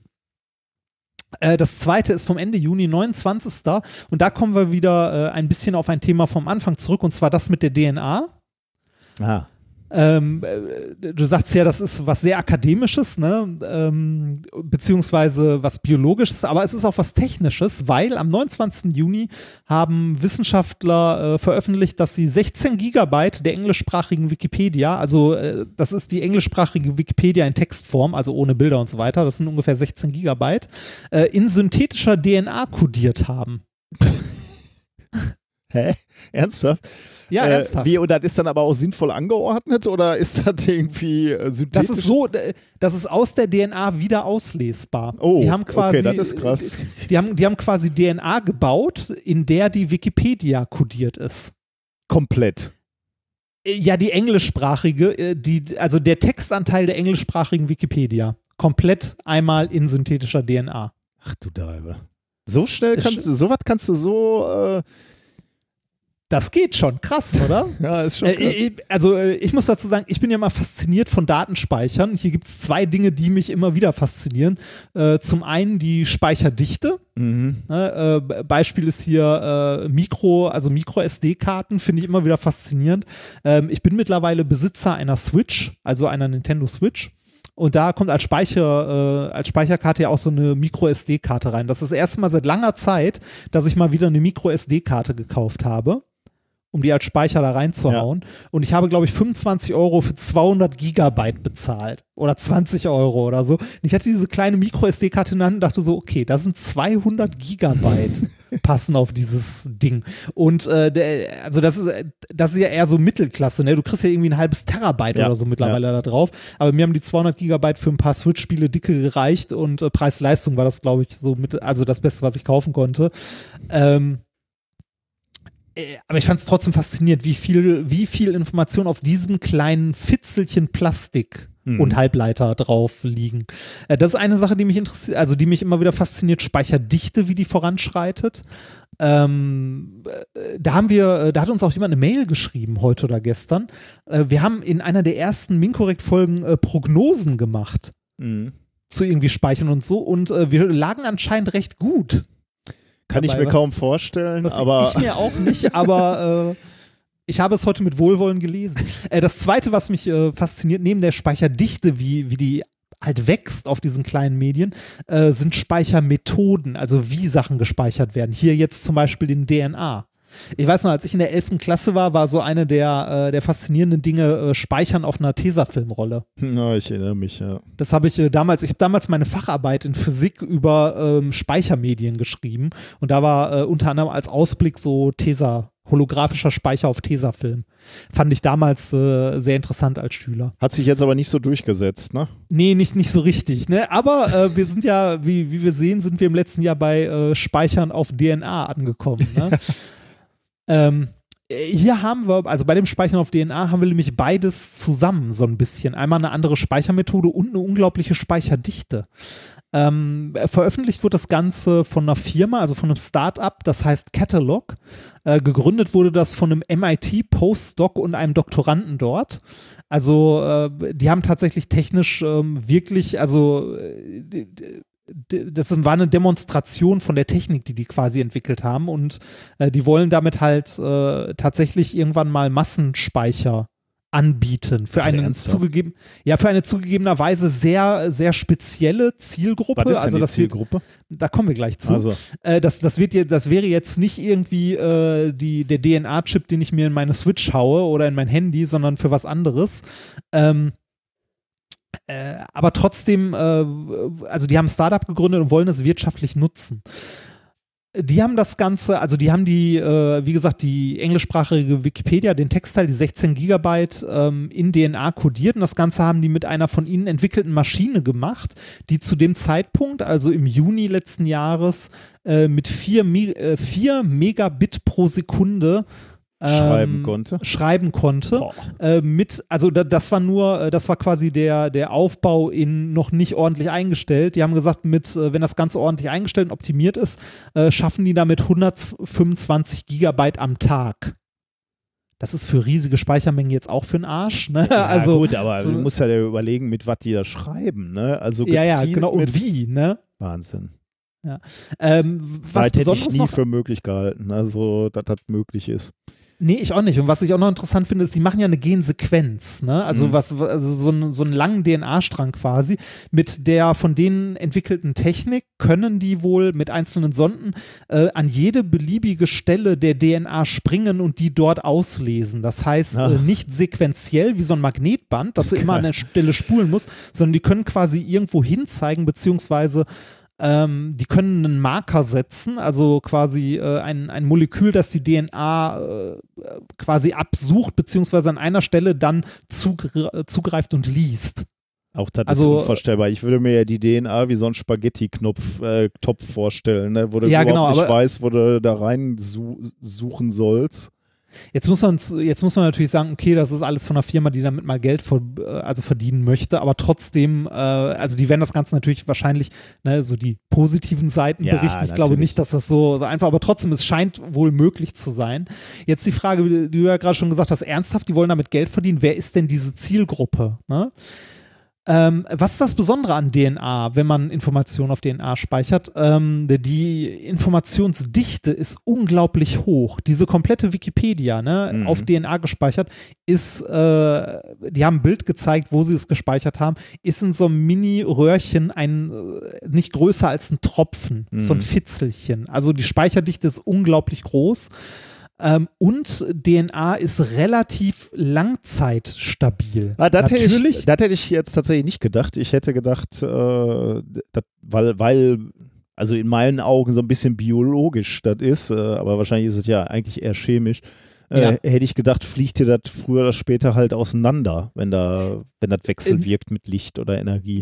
Äh, das zweite ist vom Ende Juni, 29. Und da kommen wir wieder äh, ein bisschen auf ein Thema vom Anfang zurück, und zwar das mit der DNA. ah, Ähm, äh, du sagst ja, das ist was sehr Akademisches, ne? Ähm, beziehungsweise was Biologisches, aber es ist auch was Technisches, weil am 29. Juni haben Wissenschaftler äh, veröffentlicht, dass sie 16 Gigabyte der englischsprachigen Wikipedia, also äh, das ist die englischsprachige Wikipedia in Textform, also ohne Bilder und so weiter, das sind ungefähr 16 Gigabyte, äh, in synthetischer DNA kodiert haben. Hä? Ernsthaft? Ja, Äh, ernsthaft. Wie, und das ist dann aber auch sinnvoll angeordnet oder ist das irgendwie äh, Das synthetisch? ist so, äh, das ist aus der DNA wieder auslesbar. Oh, die haben quasi, okay, das ist krass. Die haben, die haben quasi DNA gebaut, in der die Wikipedia kodiert ist. komplett. Äh, Ja, die englischsprachige, äh, die, also der Textanteil der englischsprachigen Wikipedia. Komplett einmal in synthetischer DNA. Ach du Deibe. So schnell kannst du, so was kannst du so, äh, Das geht schon, krass, oder? ja, ist schon Äh, krass. ich- also äh, ich muss dazu sagen, ich bin ja mal fasziniert von Datenspeichern. Hier gibt es zwei Dinge, die mich immer wieder faszinieren. Äh, zum einen die Speicherdichte. Mhm. Ne, äh, Beispiel ist hier äh, Mikro, also Micro-SD-Karten, finde ich immer wieder faszinierend. Ähm, ich bin mittlerweile Besitzer einer Switch, also einer Nintendo Switch. Und da kommt als Speicher, äh, als Speicherkarte ja auch so eine Micro-SD-Karte rein. Das ist das erste Mal seit langer Zeit, dass ich mal wieder eine Micro-SD-Karte gekauft habe, um die als Speicher da reinzuhauen. Und ich habe, glaube ich, 25 Euro für 200 Gigabyte bezahlt. Oder 20 Euro oder so. Und ich hatte diese kleine Micro-SD-Karte in der Hand und dachte so, okay, da sind 200 Gigabyte passen auf dieses Ding. Und äh, der, also das ist, das ist ja eher so Mittelklasse, ne? Du kriegst ja irgendwie ein halbes Terabyte Ja, oder so mittlerweile da drauf. Aber mir haben die 200 Gigabyte für ein paar Switch-Spiele dicke gereicht und äh, Preis-Leistung war das, glaube ich, so mit, also das Beste, was ich kaufen konnte. Ähm, äh, aber ich fand es trotzdem faszinierend, wie viel, wie viel Information auf diesem kleinen Fitzelchen Plastik Mhm. und Halbleiter drauf liegen. Äh, das ist eine Sache, die mich interessiert, also die mich immer wieder fasziniert, Speicherdichte, wie die voranschreitet. Ähm, äh, da haben wir, äh, da hat uns auch jemand eine Mail geschrieben, heute oder gestern. Äh, wir haben in einer der ersten Minkorrekt-Folgen äh, Prognosen gemacht Mhm. zu irgendwie Speichern und so und äh, wir lagen anscheinend recht gut. Kann ich dabei, mir was- kaum vorstellen, aber ich mir auch nicht, aber äh, ich habe es heute mit Wohlwollen gelesen. Äh, das zweite, was mich äh, fasziniert, neben der Speicherdichte, wie, wie die halt wächst auf diesen kleinen Medien, äh, sind Speichermethoden, also wie Sachen gespeichert werden. Hier jetzt zum Beispiel den DNA. Ich weiß noch, als ich in der 11. Klasse war, war so eine der, äh, der faszinierenden Dinge äh, Speichern auf einer Tesafilmrolle. ja, ich erinnere mich, ja. Das habe ich äh, damals, ich habe damals meine Facharbeit in Physik über ähm, Speichermedien geschrieben und da war äh, unter anderem als Ausblick so Tesa, holographischer Speicher auf Tesafilm. Fand ich damals äh, sehr interessant als Schüler. Hat sich jetzt aber nicht so durchgesetzt, ne? Nee, nicht, nicht so richtig, ne? Aber äh, wir sind ja, wie, wie wir sehen, sind wir im letzten Jahr bei äh, Speichern auf DNA angekommen. Ne? ähm, äh, hier haben wir, also bei dem Speichern auf DNA haben wir nämlich beides zusammen so ein bisschen. Einmal eine andere Speichermethode und eine unglaubliche Speicherdichte. Ähm, veröffentlicht wird das Ganze von einer Firma, also von einem Start-up, das heißt Catalog. Äh, gegründet wurde das von einem MIT Postdoc und einem Doktoranden dort. Also äh, die haben tatsächlich technisch ähm, wirklich, also äh, das war eine Demonstration von der Technik, die die quasi entwickelt haben und äh, die wollen damit halt äh, tatsächlich irgendwann mal Massenspeicher anbieten für eine zugegeben ja für eine zugegebenerweise sehr sehr spezielle Zielgruppe Was ist also die das wird, Zielgruppe? da kommen wir gleich zu Also, äh, das, das, wird das wäre jetzt nicht irgendwie äh, die, der DNA-Chip, den ich mir in meine Switch haue oder in mein Handy, sondern für was anderes. Ähm, äh, aber trotzdem, äh, also die haben ein Startup gegründet und wollen es wirtschaftlich nutzen. Die haben das Ganze, also die haben die, äh, wie gesagt, die englischsprachige Wikipedia, den Textteil, die 16 Gigabyte ähm, in DNA kodiert und das Ganze haben die mit einer von ihnen entwickelten Maschine gemacht, die zu dem Zeitpunkt, also im Juni letzten Jahres, äh, mit 4 äh, vier Megabit pro Sekunde Schreiben konnte. Schreiben konnte. Äh, mit, also da, das war nur, äh, das war quasi der, der Aufbau in noch nicht ordentlich eingestellt. Die haben gesagt, mit, äh, wenn das Ganze ordentlich eingestellt und optimiert ist, äh, schaffen die damit 125 Gigabyte am Tag. Das ist für riesige Speichermengen jetzt auch für den Arsch. Ne? Ja, also, gut, aber so- du musst ja überlegen, mit was die da schreiben, ne? Also ja, ja, genau. Und wie, ne? Wahnsinn. Ähm, was Was hätte ich nie noch für möglich gehalten, also dass das möglich ist. Nee, ich auch nicht. Und was ich auch noch interessant finde, ist, die machen ja eine Gensequenz, ne? Also Mhm. was, also so, einen- so einen langen DNA-Strang quasi. Mit der von denen entwickelten Technik können die wohl mit einzelnen Sonden äh, an jede beliebige Stelle der DNA springen und die dort auslesen. Das heißt, Ach. äh, nicht sequenziell wie so ein Magnetband, dass du immer an der Stelle spulen musst, sondern die können quasi irgendwo hinzeigen, beziehungsweise ähm, die können einen Marker setzen, also quasi äh, ein, ein Molekül, das die DNA äh, quasi absucht, beziehungsweise an einer Stelle dann zugr äh, zugreift und liest. Auch das Also- ist unvorstellbar. Ich würde mir ja die DNA wie so ein Spaghetti-Knopf, äh, Topf vorstellen, ne? wo du Ja, überhaupt genau, nicht weißt, wo du da rein su suchen sollst. Jetzt muss man jetzt muss man natürlich sagen, okay, das ist alles von einer Firma, die damit mal Geld vor, äh, also verdienen möchte, aber trotzdem, äh, also die werden das Ganze natürlich wahrscheinlich ne, so die positiven Seiten Ja, berichten. Ich natürlich. glaube nicht, dass das so, so einfach, aber trotzdem, es scheint wohl möglich zu sein. Jetzt die Frage, die du ja gerade schon gesagt hast, ernsthaft, die wollen damit Geld verdienen. Wer ist denn diese Zielgruppe? Ne? Ähm, was ist das Besondere an DNA, wenn man Informationen auf DNA speichert? Ähm, die Informationsdichte ist unglaublich hoch. Diese komplette Wikipedia, ne, Mhm. auf DNA gespeichert, ist, äh, die haben ein Bild gezeigt, wo sie es gespeichert haben, ist in so einem Mini-Röhrchen ein, äh, nicht größer als ein Tropfen, so ein Mhm. Fitzelchen. Also die Speicherdichte ist unglaublich groß. Ähm, und DNA ist relativ langzeitstabil. Ah, das hätte, Natürlich, ich, das hätte ich jetzt tatsächlich nicht gedacht. Ich hätte gedacht, äh, das, weil, weil, also in meinen Augen so ein bisschen biologisch das ist, äh, aber wahrscheinlich ist es ja eigentlich eher chemisch. Äh, Ja. Hätte ich gedacht, fliegt dir das früher oder später halt auseinander, wenn da, wenn das wechselwirkt mit Licht oder Energie.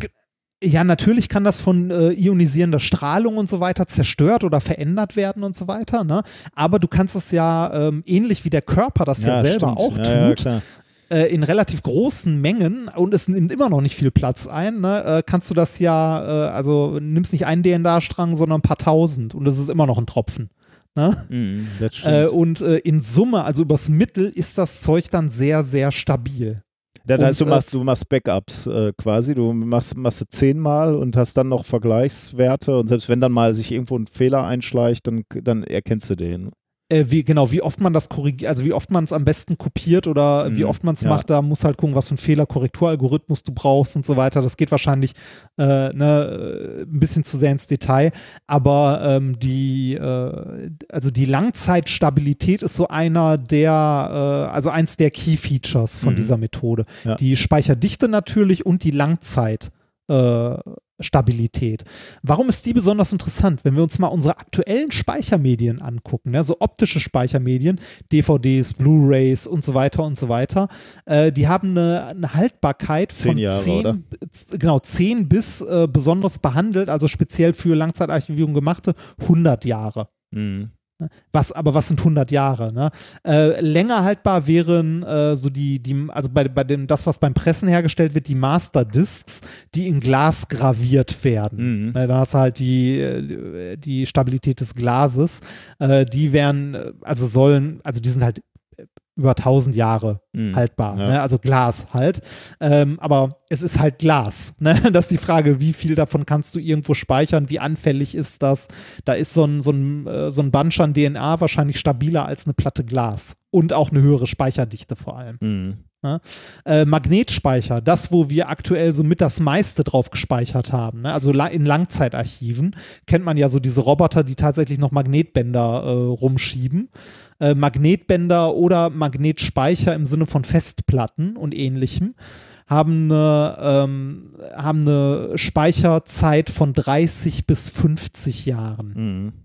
Ja, natürlich kann das von äh, ionisierender Strahlung und so weiter zerstört oder verändert werden und so weiter. Ne? Aber du kannst es ja ähm, ähnlich wie der Körper das ja, selber stimmt. auch ja, Ja, tut, klar. äh, in relativ großen Mengen und es nimmt immer noch nicht viel Platz ein. Ne? Äh, kannst du das ja, äh, also nimmst nicht einen DNA-Strang, sondern ein paar tausend und es ist immer noch ein Tropfen. Ne? Äh, und in Summe, also übers Mittel, ist das Zeug dann sehr, sehr stabil. Das heißt, du Und, äh, machst, du machst Backups äh, quasi. Du machst, machst du zehnmal und hast dann noch Vergleichswerte. Und selbst wenn dann mal sich irgendwo ein Fehler einschleicht, dann, dann erkennst du den. Äh, wie, genau, wie oft man das korrigiert, also wie oft man es am besten kopiert oder wie Mhm, oft man es ja. macht, da muss halt gucken, was für einen Fehlerkorrekturalgorithmus du brauchst und so weiter. Das geht wahrscheinlich äh, ne, äh, ein bisschen zu sehr ins Detail, aber ähm, die, äh, also die Langzeitstabilität ist so einer der, äh, also eins der Key Features von Mhm. dieser Methode. Ja. Die Speicherdichte natürlich und die Langzeit. Stabilität. Warum ist die besonders interessant? Wenn wir uns mal unsere aktuellen Speichermedien angucken, ne, so optische Speichermedien, DVDs, Blu-rays und so weiter und so weiter, äh, die haben eine, eine Haltbarkeit Zehn von Jahre, 10, oder? z- genau, 10 bis äh, besonders behandelt, also speziell für Langzeitarchivierung gemachte, 100 Jahre. Mhm. Was, aber was sind 100 Jahre? Ne? Äh, länger haltbar wären äh, so die, die, also bei, bei dem, das, was beim Pressen hergestellt wird, die Master Discs, die in Glas graviert werden. Mhm. Ne, da hast du halt die, äh, die Stabilität des Glases. Äh, die wären, äh, also sollen, also die sind halt über 1000 Jahre Mhm. haltbar, Ja. ne? also Glas halt. Ähm, aber es ist halt Glas. Ne? Das ist die Frage, wie viel davon kannst du irgendwo speichern, wie anfällig ist das? Da ist so ein, so ein, äh, so ein Bunch an DNA wahrscheinlich stabiler als eine Platte Glas und auch eine höhere Speicherdichte vor allem. Mhm. Äh, Magnetspeicher, das, wo wir aktuell so mit das meiste drauf gespeichert haben. Ne? Also la in Langzeitarchiven kennt man ja so diese Roboter, die tatsächlich noch Magnetbänder äh, rumschieben. Äh, Magnetbänder oder Magnetspeicher im Sinne von Festplatten und ähnlichem haben eine, ähm, haben eine Speicherzeit von 30 bis 50 Jahren. Mhm.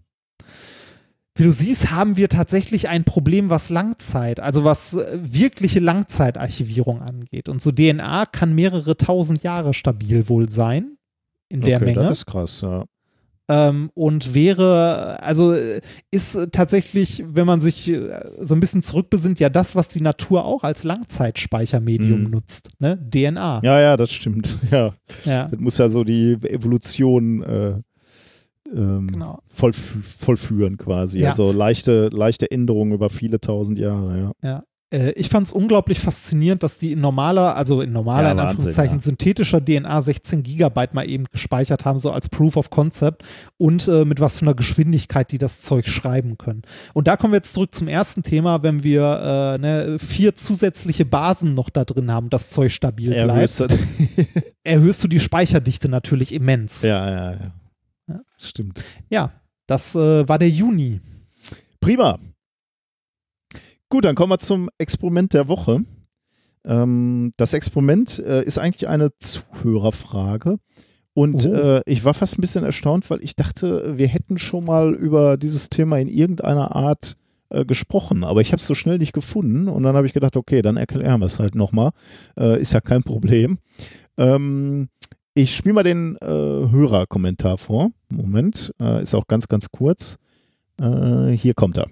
Wie du siehst, haben wir tatsächlich ein Problem, was Langzeit, also was äh, wirkliche Langzeitarchivierung angeht. Und so DNA kann mehrere tausend Jahre stabil wohl sein in der okay, Menge. Das ist krass, ja. Ähm, und wäre, also äh, ist tatsächlich, wenn man sich äh, so ein bisschen zurückbesinnt, ja das, was die Natur auch als Langzeitspeichermedium Mhm. nutzt, ne? DNA. Ja, ja, das stimmt. Ja. Ja, Das muss ja so die Evolution äh, ähm, genau. vollfü vollführen quasi. Ja. Also leichte, leichte Änderungen über viele tausend Jahre, ja. Äh, ich fand es unglaublich faszinierend, dass die in normaler, also in normaler, Ja, in Wahnsinn, Anführungszeichen, ja. synthetischer DNA 16 Gigabyte mal eben gespeichert haben, so als Proof of Concept und äh, mit was für einer Geschwindigkeit die das Zeug schreiben können. Und da kommen wir jetzt zurück zum ersten Thema, wenn wir äh, ne, vier zusätzliche Basen noch da drin haben, das Zeug stabil bleibt, erhöhst du die Speicherdichte natürlich immens. ja, ja, ja. Ja. Stimmt. Ja, das äh, war der Juni. Prima. Gut, dann kommen wir zum Experiment der Woche. Ähm, das Experiment äh, ist eigentlich eine Zuhörerfrage. Und Oh. äh, ich war fast ein bisschen erstaunt, weil ich dachte, wir hätten schon mal über dieses Thema in irgendeiner Art äh, gesprochen, aber ich habe es so schnell nicht gefunden und dann habe ich gedacht, okay, dann erklären wir es halt nochmal. Äh, ist ja kein Problem. Ähm, ich spiele mal den äh, Hörerkommentar vor. Moment, äh, ist auch ganz, ganz kurz. Äh, hier kommt er.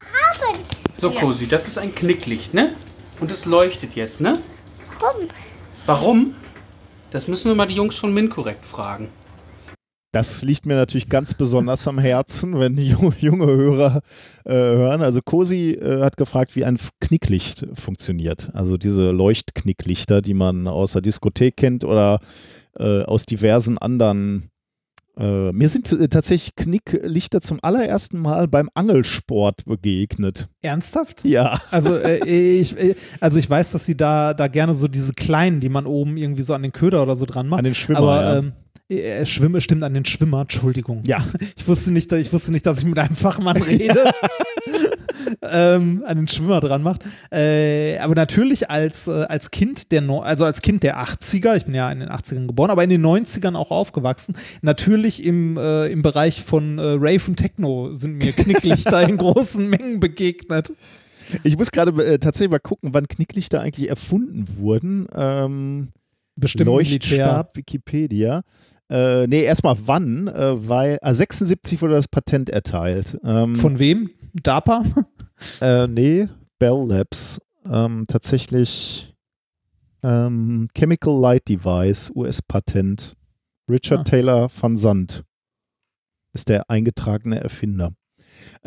haben So. Cosi, das ist ein Knicklicht, ne? Und es leuchtet jetzt, ne? Warum? Warum? Das müssen wir mal die Jungs von MinCorrect fragen. Das liegt mir natürlich ganz besonders am Herzen, wenn die ju- junge Hörer äh, hören. Also Cosi äh, hat gefragt, wie ein Knicklicht funktioniert. Also diese Leuchtknicklichter, die man aus der Diskothek kennt oder äh, aus diversen anderen. Äh, mir sind äh, tatsächlich Knicklichter zum allerersten Mal beim Angelsport begegnet. Ernsthaft? Ja. Also, äh, ich, äh, also ich weiß, dass sie da, da gerne so diese kleinen, die man oben irgendwie so an den Köder oder so dran macht. An den Schwimmer, Aber ja. ähm, äh, Schwimme stimmt an den Schwimmer, Entschuldigung. Ja. Ich wusste nicht, ich wusste nicht, dass ich mit einem Fachmann rede. ähm, an den Schwimmer dran macht. Äh, aber natürlich als, äh, als Kind der no also als Kind der 80er, ich bin ja in den 80ern geboren, aber in den 90ern auch aufgewachsen, natürlich im, äh, im Bereich von äh, Rave und Techno sind mir Knicklichter in großen Mengen begegnet. Ich muss gerade äh, tatsächlich mal gucken, wann Knicklichter eigentlich erfunden wurden. Ähm, Bestimmt Militär. Leuchtstab, Wikipedia. Äh, nee, erstmal wann, äh, weil ah, 76 wurde das Patent erteilt. Ähm, Von wem? DARPA? äh, nee, Bell Labs. Ähm, tatsächlich ähm, Chemical Light Device, US-Patent. Richard Ah. Taylor van Sant ist der eingetragene Erfinder.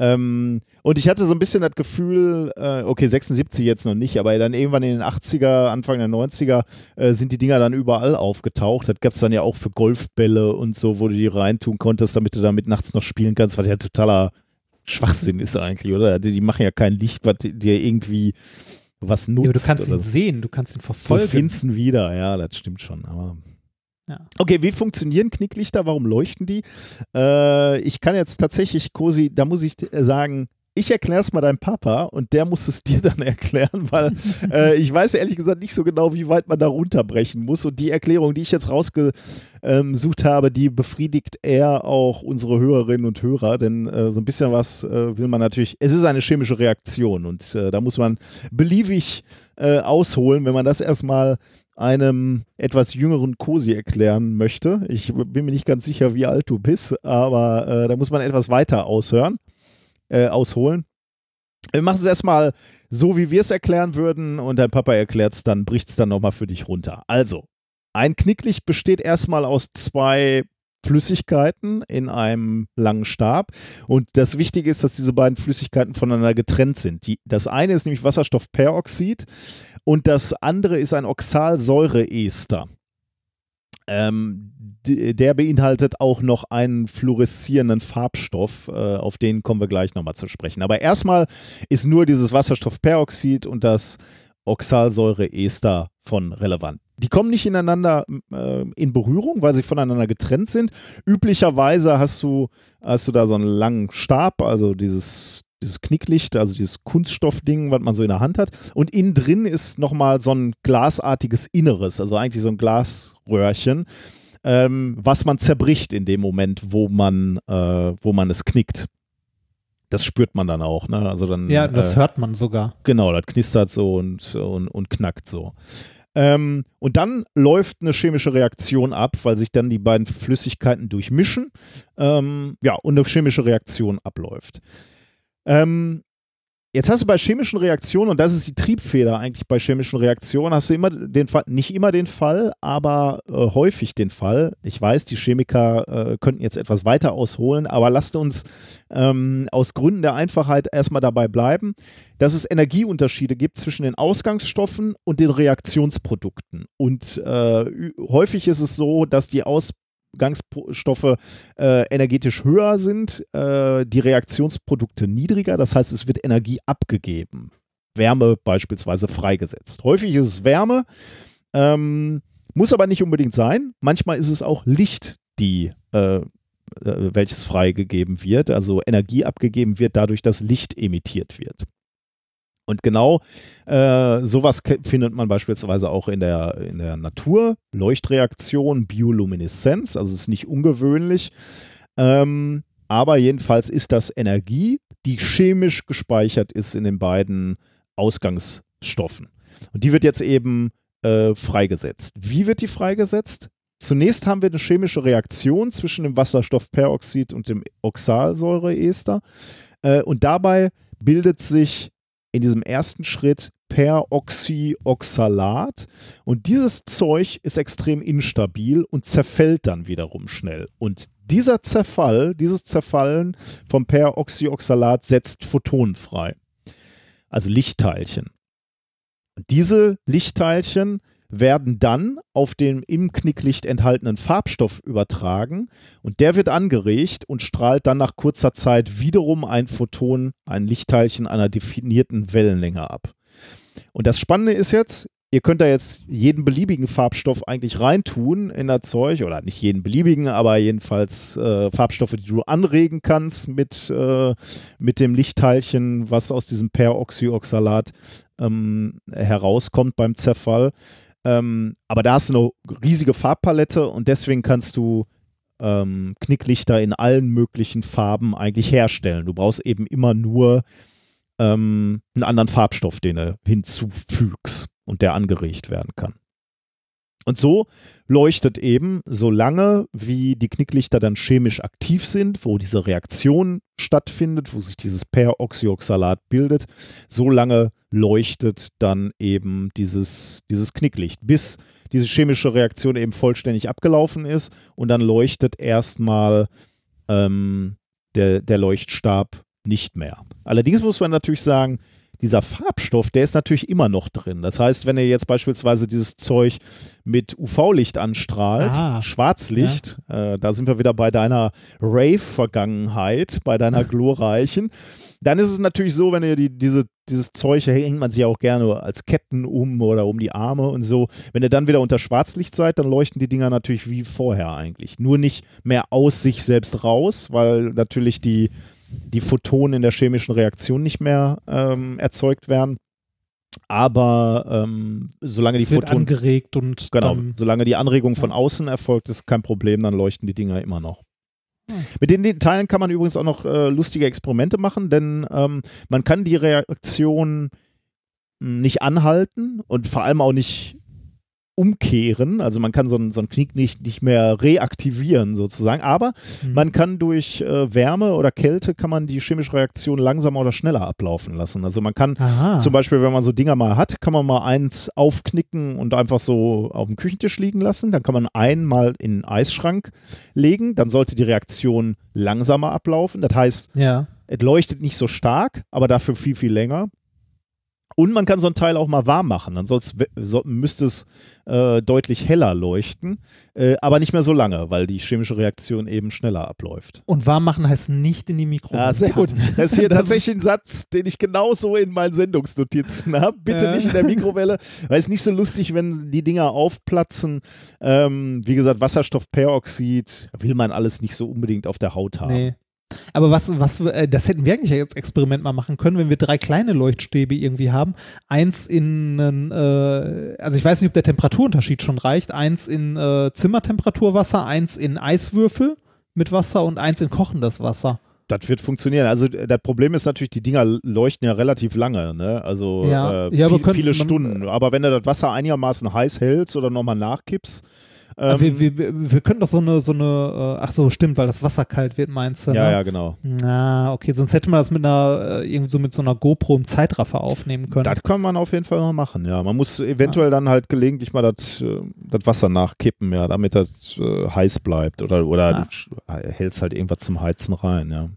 Ähm, und ich hatte so ein bisschen das Gefühl, äh, okay, 76 jetzt noch nicht, aber dann irgendwann in den 80er, Anfang der 90er äh, sind die Dinger dann überall aufgetaucht. Das gab es dann ja auch für Golfbälle und so, wo du die reintun konntest, damit du damit nachts noch spielen kannst, was ja totaler Schwachsinn ist eigentlich, oder? Die, die machen ja kein Licht, was dir irgendwie was nutzt. Ja, du kannst ihn so. sehen, du kannst ihn Du verfolgen. findest ihn wieder, ja, das stimmt schon. Aber Ja. Okay, wie funktionieren Knicklichter? Warum leuchten die? Äh, ich kann jetzt tatsächlich, Cosi, da muss ich sagen, ich erkläre es mal deinem Papa und der muss es dir dann erklären, weil äh, ich weiß ehrlich gesagt nicht so genau, wie weit man da runterbrechen muss. Und die Erklärung, die ich jetzt rausgesucht habe, die befriedigt eher auch unsere Hörerinnen und Hörer, denn äh, so ein bisschen was äh, will man natürlich. Es ist eine chemische Reaktion und äh, da muss man beliebig äh, ausholen, wenn man das erstmal einem etwas jüngeren Cosi erklären möchte. Ich bin mir nicht ganz sicher, wie alt du bist, aber äh, da muss man etwas weiter aushören, äh, ausholen. Wir machen es erstmal so, wie wir es erklären würden und dein Papa erklärt es, dann bricht es dann nochmal für dich runter. Also, ein Knicklicht besteht erstmal aus zwei Flüssigkeiten in einem langen Stab. Und das Wichtige ist, dass diese beiden Flüssigkeiten voneinander getrennt sind. Die, das eine ist nämlich Wasserstoffperoxid und das andere ist ein Oxalsäureester. Ähm, der beinhaltet auch noch einen fluoreszierenden Farbstoff, äh, auf den kommen wir gleich nochmal zu sprechen. Aber erstmal ist nur dieses Wasserstoffperoxid und das Oxalsäureester von relevant. Die kommen nicht ineinander äh, in Berührung, weil sie voneinander getrennt sind. Üblicherweise hast du, hast du da so einen langen Stab, also dieses, dieses Knicklicht, also dieses Kunststoffding, was man so in der Hand hat. Und innen drin ist nochmal so ein glasartiges Inneres, also eigentlich so ein Glasröhrchen, ähm, was man zerbricht in dem Moment, wo man, äh, wo man es knickt. Das spürt man dann auch, ne? Also dann, ja, das äh, hört man sogar. Genau, das knistert so und, und, und knackt so. Ähm, und dann läuft eine chemische Reaktion ab, weil sich dann die beiden Flüssigkeiten durchmischen. Ähm, ja, und eine chemische Reaktion abläuft. Ähm, jetzt hast du bei chemischen Reaktionen, und das ist die Triebfeder eigentlich bei chemischen Reaktionen, hast du immer den Fall, nicht immer den Fall, aber äh, häufig den Fall. Ich weiß, die Chemiker äh, könnten jetzt etwas weiter ausholen, aber lasst uns ähm, aus Gründen der Einfachheit erstmal dabei bleiben, dass es Energieunterschiede gibt zwischen den Ausgangsstoffen und den Reaktionsprodukten. Und äh, häufig ist es so, dass die Ausgangsstoffe äh, energetisch höher sind, äh, die Reaktionsprodukte niedriger. Das heißt, es wird Energie abgegeben. Wärme beispielsweise freigesetzt. Häufig ist es Wärme, ähm, muss aber nicht unbedingt sein. Manchmal ist es auch Licht, die äh, äh, welches freigegeben wird, also Energie abgegeben wird, dadurch, dass Licht emittiert wird. Und genau äh, sowas findet man beispielsweise auch in der, in der Natur. Leuchtreaktion, Biolumineszenz, also ist nicht ungewöhnlich. Ähm, aber jedenfalls ist das Energie, die chemisch gespeichert ist in den beiden Ausgangsstoffen. Und die wird jetzt eben äh, freigesetzt. Wie wird die freigesetzt? Zunächst haben wir eine chemische Reaktion zwischen dem Wasserstoffperoxid und dem Oxalsäureester. Äh, und dabei bildet sich in diesem ersten Schritt Peroxyoxalat und dieses Zeug ist extrem instabil und zerfällt dann wiederum schnell. Und dieser Zerfall, dieses Zerfallen vom Peroxyoxalat setzt Photonen frei, also Lichtteilchen. Und diese Lichtteilchen werden dann auf den im Knicklicht enthaltenen Farbstoff übertragen und der wird angeregt und strahlt dann nach kurzer Zeit wiederum ein Photon, ein Lichtteilchen einer definierten Wellenlänge ab. Und das Spannende ist jetzt, ihr könnt da jetzt jeden beliebigen Farbstoff eigentlich reintun in das Zeug oder nicht jeden beliebigen, aber jedenfalls äh, Farbstoffe, die du anregen kannst mit, äh, mit dem Lichtteilchen, was aus diesem Peroxyoxalat ähm, herauskommt beim Zerfall. Ähm, aber da hast du eine riesige Farbpalette und deswegen kannst du ähm, Knicklichter in allen möglichen Farben eigentlich herstellen. Du brauchst eben immer nur ähm, einen anderen Farbstoff, den du hinzufügst und der angeregt werden kann. Und so leuchtet eben, solange wie die Knicklichter dann chemisch aktiv sind, wo diese Reaktion stattfindet, wo sich dieses Peroxyoxalat bildet, solange leuchtet dann eben dieses, dieses Knicklicht, bis diese chemische Reaktion eben vollständig abgelaufen ist und dann leuchtet erstmal ähm, der, der Leuchtstab nicht mehr. Allerdings muss man natürlich sagen, dieser Farbstoff, der ist natürlich immer noch drin. Das heißt, wenn ihr jetzt beispielsweise dieses Zeug mit UV-Licht anstrahlt, Ah, Schwarzlicht, äh, da sind wir wieder bei deiner Rave-Vergangenheit, bei deiner glorreichen, dann ist es natürlich so, wenn ihr die, diese, dieses Zeug, da hängt man sich ja auch gerne als Ketten um oder um die Arme und so. Wenn ihr dann wieder unter Schwarzlicht seid, dann leuchten die Dinger natürlich wie vorher eigentlich. Nur nicht mehr aus sich selbst raus, weil natürlich die, die Photonen in der chemischen Reaktion nicht mehr ähm, erzeugt werden. Aber ähm, solange die Es wird Photonen. angeregt und Genau, solange die Anregung von außen erfolgt, ist kein Problem, dann leuchten die Dinger immer noch. Mit den Teilen kann man übrigens auch noch äh, lustige Experimente machen, denn ähm, man kann die Reaktion nicht anhalten und vor allem auch nicht umkehren. Also man kann so einen, so einen Knick nicht, nicht mehr reaktivieren sozusagen, aber Mhm. man kann durch äh, Wärme oder Kälte kann man die chemische Reaktion langsamer oder schneller ablaufen lassen. Also man kann Aha. zum Beispiel, wenn man so Dinger mal hat, kann man mal eins aufknicken und einfach so auf dem Küchentisch liegen lassen. Dann kann man einen mal in den Eisschrank legen. Dann sollte die Reaktion langsamer ablaufen. Das heißt, ja. es leuchtet nicht so stark, aber dafür viel, viel länger. Und man kann so ein Teil auch mal warm machen. Dann soll's, so, müsste es äh, deutlich heller leuchten, äh, aber nicht mehr so lange, weil die chemische Reaktion eben schneller abläuft. Und warm machen heißt nicht in die Mikrowelle. Ja, sehr gut. Das ist hier Das tatsächlich ein Satz, den ich genauso in meinen Sendungsnotizen habe. Bitte Ja. nicht in der Mikrowelle, weil es nicht so lustig, wenn die Dinger aufplatzen. Ähm, wie gesagt, Wasserstoffperoxid will man alles nicht so unbedingt auf der Haut haben. Nee. Aber was, was, äh, das hätten wir eigentlich als Experiment mal machen können, wenn wir drei kleine Leuchtstäbe irgendwie haben. Eins in, äh, also ich weiß nicht, ob der Temperaturunterschied schon reicht. Eins in äh, Zimmertemperaturwasser, eins in Eiswürfel mit Wasser und eins in kochendes Wasser. Das wird funktionieren. Also äh, das Problem ist natürlich, die Dinger leuchten ja relativ lange, ne? Also Ja. äh, Ja, viel, könnte viele man- Stunden. Aber wenn du das Wasser einigermaßen heiß hältst oder nochmal nachkippst, ähm, wir, wir, wir können doch so eine, so eine, äh, ach so, stimmt, weil das Wasser kalt wird, meinst du? ja, ne? ja, genau. Na, okay, sonst hätte man das mit einer, äh, irgendwie so mit so einer GoPro im Zeitraffer aufnehmen können. Das kann man auf jeden Fall mal machen, ja. Man muss eventuell dann halt gelegentlich mal das äh, das Wasser nachkippen, ja, damit das äh, heiß bleibt. Oder, oder Ah. du hältst halt irgendwas zum Heizen rein, ja.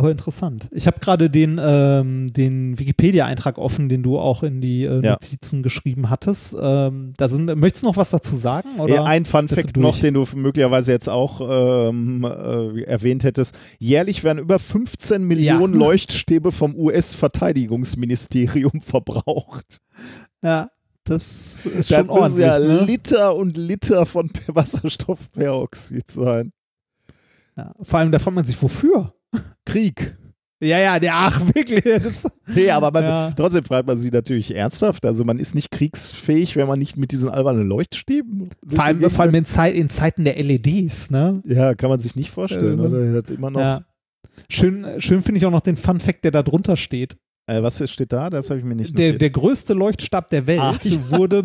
Aber interessant. Ich habe gerade den, ähm, den Wikipedia-Eintrag offen, den du auch in die äh, Ja. Notizen geschrieben hattest. Ähm, da sind, möchtest du noch was dazu sagen? Oder? Äh, Ein Fun bist du Fact durch? noch, den du möglicherweise jetzt auch ähm, äh, erwähnt hättest. Jährlich werden über 15 Millionen Ja. Leuchtstäbe vom US-Verteidigungsministerium verbraucht. ja, das ist schon müssen ordentlich. ja ne? Liter und Liter von Wasserstoffperoxid sein. ja. Vor allem, da fragt man sich, wofür? Krieg. Ja, ja, der, ach, wirklich. Nee, aber man, Ja. trotzdem fragt man sich natürlich ernsthaft. Also man ist nicht kriegsfähig, wenn man nicht mit diesen albernen Leuchtstäben. vor, allem, vor allem in, Zeit, in Zeiten der LEDs, ne? Ja, kann man sich nicht vorstellen, Äh, oder? Immer noch. Ja. Schön, schön finde ich auch noch den Fun Fact, der da drunter steht. Äh, was steht da? Das habe ich mir nicht Der, notiert. der größte Leuchtstab der Welt Ach, ja. wurde,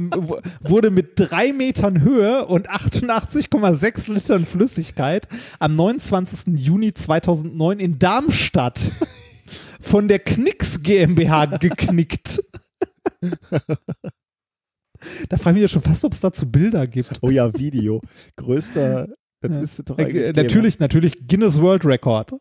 wurde mit drei Metern Höhe und 88,6 Litern Flüssigkeit am 29. Juni 2009 in Darmstadt von der Knicks GmbH geknickt. da frage ich mich ja schon fast, ob es dazu Bilder gibt. Oh ja, Video. Größter, das Ja. doch eigentlich äh, geben. natürlich, natürlich Guinness World Record.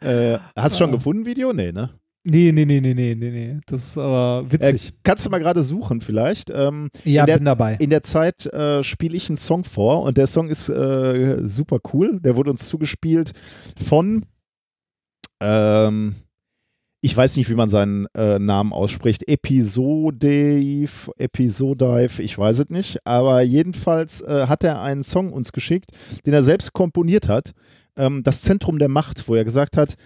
Äh, hast du schon Ah. gefunden, Video? Nee, ne? Nee, nee, nee, nee, nee, nee, nee. Das ist aber Äh, witzig. kannst du mal gerade suchen vielleicht? Ähm, ja, in der- bin dabei. in der Zeit äh, spiele ich einen Song vor und der Song ist äh, super cool. Der wurde uns zugespielt von, ähm, ich weiß nicht, wie man seinen äh, Namen ausspricht, Episodive, Episodive, ich weiß es nicht, aber jedenfalls äh, hat er einen Song uns geschickt, den er selbst komponiert hat, ähm, Das Zentrum der Macht, wo er gesagt hat,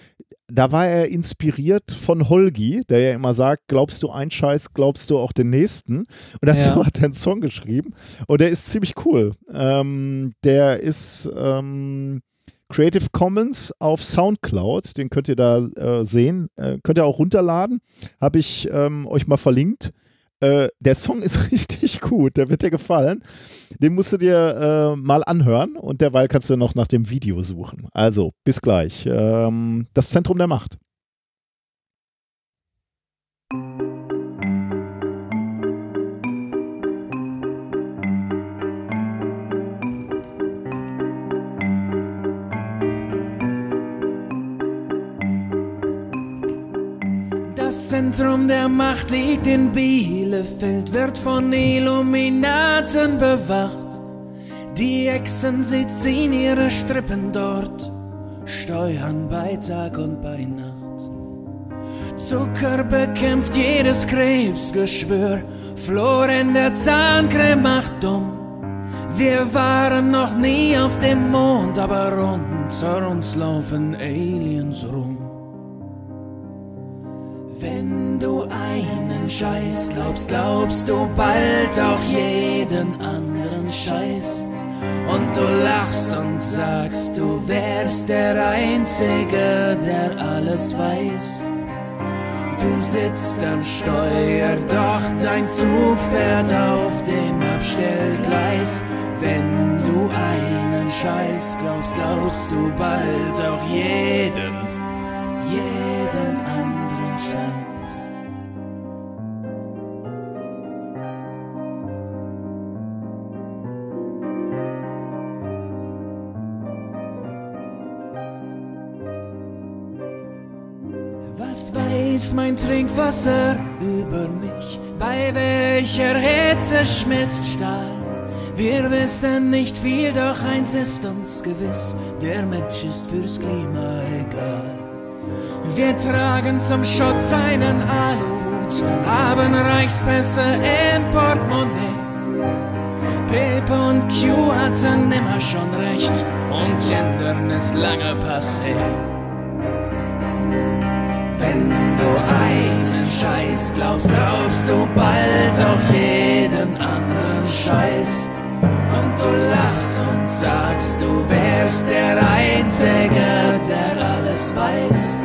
da war er inspiriert von Holgi, der ja immer sagt, glaubst du einen Scheiß, glaubst du auch den nächsten. Und dazu Ja. hat er einen Song geschrieben und der ist ziemlich cool. Ähm, der ist ähm, Creative Commons auf Soundcloud, den könnt ihr da äh, sehen, äh, könnt ihr auch runterladen, habe ich ähm, euch mal verlinkt. Äh, der Song ist richtig gut, der wird dir gefallen. Den musst du dir äh, mal anhören und derweil kannst du noch nach dem Video suchen. Also, bis gleich. Ähm, das Zentrum der Macht. Das Zentrum der Macht liegt in Bielefeld, wird von Illuminaten bewacht. Die Echsen, ziehen ihre Strippen dort, steuern bei Tag und bei Nacht. Zucker bekämpft jedes Krebsgeschwür, Flor in der Zahncreme macht dumm. Wir waren noch nie auf dem Mond, aber unter uns laufen Aliens rum. Wenn du einen Scheiß glaubst, glaubst du bald auch jeden anderen Scheiß. Und du lachst und sagst, du wärst der Einzige, der alles weiß. Du sitzt am Steuer, doch dein Zug fährt auf dem Abstellgleis. Wenn du einen Scheiß glaubst, glaubst du bald auch jeden, Weiß mein Trinkwasser über mich? Bei welcher Hitze schmilzt Stahl? Wir wissen nicht viel, doch eins ist uns gewiss, der Mensch ist fürs Klima egal. Wir tragen zum Schutz einen Aluhut, haben Reichspässe im Portemonnaie. Pepe und Q hatten immer schon recht und Gendern ist lange passé. Wenn du einen Scheiß glaubst, glaubst du bald auch jeden anderen Scheiß. Und du lachst und sagst, du wärst der Einzige, der alles weiß.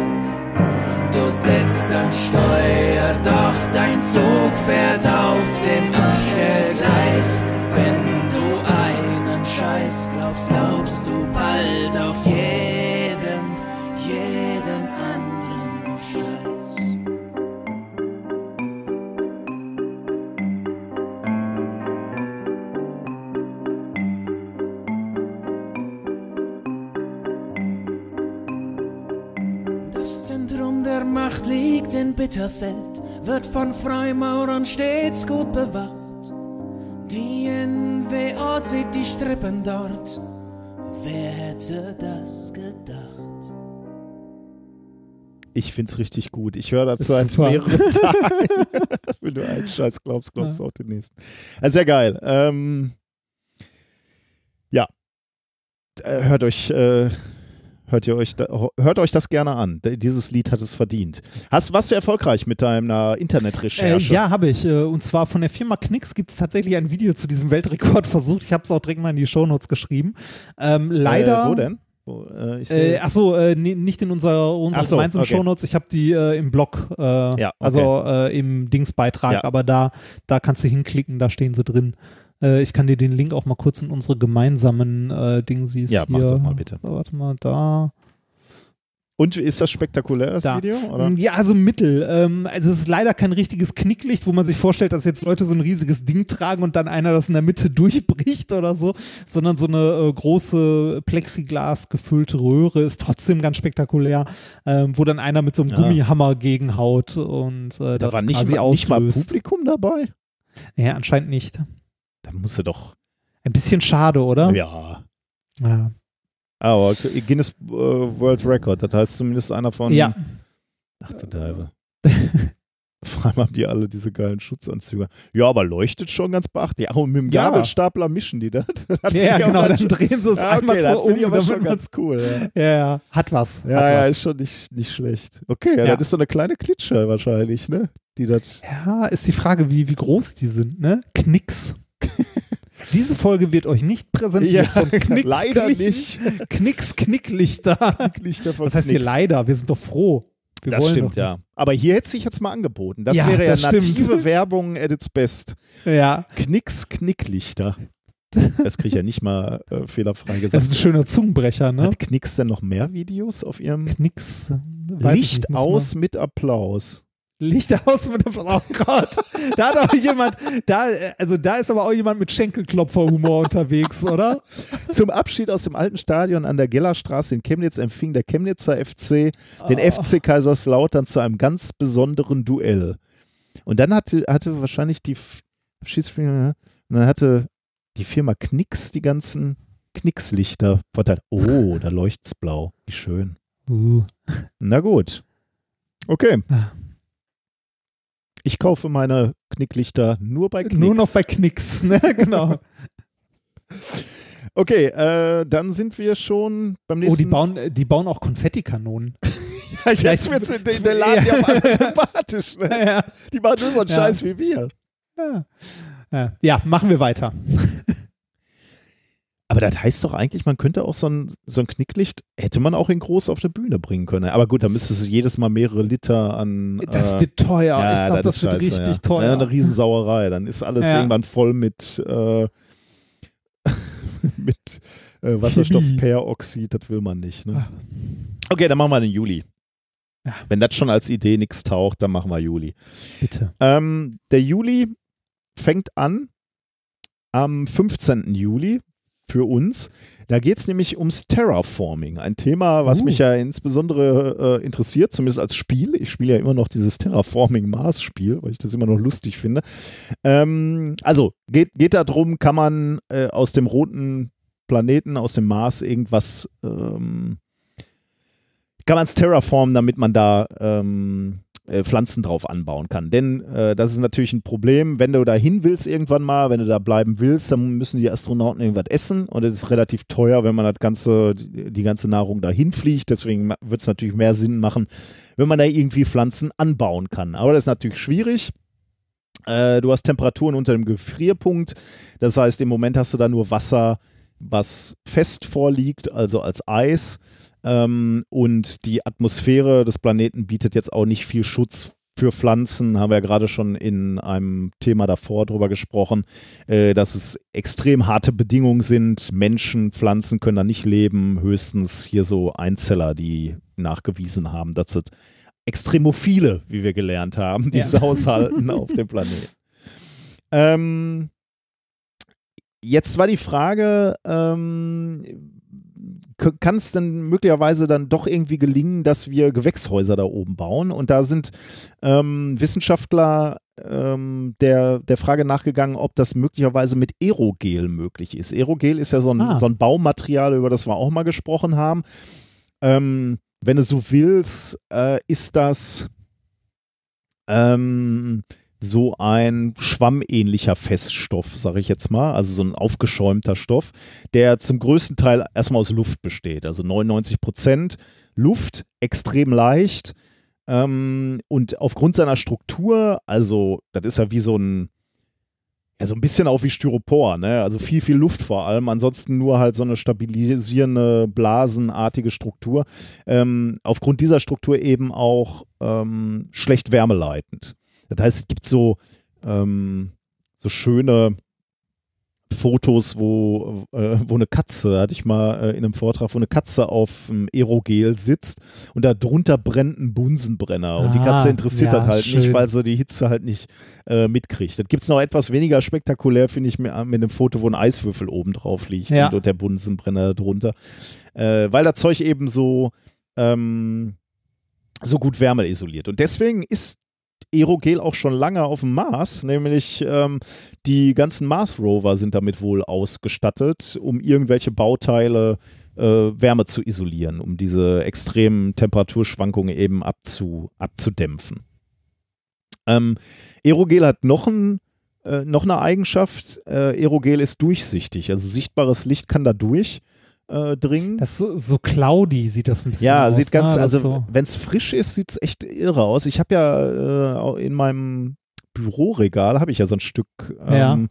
Du sitzt am Steuer, doch dein Zug fährt auf dem Abstellgleis. Wenn du einen Scheiß glaubst, glaubst du bald auch jeden, Macht liegt in Bitterfeld, wird von Freimaurern stets gut bewacht. Die NWO zieht die Strippen dort. Wer hätte das gedacht? Ich find's richtig gut. Ich höre dazu super. mehreren Tagen. Wenn du einen Scheiß glaubst, glaubst du auch den nächsten. Also sehr geil. Ähm, ja. Äh, Hört euch, äh, hört ihr euch, da, hört euch das gerne an. Dieses Lied hat es verdient. Hast, warst du erfolgreich mit deiner Äh, Internetrecherche? ja, habe ich. Äh, Und zwar von der Firma Knicks gibt es tatsächlich ein Video zu diesem Weltrekord versucht. Ich habe es auch direkt mal in die Shownotes geschrieben. Ähm, leider. Äh, wo denn? Äh, ich Äh, äh, nee, nicht in unserer, unserer so, gemeinsamen okay. Shownotes. Ich habe die äh, im Blog, äh, okay. also äh, im Dingsbeitrag, Ja. aber da, da kannst du hinklicken, da stehen sie drin. Äh, ich kann dir den Link auch mal kurz in unsere gemeinsamen äh, Dingsies Ja, hier. mach doch mal bitte. Warte mal, da. Und ist das spektakulär, das Da. Video? Oder? Ja, also mittel. Ähm, also es ist leider kein richtiges Knicklicht, wo man sich vorstellt, dass jetzt Leute so ein riesiges Ding tragen und dann einer das in der Mitte durchbricht oder so, sondern so eine äh, große Plexiglas gefüllte Röhre ist trotzdem ganz spektakulär, ähm, wo dann einer mit so einem Ja. Gummihammer gegenhaut und äh, Da das war nicht quasi mal, nicht mal. Publikum dabei? Ja, anscheinend nicht. Da musste doch. Ein bisschen schade, oder? Ja. Ja. Aber Guinness äh, World Record, das heißt zumindest einer von. ja. Ach du Deive. Vor allem haben die alle diese geilen Schutzanzüge. Ja, aber leuchtet schon ganz beachtlich. Ach, und mit dem Ja. Gabelstapler mischen die das. das Ja, genau, dann drehen sie es Ja, einmal okay, so um. ich aber schon ganz cool. Ja, ja, hat was. ja, hat ja was. ist schon nicht, nicht schlecht. Okay, ja, Ja. das ist so eine kleine Klitsche wahrscheinlich, ne? Die das. Ja, ist die Frage, wie, wie groß die sind, ne? Knicks. Diese Folge wird euch nicht präsentiert von Knicks. leider Knick- nicht. Knicks Knicklichter. Lichter von Was heißt hier Knicks. leider? Wir sind doch froh. Wir Das stimmt, ja. Aber hier hätte sich jetzt mal angeboten. Das Ja, wäre ja das stimmt. native Werbung at its best. Ja, Knicks Knicklichter. Das kriege ich ja nicht mal äh, fehlerfrei das ist gesagt. ein schöner Zungenbrecher, ne? Hat Knicks denn noch mehr Videos auf ihrem Knicks. Licht aus mit Applaus? Licht aus mit dem Oh Gott. Da hat auch jemand, da, also da ist aber auch jemand mit Schenkelklopferhumor unterwegs, oder? Zum Abschied aus dem alten Stadion an der Gellerstraße in Chemnitz empfing der Chemnitzer FC den Oh. FC Kaiserslautern zu einem ganz besonderen Duell. Und dann hatte, hatte wahrscheinlich die Abschiedsspiele, und dann hatte die Firma Knicks die ganzen Knickslichter verteilt. Oh, da leuchtet's blau. Wie schön. Uh. Na gut. Okay. Ah. Ich kaufe meine Knicklichter nur bei Knicks. Nur noch bei Knicks, ne? Genau. Okay, äh, dann sind wir schon beim Oh, nächsten die bauen, äh, die bauen auch Konfettikanonen. Ja, jetzt wird's in der, Laden ja auf einmal sympathisch. Ne? ja. Die machen nur so einen Ja. Scheiß wie wir. Ja. ja, machen wir weiter. Aber das heißt doch eigentlich, man könnte auch so ein, so ein Knicklicht, hätte man auch in groß auf der Bühne bringen können. Aber gut, da müsstest du jedes Mal mehrere Liter an. Das äh, wird teuer. ich glaube, das, ist wird scheiße, richtig ja. teuer. Ja, eine Riesensauerei. Dann ist alles Ja. irgendwann voll mit, äh, mit äh, Wasserstoffperoxid. Das will man nicht. Ne? Ah. Okay, dann machen wir den Juli. Ja. Wenn das schon als Idee nichts taucht, dann machen wir Juli. Bitte. Ähm, der Juli fängt an am 15. Juli für uns. Da geht es nämlich ums Terraforming, ein Thema, was Uh. mich ja insbesondere äh, interessiert, zumindest als Spiel. Ich spiele ja immer noch dieses Terraforming-Mars-Spiel, weil ich das immer noch lustig finde. Ähm, also geht, geht darum, kann man äh, aus dem roten Planeten, aus dem Mars irgendwas ähm, kann man es terraformen, damit man da ähm, äh, Pflanzen drauf anbauen kann. Denn äh, das ist natürlich ein Problem, wenn du da hin willst irgendwann mal, wenn du da bleiben willst, dann müssen die Astronauten irgendwas essen und es ist relativ teuer, wenn man das ganze, die ganze Nahrung dahin fliegt. Deswegen wird es natürlich mehr Sinn machen, wenn man da irgendwie Pflanzen anbauen kann. Aber das ist natürlich schwierig. Äh, du hast Temperaturen unter dem Gefrierpunkt. Das heißt, im Moment hast du da nur Wasser, was fest vorliegt, also als Eis. Ähm, und die Atmosphäre des Planeten bietet jetzt auch nicht viel Schutz für Pflanzen. Haben wir ja gerade schon in einem Thema davor drüber gesprochen, äh, dass es extrem harte Bedingungen sind. Menschen, Pflanzen können da nicht leben. Höchstens hier so Einzeller, die nachgewiesen haben, dass es Extremophile, wie wir gelernt haben, die Ja. es aushalten auf dem Planeten. Ähm, jetzt war die Frage, ähm, kann es denn möglicherweise dann doch irgendwie gelingen, dass wir Gewächshäuser da oben bauen? Und da sind ähm, Wissenschaftler ähm, der, der Frage nachgegangen, ob das möglicherweise mit Aerogel möglich ist. Aerogel ist ja so ein, Ah. so ein Baumaterial, über das wir auch mal gesprochen haben. Ähm, wenn du so willst, äh, ist das ähm, so ein schwammähnlicher Feststoff, sage ich jetzt mal, also so ein aufgeschäumter Stoff, der zum größten Teil erstmal aus Luft besteht, also 99 Prozent Luft, extrem leicht ähm, und aufgrund seiner Struktur, also das ist ja wie so ein ja, so ein bisschen auch wie Styropor, ne? Also viel, viel Luft vor allem. Ansonsten nur halt so eine stabilisierende, blasenartige Struktur. Ähm, aufgrund dieser Struktur eben auch ähm, schlecht wärmeleitend. Das heißt, es gibt so, ähm, so schöne Fotos, wo, äh, wo eine Katze, hatte ich mal äh, in einem Vortrag, wo eine Katze auf dem Aerogel sitzt und da drunter brennt ein Bunsenbrenner. Und die Ah, Katze interessiert ja, das halt nicht, schön. weil sie die Hitze halt nicht äh, mitkriegt. Das gibt es noch etwas weniger spektakulär, finde ich, mit, einem Foto, wo ein Eiswürfel oben drauf liegt Ja. und, der Bunsenbrenner drunter. Äh, weil das Zeug eben so, ähm, so gut Wärme isoliert. Und deswegen ist Aerogel auch schon lange auf dem Mars, nämlich ähm, die ganzen Mars-Rover sind damit wohl ausgestattet, um irgendwelche Bauteile äh, Wärme zu isolieren, um diese extremen Temperaturschwankungen eben abzu, abzudämpfen. Ähm, Aerogel hat noch, ein, äh, noch eine Eigenschaft, äh, Aerogel ist durchsichtig, also sichtbares Licht kann da durch. Äh, dringen. Das ist so, so cloudy sieht das ein bisschen Ja, aus. sieht ganz, ne? Also so. wenn es frisch ist, sieht es echt irre aus. Ich habe ja äh, in meinem Büroregal habe ich ja so ein Stück ähm,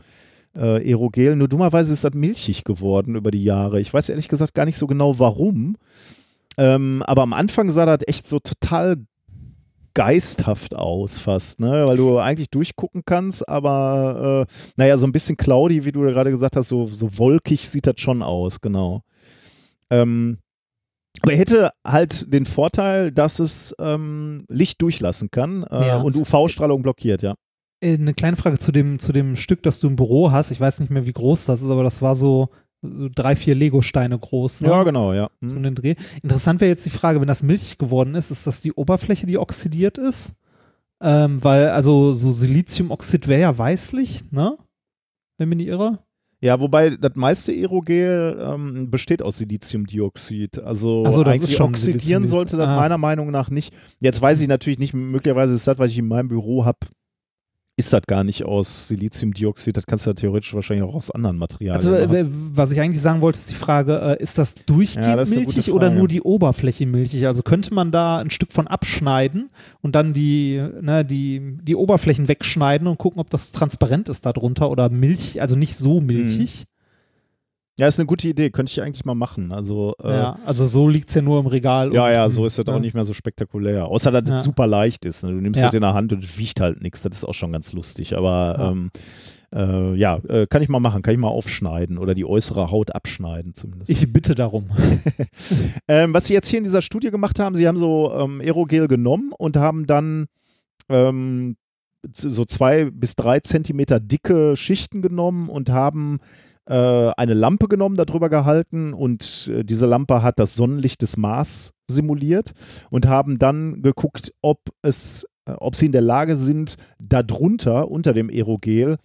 äh, Aerogel. Nur dummerweise ist das milchig geworden über die Jahre. Ich weiß ehrlich gesagt gar nicht so genau warum. Ähm, aber am Anfang sah das echt so total geisthaft aus fast, ne? weil du eigentlich durchgucken kannst, aber äh, naja, so ein bisschen cloudy, wie du gerade gesagt hast, so, so wolkig sieht das schon aus, genau. Ähm, aber er hätte halt den Vorteil, dass es ähm, Licht durchlassen kann äh, Ja. und UV-Strahlung blockiert, ja. Äh, Eine kleine Frage zu dem, zu dem Stück, das du im Büro hast. Ich weiß nicht mehr, wie groß das ist, aber das war so, so drei, vier Lego-Steine groß. Ne? Ja, genau, ja. So Hm. einen Dreh. Interessant wäre jetzt die Frage, wenn das milchig geworden ist, ist das die Oberfläche, die oxidiert ist? Ähm, weil, also so Siliziumoxid wäre ja weißlich, ne? Wenn mich nicht irre. Ja, wobei das meiste Aerogel ähm, besteht aus Siliziumdioxid. Also so, das eigentlich schon oxidieren sollte das Ah. meiner Meinung nach nicht. Jetzt weiß ich natürlich nicht, möglicherweise ist das, was ich in meinem Büro habe, ist das gar nicht aus Siliziumdioxid. Das kannst du ja theoretisch wahrscheinlich auch aus anderen Materialien Also, machen. äh, was ich eigentlich sagen wollte, ist die Frage, äh, ist das durchgehend Ja, das milchig oder nur die Oberfläche milchig? Also könnte man da ein Stück von abschneiden und dann die, ne, die, die Oberflächen wegschneiden und gucken, ob das transparent ist darunter oder milch, also nicht so milchig? Ja, ist eine gute Idee. Könnte ich eigentlich mal machen. Also, äh, Ja, also so liegt es ja nur im Regal. Ja, ja, so ist das ja. auch nicht mehr so spektakulär. Außer, dass es super leicht ist. Ne? Du nimmst das in der Hand und es wiegt halt nichts. Das ist auch schon ganz lustig. Aber Ja. ähm, äh, ja, äh, kann ich mal machen. Kann ich mal aufschneiden oder die äußere Haut abschneiden zumindest. Ich bitte darum. ähm, was sie jetzt hier in dieser Studie gemacht haben, sie haben so ähm, Aerogel genommen und haben dann ähm, so zwei bis drei Zentimeter dicke Schichten genommen und haben eine Lampe genommen, darüber gehalten und äh, diese Lampe hat das Sonnenlicht des Mars simuliert und haben dann geguckt, ob es, äh, ob sie in der Lage sind, darunter, unter dem Aerogel,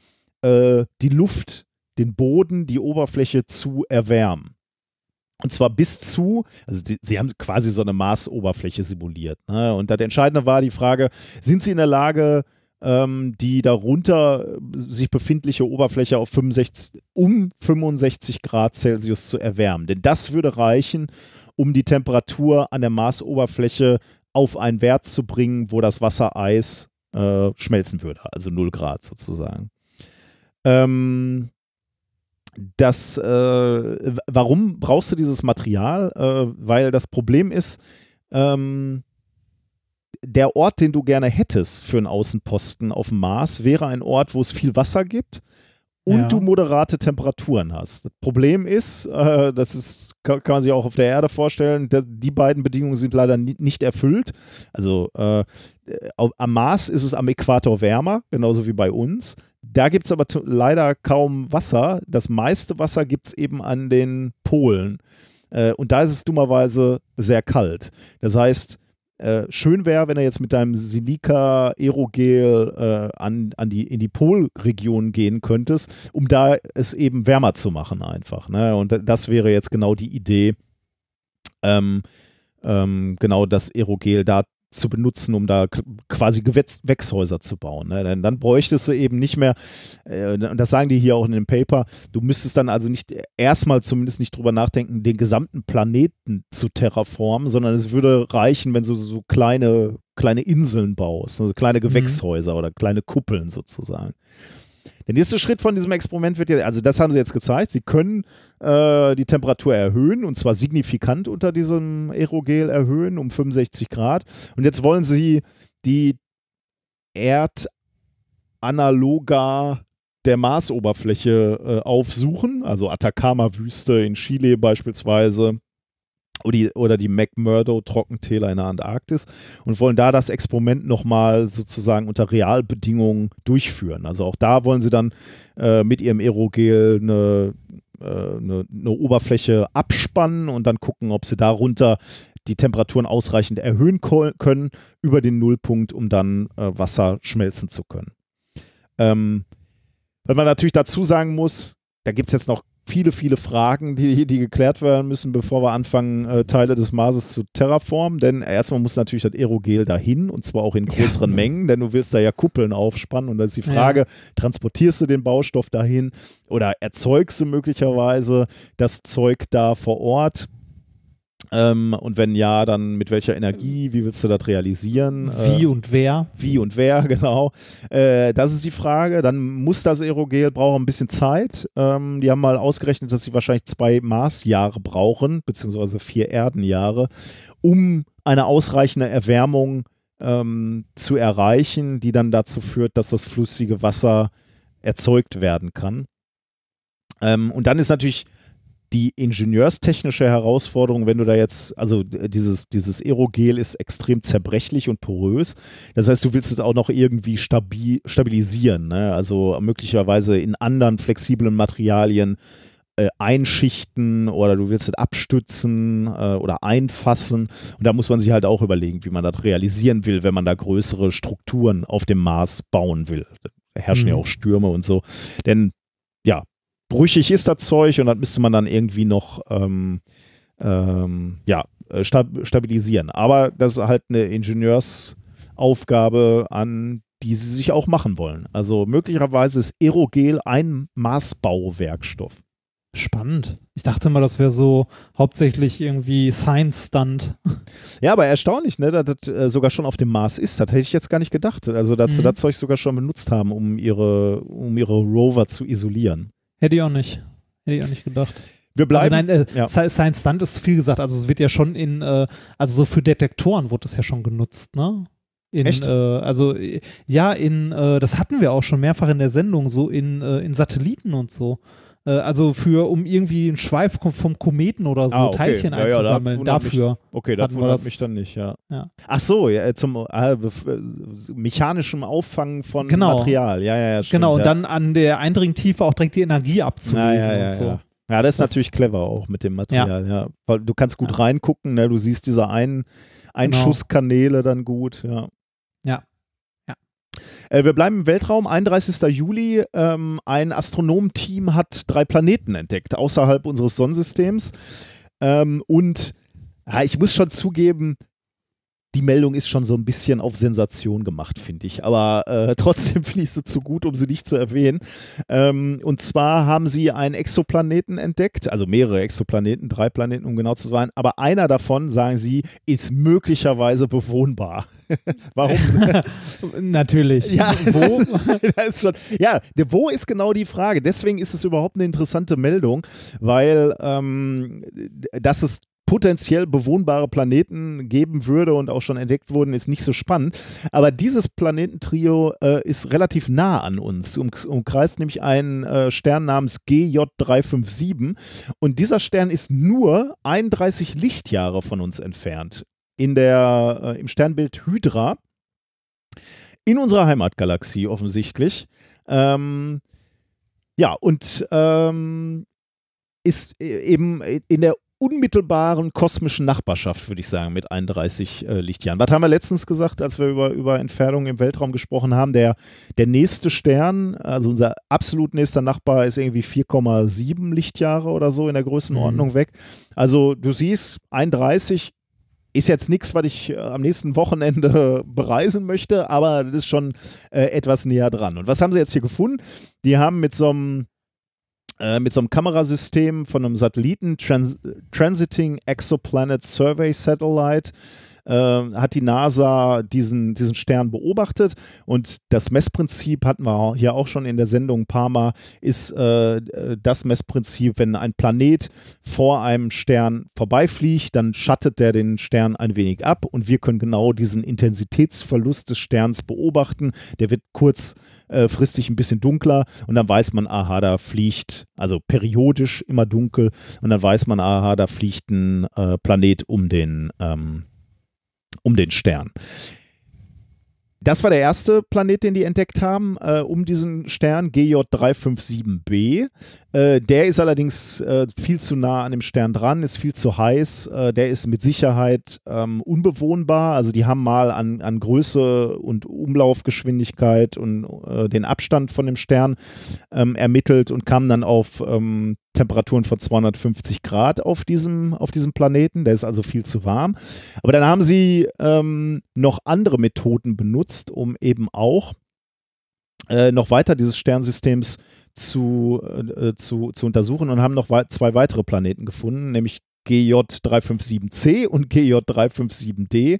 äh, die Luft, den Boden, die Oberfläche zu erwärmen. Und zwar bis zu, also die, sie haben quasi so eine Marsoberfläche simuliert. Ne? Und das Entscheidende war die Frage, sind sie in der Lage, ähm, die darunter äh, sich befindliche Oberfläche auf 65, um 65 Grad Celsius zu erwärmen? Denn das würde reichen, um die Temperatur an der Marsoberfläche auf einen Wert zu bringen, wo das Wassereis äh, schmelzen würde, also 0 Grad sozusagen. Ähm, das, äh, warum brauchst du dieses Material? Äh, weil das Problem ist, ähm, der Ort, den du gerne hättest für einen Außenposten auf dem Mars, wäre ein Ort, wo es viel Wasser gibt und Ja. du moderate Temperaturen hast. Das Problem ist, äh, das ist, kann, kann man sich auch auf der Erde vorstellen, da, die beiden Bedingungen sind leider ni nicht erfüllt. Also äh, am Mars ist es am Äquator wärmer, genauso wie bei uns. Da gibt es aber leider kaum Wasser. Das meiste Wasser gibt es eben an den Polen. Äh, und da ist es dummerweise sehr kalt. Das heißt, äh, schön wäre, wenn er jetzt mit deinem Silica Aerogel äh, an, an die, in die Polregion gehen könntest, um da es eben wärmer zu machen einfach. Ne? Und das wäre jetzt genau die Idee, ähm, ähm, genau das Aerogel da zu benutzen, um da quasi Gewächs Gewächshäuser zu bauen. Ne? Denn dann bräuchtest du eben nicht mehr, äh, und das sagen die hier auch in dem Paper, du müsstest dann also nicht erstmal zumindest nicht drüber nachdenken, den gesamten Planeten zu terraformen, sondern es würde reichen, wenn du so kleine, kleine Inseln baust, also kleine Gewächshäuser oder kleine Kuppeln sozusagen. Der nächste Schritt von diesem Experiment wird ja, also das haben sie jetzt gezeigt, sie können äh, die Temperatur erhöhen und zwar signifikant unter diesem Aerogel erhöhen um 65 Grad. Und jetzt wollen sie die Erdanaloga der Marsoberfläche äh, aufsuchen, also Atacama-Wüste in Chile beispielsweise oder die, oder die McMurdo-Trockentäler in der Antarktis und wollen da das Experiment nochmal sozusagen unter Realbedingungen durchführen. Also auch da wollen sie dann äh, mit ihrem Aerogel eine, äh, eine, eine Oberfläche abspannen und dann gucken, ob sie darunter die Temperaturen ausreichend erhöhen können über den Nullpunkt, um dann äh, Wasser schmelzen zu können. Ähm, weil man natürlich dazu sagen muss, da gibt es jetzt noch viele, viele Fragen, die, die geklärt werden müssen, bevor wir anfangen, äh, Teile des Marses zu terraformen. Denn erstmal muss natürlich das Aerogel dahin und zwar auch in größeren ja. Mengen, denn du willst da ja Kuppeln aufspannen und da ist die Frage, ja. transportierst du den Baustoff dahin oder erzeugst du möglicherweise das Zeug da vor Ort? Ähm, und wenn ja, dann mit welcher Energie? Wie willst du das realisieren? Wie äh, und wer? Wie und wer, genau. Äh, das ist die Frage. Dann muss das Aerogel brauchen ein bisschen Zeit. Ähm, die haben mal ausgerechnet, dass sie wahrscheinlich zwei Marsjahre brauchen, beziehungsweise vier Erdenjahre, um eine ausreichende Erwärmung ähm, zu erreichen, die dann dazu führt, dass das flüssige Wasser erzeugt werden kann. Ähm, und dann ist natürlich die ingenieurstechnische Herausforderung, wenn du da jetzt, also dieses, dieses Aerogel ist extrem zerbrechlich und porös. Das heißt, du willst es auch noch irgendwie stabil, stabilisieren, ne? also möglicherweise in anderen flexiblen Materialien äh, einschichten oder du willst es abstützen äh, oder einfassen. Und da muss man sich halt auch überlegen, wie man das realisieren will, wenn man da größere Strukturen auf dem Mars bauen will. Da herrschen mhm. ja auch Stürme und so. Denn ja, brüchig ist das Zeug und das müsste man dann irgendwie noch ähm, ähm, ja, äh, stabilisieren. Aber das ist halt eine Ingenieursaufgabe, an die sie sich auch machen wollen. Also möglicherweise ist Aerogel ein Maßbauwerkstoff. Spannend. Ich dachte mal, das wäre so hauptsächlich irgendwie Science-Stunt. Ja, aber erstaunlich, ne, dass das äh, sogar schon auf dem Mars ist. Das hätte ich jetzt gar nicht gedacht. Also, dass mhm. sie das Zeug sogar schon benutzt haben, um ihre, um ihre Rover zu isolieren. Hätte ich auch nicht. Hätte ich auch nicht gedacht. Wir bleiben. Also nein, äh, ja. Science Stunt ist viel gesagt. Also es wird ja schon in, äh, also so für Detektoren wurde es ja schon genutzt, ne? In, Echt? Äh, also ja, in, äh, das hatten wir auch schon mehrfach in der Sendung, so in, äh, in Satelliten und so. Äh, also für, um irgendwie einen Schweif vom Kometen oder so, ah, okay. Teilchen ja, einzusammeln, ja, dafür. Mich, okay, das wundert das, mich dann nicht, ja. ja. Ach so, ja, zum äh, mechanischem Auffangen von genau. Material, ja, ja, ja. Stimmt, genau, und dann an der Eindringtiefe auch direkt die Energie abzulesen und so. Ja, das ist das, natürlich clever auch mit dem Material, ja. Weil du kannst gut reingucken, ne? du siehst diese ein, genau. Einschusskanäle genau. dann gut, ja. Äh, wir bleiben im Weltraum. 31. Juli. Ähm, ein Astronomenteam hat drei Planeten entdeckt außerhalb unseres Sonnensystems. Ähm, und ja, ich muss schon zugeben, die Meldung ist schon so ein bisschen auf Sensation gemacht, finde ich. Aber äh, trotzdem finde ich sie zu gut, um sie nicht zu erwähnen. Ähm, und zwar haben sie einen Exoplaneten entdeckt, also mehrere Exoplaneten, drei Planeten, um genau zu sein. Aber einer davon, sagen sie, ist möglicherweise bewohnbar. Warum? Natürlich. Ja, wo? das ist schon, ja, wo ist genau die Frage. Deswegen ist es überhaupt eine interessante Meldung, weil ähm, das ist potenziell bewohnbare Planeten geben würde und auch schon entdeckt wurden, ist nicht so spannend. Aber dieses Planetentrio äh, ist relativ nah an uns, um, umkreist nämlich einen äh, Stern namens GJ357 und dieser Stern ist nur 31 Lichtjahre von uns entfernt. In der, äh, Im Sternbild Hydra, in unserer Heimatgalaxie offensichtlich. Ähm, ja, und ähm, ist äh, eben in der unmittelbaren kosmischen Nachbarschaft, würde ich sagen, mit 31 äh, Lichtjahren. Was haben wir letztens gesagt, als wir über, über Entfernungen im Weltraum gesprochen haben? Der, der nächste Stern, also unser absolut nächster Nachbar, ist irgendwie 4,7 Lichtjahre oder so in der Größenordnung mhm. weg. Also du siehst, 31 ist jetzt nichts, was ich äh, am nächsten Wochenende bereisen möchte, aber das ist schon äh, etwas näher dran. Und was haben sie jetzt hier gefunden? Die haben mit so einem äh, mit so einem Kamerasystem von einem Satelliten, Trans Transiting Exoplanet Survey Satellite, hat die NASA diesen, diesen Stern beobachtet und das Messprinzip hatten wir hier auch schon in der Sendung ein paar Mal, ist äh, das Messprinzip, wenn ein Planet vor einem Stern vorbeifliegt, dann schattet der den Stern ein wenig ab und wir können genau diesen Intensitätsverlust des Sterns beobachten. Der wird kurzfristig äh, ein bisschen dunkler und dann weiß man, aha, da fliegt, also periodisch immer dunkel und dann weiß man, aha, da fliegt ein äh, Planet um den, ähm, um den Stern. Das war der erste Planet, den die entdeckt haben, äh, um diesen Stern GJ357b. Äh, der ist allerdings äh, viel zu nah an dem Stern dran, ist viel zu heiß. Äh, der ist mit Sicherheit ähm, unbewohnbar. Also die haben mal an, an Größe und Umlaufgeschwindigkeit und äh, den Abstand von dem Stern ähm, ermittelt und kamen dann auf ähm, Temperaturen von 250 Grad auf diesem, auf diesem Planeten. Der ist also viel zu warm. Aber dann haben sie ähm, noch andere Methoden benutzt, um eben auch äh, noch weiter dieses Sternsystems zu, äh, zu, zu untersuchen und haben noch wei zwei weitere Planeten gefunden, nämlich GJ357c und GJ357d.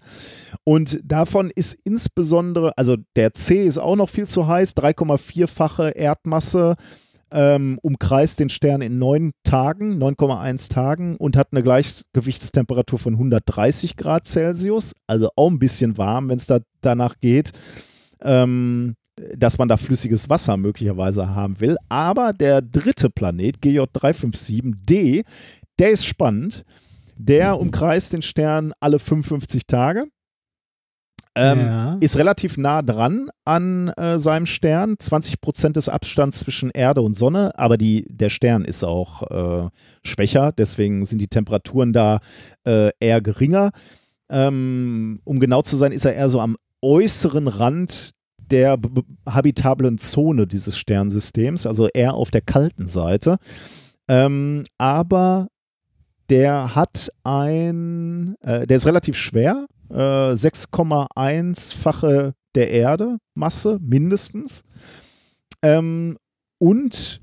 Und davon ist insbesondere, also der C ist auch noch viel zu heiß, 3,4-fache Erdmasse, ähm, umkreist den Stern in neun Tagen, 9,1 Tagen und hat eine Gleichgewichtstemperatur von 130 Grad Celsius, also auch ein bisschen warm, wenn es da danach geht. Ähm, dass man da flüssiges Wasser möglicherweise haben will. Aber der dritte Planet, GJ357d, der ist spannend. Der umkreist den Stern alle 55 Tage. Ähm, ja. Ist relativ nah dran an äh, seinem Stern, 20 Prozent des Abstands zwischen Erde und Sonne, aber die, der Stern ist auch äh, schwächer, deswegen sind die Temperaturen da äh, eher geringer. Ähm, um genau zu sein, ist er eher so am äußeren Rand der habitablen Zone dieses Sternsystems, also eher auf der kalten Seite. Ähm, aber der hat ein, äh, der ist relativ schwer, äh, 6,1-fache der Erde Masse mindestens. Ähm, und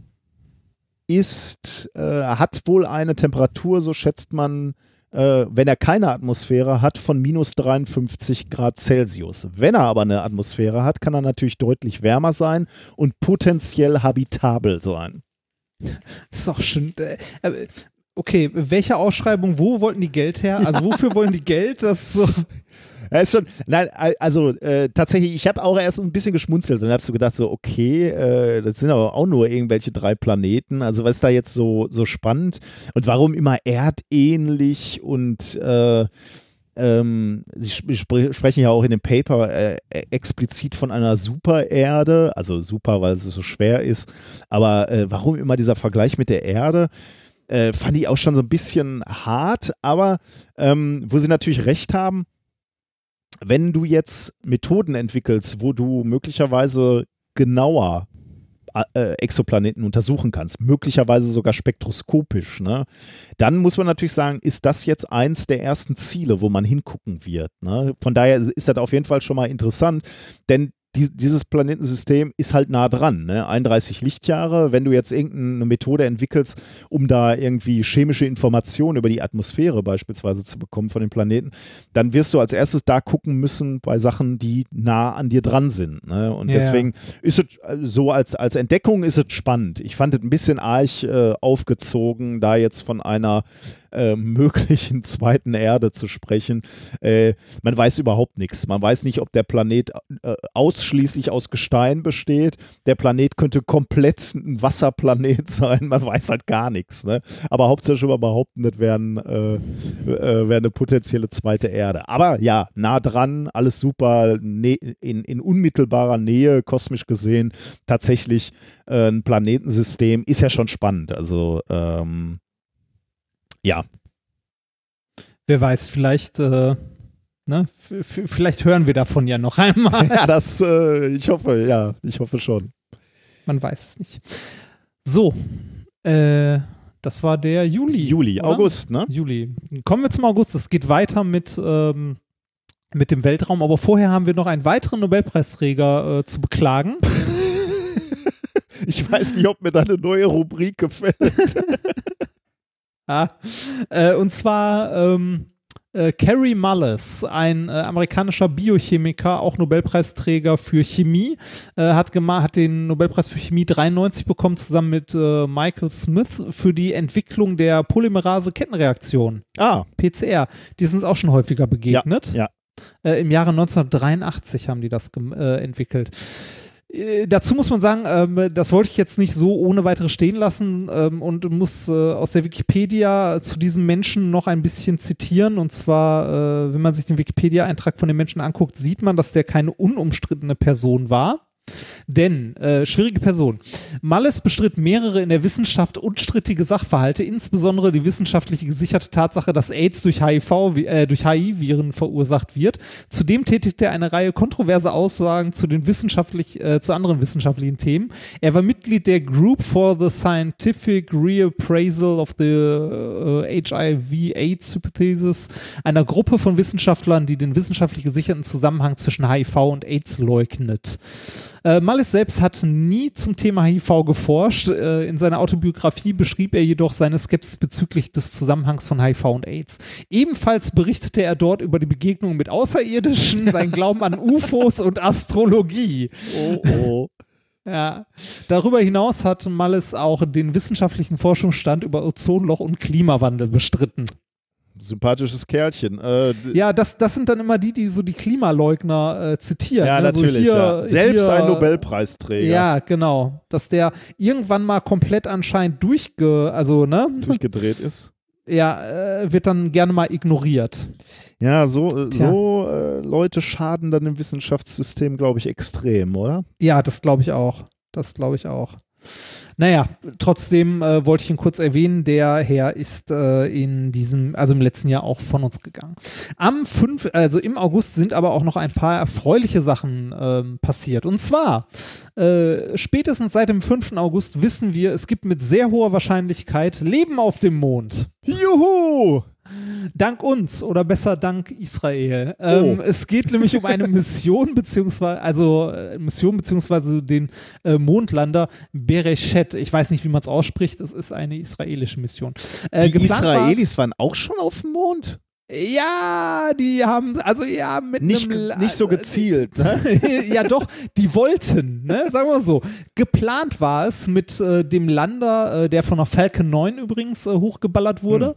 ist, äh, hat wohl eine Temperatur, so schätzt man, äh, wenn er keine Atmosphäre hat, von minus 53 Grad Celsius. Wenn er aber eine Atmosphäre hat, kann er natürlich deutlich wärmer sein und potenziell habitabel sein. Das ist auch schon. Äh, okay, welche Ausschreibung, wo wollten die Geld her? Also wofür wollen die Geld? Das so. Ja, ist schon, nein, also äh, tatsächlich, ich habe auch erst ein bisschen geschmunzelt und habe so gedacht, so, okay, äh, das sind aber auch nur irgendwelche drei Planeten. Also, was ist da jetzt so, so spannend? Und warum immer erdähnlich und äh, ähm, Sie sp sprechen ja auch in dem Paper äh, explizit von einer Supererde, also super, weil es so schwer ist. Aber äh, warum immer dieser Vergleich mit der Erde? Äh, fand ich auch schon so ein bisschen hart, aber ähm, wo sie natürlich recht haben, wenn du jetzt Methoden entwickelst, wo du möglicherweise genauer äh, Exoplaneten untersuchen kannst, möglicherweise sogar spektroskopisch, ne? dann muss man natürlich sagen, ist das jetzt eins der ersten Ziele, wo man hingucken wird. Ne? Von daher ist das auf jeden Fall schon mal interessant, denn die, dieses Planetensystem ist halt nah dran, ne? 31 Lichtjahre. Wenn du jetzt irgendeine Methode entwickelst, um da irgendwie chemische Informationen über die Atmosphäre beispielsweise zu bekommen von den Planeten, dann wirst du als erstes da gucken müssen bei Sachen, die nah an dir dran sind. Ne? Und ja, deswegen ist es äh, so als, als Entdeckung ist es spannend. Ich fand es ein bisschen arg äh, aufgezogen, da jetzt von einer äh, möglichen zweiten Erde zu sprechen. Äh, man weiß überhaupt nichts. Man weiß nicht, ob der Planet äh, ausschließlich aus Gestein besteht. Der Planet könnte komplett ein Wasserplanet sein. Man weiß halt gar nichts. Ne? Aber hauptsächlich mal behaupten, das wäre ein, äh, äh, wär eine potenzielle zweite Erde. Aber ja, nah dran, alles super, ne in, in unmittelbarer Nähe, kosmisch gesehen, tatsächlich äh, ein Planetensystem ist ja schon spannend. Also ähm, ja. Wer weiß, vielleicht, äh, ne, vielleicht hören wir davon ja noch einmal. Ja, das, äh, ich hoffe, ja, ich hoffe schon. Man weiß es nicht. So, äh, das war der Juli. Juli, oder? August, ne? Juli. Kommen wir zum August. Es geht weiter mit, ähm, mit dem Weltraum, aber vorher haben wir noch einen weiteren Nobelpreisträger äh, zu beklagen. ich weiß nicht, ob mir da eine neue Rubrik gefällt. Ah, äh, und zwar ähm, Äh, Kerry Mullis, ein äh, amerikanischer Biochemiker, auch Nobelpreisträger für Chemie, äh, hat, hat den Nobelpreis für Chemie 93 bekommen, zusammen mit äh, Michael Smith für die Entwicklung der Polymerase-Kettenreaktion. Ah. PCR. Die sind uns auch schon häufiger begegnet. Ja. ja. Äh, Im Jahre 1983 haben die das äh, entwickelt. Äh, dazu muss man sagen, ähm, das wollte ich jetzt nicht so ohne weitere stehen lassen ähm, und muss äh, aus der Wikipedia zu diesem Menschen noch ein bisschen zitieren. Und zwar, äh, wenn man sich den Wikipedia-Eintrag von dem Menschen anguckt, sieht man, dass der keine unumstrittene Person war. Denn, äh, schwierige Person. Malles bestritt mehrere in der Wissenschaft unstrittige Sachverhalte, insbesondere die wissenschaftliche gesicherte Tatsache, dass AIDS durch HIV, äh, durch HIV-Viren verursacht wird. Zudem tätigte er eine Reihe kontroverse Aussagen zu den wissenschaftlich, äh, zu anderen wissenschaftlichen Themen. Er war Mitglied der Group for the Scientific Reappraisal of the äh, HIV-AIDS Hypothesis, einer Gruppe von Wissenschaftlern, die den wissenschaftlich gesicherten Zusammenhang zwischen HIV und AIDS leugnet. Äh, Malles selbst hat nie zum Thema HIV geforscht. Äh, in seiner Autobiografie beschrieb er jedoch seine Skepsis bezüglich des Zusammenhangs von HIV und AIDS. Ebenfalls berichtete er dort über die Begegnung mit Außerirdischen, sein Glauben an UFOs und Astrologie. Oh, oh. Ja. Darüber hinaus hat Malles auch den wissenschaftlichen Forschungsstand über Ozonloch und Klimawandel bestritten sympathisches Kerlchen. Äh, ja, das, das sind dann immer die, die so die Klimaleugner äh, zitieren. Ja, ne? natürlich. Hier, ja. Selbst hier, ein Nobelpreisträger. Ja, genau. Dass der irgendwann mal komplett anscheinend durchge, also, ne? Durchgedreht ist. Ja, äh, wird dann gerne mal ignoriert. Ja, so, äh, so äh, Leute schaden dann im Wissenschaftssystem, glaube ich, extrem, oder? Ja, das glaube ich auch. Das glaube ich auch. Naja, trotzdem äh, wollte ich ihn kurz erwähnen, der Herr ist äh, in diesem, also im letzten Jahr auch von uns gegangen. Am 5, also im August sind aber auch noch ein paar erfreuliche Sachen äh, passiert. Und zwar, äh, spätestens seit dem 5. August wissen wir, es gibt mit sehr hoher Wahrscheinlichkeit Leben auf dem Mond. Juhu! Dank uns oder besser dank Israel. Ähm, oh. Es geht nämlich um eine Mission beziehungsweise also äh, Mission beziehungsweise den äh, Mondlander Bereshet. Ich weiß nicht, wie man es ausspricht. Es ist eine israelische Mission. Äh, die Israelis waren auch schon auf dem Mond. Ja, die haben, also ja, mit nicht, einem, nicht so gezielt. Ne? ja, doch, die wollten, ne? sagen wir so. Geplant war es mit äh, dem Lander, äh, der von der Falcon 9 übrigens äh, hochgeballert wurde. Hm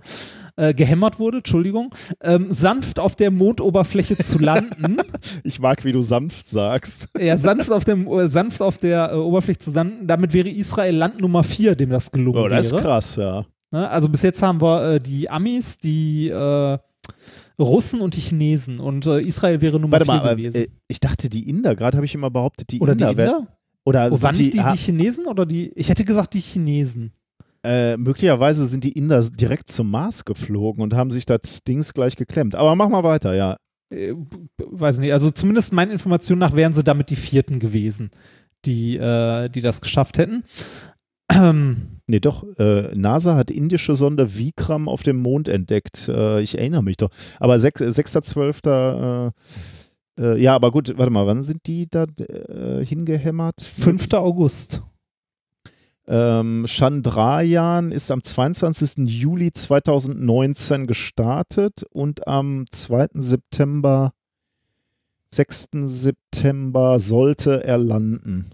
äh, gehämmert wurde, Entschuldigung, ähm, sanft auf der Mondoberfläche zu landen. ich mag, wie du sanft sagst. Ja, sanft auf, dem, äh, sanft auf der äh, Oberfläche zu landen. Damit wäre Israel Land Nummer 4, dem das gelungen wäre. Oh, das wäre. ist krass, ja. Ne? Also bis jetzt haben wir äh, die Amis, die äh, Russen und die Chinesen und Israel wäre Nummer Warte 4 mal, gewesen. Ich dachte, die Inder, gerade habe ich immer behauptet, die oder Inder. Die Inder? Oder oh, waren die, die, die Chinesen oder die? Ich hätte gesagt die Chinesen. Äh, möglicherweise sind die Inder direkt zum Mars geflogen und haben sich das Dings gleich geklemmt. Aber mach mal weiter, ja. Äh, weiß nicht, also zumindest meinen Informationen nach wären sie damit die vierten gewesen, die, äh, die das geschafft hätten. Ähm, nee, doch, äh, NASA hat indische Sonde Vikram auf dem Mond entdeckt. Äh, ich erinnere mich doch. Aber 6.12. Äh, ja, aber gut, warte mal, wann sind die da hingehämmert? 5. August. Ähm, Chandrayaan ist am 22. Juli 2019 gestartet und am 2. September, 6. September sollte er landen.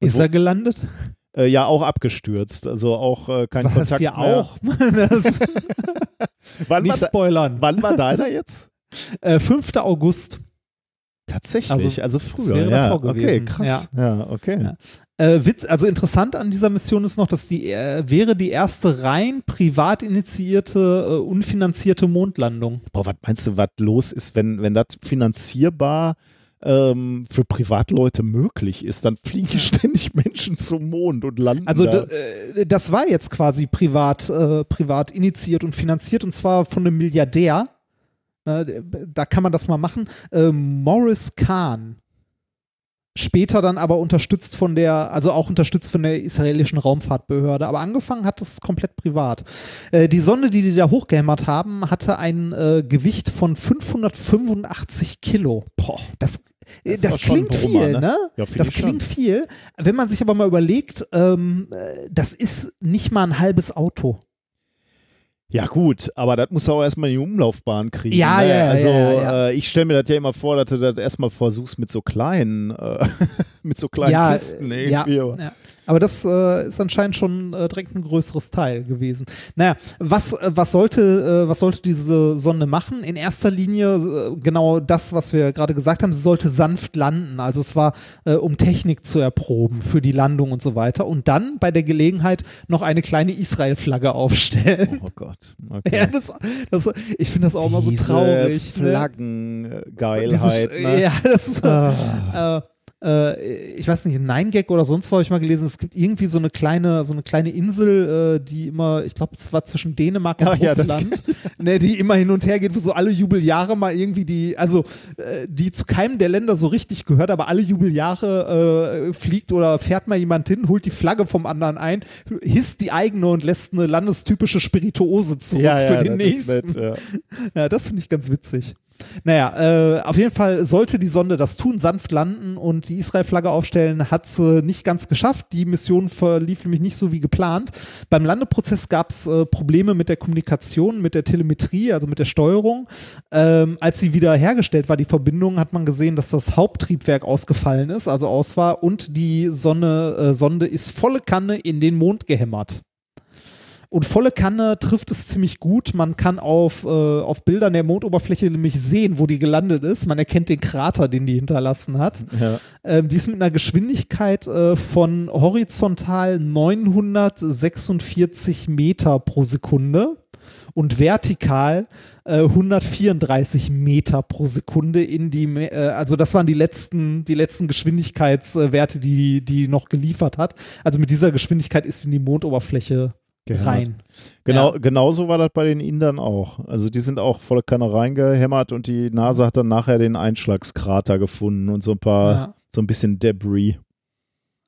Ist er gelandet? Äh, ja, auch abgestürzt. Also auch äh, kein Was Kontakt ja mehr. auch. wann nicht spoilern. Wann war deiner jetzt? Äh, 5. August. Tatsächlich, also, also früher. Ja, okay, krass. Ja, ja okay. Ja. Äh, Witz, also interessant an dieser Mission ist noch, dass die äh, wäre die erste rein privat initiierte, äh, unfinanzierte Mondlandung. Boah, was meinst du, was los ist, wenn, wenn das finanzierbar ähm, für Privatleute möglich ist, dann fliegen ständig Menschen zum Mond und landen. Also da. Äh, das war jetzt quasi privat, äh, privat initiiert und finanziert und zwar von einem Milliardär äh, da kann man das mal machen. Äh, Morris Kahn. Später dann aber unterstützt von der, also auch unterstützt von der israelischen Raumfahrtbehörde. Aber angefangen hat das komplett privat. Äh, die Sonde, die die da hochgehämmert haben, hatte ein äh, Gewicht von 585 Kilo. Boah, das das, das klingt Brummer, viel, ne? ne? Ja, das klingt schon. viel. Wenn man sich aber mal überlegt, ähm, äh, das ist nicht mal ein halbes Auto. Ja, gut, aber das muss er auch erstmal in die Umlaufbahn kriegen. Ja, ne? ja, ja, Also, ja, ja. Äh, ich stelle mir das ja immer vor, dass du das erstmal versuchst mit so kleinen, äh, mit so kleinen ja, Kisten äh, irgendwie. ja, ja. Aber das äh, ist anscheinend schon äh, direkt ein größeres Teil gewesen. Naja, was, äh, was, sollte, äh, was sollte diese Sonde machen? In erster Linie äh, genau das, was wir gerade gesagt haben, sie sollte sanft landen. Also es war, äh, um Technik zu erproben für die Landung und so weiter. Und dann bei der Gelegenheit noch eine kleine Israel-Flagge aufstellen. Oh Gott. Okay. Ja, das, das, ich finde das auch immer so Diese traurig. ne? Flaggengeilheit. Diese- ne? Ja, das ist, Ah. Äh, ich weiß nicht, Nine Gag oder sonst wo habe ich mal gelesen, es gibt irgendwie so eine kleine, so eine kleine Insel, äh, die immer, ich glaube, es war zwischen Dänemark und ja, das- Russland, ne, die immer hin und her geht, wo so alle Jubeljahre mal irgendwie die, also äh, die zu keinem der Länder so richtig gehört, aber alle Jubeljahre äh, fliegt oder fährt mal jemand hin, holt die Flagge vom anderen ein, hisst die eigene und lässt eine landestypische Spirituose zurück ja, ja, für den nächsten. nett, ja. Ja, das finde ich ganz witzig. Naja, äh, auf jeden Fall sollte die Sonde das tun, sanft landen und die Israel-Flagge aufstellen, hat sie nicht ganz geschafft. Die Mission verlief nämlich nicht so wie geplant. Beim Landeprozess gab es äh, Probleme mit der Kommunikation, mit der Telemetrie, also mit der Steuerung. Ähm, als sie wieder hergestellt war, die Verbindung, hat man gesehen, dass das Haupttriebwerk ausgefallen ist, also aus war und die Sonne, äh, Sonde ist volle Kanne in den Mond gehämmert. Und volle Kanne trifft es ziemlich gut. Man kann auf, äh, auf Bildern der Mondoberfläche nämlich sehen, wo die gelandet ist. Man erkennt den Krater, den die hinterlassen hat. Ja. Ähm, die ist mit einer Geschwindigkeit äh, von horizontal 946 Meter pro Sekunde und vertikal äh, 134 Meter pro Sekunde in die, äh, also das waren die letzten, die letzten Geschwindigkeitswerte, die die noch geliefert hat. Also mit dieser Geschwindigkeit ist sie in die Mondoberfläche Gehämmert. rein. Genau, Ja. genauso war das bei den Indern auch. Also die sind auch volle Kanne reingehämmert und die NASA hat dann nachher den Einschlagskrater gefunden und so ein paar, Ja. so ein bisschen Debris.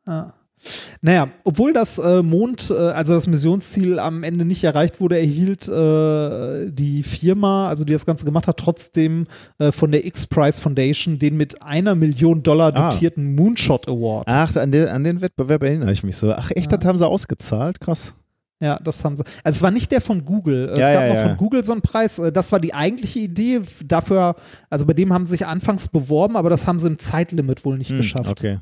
Ja. Naja, obwohl das äh, Mond, äh, also das Missionsziel am Ende nicht erreicht wurde, erhielt äh, die Firma, also die das Ganze gemacht hat, trotzdem äh, von der X-Prize Foundation den mit einer Million Dollar Ah. dotierten Moonshot Award. Ach, an den, an den Wettbewerb erinnere ich mich so. Ach echt, Ja. das haben sie ausgezahlt? Krass. Ja, das haben sie. Also es war nicht der von Google. Es Ja, gab ja, noch ja. von Google so einen Preis. Äh, Das war die eigentliche Idee. Dafür, also bei dem haben sie sich anfangs beworben, aber das haben sie im Zeitlimit wohl nicht Hm, geschafft. Okay.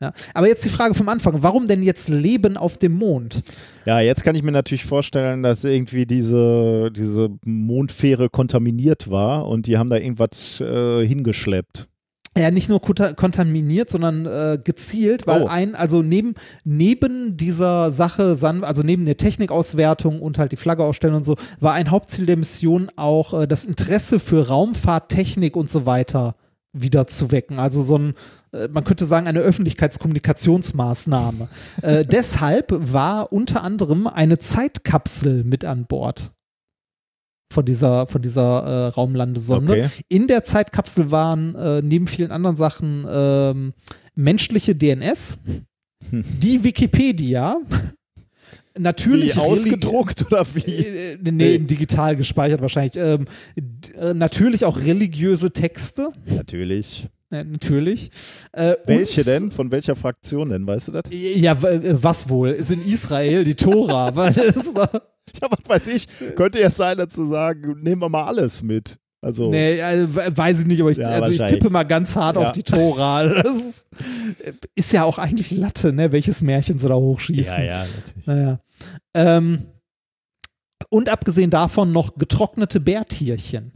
Ja. Aber jetzt die Frage vom Anfang. Warum denn jetzt Leben auf dem Mond? Ja, jetzt kann ich mir natürlich vorstellen, dass irgendwie diese, diese Mondfähre kontaminiert war und die haben da irgendwas äh, hingeschleppt. Ja, nicht nur konta- kontaminiert, sondern äh, gezielt, weil Oh. ein, also neben, neben dieser Sache, also neben der Technikauswertung und halt die Flagge ausstellen und so, war ein Hauptziel der Mission auch äh, das Interesse für Raumfahrt, Technik und so weiter wieder zu wecken. Also so ein, äh, man könnte sagen, eine Öffentlichkeitskommunikationsmaßnahme. äh, deshalb war unter anderem eine Zeitkapsel mit an Bord von dieser, von dieser äh, Raumlandesonde. Okay. In der Zeitkapsel waren äh, neben vielen anderen Sachen ähm, menschliche DNS, Hm. die Wikipedia, natürlich Wie ausgedruckt oder wie? äh, nee, digital gespeichert wahrscheinlich. Ähm, äh, natürlich auch religiöse Texte, Natürlich. äh, natürlich. Äh, Welche denn? Von welcher Fraktion denn? Weißt du das? Ja, äh, was wohl? Ist in Israel die Tora. weil das ist Ja, was weiß ich. Könnte ja sein, dazu sagen, nehmen wir mal alles mit. Also, Nee, also, we- weiß ich nicht, aber ich, Ja, also ich tippe mal ganz hart Ja. auf die Tora. Das ist, ist ja auch eigentlich Latte, ne? welches Märchen sie da hochschießen. ja, ja, natürlich. Naja. Ähm, und abgesehen davon noch getrocknete Bärtierchen.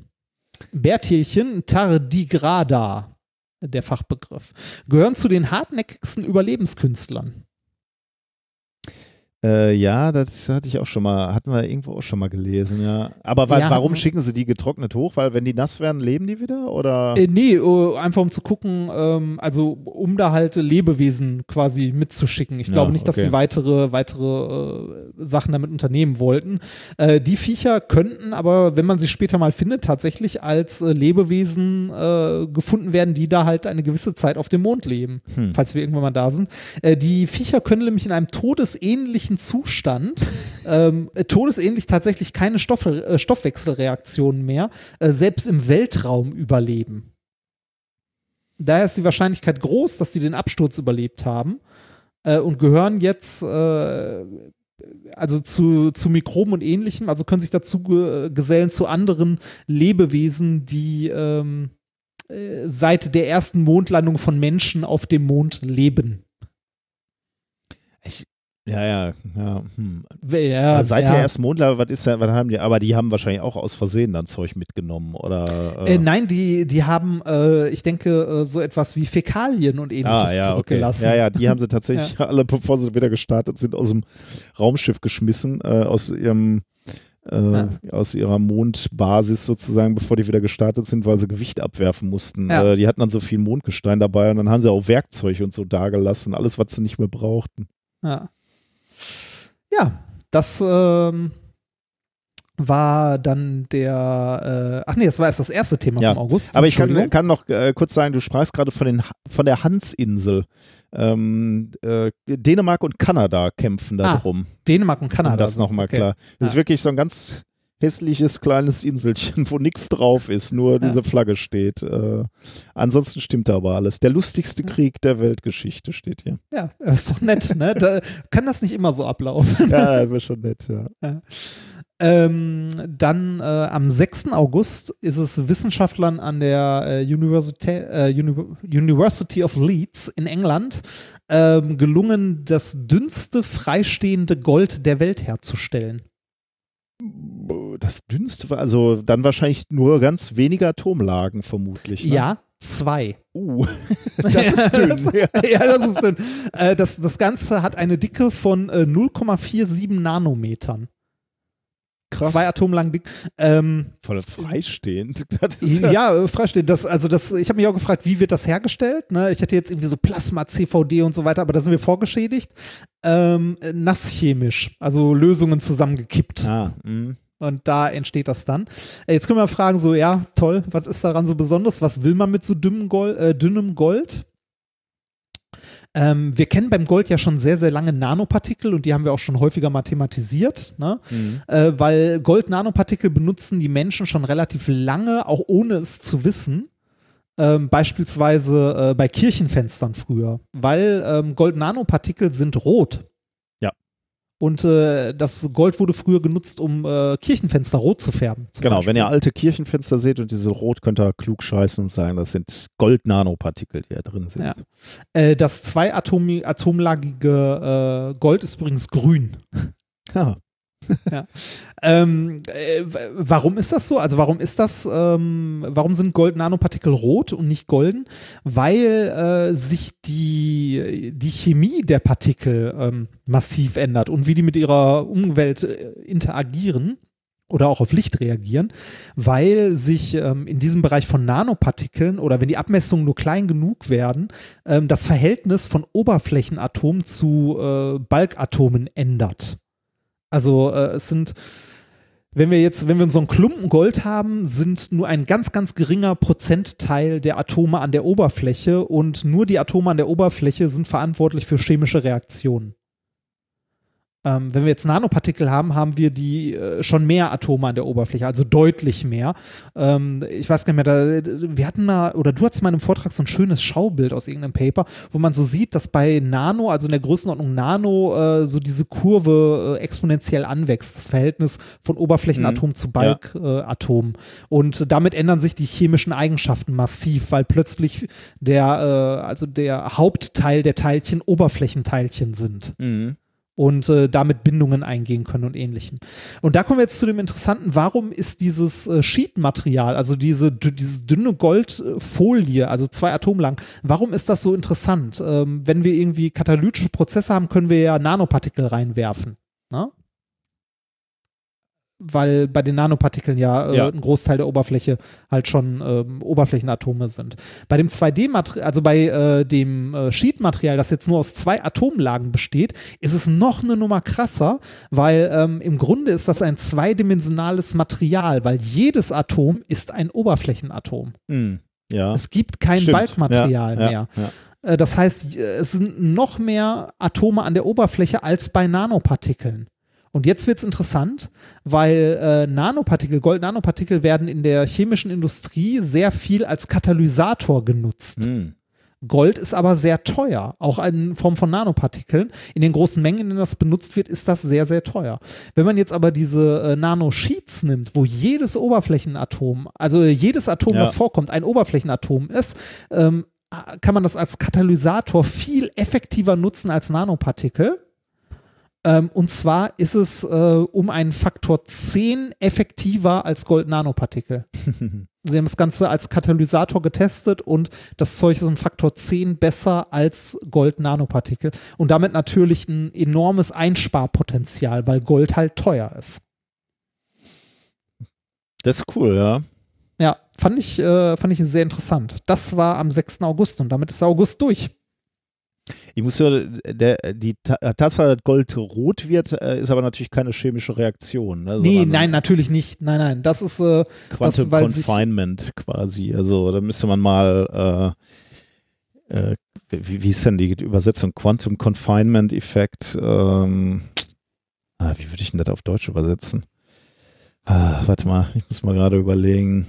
Bärtierchen, Tardigrada, der Fachbegriff, gehören zu den hartnäckigsten Überlebenskünstlern. Äh, ja, das hatte ich auch schon mal, hatten wir irgendwo auch schon mal gelesen, ja. Aber wa Ja, warum schicken sie die getrocknet hoch? Weil wenn die nass werden, leben die wieder? Oder? Äh, nee, äh, einfach um zu gucken, ähm, also um da halt Lebewesen quasi mitzuschicken. Ich Ja, glaube nicht, dass okay. sie weitere, weitere äh, Sachen damit unternehmen wollten. Äh, die Viecher könnten aber, wenn man sie später mal findet, tatsächlich als äh, Lebewesen äh, gefunden werden, die da halt eine gewisse Zeit auf dem Mond leben, Hm. falls wir irgendwann mal da sind. Die Viecher können nämlich in einem todesähnlichen Zustand, ähm, äh, todesähnlich tatsächlich keine Stoffe, äh, Stoffwechselreaktionen mehr, äh, selbst im Weltraum überleben. Daher ist die Wahrscheinlichkeit groß, dass sie den Absturz überlebt haben äh, und gehören jetzt äh, also zu, zu Mikroben und ähnlichem, also können sich dazu ge gesellen zu anderen Lebewesen, die ähm, äh, seit der ersten Mondlandung von Menschen auf dem Mond leben. Ja, ja, ja. Hm. Ja, Seit ja. der ersten Mondlandung, was ist da, was haben die, aber die haben wahrscheinlich auch aus Versehen dann Zeug mitgenommen, oder? Äh, nein, die, die haben, äh, ich denke, äh, so etwas wie Fäkalien und ähnliches Ah, ja, okay. zurückgelassen. Ja, ja, die haben sie tatsächlich alle, bevor sie wieder gestartet sind, aus dem Raumschiff geschmissen, äh, aus ihrem äh, aus ihrer Mondbasis sozusagen, bevor die wieder gestartet sind, weil sie Gewicht abwerfen mussten. Ja. Äh, die hatten dann so viel Mondgestein dabei und dann haben sie auch Werkzeug und so dagelassen, alles, was sie nicht mehr brauchten. Ja, ja das ähm, war dann der, äh, ach nee, das war erst das erste Thema Ja, vom August. Aber ich kann, kann noch äh, kurz sagen, du sprachst gerade von, den, von der Hansinsel. Ähm, äh, Dänemark und Kanada kämpfen Ah, darum. Dänemark und Kanada. um das nochmal okay. klar. Das ist Ja. wirklich so ein ganz hässliches kleines Inselchen, wo nichts drauf ist, nur diese Flagge steht. Äh, ansonsten stimmt da aber alles. Der lustigste Krieg der Weltgeschichte steht hier. Ja, ist doch nett, ne? Da, kann das nicht immer so ablaufen. Ja, das wäre schon nett, ja. Ähm, dann äh, am 6. August ist es Wissenschaftlern an der äh, University, äh, Uni University of Leeds in England ähm, gelungen, das dünnste freistehende Gold der Welt herzustellen. Das dünnste war, also dann wahrscheinlich nur ganz wenige Atomlagen vermutlich. Ne? Ja, zwei. Uh, das ist dünn. das, ja, das ist dünn. Äh, das, das Ganze hat eine Dicke von äh, 0,47 Nanometern. Krass. Zwei Atomlagen dick. Ähm, Voll freistehend. Ja, äh, freistehend. Das, also das, ich habe mich auch gefragt, wie wird das hergestellt? Ne? Ich hätte jetzt irgendwie so Plasma, CVD und so weiter, aber da sind wir vorgeschädigt. Ähm, äh, nasschemisch, also Lösungen zusammengekippt. Ah, mh. Und da entsteht das dann. Äh, Jetzt können wir fragen, so, ja, toll, was ist daran so besonders? Was will man mit so dünnem Gold? Äh, dünnem Gold? Ähm, wir kennen beim Gold ja schon sehr, sehr lange Nanopartikel und die haben wir auch schon häufiger mal thematisiert, ne? äh, weil Gold-Nanopartikel benutzen die Menschen schon relativ lange, auch ohne es zu wissen. Ähm, beispielsweise äh, bei Kirchenfenstern früher, weil ähm, Gold-Nanopartikel sind rot. Und äh, das Gold wurde früher genutzt, um äh, Kirchenfenster rot zu färben. Genau, Beispiel. wenn ihr alte Kirchenfenster seht und diese rot, könnt ihr klug scheißen und sagen, das sind Gold-Nanopartikel, die da drin sind. Ja. Äh, das zwei -atomi atomlagige äh, Gold ist übrigens grün. Ja. Ähm, äh, warum ist das so? Also warum ist das, ähm, warum sind Gold-Nanopartikel rot und nicht golden? Weil äh, sich die, die Chemie der Partikel ähm, massiv ändert und wie die mit ihrer Umwelt äh, interagieren oder auch auf Licht reagieren, weil sich ähm, in diesem Bereich von Nanopartikeln oder wenn die Abmessungen nur klein genug werden, ähm, das Verhältnis von Oberflächenatomen zu äh, Balkatomen ändert. Also äh, es sind, wenn wir jetzt, wenn wir so einen Klumpen Gold haben, sind nur ein ganz, ganz geringer Prozentteil der Atome an der Oberfläche und nur die Atome an der Oberfläche sind verantwortlich für chemische Reaktionen. Ähm, wenn wir jetzt Nanopartikel haben, haben wir die äh, schon mehr Atome an der Oberfläche, also deutlich mehr. Ähm, ich weiß gar nicht mehr, da, wir hatten mal, oder du hattest mal in einem Vortrag so ein schönes Schaubild aus irgendeinem Paper, wo man so sieht, dass bei Nano, also in der Größenordnung Nano, äh, so diese Kurve äh, exponentiell anwächst, das Verhältnis von Oberflächenatom zu Balkatomen. Und damit ändern sich die chemischen Eigenschaften massiv, weil plötzlich der, äh, also der Hauptteil der Teilchen Oberflächenteilchen sind Mhm. Und äh, damit Bindungen eingehen können und ähnlichem. Und da kommen wir jetzt zu dem Interessanten, warum ist dieses äh, Sheet-Material, also diese, dieses dünne Goldfolie, also zwei Atomlagen, warum ist das so interessant? Ähm, wenn wir irgendwie katalytische Prozesse haben, können wir ja Nanopartikel reinwerfen. Weil bei den Nanopartikeln ja, äh, Ja. ein Großteil der Oberfläche halt schon ähm, Oberflächenatome sind. Bei dem 2D-Material, also bei äh, dem äh, Sheet-Material, das jetzt nur aus zwei Atomlagen besteht, ist es noch eine Nummer krasser, weil ähm, im Grunde ist das ein zweidimensionales Material, weil jedes Atom ist ein Oberflächenatom. Mhm. Ja. Es gibt kein Stimmt. Balkmaterial ja, mehr. Ja, ja. Äh, Das heißt, es sind noch mehr Atome an der Oberfläche als bei Nanopartikeln. Und jetzt wird es interessant, weil äh, Nanopartikel, Gold-Nanopartikel werden in der chemischen Industrie sehr viel als Katalysator genutzt. Mhm. Gold ist aber sehr teuer, auch in Form von Nanopartikeln. In den großen Mengen, in denen das benutzt wird, ist das sehr, sehr teuer. Wenn man jetzt aber diese äh, Nanosheets nimmt, wo jedes Oberflächenatom, also jedes Atom, Ja. was vorkommt, ein Oberflächenatom ist, ähm, kann man das als Katalysator viel effektiver nutzen als Nanopartikel. Ähm, und zwar ist es äh, um einen Faktor 10 effektiver als Gold-Nanopartikel. Sie haben das Ganze als Katalysator getestet und das Zeug ist um Faktor 10 besser als Gold-Nanopartikel. Und damit natürlich ein enormes Einsparpotenzial, weil Gold halt teuer ist. Das ist cool, ja. Ja, fand ich, äh, fand ich sehr interessant. Das war am 6. August und damit ist der August durch. Ich muss ja, der, die Ta- Tatsache, dass Gold rot wird, äh, ist aber natürlich keine chemische Reaktion. Ne, Nee, nein, natürlich nicht. Nein, nein. Das ist, äh, Quantum das, Confinement quasi. Also da müsste man mal, äh, äh, wie, wie ist denn die Übersetzung? Quantum Confinement Effekt. Ähm, ah, wie würde ich denn das auf Deutsch übersetzen? Ah, warte mal, ich muss mal gerade überlegen.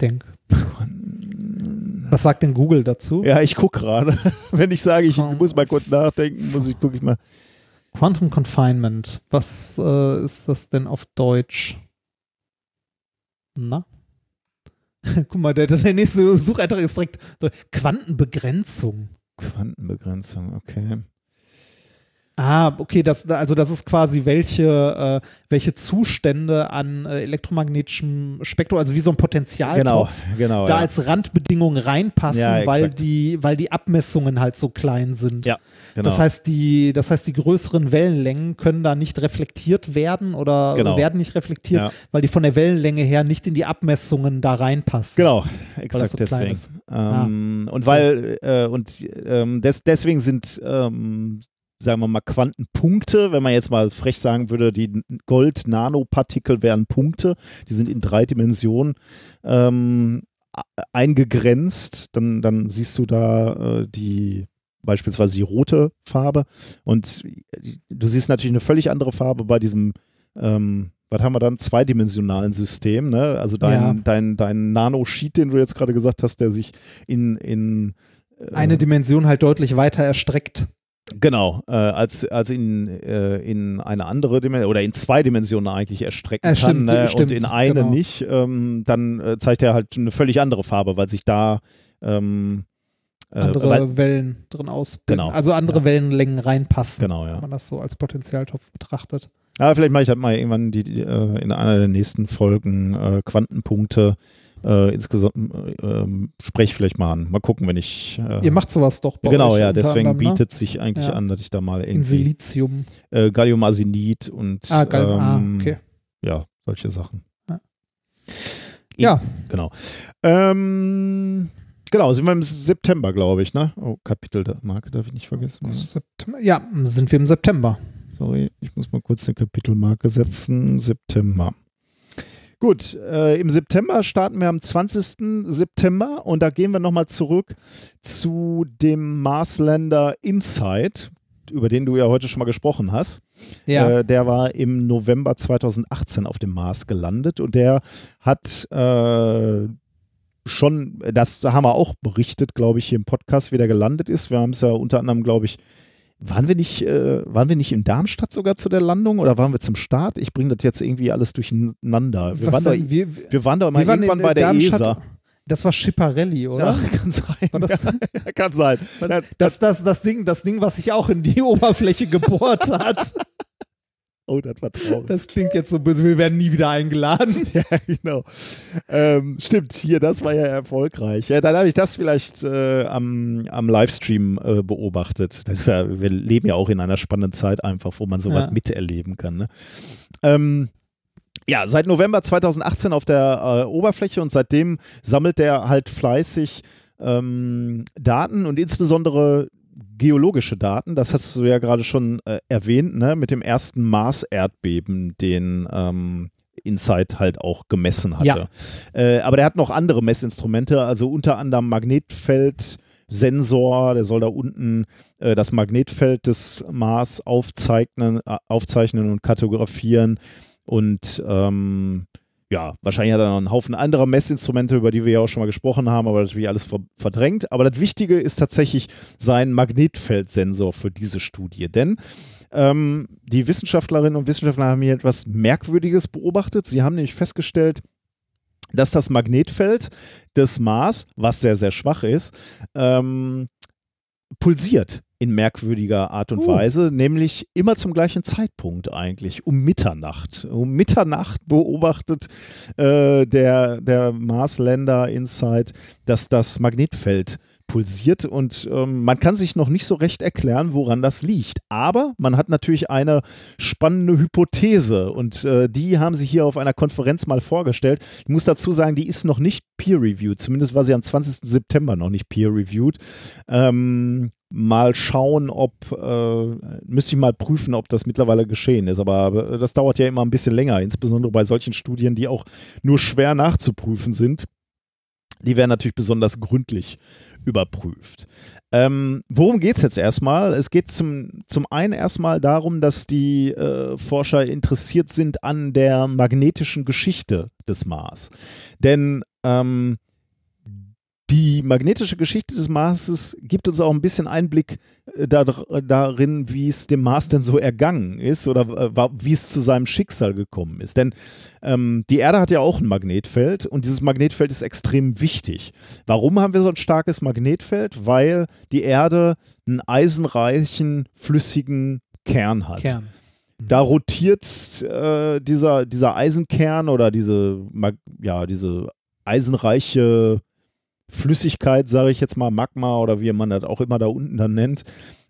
denk. Was sagt denn Google dazu? Ja, ich gucke gerade. Wenn ich sage, ich muss mal kurz nachdenken, muss ich gucke ich mal. Quantum Confinement. Was äh, ist das denn auf Deutsch? Na? Guck mal, der, der nächste Sucheintrag ist direkt Quantenbegrenzung. Quantenbegrenzung, okay. Ah, okay, das, also das ist quasi welche, äh, welche Zustände an äh, elektromagnetischem Spektrum, also wie so ein Potenzialtopf, Genau, genau. da ja. als Randbedingung reinpassen, Ja, weil die, weil die Abmessungen halt so klein sind. Ja, genau. Das heißt, die, das heißt, die größeren Wellenlängen können da nicht reflektiert werden oder Genau. werden nicht reflektiert, Ja. weil die von der Wellenlänge her nicht in die Abmessungen da reinpassen. Genau, das exakt so deswegen. ist. Ah. Ähm, Und weil, äh, und ähm, des, deswegen sind, ähm, sagen wir mal, Quantenpunkte, wenn man jetzt mal frech sagen würde, die Gold-Nanopartikel wären Punkte, die sind in drei Dimensionen ähm, eingegrenzt, dann, dann siehst du da äh, die beispielsweise die rote Farbe und du siehst natürlich eine völlig andere Farbe bei diesem ähm, was haben wir dann? Zweidimensionalen System, ne? Also dein, Ja. dein, dein Nanosheet, den du jetzt gerade gesagt hast, der sich in, in äh, Eine Dimension halt deutlich weiter erstreckt. Genau, äh, als, als in, äh, in eine andere Dimension oder in zwei Dimensionen eigentlich erstrecken Äh, kann stimmt, ne? stimmt, und in eine genau. nicht, ähm, dann äh, zeigt er halt eine völlig andere Farbe, weil sich da ähm, äh, andere weil, Wellen drin ausbilden. Genau. Also andere Ja. Wellenlängen reinpassen, genau, wenn ja. man das so als Potenzialtopf betrachtet. Ja, vielleicht mache ich das mal irgendwann die, die, äh, in einer der nächsten Folgen Quantenpunkte äh, insgesamt äh, ähm, spreche ich vielleicht mal an. Mal gucken, wenn ich äh, Ihr macht sowas doch bei genau, ja, deswegen anderem, ne? bietet sich eigentlich Ja. an, dass ich da mal in irgendwie Silizium. äh, Galliumarsenid und Ah, geil. ähm, ah, okay. ja, solche Sachen. Ja. Ja. Genau. Ähm, genau, sind wir im September, glaube ich, ne? Oh, Kapitelmarke darf ich nicht vergessen. September. Ja, sind wir im September. Sorry, ich muss mal kurz eine Kapitelmarke setzen. September. Gut, äh, im September starten wir am 20. September und da gehen wir nochmal zurück zu dem Marslander Insight, über den du ja heute schon mal gesprochen hast. Ja. Äh, der war im November 2018 auf dem Mars gelandet und der hat äh, schon, das haben wir auch berichtet, glaube ich, hier im Podcast, wie der gelandet ist. Wir haben es ja unter anderem, glaube ich, waren wir nicht, äh, waren wir nicht in Darmstadt sogar zu der Landung oder waren wir zum Start? Ich bringe das jetzt irgendwie alles durcheinander. Wir, Was waren, da, denn? wir, wir waren da mal wir waren irgendwann in bei der Darmstadt- ESA. Das war Schiparelli, oder? Ja, kann sein. Das- ja, kann sein. Das, das, das, Ding, das Ding, was sich auch in die Oberfläche gebohrt hat. Oh, das war traurig. Das klingt jetzt so böse, wir werden nie wieder eingeladen. Ja, genau. Ähm, stimmt, hier, das war ja erfolgreich. Ja, dann habe ich das vielleicht äh, am, am Livestream äh, beobachtet. Das ist ja, wir leben ja auch in einer spannenden Zeit einfach, wo man sowas Ja. miterleben kann. Ne? Ähm, ja, seit November 2018 auf der äh, Oberfläche und seitdem sammelt der halt fleißig ähm, Daten und insbesondere geologische Daten. Das hast du ja gerade schon äh, erwähnt, ne? mit dem ersten Mars-Erdbeben, den ähm, Insight halt auch gemessen hatte. Ja. Äh, aber der hat noch andere Messinstrumente, also unter anderem Magnetfeldsensor, der soll da unten äh, das Magnetfeld des Mars aufzeichnen, äh, aufzeichnen und kartografieren und ähm, ja, wahrscheinlich hat er noch einen Haufen anderer Messinstrumente, über die wir ja auch schon mal gesprochen haben, aber natürlich alles verdrängt. Aber das Wichtige ist tatsächlich sein Magnetfeldsensor für diese Studie. Denn ähm, die Wissenschaftlerinnen und Wissenschaftler haben hier etwas Merkwürdiges beobachtet. Sie haben nämlich festgestellt, dass das Magnetfeld des Mars, was sehr, sehr schwach ist, ähm, pulsiert in merkwürdiger Art und uh. Weise, nämlich immer zum gleichen Zeitpunkt eigentlich, um Mitternacht. Um Mitternacht beobachtet äh, der, der Marsländer Insight, dass das Magnetfeld pulsiert und ähm, man kann sich noch nicht so recht erklären, woran das liegt. Aber man hat natürlich eine spannende Hypothese und äh, die haben sie hier auf einer Konferenz mal vorgestellt. Ich muss dazu sagen, die ist noch nicht peer-reviewed, zumindest war sie am 20. September noch nicht peer-reviewed. Ähm, mal schauen, ob, äh, müsste ich mal prüfen, ob das mittlerweile geschehen ist. Aber das dauert ja immer ein bisschen länger, insbesondere bei solchen Studien, die auch nur schwer nachzuprüfen sind. Die werden natürlich besonders gründlich überprüft. Ähm, worum geht es jetzt erstmal? Es geht zum, zum einen erstmal darum, dass die äh, Forscher interessiert sind an der magnetischen Geschichte des Mars. Denn ähm, die magnetische Geschichte des Marses gibt uns auch ein bisschen Einblick äh, da, darin, wie es dem Mars denn so ergangen ist oder äh, wie es zu seinem Schicksal gekommen ist. Denn ähm, die Erde hat ja auch ein Magnetfeld und dieses Magnetfeld ist extrem wichtig. Warum haben wir so ein starkes Magnetfeld? Weil die Erde einen eisenreichen, flüssigen Kern hat. Kern. Da rotiert äh, dieser, dieser Eisenkern oder diese, ja, diese eisenreiche Flüssigkeit, sage ich jetzt mal, Magma oder wie man das auch immer da unten dann nennt,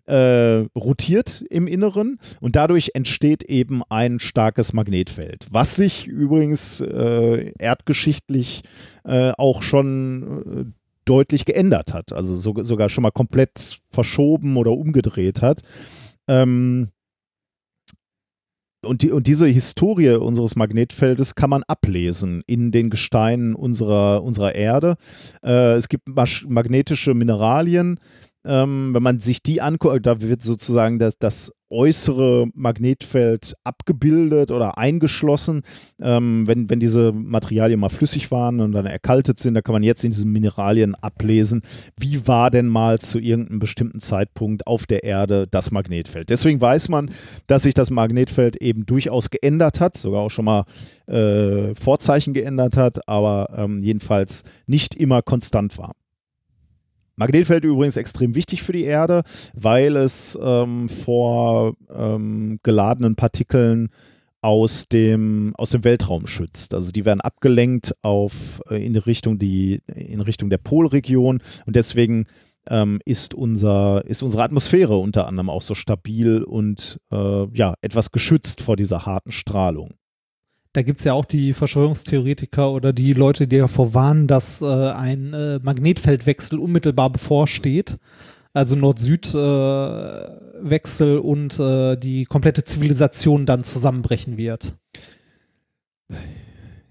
äh, rotiert im Inneren und dadurch entsteht eben ein starkes Magnetfeld, was sich übrigens äh, erdgeschichtlich äh, auch schon äh, deutlich geändert hat, also so, sogar schon mal komplett verschoben oder umgedreht hat. Ähm, und, die, und diese Historie unseres Magnetfeldes kann man ablesen in den Gesteinen unserer, unserer Erde. Äh, es gibt magnetische Mineralien, ähm, wenn man sich die anguckt, da wird sozusagen das, das äußere Magnetfeld abgebildet oder eingeschlossen. Ähm, wenn, wenn diese Materialien mal flüssig waren und dann erkaltet sind, da kann man jetzt in diesen Mineralien ablesen, wie war denn mal zu irgendeinem bestimmten Zeitpunkt auf der Erde das Magnetfeld. Deswegen weiß man, dass sich das Magnetfeld eben durchaus geändert hat, sogar auch schon mal äh, Vorzeichen geändert hat, aber ähm, jedenfalls nicht immer konstant war. Magnetfeld übrigens extrem wichtig für die Erde, weil es ähm, vor ähm, geladenen Partikeln aus dem, aus dem Weltraum schützt. Also die werden abgelenkt auf, äh, in, Richtung die, in Richtung der Polregion und deswegen ähm, ist, unser, ist unsere Atmosphäre unter anderem auch so stabil und äh, ja, etwas geschützt vor dieser harten Strahlung da gibt es ja auch die Verschwörungstheoretiker oder die Leute, die davor warnen, dass äh, ein äh, Magnetfeldwechsel unmittelbar bevorsteht. Also Nord-Süd-Wechsel äh, und äh, die komplette Zivilisation dann zusammenbrechen wird.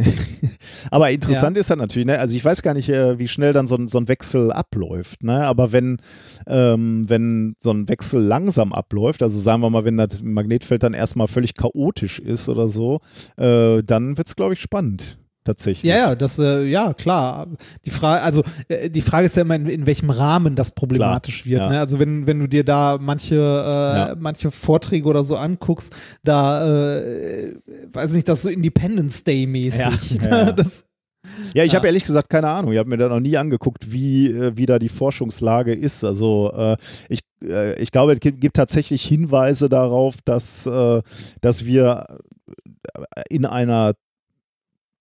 aber interessant ja. ist ja natürlich, ne? also ich weiß gar nicht, äh, wie schnell dann so ein, so ein Wechsel abläuft, ne? aber wenn, ähm, wenn so ein Wechsel langsam abläuft, also sagen wir mal, wenn das Magnetfeld dann erstmal völlig chaotisch ist oder so, äh, dann wird es, glaube ich, spannend tatsächlich. Ja, ja, das, äh, ja, klar. Die Frage, also äh, die Frage ist ja immer, in, in welchem Rahmen das problematisch klar, wird. Ja. Ne? Also wenn, wenn du dir da manche, äh, ja. manche Vorträge oder so anguckst, da äh, weiß nicht, das so Independence Day mäßig. Ja, ne? das, ja, ich habe ehrlich gesagt keine Ahnung. Ich habe mir da noch nie angeguckt, wie, äh, wie da die Forschungslage ist. Also äh, ich, äh, ich glaube, es gibt, gibt, tatsächlich Hinweise darauf, dass, äh, dass wir in einer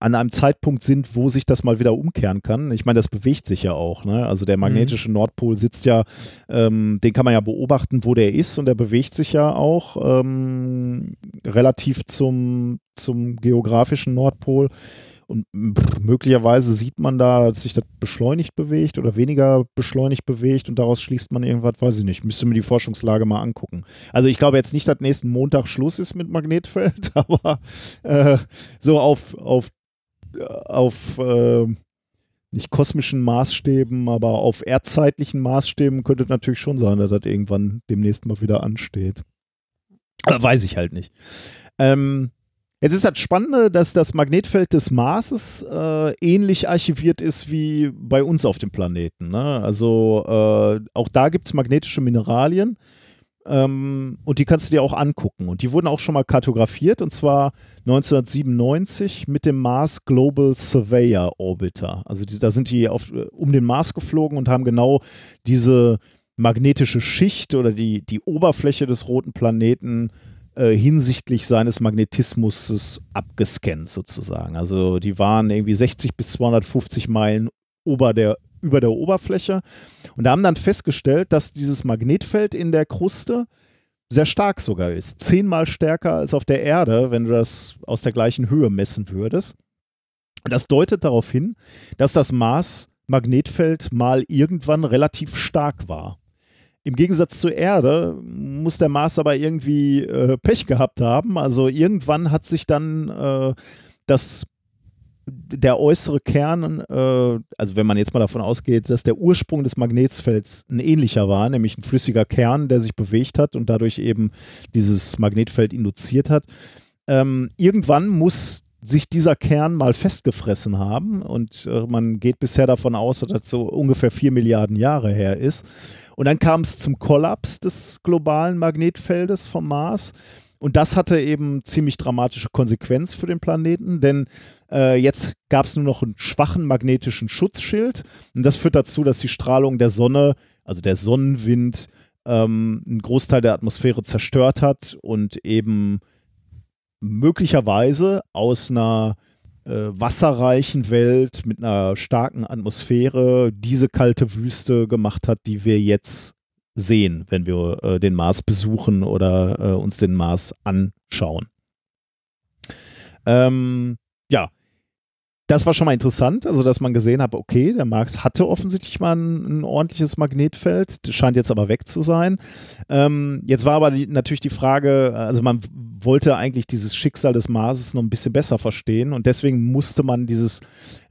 an einem Zeitpunkt sind, wo sich das mal wieder umkehren kann. Ich meine, das bewegt sich ja auch. Ne? Also der magnetische mhm. Nordpol sitzt ja, ähm, den kann man ja beobachten, wo der ist und der bewegt sich ja auch ähm, relativ zum, zum geografischen Nordpol. Und möglicherweise sieht man da, dass sich das beschleunigt bewegt oder weniger beschleunigt bewegt und daraus schließt man irgendwas, weiß ich nicht. Müsste mir die Forschungslage mal angucken. Also ich glaube jetzt nicht, dass nächsten Montag Schluss ist mit Magnetfeld, aber äh, so auf, auf auf äh, nicht kosmischen Maßstäben, aber auf erdzeitlichen Maßstäben könnte es natürlich schon sein, dass das irgendwann demnächst mal wieder ansteht. Aber weiß ich halt nicht. Ähm, Jetzt ist das Spannende, dass das Magnetfeld des Marses äh, ähnlich archiviert ist wie bei uns auf dem Planeten. Ne? Also äh, auch da gibt es magnetische Mineralien ähm, und die kannst du dir auch angucken. Und die wurden auch schon mal kartografiert und zwar 1997 mit dem Mars Global Surveyor Orbiter. Also die, da sind die auf, um den Mars geflogen und haben genau diese magnetische Schicht oder die, die Oberfläche des roten Planeten äh, hinsichtlich seines Magnetismus abgescannt sozusagen. Also die waren irgendwie 60 bis 250 Meilen ober der, über der Oberfläche und haben dann festgestellt, dass dieses Magnetfeld in der Kruste sehr stark sogar ist. Zehnmal stärker als auf der Erde, wenn du das aus der gleichen Höhe messen würdest. Das deutet darauf hin, dass das Mars-Magnetfeld mal irgendwann relativ stark war. Im Gegensatz zur Erde muss der Mars aber irgendwie äh, Pech gehabt haben. Also irgendwann hat sich dann äh, das der äußere Kern, äh, also wenn man jetzt mal davon ausgeht, dass der Ursprung des Magnetfelds ein ähnlicher war, nämlich ein flüssiger Kern, der sich bewegt hat und dadurch eben dieses Magnetfeld induziert hat, ähm, irgendwann muss sich dieser Kern mal festgefressen haben und äh, man geht bisher davon aus, dass das so ungefähr vier Milliarden Jahre her ist. Und dann kam es zum Kollaps des globalen Magnetfeldes vom Mars. Und das hatte eben ziemlich dramatische Konsequenz für den Planeten, denn äh, jetzt gab es nur noch einen schwachen magnetischen Schutzschild. Und das führt dazu, dass die Strahlung der Sonne, also der Sonnenwind, ähm, einen Großteil der Atmosphäre zerstört hat und eben möglicherweise aus einer äh, wasserreichen Welt mit einer starken Atmosphäre diese kalte Wüste gemacht hat, die wir jetzt sehen, wenn wir äh, den Mars besuchen oder äh, uns den Mars anschauen. Ähm, ja, das war schon mal interessant, also dass man gesehen hat, okay, der Mars hatte offensichtlich mal ein, ein ordentliches Magnetfeld, das scheint jetzt aber weg zu sein. Ähm, jetzt war aber die, natürlich die Frage, also man wollte eigentlich dieses Schicksal des Marses noch ein bisschen besser verstehen und deswegen musste man dieses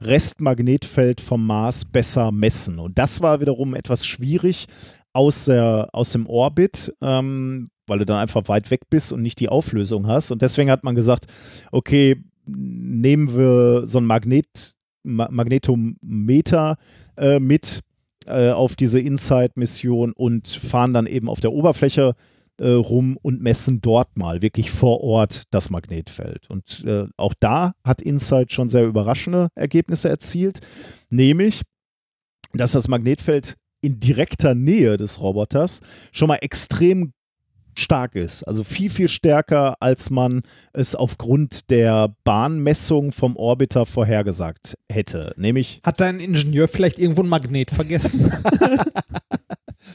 Restmagnetfeld vom Mars besser messen. Und das war wiederum etwas schwierig aus, der, aus dem Orbit, ähm, weil du dann einfach weit weg bist und nicht die Auflösung hast. Und deswegen hat man gesagt, okay, nehmen wir so ein Magnet, Ma Magnetometer äh, mit äh, auf diese Inside-Mission und fahren dann eben auf der Oberfläche äh, rum und messen dort mal wirklich vor Ort das Magnetfeld. Und äh, auch da hat Inside schon sehr überraschende Ergebnisse erzielt, nämlich, dass das Magnetfeld in direkter Nähe des Roboters schon mal extrem stark ist. Also viel, viel stärker, als man es aufgrund der Bahnmessung vom Orbiter vorhergesagt hätte. Nämlich. Hat dein Ingenieur vielleicht irgendwo ein Magnet vergessen?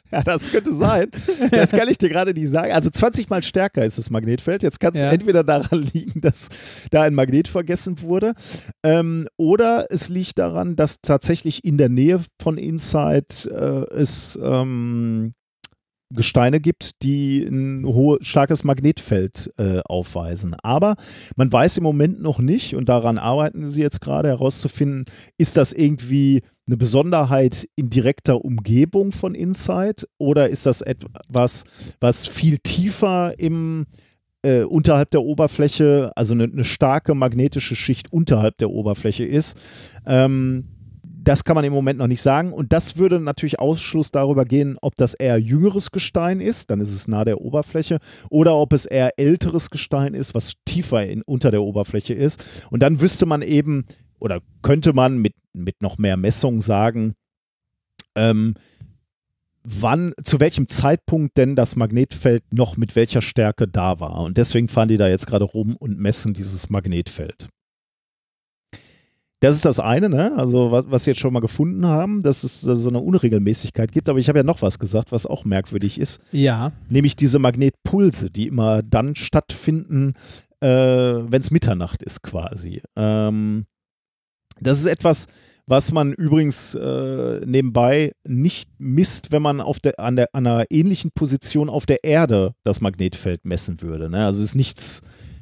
ja, das könnte sein. Das kann ich dir gerade nicht sagen. Also 20 mal stärker ist das Magnetfeld. Jetzt kann es ja. entweder daran liegen, dass da ein Magnet vergessen wurde, ähm, oder es liegt daran, dass tatsächlich in der Nähe von Inside äh, es ähm, Gesteine gibt, die ein hohe, starkes Magnetfeld äh, aufweisen. Aber man weiß im Moment noch nicht, und daran arbeiten sie jetzt gerade herauszufinden, ist das irgendwie eine Besonderheit in direkter Umgebung von Insight oder ist das etwas, was viel tiefer im äh, unterhalb der Oberfläche, also eine, eine, starke magnetische Schicht unterhalb der Oberfläche ist. Ähm, das kann man im Moment noch nicht sagen. Und das würde natürlich Ausschluss darüber gehen, ob das eher jüngeres Gestein ist, dann ist es nah der Oberfläche, oder ob es eher älteres Gestein ist, was tiefer in, unter der Oberfläche ist. Und dann wüsste man eben, oder könnte man mit, mit noch mehr Messungen sagen, ähm, wann, zu welchem Zeitpunkt denn das Magnetfeld noch mit welcher Stärke da war. Und deswegen fahren die da jetzt gerade rum und messen dieses Magnetfeld. Das ist das eine, ne? Also was, was sie jetzt schon mal gefunden haben, dass es so eine Unregelmäßigkeit gibt. Aber ich habe ja noch was gesagt, was auch merkwürdig ist. Ja. Nämlich diese Magnetpulse, die immer dann stattfinden, äh, wenn es Mitternacht ist quasi. Ähm, das ist etwas, was man übrigens äh, nebenbei nicht misst, wenn man auf der, an, der, an einer ähnlichen Position auf der Erde das Magnetfeld messen würde. Ne? Also es ist nichts,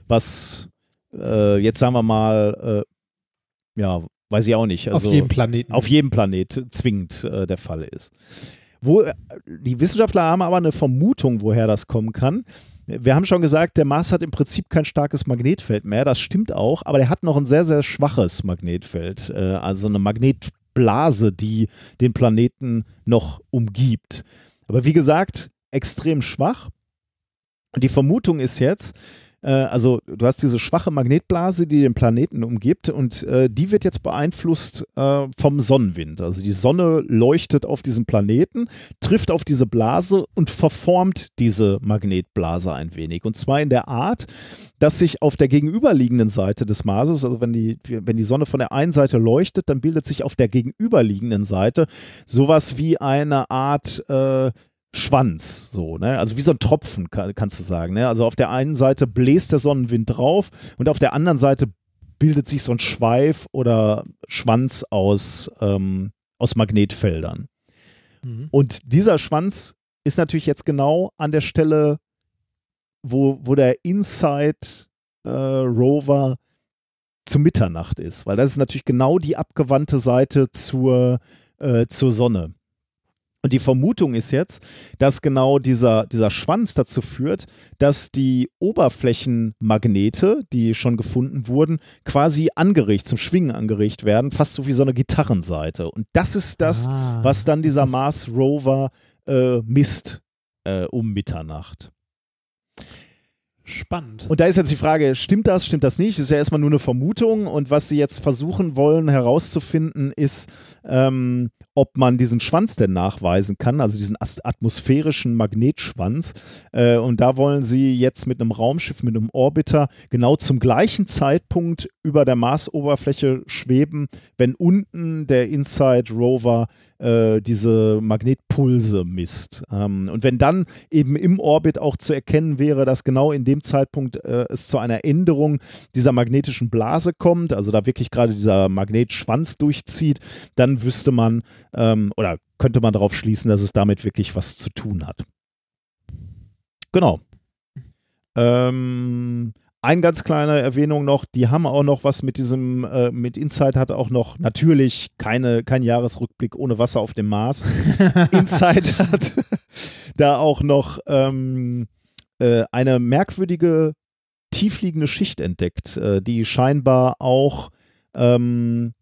was äh, jetzt sagen wir mal äh, ja, weiß ich auch nicht. Also auf jedem Planeten. Auf jedem Planet zwingend äh, der Fall ist. Wo, äh, die Wissenschaftler haben aber eine Vermutung, woher das kommen kann. Wir haben schon gesagt, der Mars hat im Prinzip kein starkes Magnetfeld mehr. Das stimmt auch, aber er hat noch ein sehr, sehr schwaches Magnetfeld. Äh, also eine Magnetblase, die den Planeten noch umgibt. Aber wie gesagt, extrem schwach. Und die Vermutung ist jetzt, also du hast diese schwache Magnetblase, die den Planeten umgibt und äh, die wird jetzt beeinflusst äh, vom Sonnenwind. Also die Sonne leuchtet auf diesen Planeten, trifft auf diese Blase und verformt diese Magnetblase ein wenig. Und zwar in der Art, dass sich auf der gegenüberliegenden Seite des Marses, also wenn die, wenn die Sonne von der einen Seite leuchtet, dann bildet sich auf der gegenüberliegenden Seite sowas wie eine Art äh, Schwanz, so, ne? Also wie so ein Tropfen, kann, kannst du sagen. Ne? Also auf der einen Seite bläst der Sonnenwind drauf und auf der anderen Seite bildet sich so ein Schweif oder Schwanz aus, ähm, aus Magnetfeldern. Mhm. Und dieser Schwanz ist natürlich jetzt genau an der Stelle, wo, wo der Inside äh, Rover zu Mitternacht ist, weil das ist natürlich genau die abgewandte Seite zur, äh, zur Sonne. Und die Vermutung ist jetzt, dass genau dieser, dieser Schwanz dazu führt, dass die Oberflächenmagnete, die schon gefunden wurden, quasi angeregt, zum Schwingen angeregt werden, fast so wie so eine Gitarrenseite. Und das ist das, ah, was dann dieser Mars Rover äh, misst äh, um Mitternacht. Spannend. Und da ist jetzt die Frage, stimmt das, stimmt das nicht? Das ist ja erstmal nur eine Vermutung. Und was sie jetzt versuchen wollen herauszufinden, ist, ähm, ob man diesen Schwanz denn nachweisen kann, also diesen atmosphärischen Magnetschwanz. Äh, und da wollen sie jetzt mit einem Raumschiff, mit einem Orbiter genau zum gleichen Zeitpunkt über der Marsoberfläche schweben, wenn unten der Inside Rover äh, diese Magnetpulse misst. Ähm, und wenn dann eben im Orbit auch zu erkennen wäre, dass genau in dem Zeitpunkt äh, es zu einer Änderung dieser magnetischen Blase kommt, also da wirklich gerade dieser Magnetschwanz durchzieht, dann wüsste man, ähm, oder könnte man darauf schließen, dass es damit wirklich was zu tun hat. Genau. Ähm, eine ganz kleine Erwähnung noch, die haben auch noch was mit diesem, äh, mit Inside hat auch noch natürlich keine, kein Jahresrückblick ohne Wasser auf dem Mars. Inside hat da auch noch ähm, äh, eine merkwürdige tiefliegende Schicht entdeckt, äh, die scheinbar auch ähm,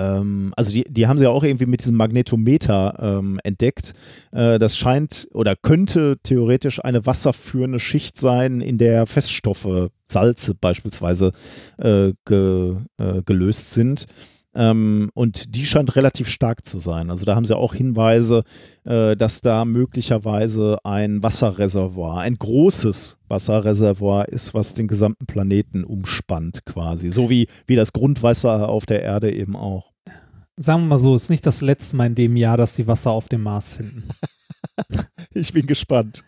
also die, die haben sie ja auch irgendwie mit diesem Magnetometer ähm, entdeckt. Äh, das scheint oder könnte theoretisch eine wasserführende Schicht sein, in der Feststoffe, Salze beispielsweise, äh, ge, äh, gelöst sind. Ähm, und die scheint relativ stark zu sein. Also da haben sie auch Hinweise, äh, dass da möglicherweise ein Wasserreservoir, ein großes Wasserreservoir ist, was den gesamten Planeten umspannt quasi. So wie, wie das Grundwasser auf der Erde eben auch. Sagen wir mal so, ist nicht das letzte Mal in dem Jahr, dass die Wasser auf dem Mars finden. ich bin gespannt.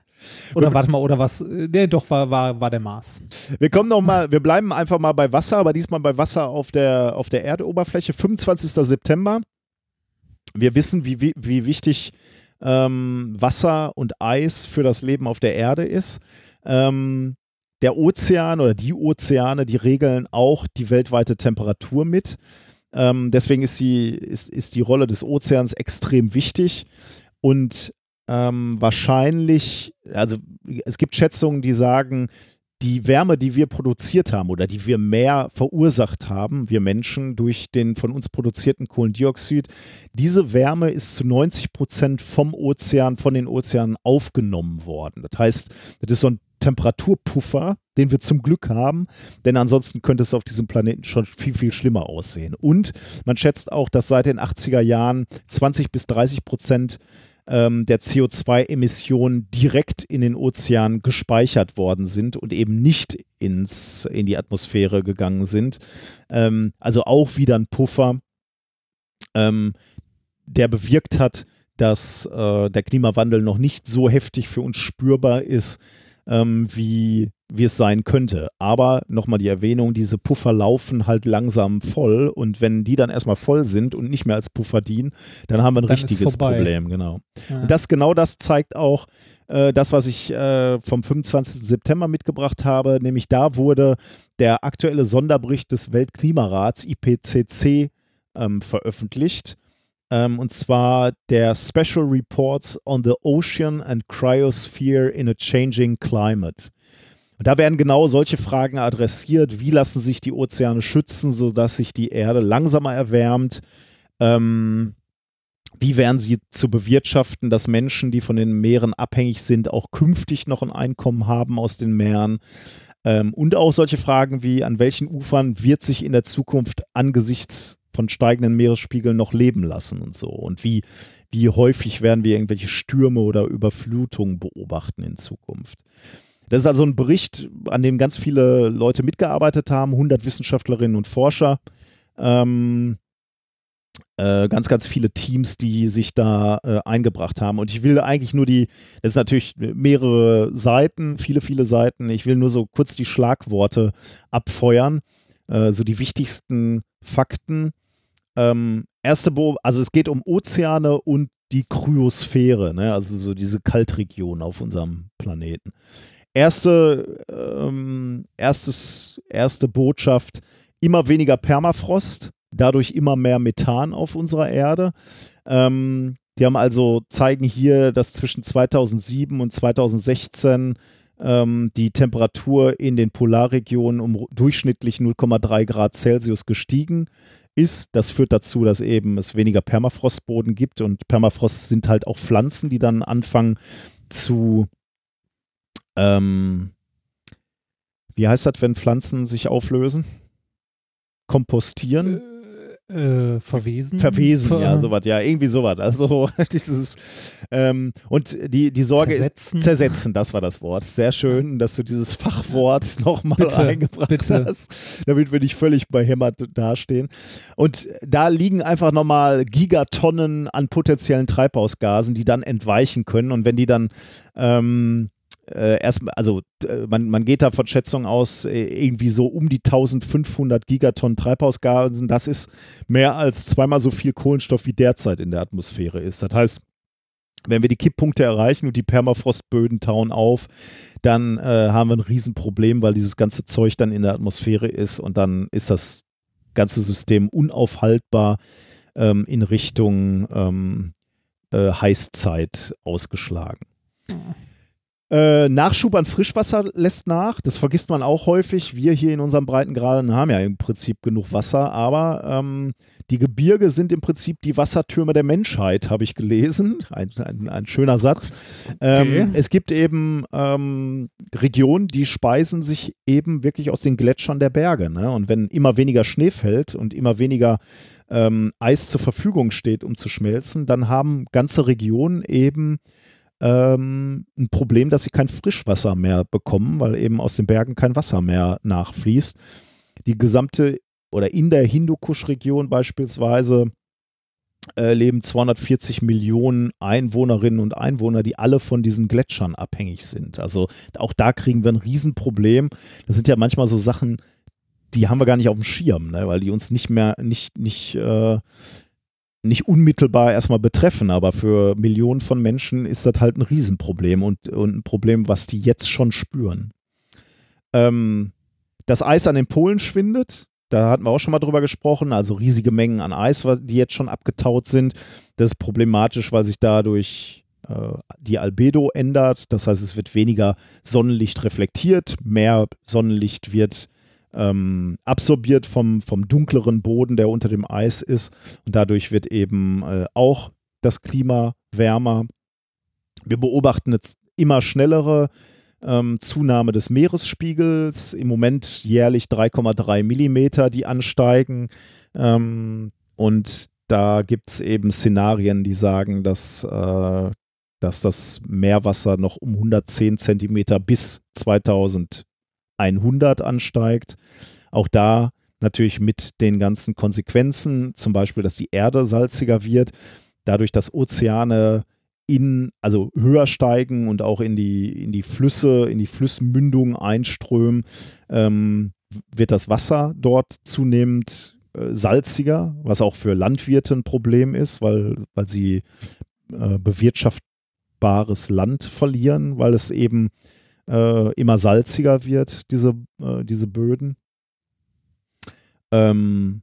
Oder warte mal, oder was? Nee, doch, war, war, war der Mars. Wir kommen noch mal, wir bleiben einfach mal bei Wasser, aber diesmal bei Wasser auf der, auf der Erdoberfläche. 25. September. Wir wissen, wie, wie, wie wichtig ähm, Wasser und Eis für das Leben auf der Erde ist. Ähm, der Ozean oder die Ozeane, die regeln auch die weltweite Temperatur mit. Ähm, deswegen ist die, ist, ist die Rolle des Ozeans extrem wichtig. Und ähm, wahrscheinlich, also es gibt Schätzungen, die sagen, die Wärme, die wir produziert haben oder die wir mehr verursacht haben, wir Menschen, durch den von uns produzierten Kohlendioxid, diese Wärme ist zu 90 Prozent vom Ozean, von den Ozeanen aufgenommen worden. Das heißt, das ist so ein Temperaturpuffer, den wir zum Glück haben, denn ansonsten könnte es auf diesem Planeten schon viel, viel schlimmer aussehen. Und man schätzt auch, dass seit den 80er Jahren 20 bis 30 Prozent ähm, der CO2-Emissionen direkt in den Ozean gespeichert worden sind und eben nicht ins, in die Atmosphäre gegangen sind. Ähm, also auch wieder ein Puffer, ähm, der bewirkt hat, dass äh, der Klimawandel noch nicht so heftig für uns spürbar ist, ähm, wie, wie es sein könnte. Aber nochmal die Erwähnung, diese Puffer laufen halt langsam voll und wenn die dann erstmal voll sind und nicht mehr als Puffer dienen, dann haben wir ein dann richtiges Problem, genau. Ja. Und das genau das zeigt auch äh, das, was ich äh, vom 25. September mitgebracht habe, nämlich da wurde der aktuelle Sonderbericht des Weltklimarats IPCC ähm, veröffentlicht Ähm, und zwar der Special Reports on the Ocean and Cryosphere in a Changing Climate. Und da werden genau solche Fragen adressiert. Wie lassen sich die Ozeane schützen, sodass sich die Erde langsamer erwärmt? Ähm, wie wären sie zu bewirtschaften, dass Menschen, die von den Meeren abhängig sind, auch künftig noch ein Einkommen haben aus den Meeren? Ähm, und auch solche Fragen wie, an welchen Ufern wird sich in der Zukunft angesichts von steigenden Meeresspiegeln noch leben lassen und so? Und wie, wie häufig werden wir irgendwelche Stürme oder Überflutungen beobachten in Zukunft? Das ist also ein Bericht, an dem ganz viele Leute mitgearbeitet haben, 100 Wissenschaftlerinnen und Forscher. Ähm, äh, ganz, ganz viele Teams, die sich da äh, eingebracht haben. Und ich will eigentlich nur die, das ist natürlich mehrere Seiten, viele, viele Seiten. Ich will nur so kurz die Schlagworte abfeuern, äh, so die wichtigsten Fakten. Ähm, erste, Bo also es geht um Ozeane und die Kryosphäre, ne? also so diese Kaltregion auf unserem Planeten. Erste, ähm, erstes, erste Botschaft, immer weniger Permafrost dadurch immer mehr Methan auf unserer Erde. Ähm, die haben also zeigen hier, dass zwischen 2007 und 2016 ähm, die Temperatur in den Polarregionen um durchschnittlich 0,3 Grad Celsius gestiegen ist. Das führt dazu, dass eben es weniger Permafrostboden gibt und Permafrost sind halt auch Pflanzen, die dann anfangen zu ähm, wie heißt das, wenn Pflanzen sich auflösen? Kompostieren? Äh äh, verwesen. Verwesen, Ver ja, sowas, ja, irgendwie sowas. Also dieses ähm, und die, die Sorge zersetzen. ist zersetzen, das war das Wort. Sehr schön, dass du dieses Fachwort nochmal eingebracht bitte. hast, damit wir nicht völlig behämmert dastehen. Und da liegen einfach nochmal Gigatonnen an potenziellen Treibhausgasen, die dann entweichen können. Und wenn die dann ähm, äh, erstmal, also äh, man, man geht da von Schätzungen aus, äh, irgendwie so um die 1500 Gigatonnen Treibhausgasen. Das ist mehr als zweimal so viel Kohlenstoff wie derzeit in der Atmosphäre ist. Das heißt, wenn wir die Kipppunkte erreichen und die Permafrostböden tauen auf, dann äh, haben wir ein Riesenproblem, weil dieses ganze Zeug dann in der Atmosphäre ist und dann ist das ganze System unaufhaltbar ähm, in Richtung ähm, äh, Heißzeit ausgeschlagen. Äh, Nachschub an Frischwasser lässt nach. Das vergisst man auch häufig. Wir hier in unserem Breitengraden haben ja im Prinzip genug Wasser, aber ähm, die Gebirge sind im Prinzip die Wassertürme der Menschheit, habe ich gelesen. Ein, ein, ein schöner Satz. Ähm, okay. Es gibt eben ähm, Regionen, die speisen sich eben wirklich aus den Gletschern der Berge. Ne? Und wenn immer weniger Schnee fällt und immer weniger ähm, Eis zur Verfügung steht, um zu schmelzen, dann haben ganze Regionen eben ähm, ein Problem, dass sie kein Frischwasser mehr bekommen, weil eben aus den Bergen kein Wasser mehr nachfließt. Die gesamte oder in der Hindukusch-Region beispielsweise äh, leben 240 Millionen Einwohnerinnen und Einwohner, die alle von diesen Gletschern abhängig sind. Also auch da kriegen wir ein Riesenproblem. Das sind ja manchmal so Sachen, die haben wir gar nicht auf dem Schirm, ne? weil die uns nicht mehr, nicht, nicht, äh, nicht unmittelbar erstmal betreffen, aber für Millionen von Menschen ist das halt ein Riesenproblem und, und ein Problem, was die jetzt schon spüren. Ähm, das Eis an den Polen schwindet. Da hatten wir auch schon mal drüber gesprochen. Also riesige Mengen an Eis, die jetzt schon abgetaut sind. Das ist problematisch, weil sich dadurch äh, die Albedo ändert. Das heißt, es wird weniger Sonnenlicht reflektiert, mehr Sonnenlicht wird ähm, absorbiert vom, vom dunkleren Boden, der unter dem Eis ist. Und dadurch wird eben äh, auch das Klima wärmer. Wir beobachten jetzt immer schnellere ähm, Zunahme des Meeresspiegels. Im Moment jährlich 3,3 Millimeter, die ansteigen. Ähm, und da gibt es eben Szenarien, die sagen, dass, äh, dass das Meerwasser noch um 110 Zentimeter bis 2000 100 ansteigt. Auch da natürlich mit den ganzen Konsequenzen, zum Beispiel, dass die Erde salziger wird, dadurch, dass Ozeane in, also höher steigen und auch in die, in die Flüsse, in die Flussmündungen einströmen, ähm, wird das Wasser dort zunehmend äh, salziger, was auch für Landwirte ein Problem ist, weil, weil sie äh, bewirtschaftbares Land verlieren, weil es eben äh, immer salziger wird, diese, äh, diese Böden. Ähm,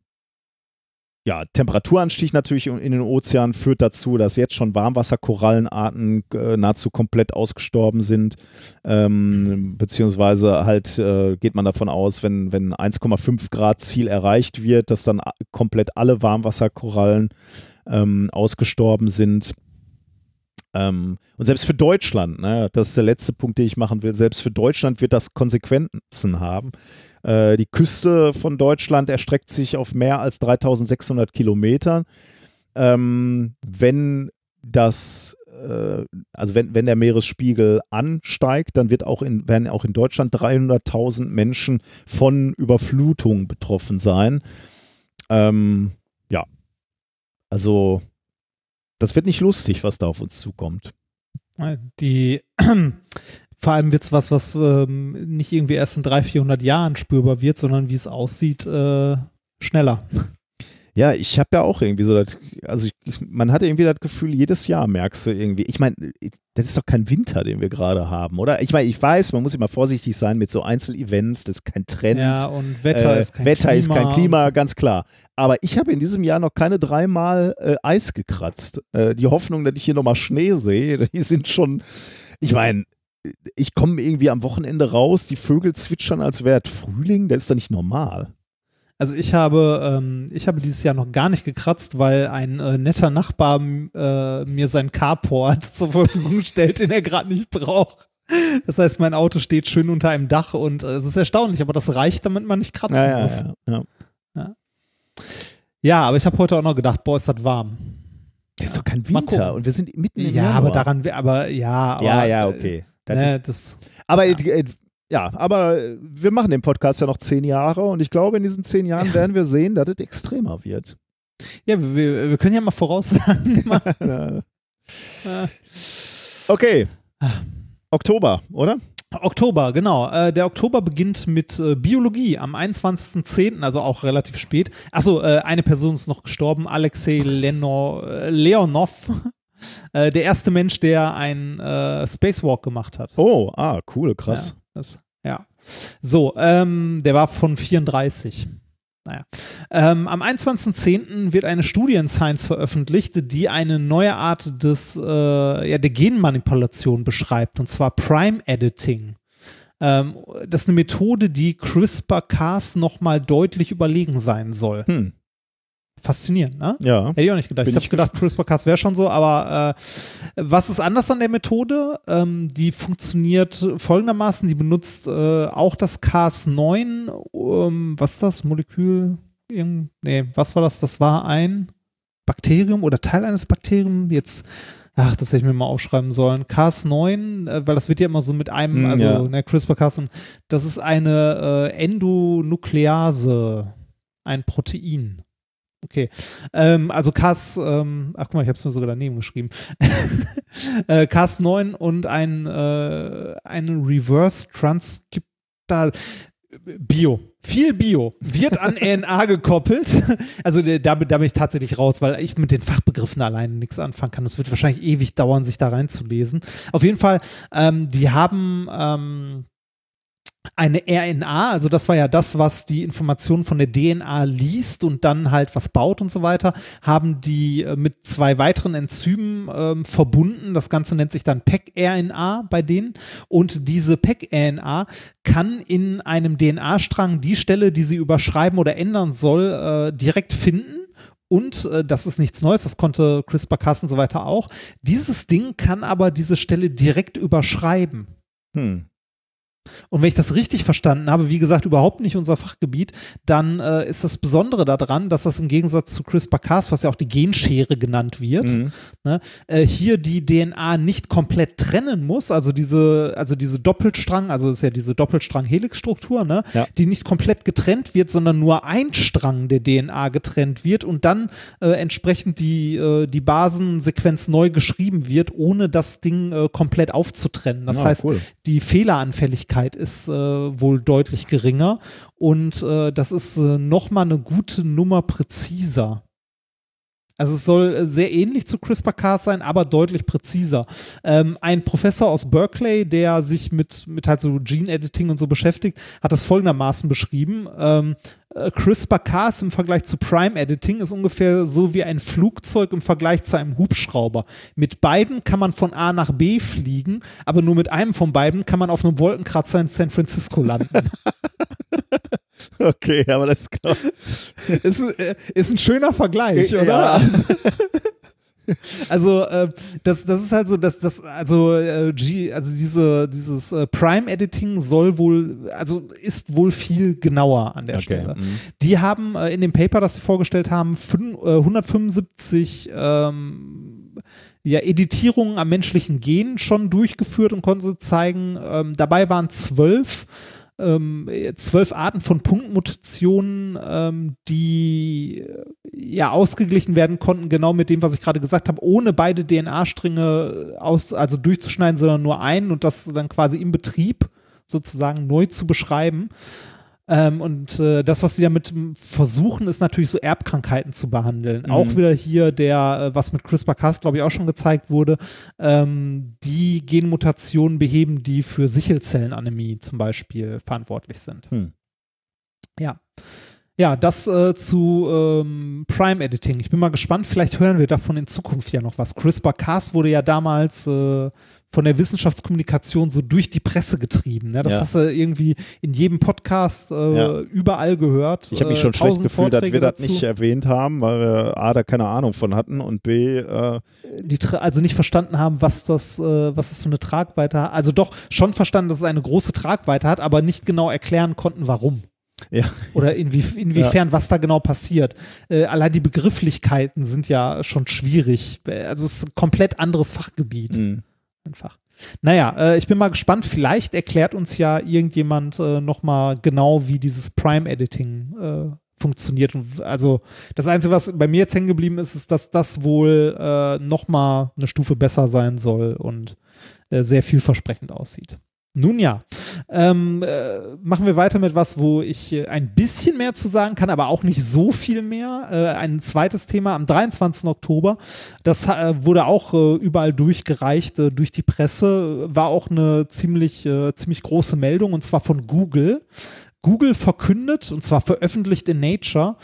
ja, Temperaturanstieg natürlich in den Ozeanen führt dazu, dass jetzt schon Warmwasserkorallenarten äh, nahezu komplett ausgestorben sind. Ähm, beziehungsweise halt äh, geht man davon aus, wenn, wenn 1,5 Grad Ziel erreicht wird, dass dann komplett alle Warmwasserkorallen ähm, ausgestorben sind. Ähm, und selbst für Deutschland, ne, das ist der letzte Punkt, den ich machen will, selbst für Deutschland wird das Konsequenzen haben. Äh, die Küste von Deutschland erstreckt sich auf mehr als 3600 Kilometer. Ähm, wenn das äh, also wenn, wenn der Meeresspiegel ansteigt, dann wird auch in, werden auch in Deutschland 300.000 Menschen von Überflutung betroffen sein. Ähm, ja, also das wird nicht lustig, was da auf uns zukommt. Die vor allem wird es was, was ähm, nicht irgendwie erst in 300, 400 Jahren spürbar wird, sondern wie es aussieht, äh, schneller. Ja, ich habe ja auch irgendwie so, das, also ich, man hat irgendwie das Gefühl, jedes Jahr merkst du irgendwie, ich meine, das ist doch kein Winter, den wir gerade haben, oder? Ich meine, ich weiß, man muss immer vorsichtig sein mit so Einzelevents, das ist kein Trend. Ja, und Wetter äh, ist kein Wetter Klima. ist kein Klima, ganz klar. Aber ich habe in diesem Jahr noch keine dreimal äh, Eis gekratzt. Äh, die Hoffnung, dass ich hier nochmal Schnee sehe, die sind schon, ich meine, ich komme irgendwie am Wochenende raus, die Vögel zwitschern, als wäre es Frühling, das ist doch nicht normal. Also ich habe, ähm, ich habe dieses Jahr noch gar nicht gekratzt, weil ein äh, netter Nachbar äh, mir sein Carport zur Verfügung stellt, den er gerade nicht braucht. Das heißt, mein Auto steht schön unter einem Dach und äh, es ist erstaunlich, aber das reicht, damit man nicht kratzen Ja, ja, muss. ja, ja. Ja. ja, aber ich habe heute auch noch gedacht, boah, ist das warm. Das ist doch kein Winter und wir sind mitten im Ja, Januar. aber daran, aber ja, aber, ja, ja, äh, okay. Das ne, ist, das, aber ja. Ja, aber äh, wir machen den Podcast ja noch zehn Jahre und ich glaube, in diesen zehn Jahren werden wir sehen, dass es extremer wird. ja, wir, wir können ja mal voraussagen. Okay. Oktober, oder? Oktober, genau. Äh, der Oktober beginnt mit äh, Biologie am 21.10., also auch relativ spät. Achso, äh, eine Person ist noch gestorben, Alexei Leonov. Der erste Mensch, der einen Spacewalk gemacht hat. Oh, ah, cool, krass. Ja, das. So, ähm, der war von 34. Naja. Ähm, am 21.10. wird eine Studie in Science veröffentlicht, die eine neue Art des, äh, ja, der Genmanipulation beschreibt, und zwar Prime Editing. Ähm, das ist eine Methode, die CRISPR-Cas nochmal deutlich überlegen sein soll. Hm. Faszinierend, ne? Ja. Hätte ich auch nicht gedacht. Bin ich habe gedacht, CRISPR-Cas wäre schon so, aber äh, was ist anders an der Methode? Ähm, die funktioniert folgendermaßen, die benutzt äh, auch das Cas9, ähm, was ist das, Molekül, irgend, nee, was war das? Das war ein Bakterium oder Teil eines Bakteriums, jetzt Ach, das hätte ich mir mal aufschreiben sollen. Cas9, äh, weil das wird ja immer so mit einem, Mm, also ja. ne, CRISPR-Cas, das ist eine äh, Endonuklease, ein Protein. Okay. Ähm, also Cas, ähm, ach guck mal, ich habe es mir sogar daneben geschrieben. äh, Cas9 und ein, äh, eine Reverse Transcriptal Bio. Viel Bio wird an RNA gekoppelt. Also da, da bin ich tatsächlich raus, weil ich mit den Fachbegriffen alleine nichts anfangen kann. Es wird wahrscheinlich ewig dauern, sich da reinzulesen. Auf jeden Fall, ähm, die haben ähm, eine RNA, also das war ja das, was die Informationen von der DNA liest und dann halt was baut und so weiter, haben die äh, mit zwei weiteren Enzymen ähm, verbunden. Das Ganze nennt sich dann PEG-RNA bei denen. Und diese PEG-RNA kann in einem DNA-Strang die Stelle, die sie überschreiben oder ändern soll, äh, direkt finden. Und äh, das ist nichts Neues, das konnte CRISPR-Cas und so weiter auch. Dieses Ding kann aber diese Stelle direkt überschreiben. Hm. Und wenn ich das richtig verstanden habe, wie gesagt, überhaupt nicht unser Fachgebiet, dann äh, ist das Besondere daran, dass das im Gegensatz zu CRISPR-Cas, was ja auch die Genschere genannt wird, Mhm. ne, äh, hier die DNA nicht komplett trennen muss, also diese, also diese Doppelstrang, also ist ja diese Doppelstrang-Helix-Struktur, ne, Ja. die nicht komplett getrennt wird, sondern nur ein Strang der DNA getrennt wird und dann äh, entsprechend die, äh, die Basensequenz neu geschrieben wird, ohne das Ding äh, komplett aufzutrennen. Das Ah, heißt, cool. die Fehleranfälligkeit ist äh, wohl deutlich geringer und äh, das ist äh, nochmal eine gute Nummer präziser. Also es soll äh, sehr ähnlich zu CRISPR-Cas sein, aber deutlich präziser. Ähm, ein Professor aus Berkeley, der sich mit, mit halt so Gene-Editing und so beschäftigt, hat das folgendermaßen beschrieben. Ähm, äh, CRISPR-Cas im Vergleich zu Prime-Editing ist ungefähr so wie ein Flugzeug im Vergleich zu einem Hubschrauber. Mit beiden kann man von A nach B fliegen, aber nur mit einem von beiden kann man auf einem Wolkenkratzer in San Francisco landen. Okay, aber das ist klar. ist, äh, ist ein schöner Vergleich, Ja. Also äh, das, das ist halt so, dass das also äh, G, also diese dieses äh, Prime Editing soll wohl also ist wohl viel genauer an der Okay, Stelle. mhm. Die haben äh, in dem Paper, das sie vorgestellt haben, fün, äh, 175 ähm, ja, Editierungen am menschlichen Gen schon durchgeführt und konnten sie zeigen. Ähm, dabei waren zwölf ähm, zwölf Arten von Punktmutationen, ähm, die äh, ja ausgeglichen werden konnten, genau mit dem, was ich gerade gesagt habe, ohne beide DNA-Stränge aus, also durchzuschneiden, sondern nur einen und das dann quasi im Betrieb sozusagen neu zu beschreiben. Ähm, und äh, das, was sie damit m, versuchen, ist natürlich so Erbkrankheiten zu behandeln. Auch wieder hier der, äh, was mit CRISPR-Cas, glaube ich, auch schon gezeigt wurde, ähm, die Genmutationen beheben, die für Sichelzellenanämie zum Beispiel verantwortlich sind. Hm. Ja. Ja, das äh, zu ähm, Prime Editing. Ich bin mal gespannt, vielleicht hören wir davon in Zukunft ja noch was. CRISPR-Cas wurde ja damals äh, von der Wissenschaftskommunikation so durch die Presse getrieben. Ne? Das Ja. hast du irgendwie in jedem Podcast äh, Ja. überall gehört. Ich habe mich äh, schon schlecht tausend gefühlt, dass wir das nicht erwähnt haben, weil wir A, da keine Ahnung von hatten und B, äh, die also nicht verstanden haben, was das, äh, was das für eine Tragweite hat. Also doch schon verstanden, dass es eine große Tragweite hat, aber nicht genau erklären konnten, warum. ja, Oder inwie inwiefern, was da genau passiert. Äh, allein die Begrifflichkeiten sind ja schon schwierig. Äh, Also es ist ein komplett anderes Fachgebiet. mh. Einfach. Naja, äh, ich bin mal gespannt. Vielleicht erklärt uns ja irgendjemand äh, nochmal genau, wie dieses Prime-Editing äh, funktioniert. Also das Einzige, was bei mir jetzt hängen geblieben ist, ist, dass das wohl äh, nochmal eine Stufe besser sein soll und äh, sehr vielversprechend aussieht. Nun ja, ähm, äh, machen wir weiter mit was, wo ich äh, ein bisschen mehr zu sagen kann, aber auch nicht so viel mehr. Äh, ein zweites Thema am 23. Oktober. Das äh, wurde auch äh, überall durchgereicht äh, durch die Presse. War auch eine ziemlich, ziemlich große Meldung und zwar von Google. Google verkündet, und zwar veröffentlicht in Nature,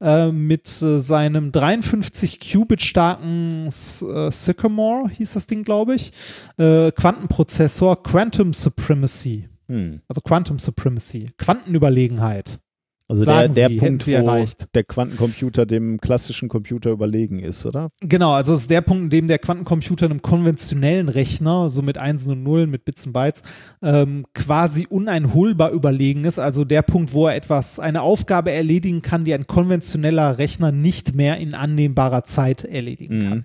äh, mit äh, seinem 53 Qubit starken äh, Sycamore, hieß das Ding, glaube ich, äh, Quantenprozessor Quantum Supremacy. Hm. Also Quantum Supremacy, Quantenüberlegenheit. Also Sagen der, Sie, der hätten Punkt, Sie wo der Quantencomputer dem klassischen Computer überlegen ist, oder? Genau, also es ist der Punkt, in dem der Quantencomputer einem konventionellen Rechner, so mit Einsen und Nullen, mit Bits und Bytes, ähm, quasi uneinholbar überlegen ist. Also der Punkt, wo er etwas, eine Aufgabe erledigen kann, die ein konventioneller Rechner nicht mehr in annehmbarer Zeit erledigen kann. Mhm. Ne,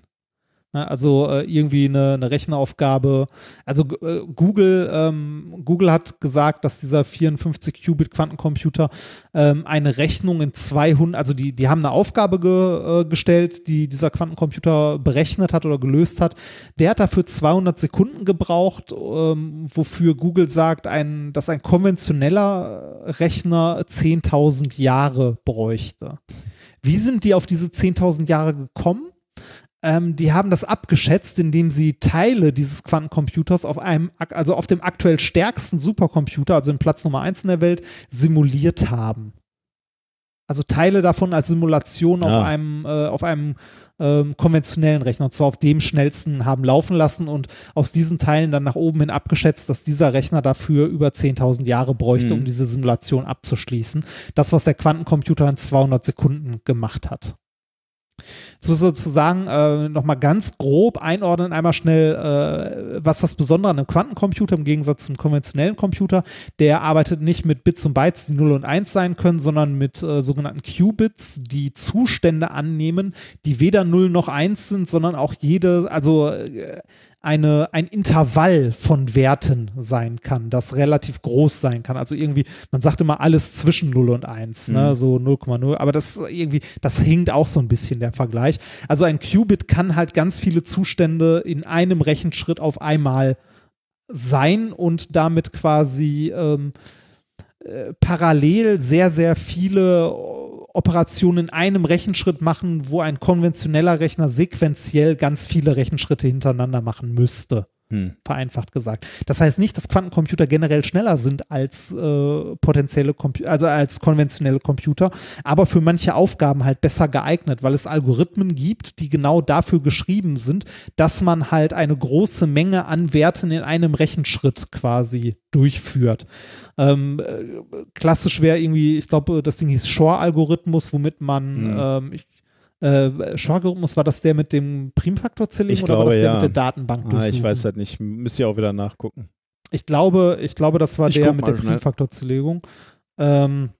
Also äh, irgendwie eine, eine Rechenaufgabe. Also äh, Google, ähm, Google hat gesagt, dass dieser 54-Qubit-Quantencomputer ähm, eine Rechnung in 200, also die, die haben eine Aufgabe ge, äh, gestellt, die dieser Quantencomputer berechnet hat oder gelöst hat. Der hat dafür 200 Sekunden gebraucht, ähm, wofür Google sagt, ein, dass ein konventioneller Rechner 10.000 Jahre bräuchte. Wie sind die auf diese 10.000 Jahre gekommen? Ähm, die haben das abgeschätzt, indem sie Teile dieses Quantencomputers auf einem, also auf dem aktuell stärksten Supercomputer, also im Platz Nummer 1 in der Welt, simuliert haben. Also Teile davon als Simulation Ah. auf einem, äh, auf einem ähm, konventionellen Rechner, und zwar auf dem schnellsten haben laufen lassen und aus diesen Teilen dann nach oben hin abgeschätzt, dass dieser Rechner dafür über 10.000 Jahre bräuchte, Mhm. um diese Simulation abzuschließen. Das, was der Quantencomputer in 200 Sekunden gemacht hat. Jetzt muss ich dazu sagen, äh, nochmal ganz grob einordnen, einmal schnell, äh, was das Besondere an einem Quantencomputer im Gegensatz zum konventionellen Computer, der arbeitet nicht mit Bits und Bytes, die 0 und 1 sein können, sondern mit äh, sogenannten Qubits, die Zustände annehmen, die weder 0 noch 1 sind, sondern auch jede, also äh, eine, ein Intervall von Werten sein kann, das relativ groß sein kann. Also irgendwie, man sagt immer alles zwischen 0 und 1, ne? so 0,0, aber das irgendwie, das hinkt auch so ein bisschen der Vergleich. Also ein Qubit kann halt ganz viele Zustände in einem Rechenschritt auf einmal sein und damit quasi ähm, äh, parallel sehr, sehr viele Operationen in einem Rechenschritt machen, wo ein konventioneller Rechner sequenziell ganz viele Rechenschritte hintereinander machen müsste. Hm. vereinfacht gesagt. Das heißt nicht, dass Quantencomputer generell schneller sind als äh, potenzielle Compu also als konventionelle Computer, aber für manche Aufgaben halt besser geeignet, weil es Algorithmen gibt, die genau dafür geschrieben sind, dass man halt eine große Menge an Werten in einem Rechenschritt quasi durchführt. Ähm, äh, klassisch wäre irgendwie, ich glaube, das Ding hieß Shor-Algorithmus, womit man, Hm. ähm, ich, äh, Shor-Algorithmus war das der mit dem Primfaktorzerlegen Ich oder war glaube, das der ja. mit der Datenbank Ah, ich weiß halt nicht. Müsst ihr auch wieder nachgucken. Ich glaube, ich glaube, das war Ich der mit der. Primfaktorzerlegung. Ähm,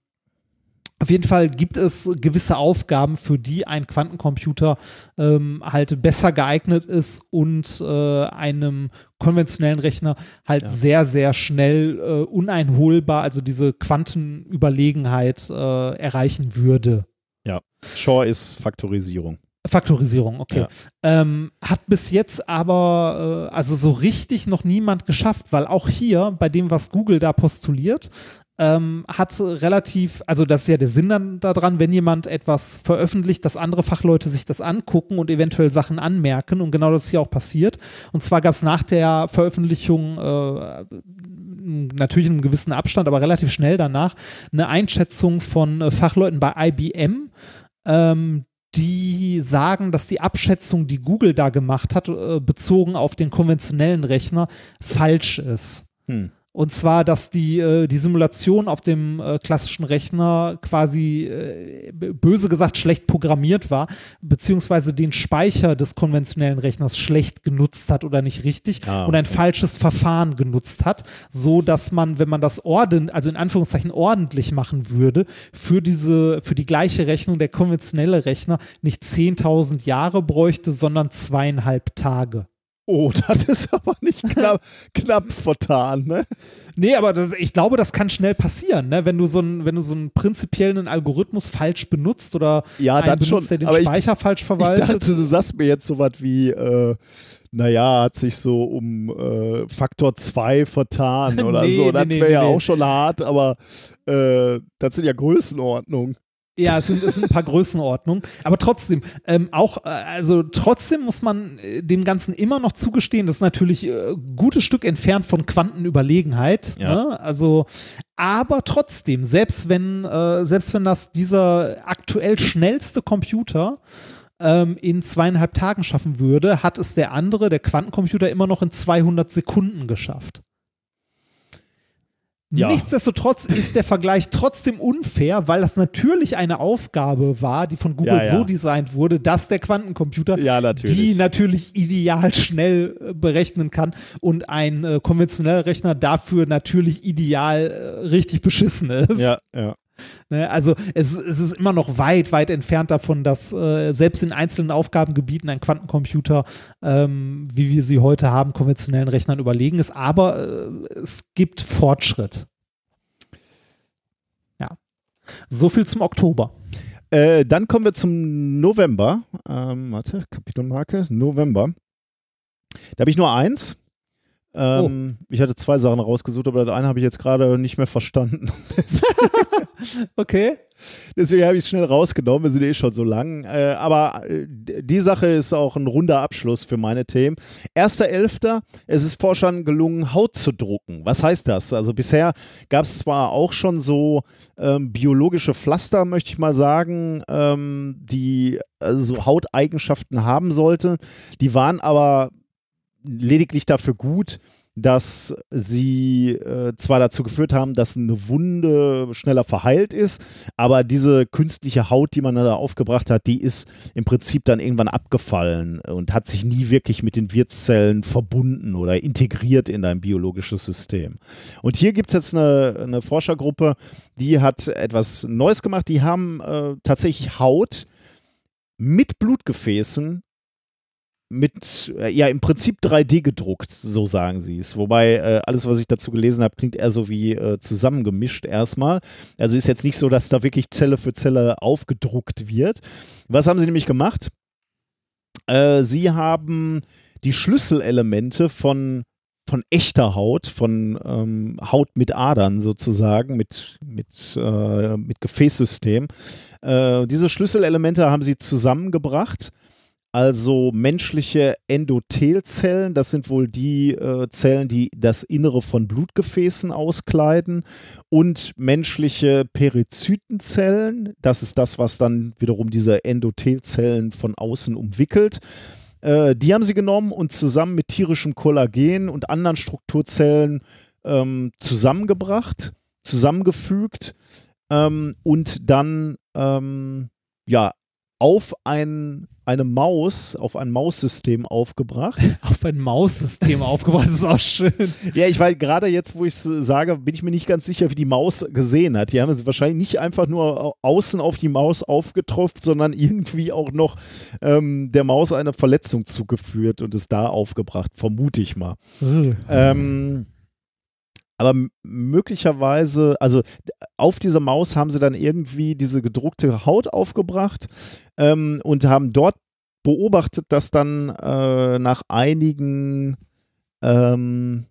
auf jeden Fall gibt es gewisse Aufgaben, für die ein Quantencomputer ähm, halt besser geeignet ist und äh, einem konventionellen Rechner halt Ja. sehr, sehr schnell äh, uneinholbar, also diese Quantenüberlegenheit äh, erreichen würde. Shore ist Faktorisierung. Faktorisierung, okay. Ja. Ähm, hat bis jetzt aber äh, also so richtig noch niemand geschafft, weil auch hier bei dem, was Google da postuliert, ähm, hat relativ, also das ist ja der Sinn dann daran, wenn jemand etwas veröffentlicht, dass andere Fachleute sich das angucken und eventuell Sachen anmerken und genau das ist hier auch passiert. Und zwar gab es nach der Veröffentlichung äh, natürlich in einem gewissen Abstand, aber relativ schnell danach eine Einschätzung von äh, Fachleuten bei IBM, ähm, die sagen, dass die Abschätzung, die Google da gemacht hat, äh, bezogen auf den konventionellen Rechner, falsch ist. Hm. Und zwar, dass die, äh, die Simulation auf dem äh, klassischen Rechner quasi äh, böse gesagt schlecht programmiert war, beziehungsweise den Speicher des konventionellen Rechners schlecht genutzt hat oder nicht richtig Ah, und ein okay. falsches Verfahren genutzt hat, so dass man, wenn man das orden, also in Anführungszeichen ordentlich machen würde, für diese, für die gleiche Rechnung der konventionelle Rechner nicht 10.000 Jahre bräuchte, sondern zweieinhalb Tage. Oh, das ist aber nicht knapp, knapp vertan, ne? Nee, aber das, ich glaube, das kann schnell passieren, ne? wenn du so einen, wenn du so einen prinzipiellen Algorithmus falsch benutzt oder Ja, einen dann benutzt, schon. der den Aber ich- Speicher falsch Ich verwaltet. dachte, du sagst mir jetzt sowas wie, äh, naja, hat sich so um äh, Faktor 2 vertan oder Nee, so. Das nee, wäre nee, ja auch schon hart, aber äh, das sind ja Größenordnungen. Ja, es sind, es sind ein paar Größenordnungen. Aber trotzdem, ähm, auch, äh, also trotzdem muss man äh, dem Ganzen immer noch zugestehen, das ist natürlich äh, ein gutes Stück entfernt von Quantenüberlegenheit. Ja. Ne? Also, aber trotzdem, selbst wenn, äh, selbst wenn das dieser aktuell schnellste Computer ähm, in zweieinhalb Tagen schaffen würde, hat es der andere, der Quantencomputer, immer noch in 200 Sekunden geschafft. Ja. Nichtsdestotrotz ist der Vergleich trotzdem unfair, weil das natürlich eine Aufgabe war, die von Google Ja, ja. so designt wurde, dass der Quantencomputer natürlich. die natürlich ideal schnell äh, berechnen kann und ein äh, konventioneller Rechner dafür natürlich ideal äh, richtig beschissen ist. Ja, ja. Ne, also es, es ist immer noch weit, weit entfernt davon, dass äh, selbst in einzelnen Aufgabengebieten ein Quantencomputer, ähm, wie wir sie heute haben, konventionellen Rechnern überlegen ist. Aber äh, es gibt Fortschritt. Ja. So viel zum Oktober. Äh, dann kommen wir zum November. Ähm, warte, Kapitelmarke, November. Da habe ich nur eins. Ähm, Ich hatte zwei Sachen rausgesucht, aber das eine habe ich jetzt gerade nicht mehr verstanden. Okay. Deswegen habe ich es schnell rausgenommen. Wir sind eh schon so lang. Äh, aber äh, die Sache ist auch ein runder Abschluss für meine Themen. 1.11. Es ist Forschern gelungen, Haut zu drucken. Was heißt das? Also bisher gab es zwar auch schon so ähm, biologische Pflaster, möchte ich mal sagen, ähm, die also so Hauteigenschaften haben sollten. Die waren aber lediglich dafür gut, dass sie äh, zwar dazu geführt haben, dass eine Wunde schneller verheilt ist, aber diese künstliche Haut, die man da aufgebracht hat, die ist im Prinzip dann irgendwann abgefallen und hat sich nie wirklich mit den Wirtszellen verbunden oder integriert in dein biologisches System. Und hier gibt es jetzt eine, eine Forschergruppe, die hat etwas Neues gemacht. Die haben äh, tatsächlich Haut mit Blutgefäßen mit, äh, ja, im Prinzip 3D gedruckt, so sagen sie es. Wobei äh, alles, was ich dazu gelesen habe, klingt eher so wie äh, zusammengemischt erstmal. Also ist jetzt nicht so, dass da wirklich Zelle für Zelle aufgedruckt wird. Was haben sie nämlich gemacht? Äh, sie haben die Schlüsselelemente von, von echter Haut, von ähm, Haut mit Adern sozusagen, mit, mit, äh, mit Gefäßsystem. Äh, diese Schlüsselelemente haben sie zusammengebracht also menschliche Endothelzellen, das sind wohl die äh, Zellen, die das Innere von Blutgefäßen auskleiden, und menschliche Perizytenzellen, das ist das, was dann wiederum diese Endothelzellen von außen umwickelt. Äh, die haben sie genommen und zusammen mit tierischem Kollagen und anderen Strukturzellen ähm, zusammengebracht, zusammengefügt ähm, und dann ähm, ja auf ein, eine Maus, auf ein Maussystem aufgebracht. Auf ein Maussystem aufgebaut, das ist auch schön. Ja, ich weiß gerade jetzt, wo ich es sage, bin ich mir nicht ganz sicher, wie die Maus gesehen hat. Die haben es wahrscheinlich nicht einfach nur außen auf die Maus aufgetropft, sondern irgendwie auch noch ähm, der Maus eine Verletzung zugeführt und es da aufgebracht, vermute ich mal. Ähm, aber möglicherweise, also auf diese Maus haben sie dann irgendwie diese gedruckte Haut aufgebracht ähm, und haben dort beobachtet, dass dann äh, nach einigen ähm,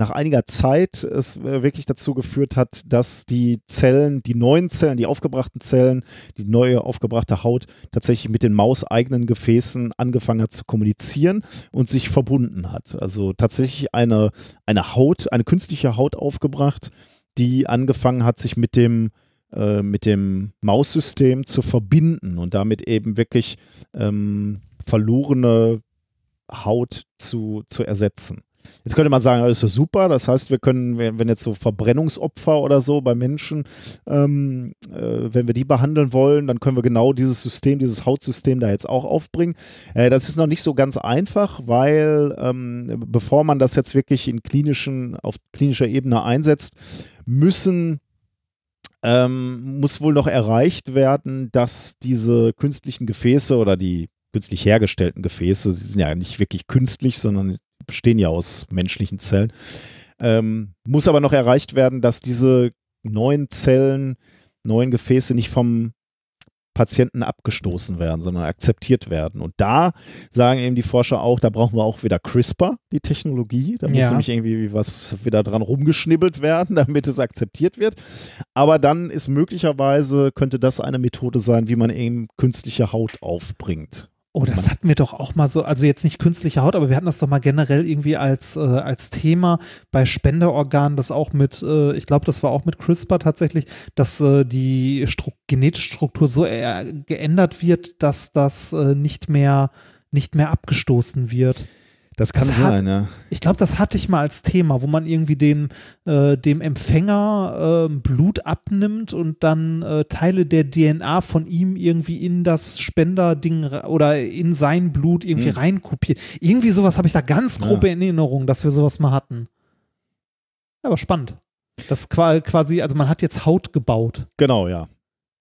nach einiger Zeit es äh, wirklich dazu geführt hat, dass die Zellen, die neuen Zellen, die aufgebrachten Zellen, die neue aufgebrachte Haut tatsächlich mit den mauseigenen Gefäßen angefangen hat zu kommunizieren und sich verbunden hat. Also tatsächlich eine, eine Haut, eine künstliche Haut aufgebracht, die angefangen hat, sich mit dem äh, mit dem Maussystem zu verbinden und damit eben wirklich ähm, verlorene Haut zu, zu ersetzen. Jetzt könnte man sagen, das ist super. Das heißt, wir können, wenn wenn jetzt so Verbrennungsopfer oder so bei Menschen, ähm, äh, wenn wir die behandeln wollen, dann können wir genau dieses System, dieses Hautsystem da jetzt auch aufbringen. Äh, das ist noch nicht so ganz einfach, weil ähm, bevor man das jetzt wirklich in klinischen, auf klinischer Ebene einsetzt, müssen ähm, muss wohl noch erreicht werden, dass diese künstlichen Gefäße oder die künstlich hergestellten Gefäße, sie sind ja nicht wirklich künstlich, sondern bestehen ja aus menschlichen Zellen, ähm, muss aber noch erreicht werden, dass diese neuen Zellen, neuen Gefäße nicht vom Patienten abgestoßen werden, sondern akzeptiert werden. Und da sagen eben die Forscher auch, da brauchen wir auch wieder CRISPR, die Technologie. Da muss Ja. nämlich irgendwie was wieder dran rumgeschnibbelt werden, damit es akzeptiert wird. Aber dann ist möglicherweise, könnte das eine Methode sein, wie man eben künstliche Haut aufbringt. Oh, das hatten wir doch auch mal so, also jetzt nicht künstliche Haut, aber wir hatten das doch mal generell irgendwie als, äh, als Thema bei Spenderorganen, das auch mit, äh, ich glaube, das war auch mit CRISPR tatsächlich, dass äh, die Stru genetische Struktur so äh, geändert wird, dass das äh, nicht mehr nicht mehr abgestoßen wird. Das kann Das hat- sein, ja. Ich glaube, das hatte ich mal als Thema, wo man irgendwie dem, äh, dem Empfänger äh, Blut abnimmt und dann äh, Teile der DNA von ihm irgendwie in das Spenderding oder in sein Blut irgendwie Hm. reinkopiert. Irgendwie sowas habe ich da ganz grobe in Erinnerung, dass wir sowas mal hatten. Aber spannend. Das quasi, also man hat jetzt Haut gebaut. Genau, ja.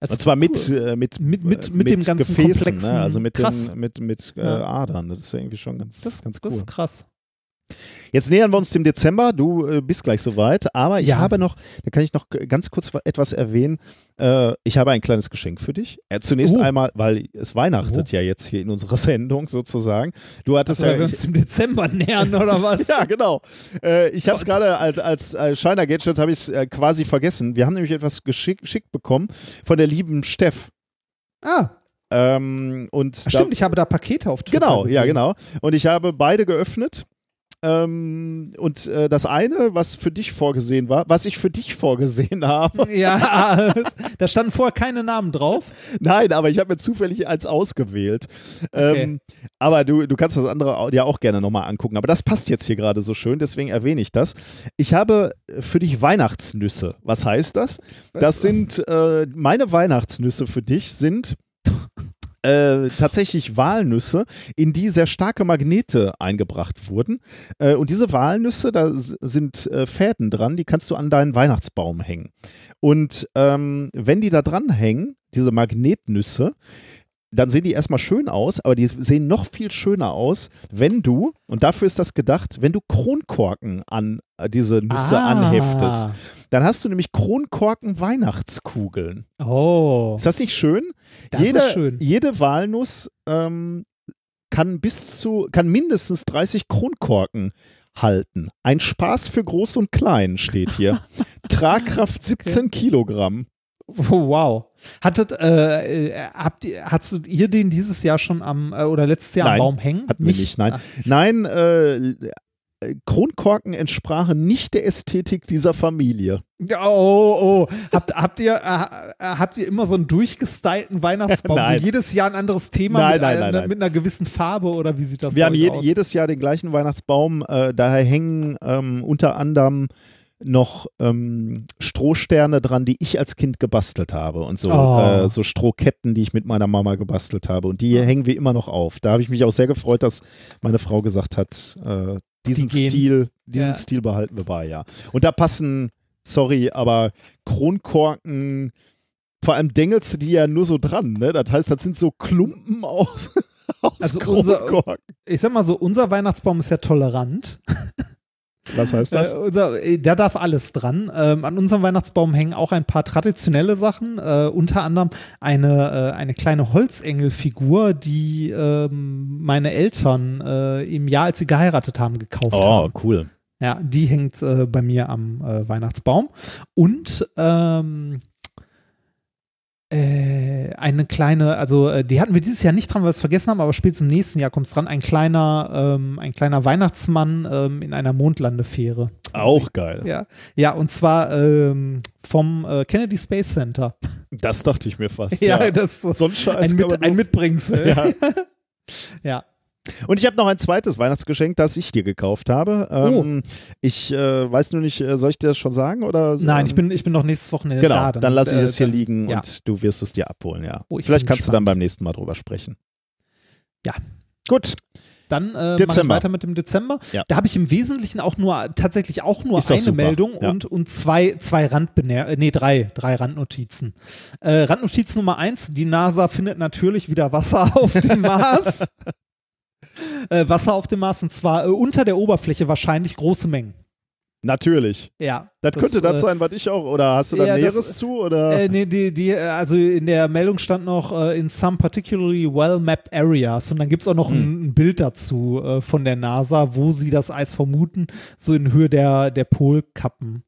Das Und zwar mit, cool. äh, mit, Mit- mit- äh, mit dem ganzen Gefäßen, komplexen- ne? also mit, krass. den, mit, mit äh, Ja. Adern. Das ist ja irgendwie schon ganz, das, ganz das cool. ist krass. Jetzt nähern wir uns dem Dezember. Du äh, bist gleich soweit. Aber ich Ja. habe noch, da kann ich noch ganz kurz wa- etwas erwähnen. Äh, ich habe ein kleines Geschenk für dich. Äh, zunächst Oh. einmal, weil es weihnachtet Oh. ja jetzt hier in unserer Sendung sozusagen. Du hattest Also, ja. weil wir uns im Dezember nähern oder was? Ja, genau. Äh, ich habe es gerade als, als äh, Shiner Gadget habe ich äh, quasi vergessen. Wir haben nämlich etwas geschick- geschickt bekommen von der lieben Steff. Ah, Ähm, und ach, stimmt, ich habe da Pakete auf Twitter Genau, ja, gesehen. genau. Und ich habe beide geöffnet. Ähm, und äh, das eine, was für dich vorgesehen war, was ich für dich vorgesehen habe, Ja, da standen vorher keine Namen drauf. nein, aber ich habe mir zufällig eins ausgewählt. Ähm, aber du, du kannst das andere dir auch gerne nochmal angucken. Aber das passt jetzt hier gerade so schön, deswegen erwähne ich das. Ich habe für dich Weihnachtsnüsse. Was heißt das? Das sind äh, meine Weihnachtsnüsse für dich sind äh, tatsächlich Walnüsse, in die sehr starke Magnete eingebracht wurden. Äh, und diese Walnüsse, da sind äh, Fäden dran, die kannst du an deinen Weihnachtsbaum hängen. Und ähm, wenn die da dran hängen, diese Magnetnüsse, dann sehen die erstmal schön aus, aber die sehen noch viel schöner aus, wenn du, und dafür ist das gedacht, wenn du Kronkorken an äh, diese Nüsse Ah. anheftest. Dann hast du nämlich Kronkorken Weihnachtskugeln. Oh. Ist das nicht schön? Das jede, ist schön. Jede Walnuss ähm, kann bis zu, kann mindestens 30 Kronkorken halten. Ein Spaß für Groß und Klein steht hier. Tragkraft 17 Kilogramm. Oh, wow. Hattet, äh, äh, habt ihr, hast ihr den dieses Jahr schon am, äh, oder letztes Jahr Nein, am Baum hängen? Hatten wir nicht, nein. Ah. Nein, äh, Kronkorken entsprachen nicht der Ästhetik dieser Familie. Oh, oh. Habt, habt, ihr, äh, äh, habt ihr immer so einen durchgestylten Weihnachtsbaum? Nein. So jedes Jahr ein anderes Thema Nein, mit, nein, einer, nein, nein. mit einer gewissen Farbe oder wie sieht das Wir haben je, aus? jedes Jahr den gleichen Weihnachtsbaum. Äh, daher hängen ähm, unter anderem noch ähm, Strohsterne dran, die ich als Kind gebastelt habe und so, Oh. äh, so Strohketten, die ich mit meiner Mama gebastelt habe und die hängen wir immer noch auf. Da habe ich mich auch sehr gefreut, dass meine Frau gesagt hat, äh, diesen Die. Stil, diesen Ja. Stil behalten wir bei, ja. Und da passen, sorry, aber Kronkorken, vor allem dengelst du die ja nur so dran, ne? Das heißt, das sind so Klumpen aus, aus Also unser- Kronkorken. Ich sag mal so, unser Weihnachtsbaum ist ja tolerant. Was heißt das? Äh, unser, äh, da darf alles dran. Ähm, an unserem Weihnachtsbaum hängen auch ein paar traditionelle Sachen, äh, unter anderem eine, äh, eine kleine Holzengelfigur, die ähm, meine Eltern äh, im Jahr, als sie geheiratet haben, gekauft oh, haben. cool. Ja, die hängt äh, bei mir am Weihnachtsbaum. Und ähm, äh, eine kleine, also äh, die hatten wir dieses Jahr nicht dran, weil wir es vergessen haben, aber spätestens im nächsten Jahr kommt es dran, ein kleiner, ähm, ein kleiner Weihnachtsmann ähm, in einer Mondlandefähre. Auch geil. Ja, ja und zwar ähm, vom äh, Kennedy Space Center. Das dachte ich mir fast. Ja, Ja, das ist so ein Scheiß ein, Mit, ein Mitbringsel. Ja. ja. Und ich habe noch ein zweites Weihnachtsgeschenk, das ich dir gekauft habe. Ähm, Ich äh, weiß nur nicht, äh, soll ich dir das schon sagen? Oder, Oh. Nein, ähm, ich bin, ich bin noch nächstes Wochenende Genau, da. dann, lasse ich äh, es hier dann- liegen ja. und du wirst es dir abholen, ja. Oh, ich Vielleicht kannst du dann gespannt. beim nächsten Mal drüber sprechen. Ja. Gut. Dann äh, mache ich weiter mit dem Dezember. Ja. Da habe ich im Wesentlichen auch nur tatsächlich auch nur eine super. Meldung Ja. und, und zwei, zwei Randbener äh, nee, drei, drei Randnotizen. Äh, Randnotiz Nummer eins, die NASA findet natürlich wieder Wasser auf dem Mars. Äh, Wasser auf dem Mars und zwar äh, unter der Oberfläche wahrscheinlich große Mengen. Natürlich. Ja. Das, könnte das äh, sein, was ich auch, oder hast du da ja, das- Näheres zu? Oder? Äh, nee, die, die, also in der Meldung stand noch äh, in some particularly well-mapped areas und dann gibt es auch noch ein, ein Bild dazu äh, von der NASA, wo sie das Eis vermuten, so in Höhe der, der Polkappen.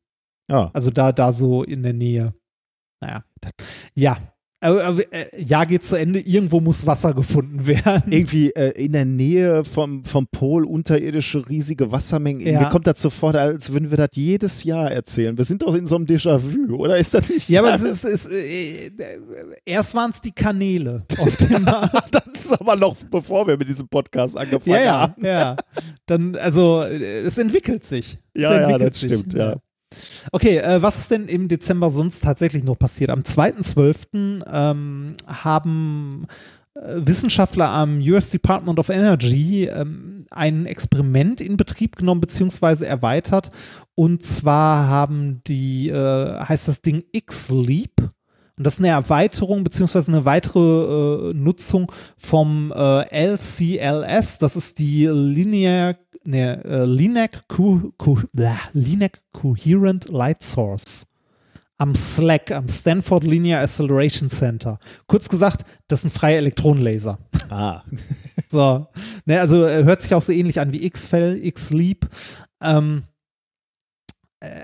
ja. Also da, da so in der Nähe. Naja. Ja. Äh, Jahr geht zu Ende, irgendwo muss Wasser gefunden werden. Irgendwie äh, in der Nähe vom, vom Pol unterirdische riesige Wassermengen. Ja. Mir kommt das so vor, als würden wir das jedes Jahr erzählen. Wir sind doch in so einem Déjà-vu, oder ist das nicht? Ja, aber es ist, ist äh, äh, erst waren es die Kanäle auf dem Mars. das ist aber noch bevor wir mit diesem Podcast angefangen Ja, ja, haben. ja. Dann, also, äh, es entwickelt sich. Es Ja, ja, entwickelt das stimmt, ja. Okay, äh, was ist denn im Dezember sonst tatsächlich noch passiert? Am 2.12. Ähm, haben äh, Wissenschaftler am US Department of Energy ähm, ein Experiment in Betrieb genommen beziehungsweise erweitert. Und zwar haben die, äh, heißt das Ding X-Leap. Und das ist eine Erweiterung beziehungsweise eine weitere äh, Nutzung vom äh, LCLS. Das ist die Linear, ne, äh, LINAC, Co Co blah, LINAC Coherent Light Source am SLAC, am Stanford Linear Acceleration Center. Kurz gesagt, das ist ein freier Elektronenlaser. Ah. So, ne, also äh, hört sich auch so ähnlich an wie X-Fell, X-Leap. Ähm, äh,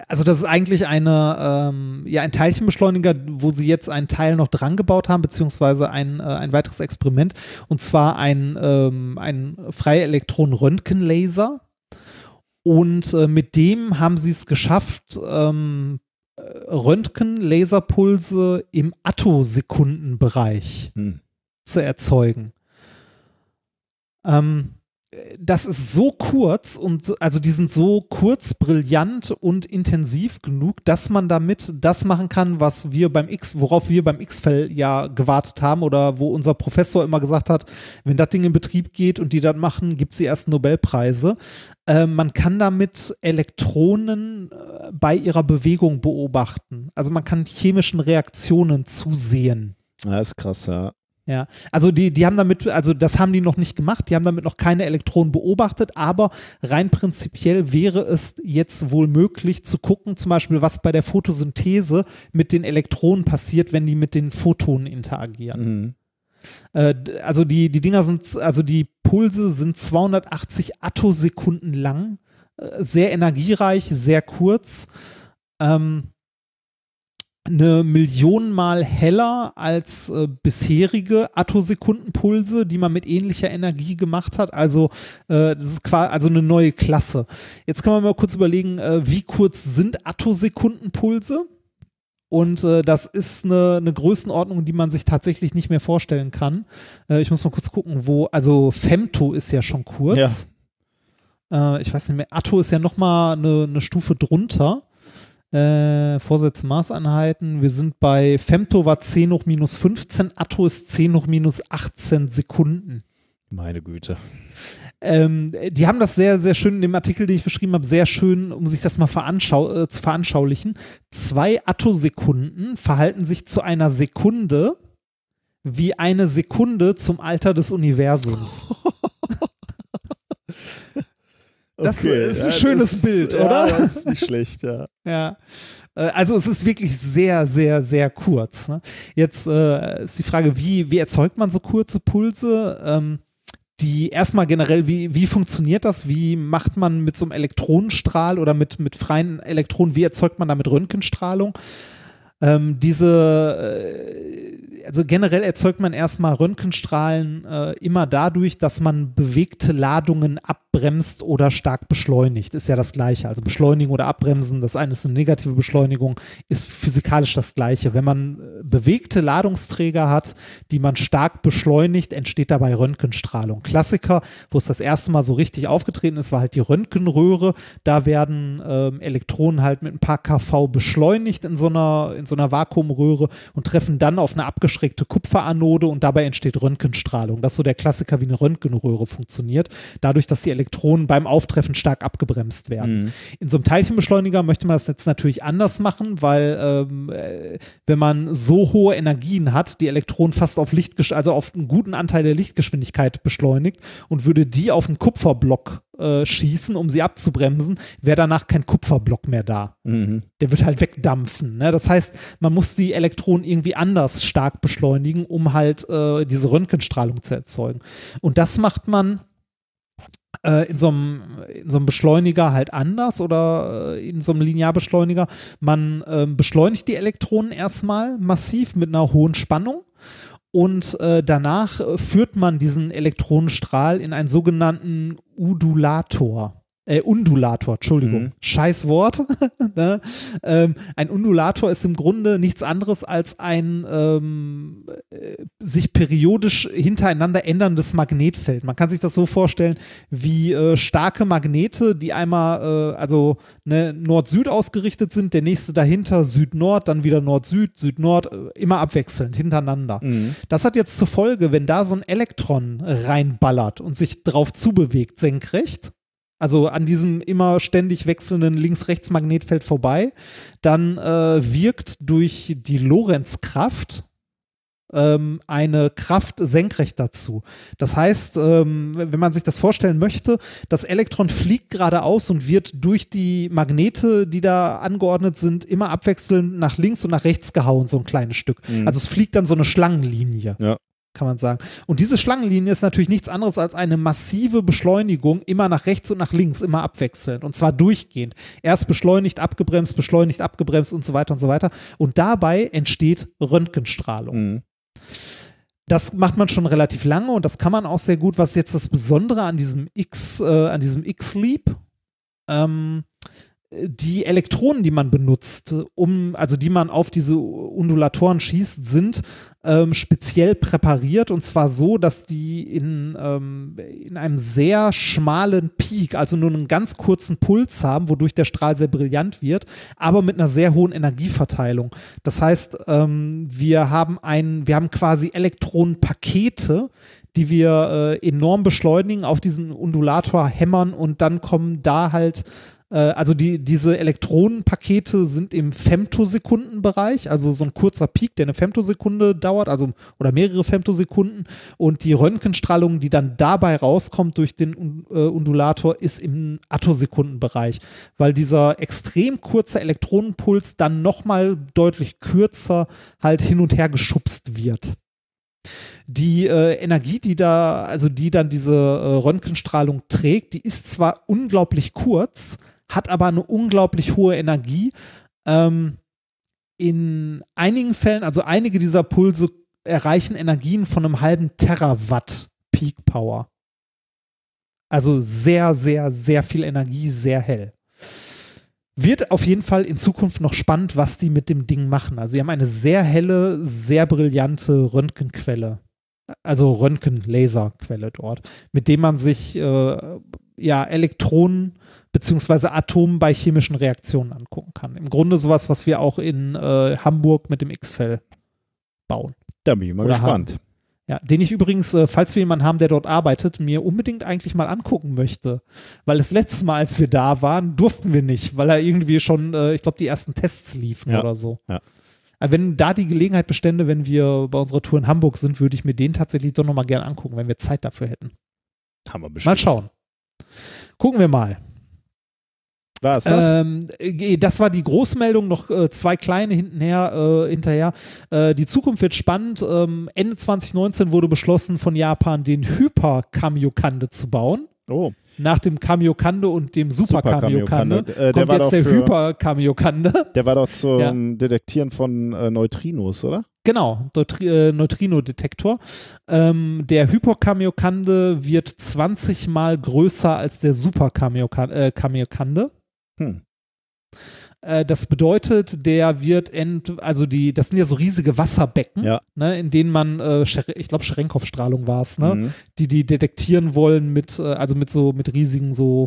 also das ist eigentlich eine, ähm, ja, ein Teilchenbeschleuniger, wo sie jetzt einen Teil noch dran gebaut haben, beziehungsweise ein, äh, ein weiteres Experiment, und zwar ein, ähm, ein freier Elektron-Röntgenlaser. Und äh, mit dem haben sie es geschafft, ähm, äh, Röntgen-Laserpulse im Attosekundenbereich Hm. zu erzeugen. Ähm, das ist so kurz und so, also die sind so kurz, brillant und intensiv genug, dass man damit das machen kann, was wir beim X, worauf wir beim X-Fell ja gewartet haben oder wo unser Professor immer gesagt hat, wenn das Ding in Betrieb geht und die das machen, gibt es die ersten Nobelpreise. Äh, man kann damit Elektronen äh, bei ihrer Bewegung beobachten. Also man kann chemischen Reaktionen zusehen. Ja, ist krass, ja. Ja, also die, die haben damit, also das haben die noch nicht gemacht, die haben damit noch keine Elektronen beobachtet, aber rein prinzipiell wäre es jetzt wohl möglich zu gucken, zum Beispiel, was bei der Photosynthese mit den Elektronen passiert, wenn die mit den Photonen interagieren. Mhm. Äh, also die, die Dinger sind, also die Pulse sind 280 Attosekunden lang, äh, sehr energiereich, sehr kurz. Ähm, eine Million Mal heller als äh, bisherige Attosekundenpulse, die man mit ähnlicher Energie gemacht hat. Also äh, das ist quasi also eine neue Klasse. Jetzt kann man mal kurz überlegen, äh, wie kurz sind Attosekundenpulse? Und äh, das ist eine, eine Größenordnung, die man sich tatsächlich nicht mehr vorstellen kann. Äh, ich muss mal kurz gucken, wo, also Femto ist ja schon kurz. Äh, ich weiß nicht mehr, Atto ist ja nochmal eine, eine Stufe drunter. Äh, Vorsätze Maßeinheiten. Wir sind bei Femto war 10 hoch minus 15, Atto ist 10 hoch minus 18 Sekunden. Meine Güte. Ähm, die haben das sehr, sehr schön in dem Artikel, den ich beschrieben habe, sehr schön, um sich das mal veranschau äh, zu veranschaulichen. Zwei Attosekunden verhalten sich zu einer Sekunde wie eine Sekunde zum Alter des Universums. Das ist ein schönes das, Bild, ja, oder? Das ist nicht schlecht, ja. Ja. Äh, Also es ist wirklich sehr, sehr, sehr kurz. Ne? Jetzt äh, ist die Frage, wie, wie erzeugt man so kurze Pulse? Ähm, die erstmal generell, wie, wie funktioniert das? Wie macht man mit so einem Elektronenstrahl oder mit, mit freien Elektronen, wie erzeugt man damit Röntgenstrahlung? Ähm, diese, äh, also generell erzeugt man erstmal Röntgenstrahlen äh, immer dadurch, dass man bewegte Ladungen abbremst oder stark beschleunigt. Ist ja das Gleiche. Also Beschleunigen oder Abbremsen, das eine ist eine negative Beschleunigung, ist physikalisch das Gleiche. Wenn man äh, bewegte Ladungsträger hat, die man stark beschleunigt, entsteht dabei Röntgenstrahlung. Klassiker, wo es das erste Mal so richtig aufgetreten ist, war halt die Röntgenröhre. Da werden ähm, Elektronen halt mit ein paar kV beschleunigt in so einer, in so einer Vakuumröhre und treffen dann auf eine abgeschrägte Kupferanode und dabei entsteht Röntgenstrahlung. Das ist so der Klassiker, wie eine Röntgenröhre funktioniert. Dadurch, dass die Elektronen beim Auftreffen stark abgebremst werden. In so einem Teilchenbeschleuniger möchte man das jetzt natürlich anders machen, weil ähm, äh, wenn man so hohe Energien hat, die Elektronen fast auf Licht, also auf einen guten Anteil der Lichtgeschwindigkeit beschleunigt und würde die auf einen Kupferblock äh, schießen, um sie abzubremsen, wäre danach kein Kupferblock mehr da. Der wird halt wegdampfen. Ne? Das heißt, man muss die Elektronen irgendwie anders stark beschleunigen, um halt äh, diese Röntgenstrahlung zu erzeugen. Und das macht man äh, in so einem in so einem Beschleuniger halt anders oder äh, in so einem Linearbeschleuniger. Man ähm, beschleunigt die Elektronen erstmal massiv mit einer hohen Spannung und äh, danach äh, führt man diesen Elektronenstrahl in einen sogenannten Udulator. Äh, Undulator, Entschuldigung. Mhm. Scheiß Wort. ne? ähm, ein Undulator ist im Grunde nichts anderes als ein ähm, äh, sich periodisch hintereinander änderndes Magnetfeld. Man kann sich das so vorstellen wie äh, starke Magnete, die einmal äh, also ne, Nord-Süd ausgerichtet sind, der nächste dahinter Süd-Nord, dann wieder Nord-Süd, Süd-Nord, äh, immer abwechselnd hintereinander. Das hat jetzt zur Folge, wenn da so ein Elektron reinballert und sich drauf zubewegt, senkrecht, also an diesem immer ständig wechselnden Links-Rechts-Magnetfeld vorbei, dann äh, wirkt durch die Lorenzkraft ähm, eine Kraft senkrecht dazu. Das heißt, ähm, wenn man sich das vorstellen möchte, das Elektron fliegt geradeaus und wird durch die Magnete, die da angeordnet sind, immer abwechselnd nach links und nach rechts gehauen, so ein kleines Stück. Also es fliegt dann so eine Schlangenlinie Ja. Kann man sagen. Und diese Schlangenlinie ist natürlich nichts anderes als eine massive Beschleunigung, immer nach rechts und nach links, immer abwechselnd. Und zwar durchgehend. Erst beschleunigt, abgebremst, beschleunigt, abgebremst und so weiter und so weiter. Und dabei entsteht Röntgenstrahlung. Mhm. Das macht man schon relativ lange und das kann man auch sehr gut. Was jetzt das Besondere an diesem X, äh, an diesem X-Leap, ähm, die Elektronen, die man benutzt, um, also die man auf diese Undulatoren schießt, sind ähm, speziell präpariert und zwar so, dass die in, ähm, in einem sehr schmalen Peak, also nur einen ganz kurzen Puls haben, wodurch der Strahl sehr brillant wird, aber mit einer sehr hohen Energieverteilung. Das heißt, ähm, wir haben ein, wir haben quasi Elektronenpakete, die wir äh, enorm beschleunigen, auf diesen Undulator hämmern und dann kommen da halt also die, diese Elektronenpakete sind im Femtosekundenbereich, also so ein kurzer Peak, der eine Femtosekunde dauert, also oder mehrere Femtosekunden. Und die Röntgenstrahlung, die dann dabei rauskommt durch den äh, Undulator, ist im Attosekundenbereich, weil dieser extrem kurze Elektronenpuls dann nochmal deutlich kürzer halt hin und her geschubst wird die äh, Energie, die da, also die dann diese äh, Röntgenstrahlung trägt, die ist zwar unglaublich kurz, hat aber eine unglaublich hohe Energie. Ähm, in einigen Fällen, also einige dieser Pulse erreichen Energien von einem halben Terawatt Peak Power. Also sehr, sehr, sehr viel Energie, sehr hell. Wird auf jeden Fall in Zukunft noch spannend, was die mit dem Ding machen. Also sie haben eine sehr helle, sehr brillante Röntgenquelle. Also Röntgen-Laserquelle dort, mit dem man sich äh, ja Elektronen beziehungsweise Atomen bei chemischen Reaktionen angucken kann. Im Grunde sowas, was wir auch in äh, Hamburg mit dem X-Fell bauen. Da bin ich mal Oder gespannt. haben. Ja, den ich übrigens, äh, falls wir jemanden haben, der dort arbeitet, mir unbedingt eigentlich mal angucken möchte. Weil das letzte Mal, als wir da waren, durften wir nicht, weil er irgendwie schon, äh, ich glaube, die ersten Tests liefen Ja, oder so. ja. Aber wenn da die Gelegenheit bestände, wenn wir bei unserer Tour in Hamburg sind, würde ich mir den tatsächlich doch nochmal gerne angucken, wenn wir Zeit dafür hätten. Haben wir Mal bestimmt. schauen. Gucken wir mal. War es das? Ähm, äh, das war die Großmeldung, noch äh, zwei kleine hintenher, äh, hinterher. Äh, die Zukunft wird spannend. Ähm, Ende 2019 wurde beschlossen von Japan, den Hyper Kamiokande zu bauen. oh, Nach dem Kamiokande und dem Super, Kamiokande. Äh, der kommt war jetzt doch der für- Hyper Kamiokande. der war doch zum Ja. Detektieren von äh, Neutrinos, oder? Genau, Neutri Neutrino-Detektor. Ähm, der Hyperkamiokande wird 20 mal größer als der Super Kamiokande. Äh. Hm. Äh, das bedeutet, der wird ent, also die, das sind ja so riesige Wasserbecken, Ja. ne, in denen man, äh, ich glaube Scherenkow-Strahlung war es, ne, Mhm. die die detektieren wollen mit, äh, also mit so mit riesigen so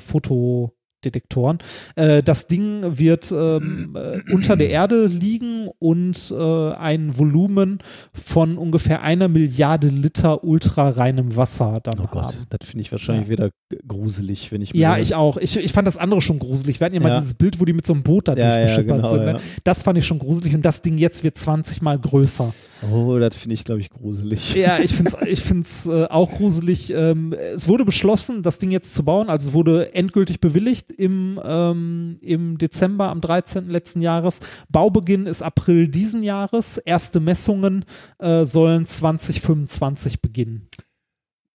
Fotodetektoren. Äh, das Ding wird ähm, äh, unter der Erde liegen und äh, ein Volumen von ungefähr einer Milliarde Liter ultrareinem Wasser dann Oh Gott, haben. das finde ich wahrscheinlich Ja. wieder gruselig, wenn ich mir Ja, ich auch. Ich, ich fand das andere schon gruselig. Wir hatten ja mal dieses Bild, wo die mit so einem Boot da Ja, durchgeschippert genau, sind. Ne? Das fand ich schon gruselig und das Ding jetzt wird 20 mal größer. Oh, das finde ich, glaube ich, gruselig. Ja, ich finde es ich find's, äh, auch gruselig. Ähm, es wurde beschlossen, das Ding jetzt zu bauen. Also es wurde endgültig bewilligt im, ähm, im Dezember am 13. letzten Jahres. Baubeginn ist April diesen Jahres. Erste Messungen äh, sollen 2025 beginnen.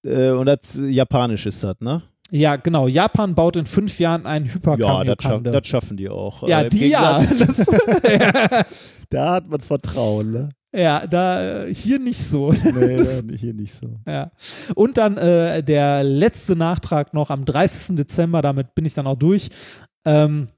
Äh, und das äh, Japanisch ist das, ne? Ja, genau. Japan baut in fünf Jahren einen Ja, das, scha Hyperkamiokande. das schaffen die auch. Ja, Äh, die ja. Gegensatz- Das, da hat man Vertrauen, ne? Ja, da äh, hier nicht so. Nee, da, hier nicht so. Ja. Und dann äh, der letzte Nachtrag noch am 30. Dezember, damit bin ich dann auch durch. Ähm,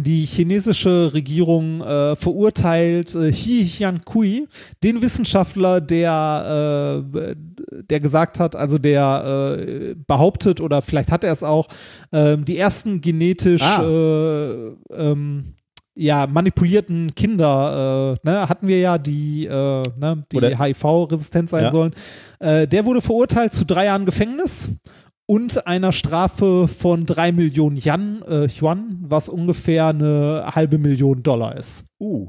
die chinesische Regierung äh, verurteilt äh, He Jiankui, den Wissenschaftler, der, äh, der gesagt hat, also der äh, behauptet, oder vielleicht hat er es auch, ähm, die ersten genetisch Ah. äh, ähm, ja, manipulierten Kinder, äh, ne, hatten wir ja, die, äh, ne, die HIV-resistent sein Ja. sollen. Äh, der wurde verurteilt zu drei Jahren Gefängnis und einer Strafe von drei Millionen Yan, äh, Yuan, was ungefähr eine halbe Million Dollar ist. Uh,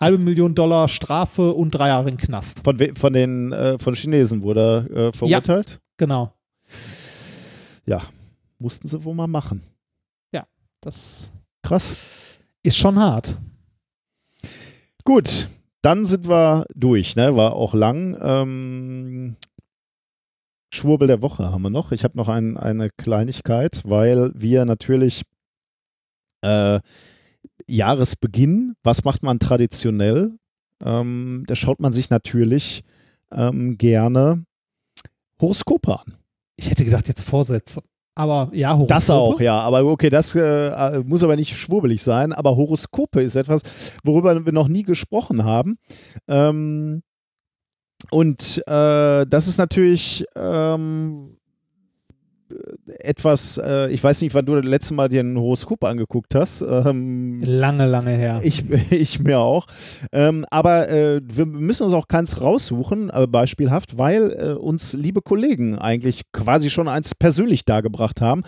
Halbe Million Dollar Strafe und drei Jahre in Knast. von, von den äh, von Chinesen wurde er äh, verurteilt? Genau. Ja. Mussten sie wohl mal machen. Das Krass. ist schon hart. Gut, dann sind wir durch, ne? War auch lang. Ähm, Schwurbel der Woche haben wir noch. Ich habe noch ein, eine Kleinigkeit, weil wir natürlich äh, Jahresbeginn, was macht man traditionell? Ähm, da schaut man sich natürlich ähm, gerne Horoskope an. Ich hätte gedacht, jetzt Vorsätze. Aber ja, Horoskope. Das auch, ja. Aber okay, das äh, muss aber nicht schwurbelig sein. Aber Horoskope ist etwas, worüber wir noch nie gesprochen haben. Ähm, und äh, das ist natürlich ähm, etwas, äh, ich weiß nicht, wann du das letzte Mal dir ein Horoskop angeguckt hast. Ähm, Lange, lange her. ich, ich mir auch. Ähm, aber äh, wir müssen uns auch keins raussuchen, äh, beispielhaft, weil äh, uns liebe Kollegen eigentlich quasi schon eins persönlich dargebracht haben.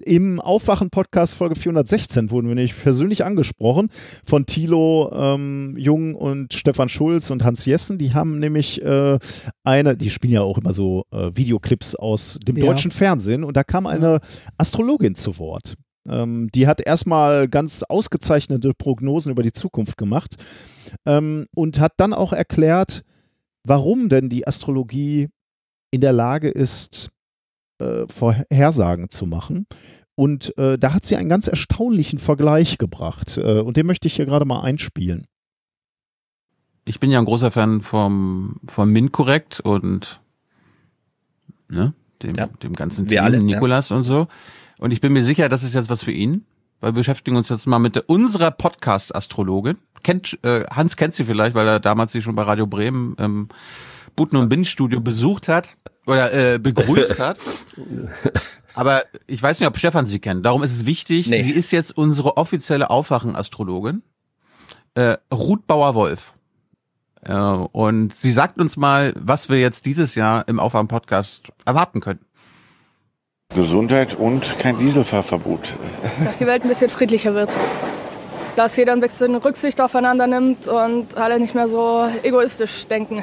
Im Aufwachen-Podcast Folge 416 wurden wir nämlich persönlich angesprochen von Thilo ähm, Jung und Stefan Schulz und Hans Jessen. Die haben nämlich äh, eine, die spielen ja auch immer so äh, Videoclips aus dem Ja. deutschen Fernsehen und da kam eine Astrologin zu Wort. Ähm, die hat erstmal ganz ausgezeichnete Prognosen über die Zukunft gemacht ähm, und hat dann auch erklärt, warum denn die Astrologie in der Lage ist, äh, Vorhersagen zu machen Und äh, da hat sie einen ganz erstaunlichen Vergleich gebracht. Äh, und den möchte ich hier gerade mal einspielen. Ich bin ja ein großer Fan vom, vom MinCorrect und ne, dem, Ja. dem ganzen Team, alle, ja. Nikolas und so. Und ich bin mir sicher, das ist jetzt was für ihn, weil wir beschäftigen uns jetzt mal mit der, unserer Podcast-Astrologin. Kennt, äh, Hans kennt sie vielleicht, weil er damals sie schon bei Radio Bremen im Buten und Bin Studio besucht hat oder äh, begrüßt hat. Aber ich weiß nicht, ob Stefan sie kennt. Darum ist es wichtig. Nee. Sie ist jetzt unsere offizielle Aufwachen-Astrologin. Äh, Ruth Bauer-Wolf. Äh, und sie sagt uns mal, was wir jetzt dieses Jahr im Aufwachen-Podcast erwarten können. Gesundheit und kein Dieselfahrverbot. dass die Welt ein bisschen friedlicher wird. Dass jeder ein bisschen Rücksicht aufeinander nimmt und alle nicht mehr so egoistisch denken.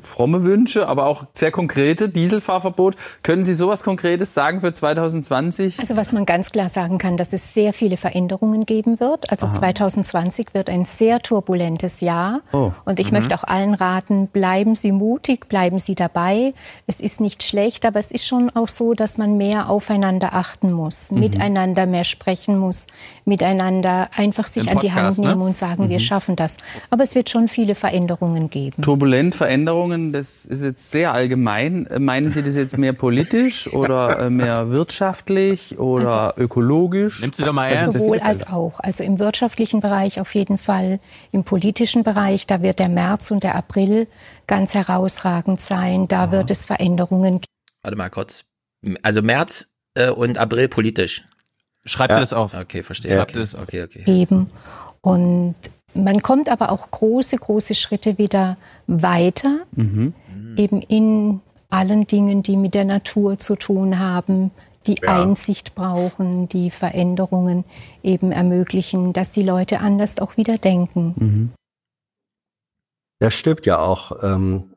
Fromme Wünsche, aber auch sehr konkrete Dieselfahrverbot. Können Sie sowas Konkretes sagen für 2020? Also was man ganz klar sagen kann, dass es sehr viele Veränderungen geben wird. Also 2020 wird ein sehr turbulentes Jahr. Oh. Und ich möchte auch allen raten, bleiben Sie mutig, bleiben Sie dabei. Es ist nicht schlecht, aber es ist schon auch so, dass man mehr aufeinander achten muss, miteinander mehr sprechen muss, miteinander einfach sich Im an die Hand Podcast, ne? nehmen und sagen, wir schaffen das. Aber es wird schon viele Veränderungen geben. Turbulent Veränderungen, das ist jetzt sehr allgemein. Äh, Meinen Sie das jetzt mehr politisch oder äh, mehr wirtschaftlich oder ökologisch? Nimmt sie doch mal ernst. Sowohl als auch. Also im wirtschaftlichen Bereich auf jeden Fall, im politischen Bereich, da wird der März und der April ganz herausragend sein. Da wird es Veränderungen Warte mal kurz. Also März äh, und April politisch. Schreibt ihr das auf. Okay, verstehe. Schreibt Okay, das auf. okay. okay. geben. Und man kommt aber auch große, große Schritte wieder weiter, eben in allen Dingen, die mit der Natur zu tun haben, die Einsicht brauchen, die Veränderungen eben ermöglichen, dass die Leute anders auch wieder denken. Das stimmt ja auch. Ähm,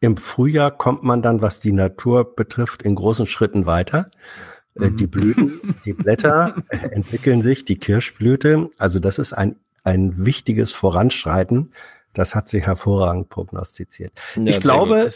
Im Frühjahr kommt man dann, was die Natur betrifft, in großen Schritten weiter. Äh, Die Blüten, die Blätter entwickeln sich, die Kirschblüte. Also das ist ein, ein wichtiges Voranschreiten. Das hat sie hervorragend prognostiziert. Ja, ich glaube,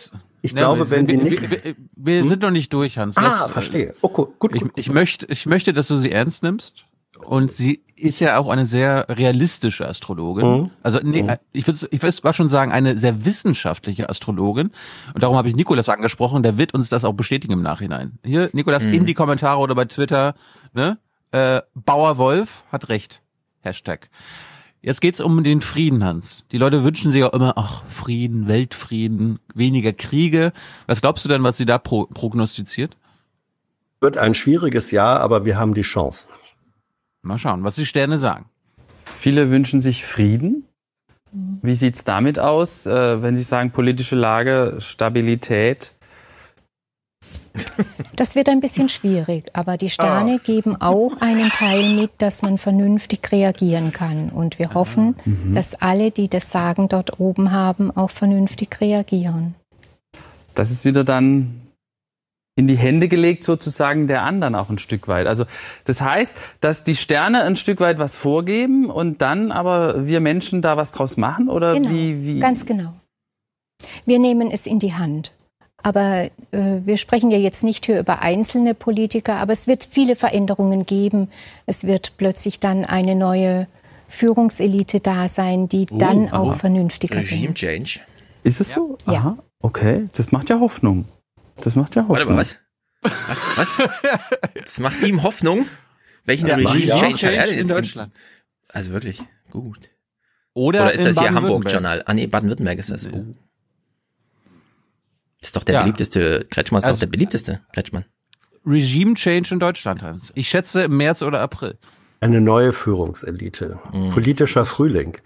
ich Ja, glaube, wir wenn sind, sie wir, nicht. Wir, wir, wir sind noch nicht durch, Hans. Ah, Lass- verstehe. Okay, gut, Ich, gut, ich, möchte, ich möchte, dass du sie ernst nimmst. Und sie ist ja auch eine sehr realistische Astrologin. Mhm. Also nee, Mhm. ich würde ich würd schon sagen, eine sehr wissenschaftliche Astrologin. Und darum habe ich Nikolas angesprochen, der wird uns das auch bestätigen im Nachhinein. Hier, Nikolas, Mhm. in die Kommentare oder bei Twitter. Ne? Äh, Bauer Wolf hat recht. Hashtag. Jetzt geht's um den Frieden, Hans. Die Leute wünschen sich auch immer, ach, Frieden, Weltfrieden, weniger Kriege. Was glaubst du denn, was sie da pro prognostiziert? Wird ein schwieriges Jahr, aber wir haben die Chance. Mal schauen, was die Sterne sagen. Viele wünschen sich Frieden. Wie sieht's damit aus, äh, wenn Sie sagen politische Lage, Stabilität? Das wird ein bisschen schwierig, aber die Sterne geben auch einen Teil mit, dass man vernünftig reagieren kann. Und wir hoffen, dass alle, die das Sagen dort oben haben, auch vernünftig reagieren. Das ist wieder dann in die Hände gelegt sozusagen der anderen auch ein Stück weit. Also das heißt, dass die Sterne ein Stück weit was vorgeben und dann aber wir Menschen da was draus machen oder Genau, wie, wie? Ganz genau. Wir nehmen es in die Hand. Aber äh, wir sprechen ja jetzt nicht hier über einzelne Politiker, aber es wird viele Veränderungen geben. Es wird plötzlich dann eine neue Führungselite da sein, die dann auch vernünftiger Regime denkt. Change. Ist es so? Ja. Aha. Okay, das macht ja Hoffnung. Das macht ja Warte Hoffnung. mal, was? Was? Was? Das macht ihm Hoffnung? Welchen Ja, Regime ja. Change hat er denn in? Deutschland. Also wirklich, gut. Oder, Oder ist das hier. Hamburg-Journal? Ah nee, Baden-Württemberg ist das. Oh. Ist doch der Ja. beliebteste, Kretschmann ist Also- doch der beliebteste, Kretschmann. Regime Change in Deutschland, Hans. Ich schätze im März oder April. Eine neue Führungselite. Politischer Frühling.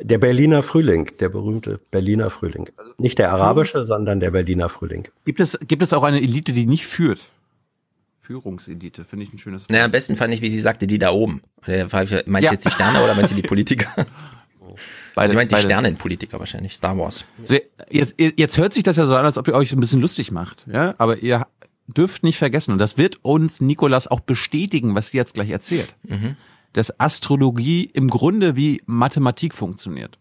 Der Berliner Frühling, der berühmte Berliner Frühling. Nicht der arabische, sondern der Berliner Frühling. Gibt es, gibt es auch eine Elite, die nicht führt? Führungselite, finde ich ein schönes Wort. Naja, am besten fand ich, wie sie sagte, die da oben. Meinst Ja. du jetzt die Sterne oder meinst du die Politiker? Beides- sie meint die. Sternenpolitiker wahrscheinlich, Star Wars. So, Jetzt, jetzt hört sich das ja so an, als ob ihr euch ein bisschen lustig macht, ja? Aber ihr dürft nicht vergessen, und das wird uns Nikolas auch bestätigen, was sie jetzt gleich erzählt, Mhm. dass Astrologie im Grunde wie Mathematik funktioniert.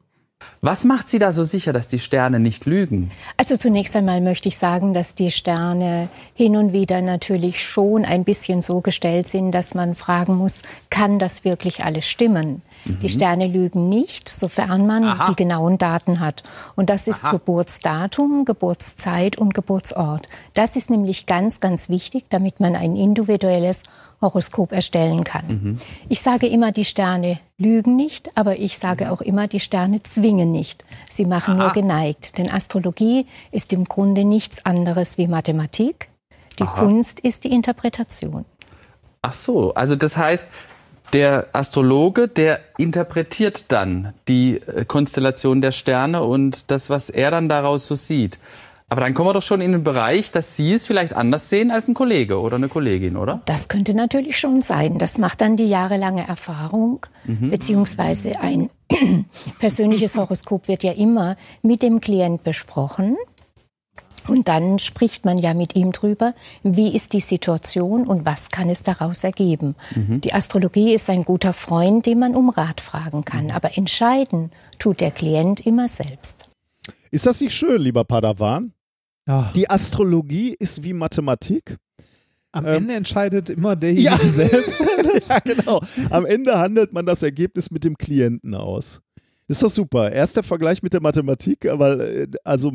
Was macht Sie da so sicher, dass die Sterne nicht lügen? Also zunächst einmal möchte ich sagen, dass die Sterne hin und wieder natürlich schon ein bisschen so gestellt sind, dass man fragen muss, kann das wirklich alles stimmen? Mhm. Die Sterne lügen nicht, sofern man Aha. die genauen Daten hat. Und das ist Aha. Geburtsdatum, Geburtszeit und Geburtsort. Das ist nämlich ganz, ganz wichtig, damit man ein individuelles Horoskop erstellen kann. Mhm. Ich sage immer, die Sterne lügen nicht, aber ich sage auch immer, die Sterne zwingen nicht. Sie machen Aha. nur geneigt. Denn Astrologie ist im Grunde nichts anderes wie Mathematik. Die Aha. Kunst ist die Interpretation. Ach so, also das heißt, der Astrologe, der interpretiert dann die äh, Konstellation der Sterne und das, was er dann daraus so sieht. Aber dann kommen wir doch schon in den Bereich, dass Sie es vielleicht anders sehen als ein Kollege oder eine Kollegin, oder? Das könnte natürlich schon sein. Das macht dann die jahrelange Erfahrung, mhm. beziehungsweise ein persönliches Horoskop wird ja immer mit dem Klient besprochen. Und dann spricht man ja mit ihm drüber, wie ist die Situation und was kann es daraus ergeben. Mhm. Die Astrologie ist ein guter Freund, den man um Rat fragen kann, aber entscheiden tut der Klient immer selbst. Ist das nicht schön, lieber Padawan? Ja. Die Astrologie ist wie Mathematik. Am ähm, Ende entscheidet immer derjenige ja. selbst. ja, genau. Am Ende handelt man das Ergebnis mit dem Klienten aus. Ist doch super. Erster Vergleich mit der Mathematik, aber äh, also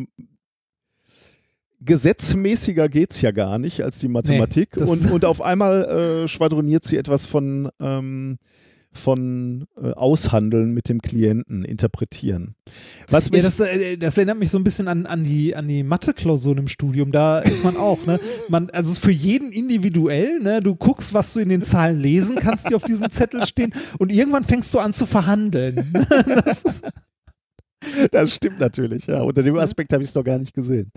gesetzmäßiger geht es ja gar nicht als die Mathematik. Nee, und, und auf einmal äh, schwadroniert sie etwas von ähm, von äh, Aushandeln mit dem Klienten, interpretieren. Was ja, das, äh, das, erinnert mich so ein bisschen an, an die, an die Mathe-Klausuren im Studium. Da ist man auch, ne? Man, also es ist für jeden individuell, ne? Du guckst, was du in den Zahlen lesen kannst, die auf diesem Zettel stehen, und irgendwann fängst du an zu verhandeln. das ist Das stimmt natürlich, ja. Unter dem Aspekt habe ich es doch gar nicht gesehen.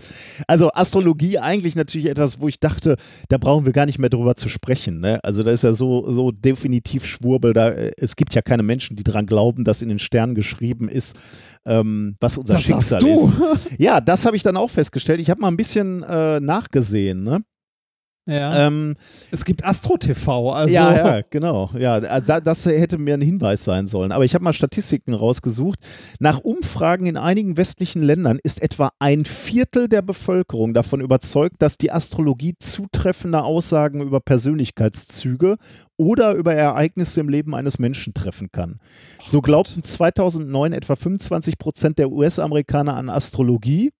Also Astrologie eigentlich natürlich etwas, wo ich dachte, da brauchen wir gar nicht mehr drüber zu sprechen. Ne? Also da ist ja so, so definitiv Schwurbel. Da, äh, es gibt ja keine Menschen, die daran glauben, dass in den Sternen geschrieben ist, ähm, was unser das Schicksal ist. Ja, das habe ich dann auch festgestellt. Ich habe mal ein bisschen äh, nachgesehen. Ne? Ja. Ähm, es gibt Astro TV. Also. Ja, ja, genau. Ja, das hätte mir ein Hinweis sein sollen. Aber ich habe mal Statistiken rausgesucht. Nach Umfragen in einigen westlichen Ländern ist etwa ein Viertel der Bevölkerung davon überzeugt, dass die Astrologie zutreffende Aussagen über Persönlichkeitszüge oder über Ereignisse im Leben eines Menschen treffen kann. So glaubten 2009 etwa 25 Prozent der US-Amerikaner an Astrologie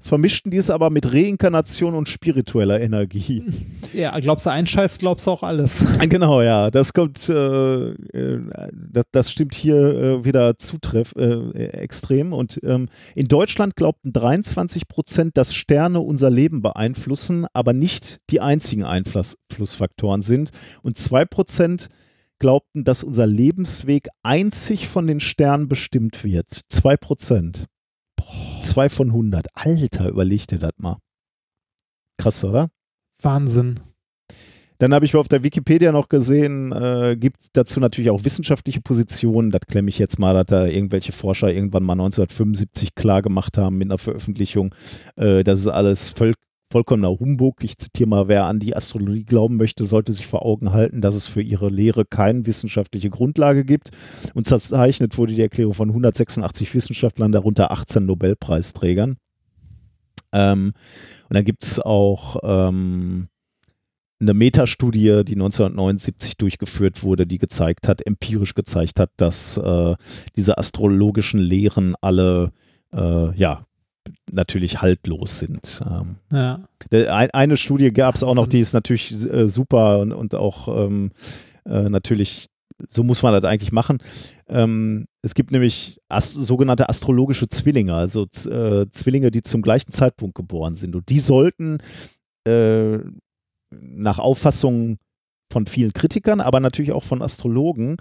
vermischten dies aber mit Reinkarnation und spiritueller Energie. Ja, glaubst du einen Scheiß, glaubst du auch alles. Genau, ja, das kommt, äh, äh, das, das, stimmt hier äh, wieder zutreff, äh, extrem. Und ähm, in Deutschland glaubten 23 Prozent, dass Sterne unser Leben beeinflussen, aber nicht die einzigen Einflussfaktoren sind. Und zwei Prozent glaubten, dass unser Lebensweg einzig von den Sternen bestimmt wird. Zwei Prozent. Zwei von 100. Alter, überleg dir das mal. Krass, oder? Wahnsinn. Dann habe ich auf der Wikipedia noch gesehen, äh, gibt dazu natürlich auch wissenschaftliche Positionen. Das klemme ich jetzt mal, dass da irgendwelche Forscher irgendwann mal 1975 klar gemacht haben mit einer Veröffentlichung. Äh, das ist alles voll, vollkommener Humbug. Ich zitiere mal, wer an die Astrologie glauben möchte, sollte sich vor Augen halten, dass es für ihre Lehre keine wissenschaftliche Grundlage gibt. Und zerzeichnet wurde die Erklärung von 186 Wissenschaftlern, darunter 18 Nobelpreisträgern. Ähm, und dann gibt es auch ähm, eine Metastudie, die 1979 durchgeführt wurde, die gezeigt hat, empirisch gezeigt hat, dass äh, diese astrologischen Lehren alle äh, ja, natürlich haltlos sind. Ähm, ja. Eine Studie gab es auch noch, die ist natürlich äh, super und, und auch ähm, äh, natürlich, so muss man das eigentlich machen. Ähm, es gibt nämlich ast sogenannte astrologische Zwillinge, also äh, Zwillinge, die zum gleichen Zeitpunkt geboren sind. Und die sollten äh, nach Auffassung von vielen Kritikern, aber natürlich auch von Astrologen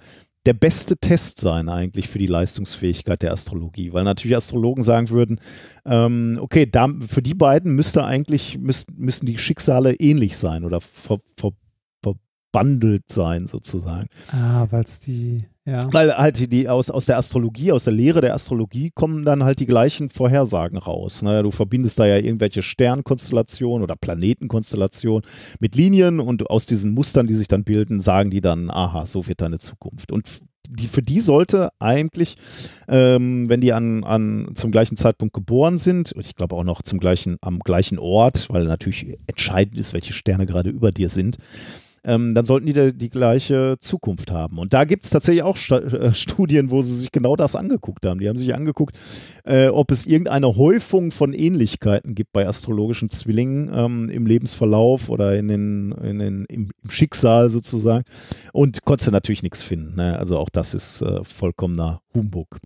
der beste Test sein eigentlich für die Leistungsfähigkeit der Astrologie, weil natürlich Astrologen sagen würden, ähm, okay, da, für die beiden müsste eigentlich, müsst, müssen die Schicksale ähnlich sein oder ver, ver, verbandelt sein sozusagen. Ah, weil es die ja. Weil halt die aus, aus der Astrologie, aus der Lehre der Astrologie kommen dann halt die gleichen Vorhersagen raus. Naja, du verbindest da ja irgendwelche Sternkonstellationen oder Planetenkonstellationen mit Linien und aus diesen Mustern, die sich dann bilden, sagen die dann, aha, so wird deine Zukunft. Und die, für die sollte eigentlich, ähm, wenn die an, an zum gleichen Zeitpunkt geboren sind, und ich glaube auch noch zum gleichen, am gleichen Ort, weil natürlich entscheidend ist, welche Sterne gerade über dir sind, ähm, dann sollten die die, die gleiche Zukunft haben. Und da gibt es tatsächlich auch Sta äh, Studien, wo sie sich genau das angeguckt haben. Die haben sich angeguckt, äh, ob es irgendeine Häufung von Ähnlichkeiten gibt bei astrologischen Zwillingen ähm, im Lebensverlauf oder in den, in den, im, Schicksal sozusagen. Und konntest du natürlich nichts finden. Ne? Also auch das ist äh, vollkommener Humbug.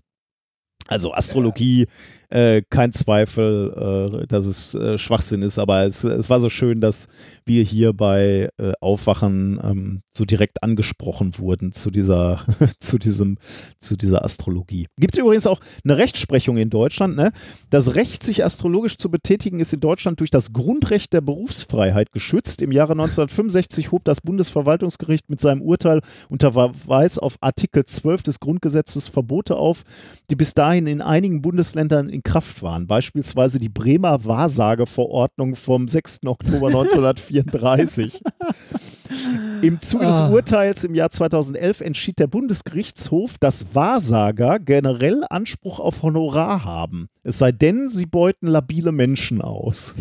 Also Astrologie, äh, kein Zweifel, äh, dass es äh, Schwachsinn ist, aber es, es war so schön, dass wir hier bei äh, Aufwachen ähm, so direkt angesprochen wurden zu dieser, zu diesem, zu dieser Astrologie. Gibt es übrigens auch eine Rechtsprechung in Deutschland, ne? Das Recht, sich astrologisch zu betätigen, ist in Deutschland durch das Grundrecht der Berufsfreiheit geschützt. Im Jahre 1965 hob das Bundesverwaltungsgericht mit seinem Urteil unter Verweis auf Artikel 12 des Grundgesetzes Verbote auf, die bis dahin in einigen Bundesländern in Kraft waren. Beispielsweise die Bremer Wahrsageverordnung vom 6. Oktober 1934. Im Zuge des Ah. Urteils im Jahr 2011 entschied der Bundesgerichtshof, dass Wahrsager generell Anspruch auf Honorar haben. Es sei denn, sie beuten labile Menschen aus.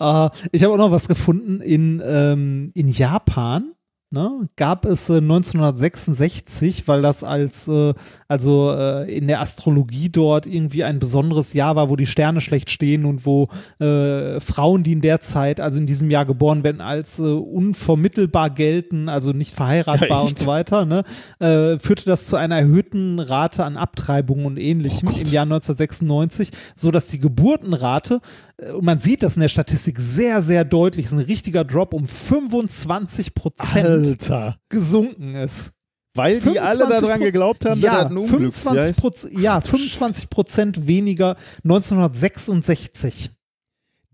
Äh, ich habe auch noch was gefunden in, ähm, in Japan. Ne, gab es äh, 1966, weil das als, äh, also äh, in der Astrologie dort irgendwie ein besonderes Jahr war, wo die Sterne schlecht stehen und wo äh, Frauen, die in der Zeit, also in diesem Jahr geboren werden, als äh, unvermittelbar gelten, also nicht verheiratbar Ja, und so weiter, ne, äh, führte das zu einer erhöhten Rate an Abtreibungen und ähnlichem im Jahr 1996, so dass die Geburtenrate äh, und man sieht das in der Statistik sehr, sehr deutlich, ist ein richtiger Drop um 25 Prozent gesunken ist. Weil die alle 25 daran geglaubt haben, ja, dass das ein Unglücks- 25 ja, ist- Prozent, ja, 25 Prozent weniger 1966.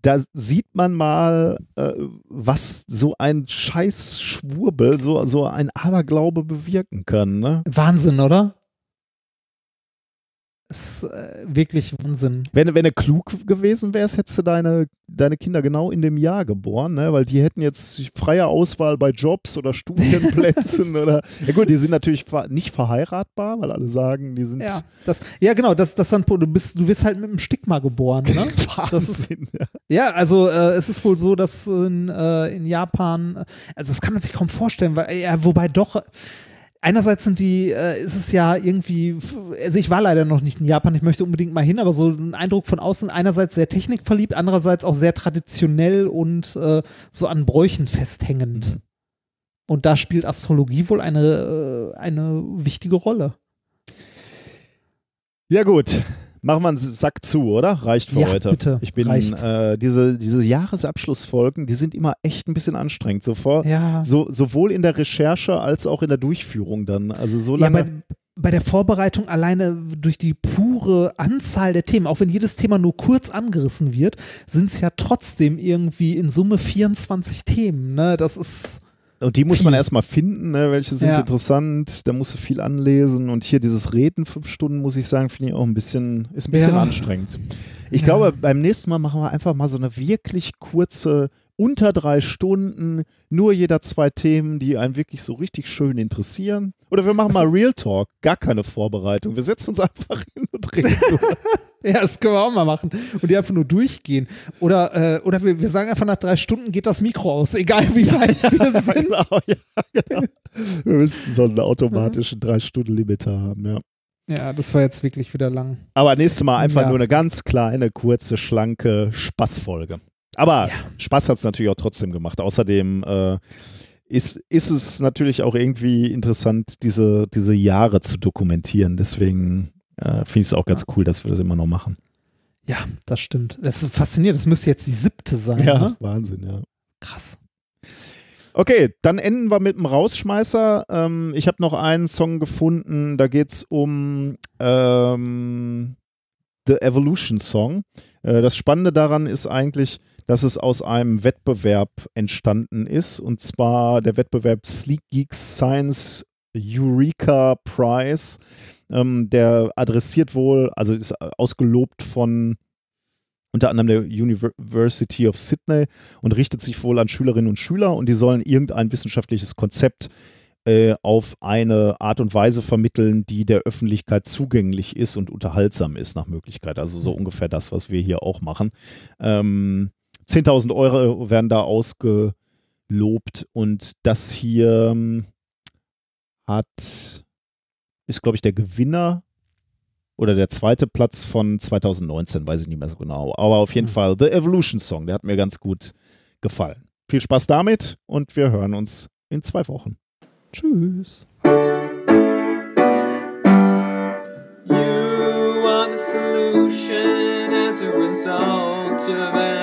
da sieht man mal, äh, was so ein scheiß Schwurbel, so, so ein Aberglaube bewirken kann. Ne? Wahnsinn, oder? Ist äh, wirklich Wahnsinn. Wenn, wenn du klug gewesen wärst, hättest du deine, deine Kinder genau in dem Jahr geboren, ne? weil die hätten jetzt freie Auswahl bei Jobs oder Studienplätzen oder. Ja gut, die sind natürlich nicht verheiratbar, weil alle sagen, die sind. Ja, das, ja genau, das, das dann, du bist, du wirst halt mit einem Stigma geboren, ne? Das ist, Wahnsinn, ja. ja, also äh, es ist wohl so, dass in, äh, in Japan, äh, also das kann man sich kaum vorstellen, weil, ja, wobei doch, einerseits sind die, äh, ist es ja irgendwie, also ich war leider noch nicht in Japan, ich möchte unbedingt mal hin, aber so ein Eindruck von außen, einerseits sehr technikverliebt, andererseits auch sehr traditionell und äh, so an Bräuchen festhängend. Und da spielt Astrologie wohl eine, äh, eine wichtige Rolle. Ja gut, machen wir einen Sack zu, oder? Reicht für Ja, heute. bitte, Ich bin äh, diese diese Jahresabschlussfolgen, die sind immer echt ein bisschen anstrengend, so vor, Ja. so sowohl in der Recherche als auch in der Durchführung dann. Also so Ja, lange. bei, bei der Vorbereitung alleine durch die pure Anzahl der Themen, auch wenn jedes Thema nur kurz angerissen wird, sind es ja trotzdem irgendwie in Summe 24 Themen. Ne? Das ist. Und die muss man erstmal finden, ne? welche sind Ja. interessant, da musst du viel anlesen und hier dieses Reden fünf Stunden, muss ich sagen, finde ich auch ein bisschen, ist ein bisschen Ja. anstrengend. Ich Ja. glaube, beim nächsten Mal machen wir einfach mal so eine wirklich kurze, unter drei Stunden, nur jeder zwei Themen, die einen wirklich so richtig schön interessieren. Oder wir machen mal Real Talk, gar keine Vorbereitung. Wir setzen uns einfach hin und reden. Ja, das können wir auch mal machen. Und die einfach nur durchgehen. Oder, äh, oder wir, wir sagen einfach nach drei Stunden geht das Mikro aus, egal wie weit wir sind. genau, ja, genau. Wir müssten so einen automatischen Drei-Stunden-Limiter haben, ja. Ja, das war jetzt wirklich wieder lang. Aber nächstes Mal einfach Ja. nur eine ganz kleine, kurze, schlanke Spaßfolge. Aber Spaß hat es natürlich auch trotzdem gemacht. Außerdem äh, ist, ist es natürlich auch irgendwie interessant, diese, diese Jahre zu dokumentieren. Deswegen äh, finde ich es auch ganz cool, dass wir das immer noch machen. Ja, das stimmt. Das ist faszinierend. Das müsste jetzt die siebte sein. Ja, Ne? Wahnsinn, ja. Krass. Okay, dann enden wir mit dem Rausschmeißer. Ähm, ich habe noch einen Song gefunden, da geht es um ähm, The Evolution Song. Äh, das Spannende daran ist eigentlich, dass es aus einem Wettbewerb entstanden ist, und zwar der Wettbewerb Sleek Geeks Science Eureka Prize. Ähm, der adressiert wohl, also ist ausgelobt von unter anderem der University of Sydney und richtet sich wohl an Schülerinnen und Schüler und die sollen irgendein wissenschaftliches Konzept äh, auf eine Art und Weise vermitteln, die der Öffentlichkeit zugänglich ist und unterhaltsam ist nach Möglichkeit. Also so ungefähr das, was wir hier auch machen. Ähm, 10.000 Euro werden da ausgelobt und das hier ähm, hat, ist glaube ich der Gewinner oder der zweite Platz von 2019, weiß ich nicht mehr so genau. Aber auf jeden mhm. Fall The Evolution Song, der hat mir ganz gut gefallen. Viel Spaß damit und wir hören uns in zwei Wochen. Tschüss. You are the solution as a result of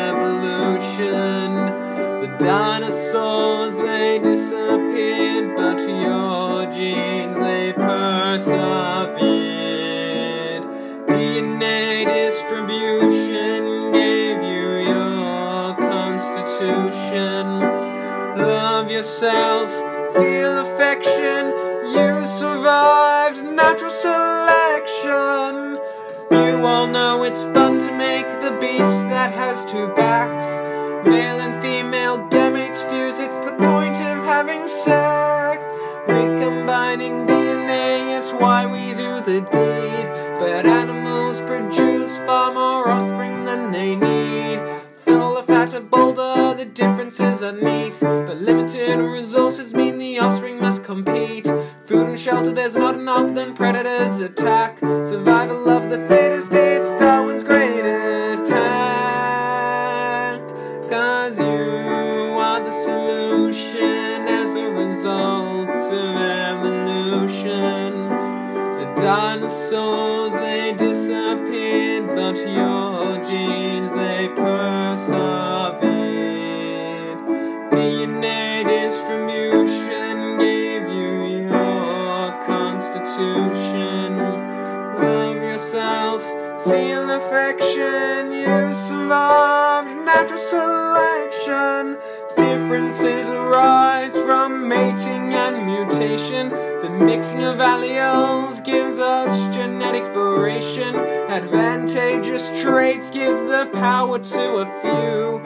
yourself feel affection. You survived natural selection. You all know it's fun to make the beast that has two backs. Male and female gametes fuse, it's the point of having sex. Recombining DNA is why we do the deed. But animals produce far more offspring than they need. Fatter boulder, the differences are neat. But limited resources mean the offspring must compete. Food and shelter, there's not enough, then predators attack. Survival of the fittest, it's Darwin's greatest hack. Cause you are the solution as a result of evolution. The dinosaurs, they disappeared, but your genes, they persevered. Feel affection, you survived natural selection. Differences arise from mating and mutation. Mixing of alleles gives us genetic variation. Advantageous traits gives the power to a few.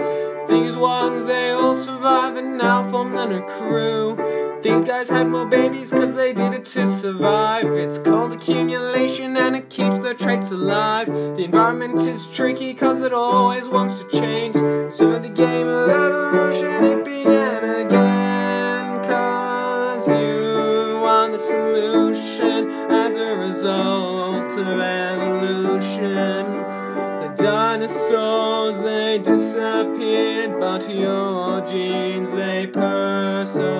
These ones, they all survive and now form then a crew. These guys have more babies cause they did it to survive. It's called accumulation and it keeps their traits alive. The environment is tricky cause it always wants to change. So the game of evolution, it began again. Solution as a result of evolution. The dinosaurs, they disappeared, but your genes, they persevered.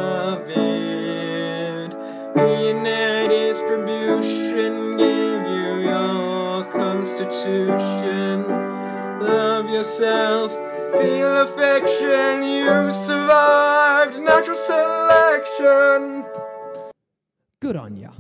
DNA distribution gave you your constitution. Love yourself, feel affection, you survived natural selection. Good on ya.